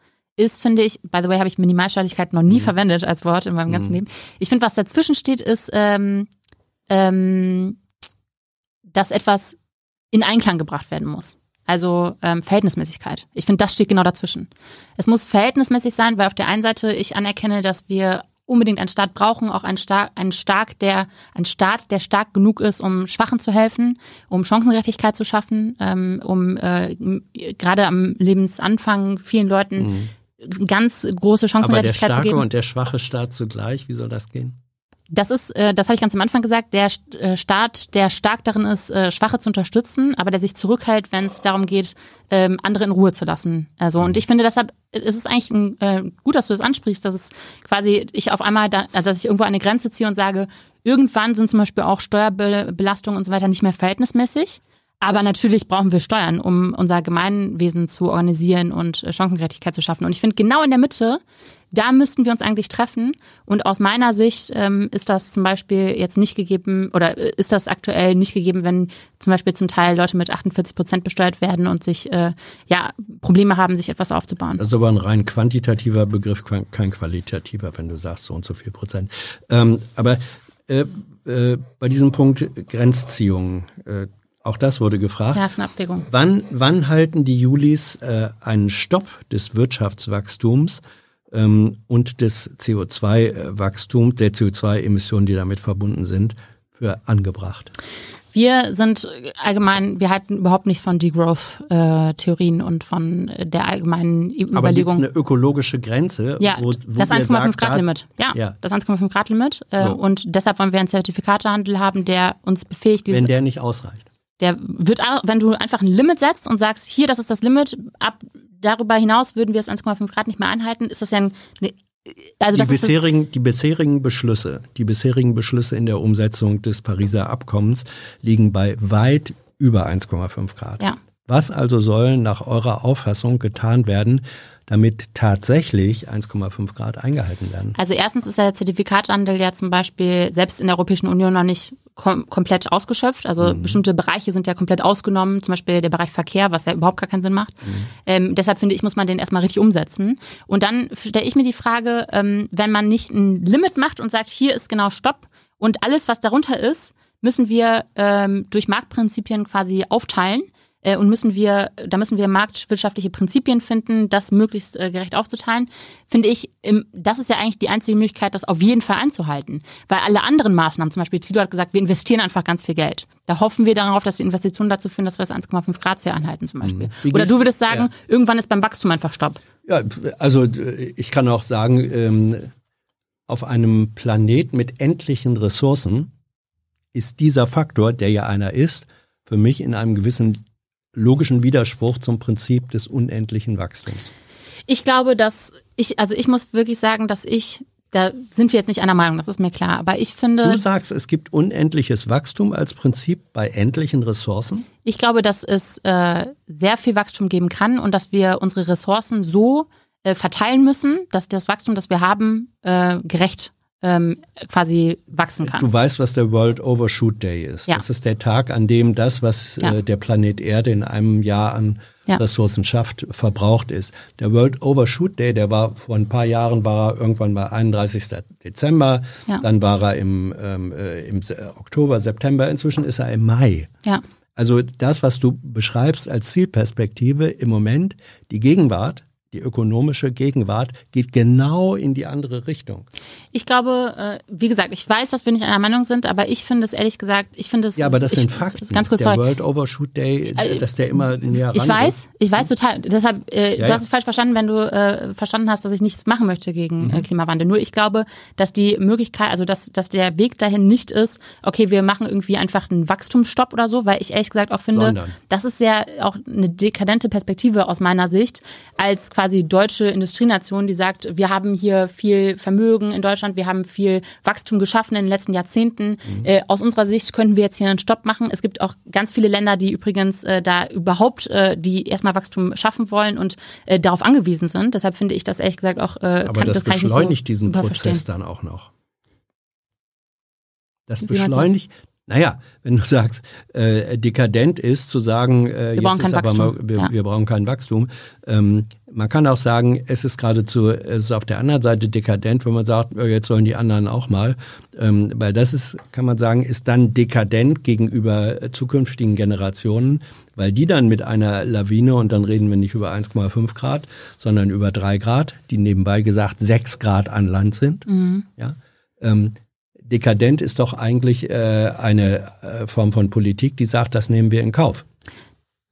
Speaker 2: ist, finde ich, by the way, habe ich Minimalstaatlichkeit noch nie mhm. verwendet als Wort in meinem ganzen mhm. Leben. Ich finde, was dazwischen steht, ist, ähm, ähm, dass etwas in Einklang gebracht werden muss. Also ähm, Verhältnismäßigkeit. Ich finde, das steht genau dazwischen. Es muss verhältnismäßig sein, weil auf der einen Seite ich anerkenne, dass wir unbedingt einen Staat brauchen, auch einen Staat, einen, stark, der, einen Staat, der stark genug ist, um Schwachen zu helfen, um Chancengerechtigkeit zu schaffen, ähm, um äh, gerade am Lebensanfang vielen Leuten mhm. Ganz große Chancengerechtigkeit
Speaker 4: zu
Speaker 2: geben.
Speaker 4: Aber der starke und der schwache Staat zugleich, wie soll das gehen?
Speaker 2: Das ist, äh, das habe ich ganz am Anfang gesagt, der äh, Staat, der stark darin ist, äh, Schwache zu unterstützen, aber der sich zurückhält, wenn es darum geht, ähm, andere in Ruhe zu lassen. Also und ich finde deshalb, es ist eigentlich ein, gut, dass du das ansprichst, dass es quasi ich auf einmal, da, also dass ich irgendwo eine Grenze ziehe und sage, irgendwann sind zum Beispiel auch Steuerbelastungen und so weiter nicht mehr verhältnismäßig. Aber natürlich brauchen wir Steuern, um unser Gemeinwesen zu organisieren und äh, Chancengerechtigkeit zu schaffen. Und ich finde, genau in der Mitte da müssten wir uns eigentlich treffen. Und aus meiner Sicht ähm, ist das zum Beispiel jetzt nicht gegeben oder äh, ist das aktuell nicht gegeben, wenn zum Beispiel zum Teil Leute mit 48 Prozent besteuert werden und sich äh, ja Probleme haben, sich etwas aufzubauen.
Speaker 4: Das ist aber ein rein quantitativer Begriff, kein qualitativer, wenn du sagst so und so viel Prozent. Ähm, aber äh, äh, bei diesem Punkt Grenzziehung, äh, auch das wurde gefragt.
Speaker 2: Ja, ist eine Abwägung.
Speaker 4: Wann, wann halten die Julis äh, einen Stopp des Wirtschaftswachstums ähm, und des CO2-Wachstums, der CO2-Emissionen, die damit verbunden sind, für angebracht?
Speaker 2: Wir sind allgemein, wir halten überhaupt nichts von Degrowth-Theorien und von der allgemeinen Überlegung. Aber gibt
Speaker 4: eine ökologische Grenze?
Speaker 2: Ja, wo, wo das 1,5 Grad Limit. Ja, ja. das 1,5 Grad Limit. Äh, so. Und deshalb wollen wir einen Zertifikatehandel haben, der uns befähigt.
Speaker 4: Wenn der nicht ausreicht.
Speaker 2: Der wird, wenn du einfach ein Limit setzt und sagst, hier, das ist das Limit, ab darüber hinaus würden wir es 1,5 Grad nicht mehr einhalten. Ist das ja ein,
Speaker 4: also die, bisherigen, die bisherigen Beschlüsse, die bisherigen Beschlüsse in der Umsetzung des Pariser Abkommens liegen bei weit über 1,5 Grad.
Speaker 2: Ja.
Speaker 4: Was also soll nach eurer Auffassung getan werden, damit tatsächlich 1,5 Grad eingehalten werden?
Speaker 2: Also erstens ist der Zertifikathandel ja zum Beispiel selbst in der Europäischen Union noch nicht kom komplett ausgeschöpft. Also mhm. bestimmte Bereiche sind ja komplett ausgenommen, zum Beispiel der Bereich Verkehr, was ja überhaupt gar keinen Sinn macht. Mhm. Ähm, deshalb finde ich, muss man den erstmal richtig umsetzen. Und dann stelle ich mir die Frage, ähm, wenn man nicht ein Limit macht und sagt, hier ist genau Stopp und alles, was darunter ist, müssen wir ähm, durch Marktprinzipien quasi aufteilen äh, und müssen wir, da müssen wir marktwirtschaftliche Prinzipien finden, das möglichst äh, gerecht aufzuteilen, finde ich, im, das ist ja eigentlich die einzige Möglichkeit, das auf jeden Fall einzuhalten. Weil alle anderen Maßnahmen, zum Beispiel Tilo hat gesagt, wir investieren einfach ganz viel Geld. Da hoffen wir darauf, dass die Investitionen dazu führen, dass wir das 1,5 Grad Ziel anhalten zum Beispiel. Mhm. Oder du würdest sagen, ja. irgendwann ist beim Wachstum einfach Stopp.
Speaker 4: Ja, also ich kann auch sagen, ähm, auf einem Planet mit endlichen Ressourcen ist dieser Faktor, der ja einer ist, für mich in einem gewissen logischen Widerspruch zum Prinzip des unendlichen Wachstums?
Speaker 2: Ich glaube, dass ich, also ich muss wirklich sagen, dass ich, da sind wir jetzt nicht einer Meinung, das ist mir klar, aber ich finde.
Speaker 4: Du sagst, es gibt unendliches Wachstum als Prinzip bei endlichen Ressourcen?
Speaker 2: Ich glaube, dass es äh, sehr viel Wachstum geben kann und dass wir unsere Ressourcen so äh, verteilen müssen, dass das Wachstum, das wir haben, äh, gerecht ähm, quasi wachsen kann.
Speaker 4: Du weißt, was der World Overshoot Day ist. Ja. Das ist der Tag, an dem das, was ja. äh, der Planet Erde in einem Jahr an ja. Ressourcen schafft, verbraucht ist. Der World Overshoot Day, der war vor ein paar Jahren, war er irgendwann bei 31. Dezember, ja. dann war er im, ähm, äh, im Oktober, September, inzwischen ist er im Mai.
Speaker 2: Ja.
Speaker 4: Also das, was du beschreibst als Zielperspektive im Moment, die Gegenwart, die ökonomische Gegenwart geht genau in die andere Richtung.
Speaker 2: Ich glaube, äh, wie gesagt, ich weiß, dass wir nicht einer Meinung sind, aber ich finde es ehrlich gesagt, ich finde es.
Speaker 4: Ja, aber das ich, sind Fakten.
Speaker 2: Ganz kurz,
Speaker 4: der sorry. World Overshoot Day, äh, dass der immer näher
Speaker 2: Ich weiß, ich weiß total. Deshalb, äh, ja, du hast es falsch verstanden, wenn du äh, verstanden hast, dass ich nichts machen möchte gegen äh, mhm. Klimawandel. Nur ich glaube, dass die Möglichkeit, also dass, dass der Weg dahin nicht ist, okay, wir machen irgendwie einfach einen Wachstumsstopp oder so, weil ich ehrlich gesagt auch finde, Sondern. das ist ja auch eine dekadente Perspektive aus meiner Sicht, als quasi quasi deutsche Industrienation, die sagt, wir haben hier viel Vermögen in Deutschland, wir haben viel Wachstum geschaffen in den letzten Jahrzehnten. Mhm. Äh, aus unserer Sicht könnten wir jetzt hier einen Stopp machen. Es gibt auch ganz viele Länder, die übrigens äh, da überhaupt, äh, die erstmal Wachstum schaffen wollen und äh, darauf angewiesen sind. Deshalb finde ich das ehrlich gesagt auch,
Speaker 4: äh, Aber kann, das, das beschleunigt so diesen Prozess dann auch noch. Das beschleunigt, Naja, wenn du sagst, äh, dekadent ist zu sagen, äh,
Speaker 2: wir jetzt ist aber
Speaker 4: mal, wir, ja. wir, brauchen kein Wachstum. Ähm, man kann auch sagen, es ist geradezu, es ist auf der anderen Seite dekadent, wenn man sagt, jetzt sollen die anderen auch mal. Ähm, weil das ist, kann man sagen, ist dann dekadent gegenüber zukünftigen Generationen, weil die dann mit einer Lawine, und dann reden wir nicht über 1,5 Grad, sondern über drei Grad, die nebenbei gesagt sechs Grad an Land sind, mhm. ja, ähm, dekadent ist doch eigentlich äh, eine äh, Form von Politik, die sagt, das nehmen wir in Kauf.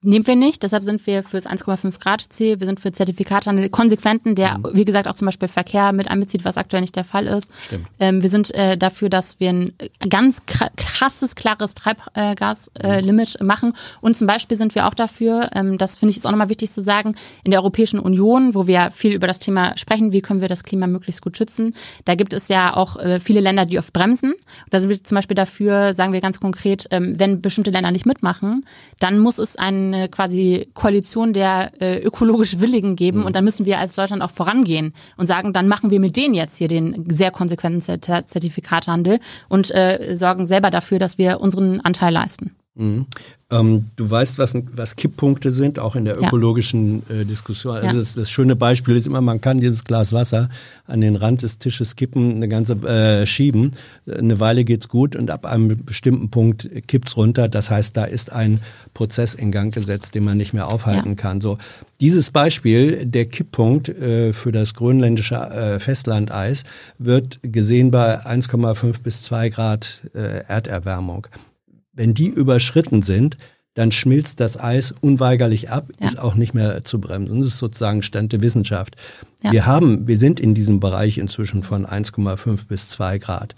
Speaker 2: Nehmen wir nicht, deshalb sind wir für das 1,5 Grad Ziel, wir sind für Zertifikathandel konsequenten, der mhm. wie gesagt auch zum Beispiel Verkehr mit einbezieht, was aktuell nicht der Fall ist. Ähm, wir sind äh, dafür, dass wir ein ganz krasses, klares Treibgaslimit äh, mhm. machen und zum Beispiel sind wir auch dafür, ähm, das finde ich ist auch nochmal wichtig zu sagen, in der Europäischen Union, wo wir viel über das Thema sprechen, wie können wir das Klima möglichst gut schützen, da gibt es ja auch äh, viele Länder, die oft bremsen. Da sind wir zum Beispiel dafür, sagen wir ganz konkret, ähm, wenn bestimmte Länder nicht mitmachen, dann muss es einen eine quasi Koalition der äh, ökologisch Willigen geben mhm. und dann müssen wir als Deutschland auch vorangehen und sagen, dann machen wir mit denen jetzt hier den sehr konsequenten Zertifikathandel und äh, sorgen selber dafür, dass wir unseren Anteil leisten.
Speaker 4: Mhm. Ähm, du weißt, was, was Kipppunkte sind, auch in der ökologischen ja. äh, Diskussion. Also ja. das, das, schöne Beispiel ist immer, man kann dieses Glas Wasser an den Rand des Tisches kippen, eine ganze äh, schieben. Eine Weile geht's gut und ab einem bestimmten Punkt kippt's runter. Das heißt, da ist ein Prozess in Gang gesetzt, den man nicht mehr aufhalten ja. kann. So dieses Beispiel, der Kipppunkt äh, für das grönländische äh, Festlandeis, wird gesehen bei 1,5 bis 2 Grad äh, Erderwärmung. Wenn die überschritten sind, dann schmilzt das Eis unweigerlich ab, ja. ist auch nicht mehr zu bremsen. Das ist sozusagen Stand der Wissenschaft. Ja. Wir haben, wir sind in diesem Bereich inzwischen von 1,5 bis 2 Grad.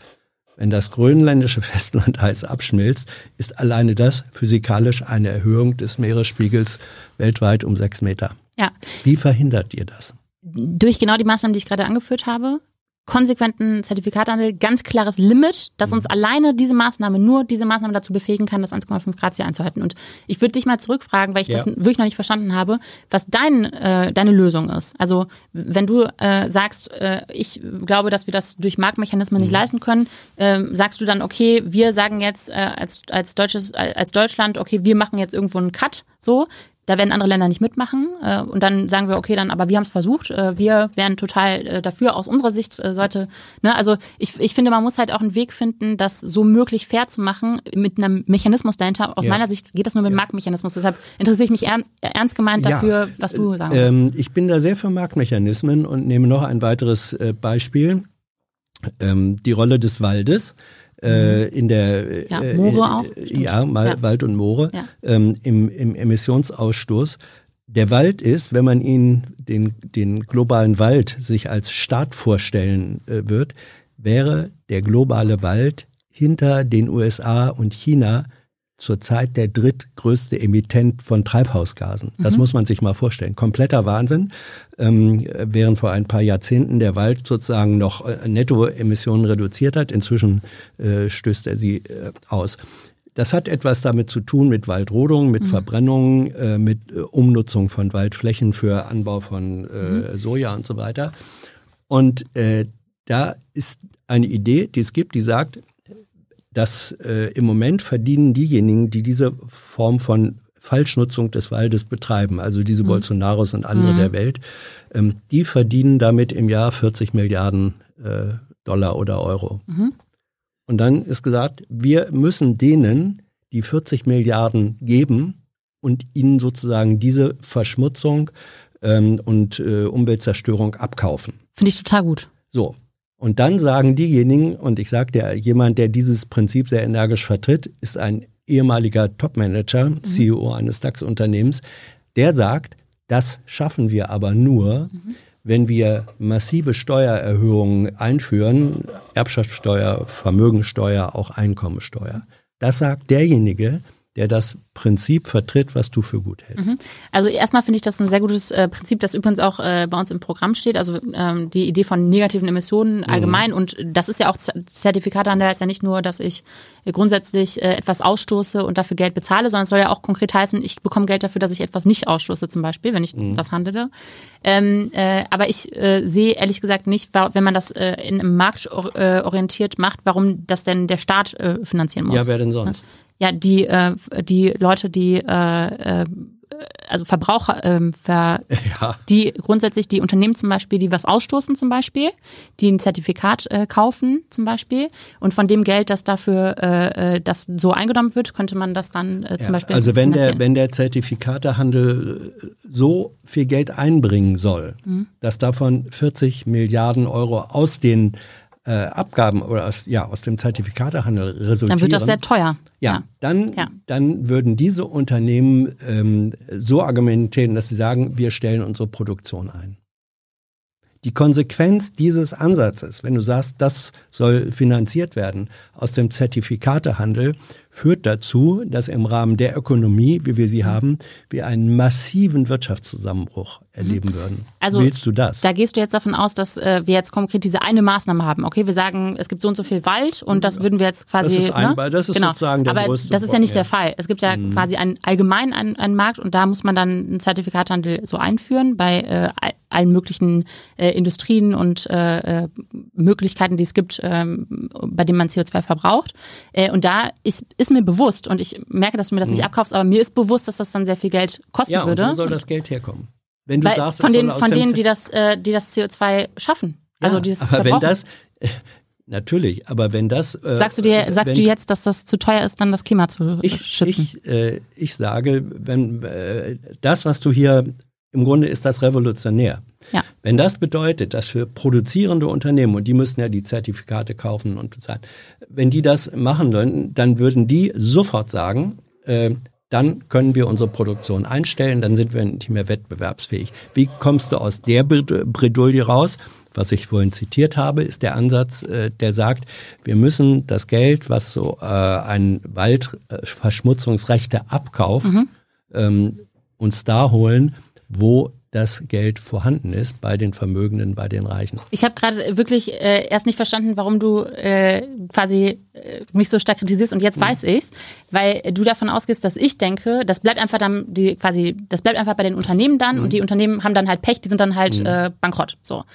Speaker 4: Wenn das grönländische Festlandeis abschmilzt, ist alleine das physikalisch eine Erhöhung des Meeresspiegels weltweit um sechs Meter. Ja. Wie verhindert ihr das?
Speaker 2: Durch genau die Maßnahmen, die ich gerade angeführt habe konsequenten Zertifikathandel, ganz klares Limit, dass uns mhm. alleine diese Maßnahme, nur diese Maßnahme dazu befähigen kann, das 1,5 Grad Ziel einzuhalten. Und ich würde dich mal zurückfragen, weil ich ja. das wirklich noch nicht verstanden habe, was dein, äh, deine Lösung ist. Also wenn du äh, sagst, äh, ich glaube, dass wir das durch Marktmechanismen mhm. nicht leisten können, äh, sagst du dann, okay, wir sagen jetzt äh, als, als, deutsches, als Deutschland, okay, wir machen jetzt irgendwo einen Cut, so, da werden andere Länder nicht mitmachen. Äh, und dann sagen wir, okay, dann, aber wir haben es versucht. Äh, wir wären total äh, dafür. Aus unserer Sicht äh, sollte, ne, also ich, ich finde, man muss halt auch einen Weg finden, das so möglich fair zu machen mit einem Mechanismus dahinter. Aus ja. meiner Sicht geht das nur mit ja. Marktmechanismus. Deshalb interessiere ich mich ernst, ernst gemeint dafür, ja. was du sagen
Speaker 4: willst. Ähm, ich bin da sehr für Marktmechanismen und nehme noch ein weiteres äh, Beispiel. Ähm, die Rolle des Waldes äh, in der
Speaker 2: ja, äh, Moore auch.
Speaker 4: Ja, mal ja. Wald und Moore ja. ähm, im, im Emissionsausstoß. Der Wald ist, wenn man ihn den den globalen Wald sich als Staat vorstellen äh, wird, wäre der globale Wald hinter den USA und China zurzeit der drittgrößte Emittent von Treibhausgasen. Das mhm. muss man sich mal vorstellen. Kompletter Wahnsinn. Ähm, während vor ein paar Jahrzehnten der Wald sozusagen noch äh, Nettoemissionen reduziert hat, inzwischen äh, stößt er sie äh, aus. Das hat etwas damit zu tun mit Waldrodung, mit mhm. Verbrennung, äh, mit äh, Umnutzung von Waldflächen für Anbau von äh, mhm. Soja und so weiter. Und da ist eine Idee, die es gibt, die sagt, dass äh, im Moment verdienen diejenigen, die diese Form von Falschnutzung des Waldes betreiben, also diese mhm. Bolsonaros und andere mhm. der Welt, ähm, die verdienen damit im Jahr 40 Milliarden äh, Dollar oder Euro. Mhm. Und dann ist gesagt, wir müssen denen die 40 Milliarden geben und ihnen sozusagen diese Verschmutzung ähm, und äh, Umweltzerstörung abkaufen.
Speaker 2: Finde ich total gut.
Speaker 4: So, und dann sagen diejenigen, und ich sage dir, jemand, der dieses Prinzip sehr energisch vertritt, ist ein ehemaliger Topmanager, mhm. CEO eines DAX-Unternehmens, der sagt, das schaffen wir aber nur, mhm. wenn wir massive Steuererhöhungen einführen, Erbschaftssteuer, Vermögensteuer, auch Einkommensteuer. Das sagt derjenige, der das Prinzip vertritt, was du für gut hältst. Mhm.
Speaker 2: Also erstmal finde ich das ein sehr gutes äh, Prinzip, das übrigens auch äh, bei uns im Programm steht. Also ähm, die Idee von negativen Emissionen mhm. allgemein. Mhm. Und das ist ja auch Zertifikathandel, ist ja nicht nur, dass ich grundsätzlich äh, etwas ausstoße und dafür Geld bezahle, sondern es soll ja auch konkret heißen, ich bekomme Geld dafür, dass ich etwas nicht ausstoße, zum Beispiel, wenn ich mhm. das handele. Ähm, äh, aber ich äh, sehe ehrlich gesagt nicht, wenn man das äh, in einem Markt orientiert macht, warum das denn der Staat finanzieren muss.
Speaker 4: Ja, wer denn sonst?
Speaker 2: Ja, die, äh, die Leute, die äh, äh, also Verbraucher, ähm, ver, ja. die grundsätzlich die Unternehmen zum Beispiel, die was ausstoßen zum Beispiel, die ein Zertifikat äh, kaufen zum Beispiel und von dem Geld, das dafür äh, äh das so eingenommen wird, könnte man das dann äh, zum ja, Beispiel
Speaker 4: Also wenn der wenn der Zertifikatehandel äh, so viel Geld einbringen soll, mhm. dass davon 40 Milliarden Euro aus den äh, Abgaben oder aus, ja, aus dem Zertifikatehandel resultieren.
Speaker 2: Dann wird das sehr teuer.
Speaker 4: Ja, ja. Dann, ja. dann würden diese Unternehmen ähm, so argumentieren, dass sie sagen, wir stellen unsere Produktion ein. Die Konsequenz dieses Ansatzes, wenn du sagst, das soll finanziert werden aus dem Zertifikatehandel, führt dazu, dass im Rahmen der Ökonomie, wie wir sie haben, wir einen massiven Wirtschaftszusammenbruch erleben mhm. würden.
Speaker 2: Also willst du das? Da gehst du jetzt davon aus, dass äh, wir jetzt konkret diese eine Maßnahme haben. Okay, wir sagen, es gibt so und so viel Wald und das würden wir jetzt quasi.
Speaker 4: Das ist, ein,
Speaker 2: ne?
Speaker 4: das ist genau. sozusagen der
Speaker 2: Aber das ist ja nicht der Fall. Es gibt ja mhm. quasi einen allgemein einen, einen Markt und da muss man dann einen Zertifikathandel so einführen bei äh, allen möglichen äh, Industrien und äh, äh Möglichkeiten, die es gibt, äh, bei denen man CO2 verbraucht. Äh, und da ist ist mir bewusst und ich merke, dass du mir das nicht mhm. abkaufst, aber mir ist bewusst, dass das dann sehr viel Geld kosten
Speaker 4: ja,
Speaker 2: würde.
Speaker 4: Und wo soll das Geld herkommen? Wenn du
Speaker 2: Weil sagst, von, den, von denen, die das, äh, die das CO2 schaffen. Ja, also dieses
Speaker 4: aber wenn das Natürlich, aber wenn das.
Speaker 2: Äh, sagst du dir, sagst wenn, du jetzt, dass das zu teuer ist, dann das Klima zu
Speaker 4: ich,
Speaker 2: schützen?
Speaker 4: Ich, äh, ich sage, wenn äh, das, was du hier im Grunde ist das revolutionär. Ja. Wenn das bedeutet, dass für produzierende Unternehmen, und die müssen ja die Zertifikate kaufen und bezahlen, wenn die das machen würden, dann würden die sofort sagen, äh, dann können wir unsere Produktion einstellen, dann sind wir nicht mehr wettbewerbsfähig. Wie kommst du aus der Bredouille raus? Was ich vorhin zitiert habe, ist der Ansatz, äh, der sagt, wir müssen das Geld, was so äh, ein Waldverschmutzungsrechte-Abkauf mhm. ähm, uns da holen, wo das Geld vorhanden ist bei den Vermögenden, bei den Reichen.
Speaker 2: Ich habe gerade wirklich äh, erst nicht verstanden, warum du äh, quasi äh, mich so stark kritisierst und jetzt mhm. weiß ich's, weil du davon ausgehst, dass ich denke, das bleibt einfach dann die quasi, das bleibt einfach bei den Unternehmen dann mhm. und die Unternehmen haben dann halt Pech, die sind dann halt mhm. äh, bankrott. So,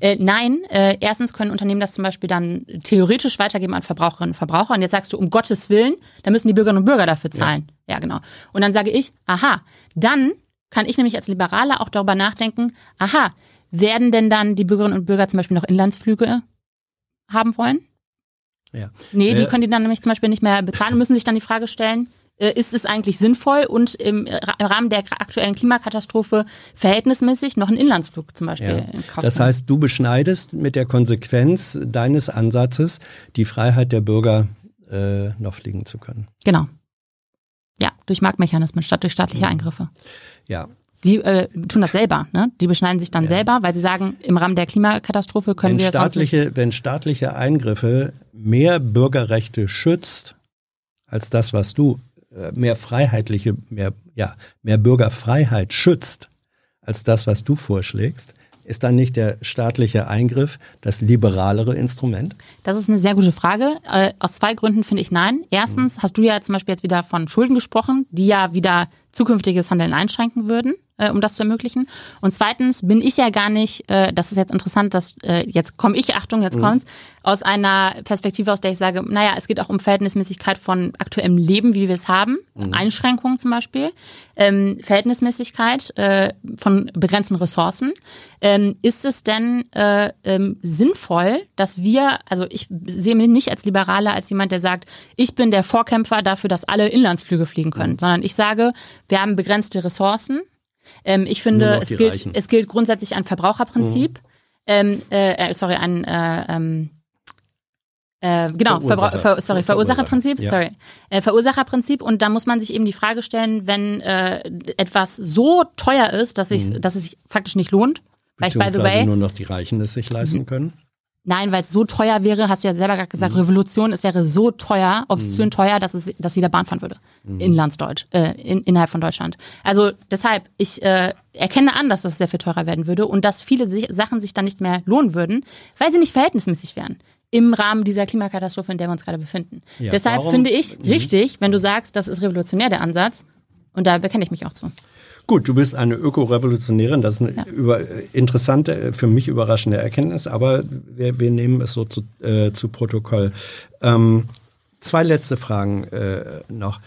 Speaker 2: äh, nein, äh, erstens können Unternehmen das zum Beispiel dann theoretisch weitergeben an Verbraucherinnen und Verbraucher und jetzt sagst du um Gottes Willen, da müssen die Bürgerinnen und Bürger dafür zahlen. Ja, ja genau. Und dann sage ich, aha, dann kann ich nämlich als Liberaler auch darüber nachdenken, aha, werden denn dann die Bürgerinnen und Bürger zum Beispiel noch Inlandsflüge haben wollen? Ja. Nee, die können die dann nämlich zum Beispiel nicht mehr bezahlen und müssen sich dann die Frage stellen, äh, ist es eigentlich sinnvoll und im, Rahmen der aktuellen Klimakatastrophe verhältnismäßig noch einen Inlandsflug zum Beispiel
Speaker 4: ja. kaufen? Das heißt, du beschneidest mit der Konsequenz deines Ansatzes die Freiheit der Bürger, äh, noch fliegen zu können.
Speaker 2: Genau. Ja, durch Marktmechanismen statt durch staatliche Eingriffe.
Speaker 4: Ja.
Speaker 2: Die äh, tun das selber, ne? Die beschneiden sich dann ja. selber, weil sie sagen, im Rahmen der Klimakatastrophe können
Speaker 4: wenn
Speaker 2: wir
Speaker 4: staatliche, sonst nicht. Wenn staatliche Eingriffe mehr Bürgerrechte schützt als das, was du äh, mehr freiheitliche, mehr ja mehr Bürgerfreiheit schützt als das, was du vorschlägst, ist dann nicht der staatliche Eingriff das liberalere Instrument?
Speaker 2: Das ist eine sehr gute Frage. Äh, aus zwei Gründen finde ich nein. Erstens hast du ja zum Beispiel jetzt wieder von Schulden gesprochen, die ja wieder zukünftiges Handeln einschränken würden äh, um das zu ermöglichen. Und zweitens bin ich ja gar nicht, äh, das ist jetzt interessant, dass äh, jetzt komme ich, Achtung, jetzt mhm. kommt's, aus einer Perspektive, aus der ich sage, naja, es geht auch um Verhältnismäßigkeit von aktuellem Leben, wie wir es haben, mhm. Einschränkungen zum Beispiel, ähm, Verhältnismäßigkeit äh, von begrenzten Ressourcen. Ähm, ist es denn äh, ähm, sinnvoll, dass wir, also ich sehe mich nicht als Liberaler, als jemand, der sagt, ich bin der Vorkämpfer dafür, dass alle Inlandsflüge fliegen können, mhm. sondern ich sage, wir haben begrenzte Ressourcen, ähm, ich finde, es gilt, es gilt grundsätzlich ein Verbraucherprinzip. Mhm. Ähm, äh, äh, sorry, ein äh, ähm, äh, genau, Verursacher. Ver sorry, Verursacherprinzip, ja. sorry. Äh, Verursacherprinzip und da muss man sich eben die Frage stellen, wenn äh, etwas so teuer ist, dass, mhm. dass es sich faktisch nicht lohnt,
Speaker 4: weil ich by the way nur noch die Reichen es sich leisten können.
Speaker 2: Nein, weil es so teuer wäre, hast du ja selber gerade gesagt, mhm. Revolution, es wäre so teuer, obszön mhm. teuer, dass es, dass jeder Bahn fahren würde. Mhm. Inlandsdeutsch, äh, in, innerhalb von Deutschland. Also deshalb, ich äh, erkenne an, dass das sehr viel teurer werden würde und dass viele sich, Sachen sich dann nicht mehr lohnen würden, weil sie nicht verhältnismäßig wären im Rahmen dieser Klimakatastrophe, in der wir uns gerade befinden. Ja, Deshalb warum? finde ich mhm. richtig, wenn du sagst, das ist revolutionär der Ansatz, und da bekenne ich mich auch zu.
Speaker 4: Gut, du bist eine Ökorevolutionärin, das ist eine ja. über, interessante, für mich überraschende Erkenntnis, aber wir, wir nehmen es so zu, äh, zu Protokoll. Ähm, zwei letzte Fragen äh, noch.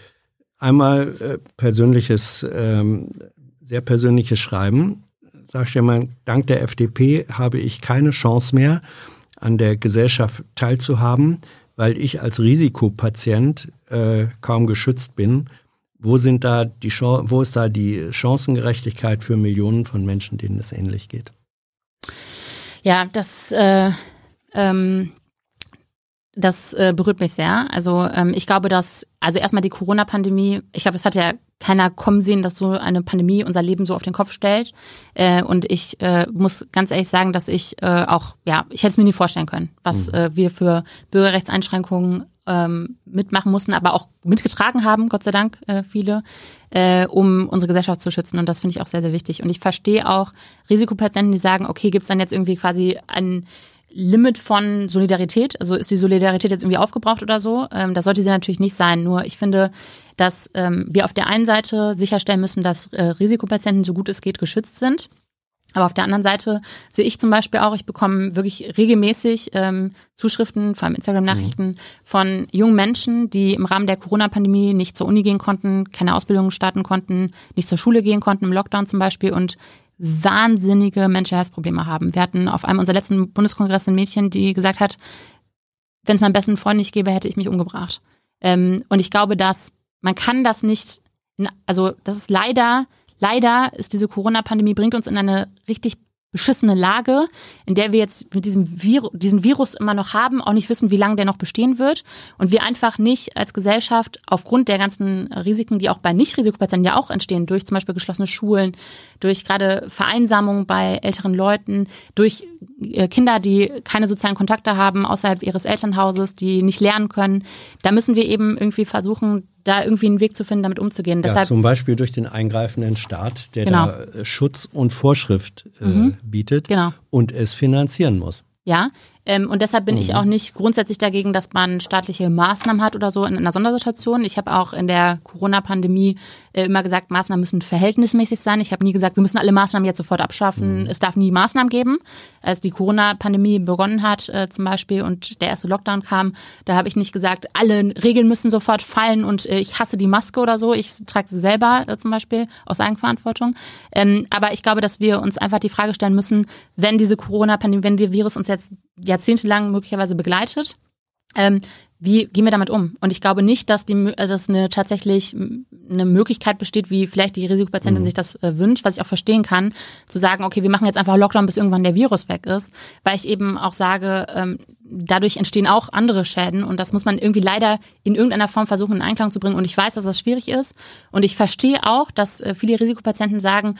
Speaker 4: Einmal äh, persönliches, ähm, sehr persönliches Schreiben. Sagst du mal, dank der FDP habe ich keine Chance mehr, an der Gesellschaft teilzuhaben, weil ich als Risikopatient äh, kaum geschützt bin wo sind da die wo ist da die Chancengerechtigkeit für Millionen von Menschen, denen es ähnlich geht?
Speaker 2: Ja, das äh, ähm, das äh, berührt mich sehr. Also ähm, ich glaube, dass, also erstmal die Corona-Pandemie, ich glaube, es hat ja keiner kommen sehen, dass so eine Pandemie unser Leben so auf den Kopf stellt. Äh, und ich äh, muss ganz ehrlich sagen, dass ich äh, auch, ja, ich hätte es mir nie vorstellen können, was mhm. äh, wir für Bürgerrechtseinschränkungen ähm, mitmachen mussten, aber auch mitgetragen haben, Gott sei Dank, äh, viele, äh, um unsere Gesellschaft zu schützen. Und das finde ich auch sehr, sehr wichtig. Und ich verstehe auch Risikopatienten, die sagen, okay, gibt es dann jetzt irgendwie quasi ein Limit von Solidarität? Also ist die Solidarität jetzt irgendwie aufgebraucht oder so? Ähm, das sollte sie natürlich nicht sein. Nur ich finde, dass ähm, wir auf der einen Seite sicherstellen müssen, dass äh, Risikopatienten so gut es geht geschützt sind. Aber auf der anderen Seite sehe ich zum Beispiel auch, ich bekomme wirklich regelmäßig ähm, Zuschriften, vor allem Instagram-Nachrichten, mhm. von jungen Menschen, die im Rahmen der Corona-Pandemie nicht zur Uni gehen konnten, keine Ausbildung starten konnten, nicht zur Schule gehen konnten, im Lockdown zum Beispiel und wahnsinnige Menschenheitsprobleme haben. Wir hatten auf einem unserer letzten Bundeskongress ein Mädchen, die gesagt hat, wenn es meinem besten Freund nicht gäbe, hätte ich mich umgebracht. Ähm, und ich glaube, dass man kann das nicht, also das ist leider, leider ist diese Corona-Pandemie bringt uns in eine richtig beschissene Lage, in der wir jetzt mit diesem Virus, diesen Virus immer noch haben, auch nicht wissen, wie lange der noch bestehen wird und wir einfach nicht als Gesellschaft aufgrund der ganzen Risiken, die auch bei Nicht-Risikopatienten ja auch entstehen, durch zum Beispiel geschlossene Schulen, durch gerade Vereinsamung bei älteren Leuten, durch äh, Kinder, die keine sozialen Kontakte haben außerhalb ihres Elternhauses, die nicht lernen können, da müssen wir eben irgendwie versuchen, da irgendwie einen Weg zu finden, damit umzugehen.
Speaker 4: Ja, Deshalb, zum Beispiel durch den eingreifenden Staat, der genau. da äh, Schutz und Vorschrift äh, mhm. bietet genau. und es finanzieren muss.
Speaker 2: Ja, ähm, und deshalb bin mhm. ich auch nicht grundsätzlich dagegen, dass man staatliche Maßnahmen hat oder so in einer Sondersituation. Ich habe auch in der Corona-Pandemie äh, immer gesagt, Maßnahmen müssen verhältnismäßig sein. Ich habe nie gesagt, wir müssen alle Maßnahmen jetzt sofort abschaffen. Mhm. Es darf nie Maßnahmen geben. Als die Corona-Pandemie begonnen hat äh, zum Beispiel und der erste Lockdown kam, da habe ich nicht gesagt, alle Regeln müssen sofort fallen und äh, ich hasse die Maske oder so. Ich trage sie selber äh, zum Beispiel aus Eigenverantwortung. Ähm, aber ich glaube, dass wir uns einfach die Frage stellen müssen, wenn diese Corona-Pandemie, wenn der Virus uns jetzt jahrzehntelang möglicherweise begleitet. Ähm, wie gehen wir damit um? Und ich glaube nicht, dass, die, also dass eine tatsächlich eine Möglichkeit besteht, wie vielleicht die Risikopatientin mhm. sich das äh, wünscht, was ich auch verstehen kann, zu sagen, okay, wir machen jetzt einfach Lockdown, bis irgendwann der Virus weg ist, weil ich eben auch sage, ähm, dadurch entstehen auch andere Schäden und das muss man irgendwie leider in irgendeiner Form versuchen in Einklang zu bringen. Und ich weiß, dass das schwierig ist und ich verstehe auch, dass äh, viele Risikopatienten sagen,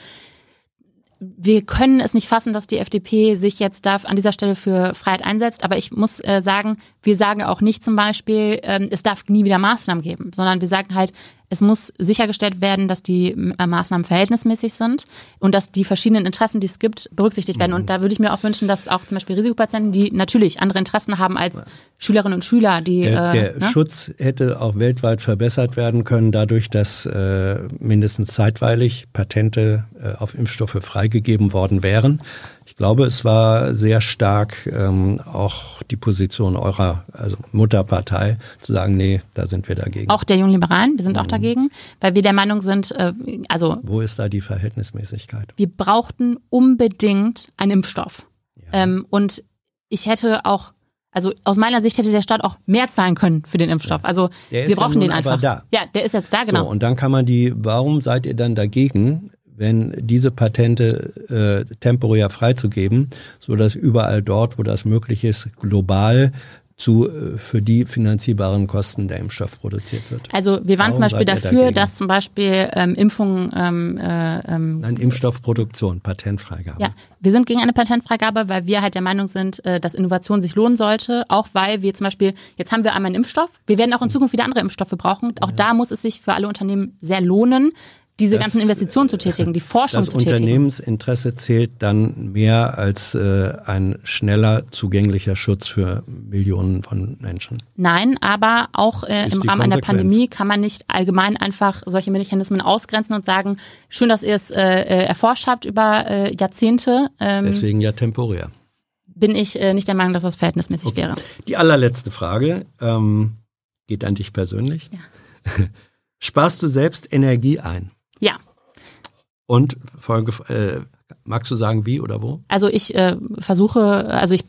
Speaker 2: wir können es nicht fassen, dass die FDP sich jetzt da an dieser Stelle für Freiheit einsetzt. Aber ich muss äh, sagen, wir sagen auch nicht zum Beispiel, ähm, es darf nie wieder Maßnahmen geben, sondern wir sagen halt, es muss sichergestellt werden, dass die äh, Maßnahmen verhältnismäßig sind und dass die verschiedenen Interessen, die es gibt, berücksichtigt werden. Und da würde ich mir auch wünschen, dass auch zum Beispiel Risikopatienten, die natürlich andere Interessen haben als Schülerinnen und Schüler, die
Speaker 4: der, der äh, ne? Schutz hätte auch weltweit verbessert werden können, dadurch, dass äh, mindestens zeitweilig Patente äh, auf Impfstoffe freigegeben worden wären glaube, es war sehr stark ähm, auch die Position eurer also Mutterpartei zu sagen, nee, da sind wir dagegen.
Speaker 2: Auch der Jungliberalen, wir sind mhm. auch dagegen, weil wir der Meinung sind, äh, also
Speaker 4: wo ist da die Verhältnismäßigkeit?
Speaker 2: Wir brauchten unbedingt einen Impfstoff ja. ähm, und ich hätte auch also aus meiner Sicht hätte der Staat auch mehr zahlen können für den Impfstoff. Also wir brauchen ja den einfach.
Speaker 4: Da.
Speaker 2: Ja, der ist jetzt da, genau.
Speaker 4: So, und dann kann man die, warum seid ihr dann dagegen, wenn diese Patente äh, temporär freizugeben, so dass überall dort, wo das möglich ist, global zu äh, für die finanzierbaren Kosten der Impfstoff produziert wird.
Speaker 2: Also wir waren Warum zum Beispiel dafür, dass zum Beispiel ähm, Impfungen ähm, äh,
Speaker 4: ähm, Nein, Impfstoffproduktion, Patentfreigabe.
Speaker 2: Ja, wir sind gegen eine Patentfreigabe, weil wir halt der Meinung sind, äh, dass Innovation sich lohnen sollte, auch weil wir zum Beispiel, jetzt haben wir einmal einen Impfstoff, wir werden auch in Zukunft wieder andere Impfstoffe brauchen. Auch ja. da muss es sich für alle Unternehmen sehr lohnen, diese das, ganzen Investitionen zu tätigen, die Forschung zu tätigen.
Speaker 4: Das Unternehmensinteresse zählt dann mehr als äh, ein schneller zugänglicher Schutz für Millionen von Menschen.
Speaker 2: Nein, aber auch äh, im Rahmen einer Pandemie kann man nicht allgemein einfach solche Mechanismen ausgrenzen und sagen, schön, dass ihr es äh, äh erforscht habt über äh, Jahrzehnte.
Speaker 4: Ähm, Deswegen ja temporär.
Speaker 2: Bin ich äh, nicht der Meinung, dass das verhältnismäßig okay. wäre.
Speaker 4: Die allerletzte Frage ähm, geht an dich persönlich. Ja. Sparst du selbst Energie ein? Und Folge, äh, Magst du sagen, wie oder wo?
Speaker 2: Also ich äh, versuche, also ich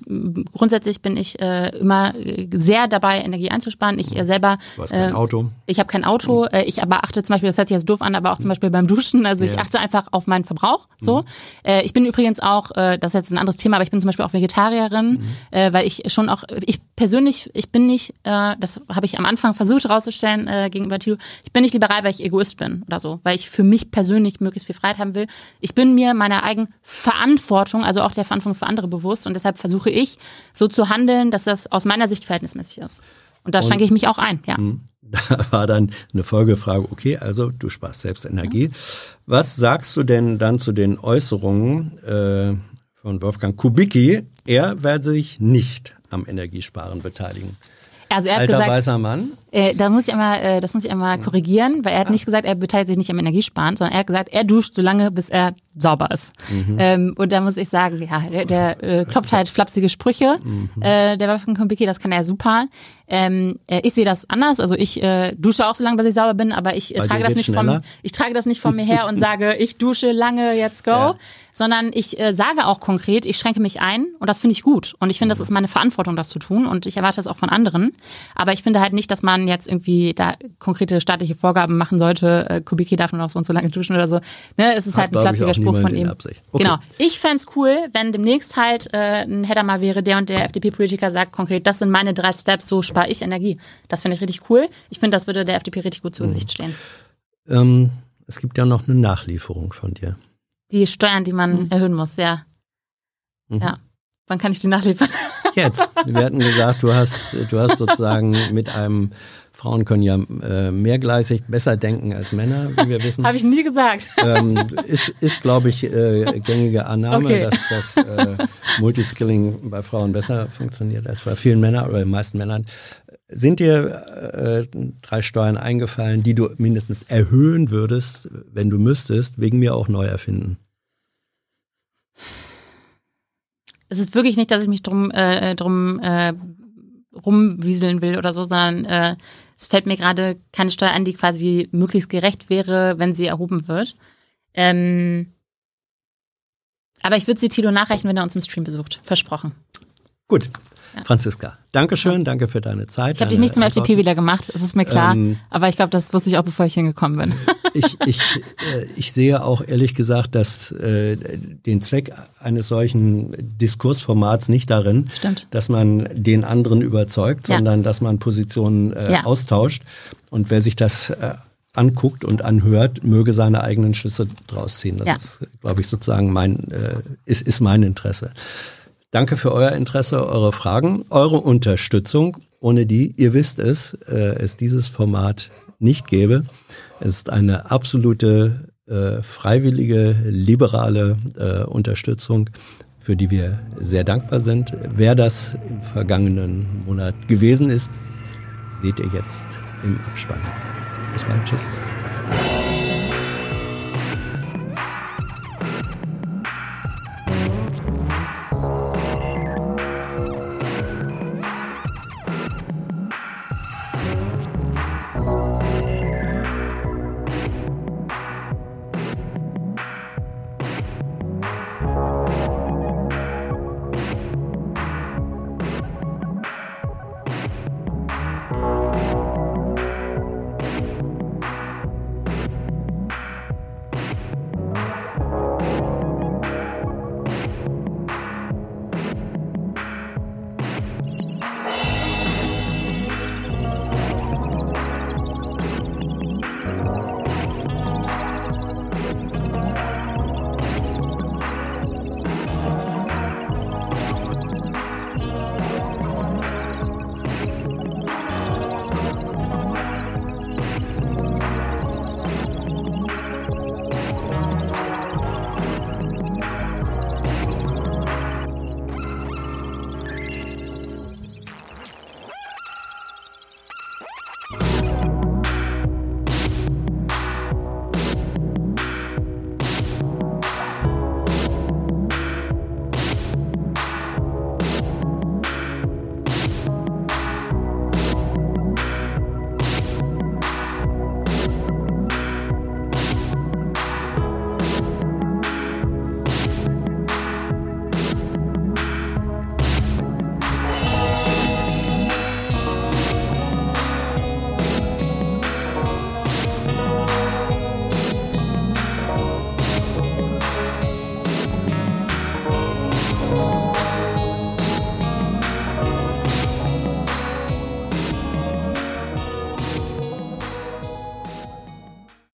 Speaker 2: grundsätzlich bin ich äh, immer sehr dabei, Energie einzusparen. Ich äh, selber.
Speaker 4: Du hast kein äh, Auto.
Speaker 2: Ich habe kein Auto. Mhm. ich aber achte zum Beispiel, das hört sich jetzt doof an, aber auch zum mhm. Beispiel beim Duschen. Also ja. ich achte einfach auf meinen Verbrauch. So. Mhm. Äh, ich bin übrigens auch, äh, das ist jetzt ein anderes Thema, aber ich bin zum Beispiel auch Vegetarierin, mhm. äh, weil ich schon auch, ich persönlich, ich bin nicht, äh, das habe ich am Anfang versucht herauszustellen äh, gegenüber Tilo, ich bin nicht liberal, weil ich Egoist bin oder so, weil ich für mich persönlich möglichst viel Freiheit haben will. Ich bin mir meiner eigenen Verantwortung, also auch der Verantwortung für andere bewusst. Und deshalb versuche ich so zu handeln, dass das aus meiner Sicht verhältnismäßig ist. Und da schränke ich mich auch ein, ja. Hm.
Speaker 4: Da war dann eine Folgefrage, okay, also du sparst selbst Energie. Ja. Was sagst du denn dann zu den Äußerungen äh, von Wolfgang Kubicki? Er werde sich nicht am Energiesparen beteiligen.
Speaker 2: Also er hat
Speaker 4: Alter
Speaker 2: gesagt,
Speaker 4: weißer Mann.
Speaker 2: Äh, da muss ich einmal, äh, das muss ich einmal korrigieren, weil er hat ja. nicht gesagt, er beteiligt sich nicht am Energiesparen, sondern er hat gesagt, er duscht so lange, bis er sauber ist. Mhm. Ähm, und da muss ich sagen, ja, der, der äh, kloppt halt flapsige Sprüche. Mhm. Äh, der Wolfgang Kubicki, das kann er super. Ähm, äh, ich sehe das anders. Also ich äh, dusche auch so lange, bis ich sauber bin, aber ich äh, trage das nicht von ich trage das nicht von mir her und sage, ich dusche lange, jetzt go. Ja. Sondern ich äh, sage auch konkret, ich schränke mich ein und das finde ich gut. Und ich finde, das ist meine Verantwortung, das zu tun. Und ich erwarte das auch von anderen. Aber ich finde halt nicht, dass man jetzt irgendwie da konkrete staatliche Vorgaben machen sollte. Äh, Kubicki darf nur noch so und so lange duschen oder so. Ne? Es ist Hat, halt ein flapsiger Spruch von ihm. Okay. Genau. Ich fände cool, wenn demnächst halt äh, ein Header mal wäre, der und der FDP-Politiker sagt konkret, das sind meine drei Steps, so spare ich Energie. Das finde ich richtig cool. Ich finde, das würde der FDP richtig gut zu mhm. Gesicht stehen.
Speaker 4: Ähm, es gibt ja noch eine Nachlieferung von dir.
Speaker 2: Die Steuern, die man mhm. erhöhen muss, ja. Mhm. Ja. Wann kann ich die nachliefern?
Speaker 4: Jetzt. Wir hatten gesagt, du hast, du hast sozusagen mit einem Frauen können ja äh, mehrgleisig besser denken als Männer, wie wir wissen.
Speaker 2: Habe ich nie gesagt.
Speaker 4: Ähm, ist, ist glaube ich, äh, gängige Annahme, okay. dass das äh, Multiskilling bei Frauen besser funktioniert als bei vielen Männern oder den meisten Männern. Sind dir äh, drei Steuern eingefallen, die du mindestens erhöhen würdest, wenn du müsstest, wegen mir auch neu erfinden?
Speaker 2: Es ist wirklich nicht, dass ich mich drum, äh, drum äh, rumwieseln will oder so, sondern äh, es fällt mir gerade keine Steuer an, die quasi möglichst gerecht wäre, wenn sie erhoben wird. Ähm, aber ich würde sie Tilo nachrechnen, wenn er uns im Stream besucht. Versprochen.
Speaker 4: Gut. Ja. Franziska, Dankeschön, danke für deine Zeit.
Speaker 2: Ich habe dich nicht zum FDP wieder gemacht, das ist mir klar. Ähm, aber ich glaube, das wusste ich auch, bevor ich hingekommen bin.
Speaker 4: ich, ich, äh, ich sehe auch ehrlich gesagt, dass äh, den Zweck eines solchen Diskursformats nicht darin,
Speaker 2: Stimmt.
Speaker 4: dass man den anderen überzeugt, ja. sondern dass man Positionen äh, ja. austauscht. Und wer sich das äh, anguckt und anhört, möge seine eigenen Schlüsse draus ziehen. Das ja. ist, glaube ich, sozusagen mein, äh, ist, ist mein Interesse. Danke für euer Interesse, eure Fragen, eure Unterstützung, ohne die, ihr wisst es, äh, es dieses Format nicht gäbe. Es ist eine absolute äh, freiwillige, liberale äh, Unterstützung, für die wir sehr dankbar sind. Wer das im vergangenen Monat gewesen ist, seht ihr jetzt im Abspann. Bis bald, tschüss.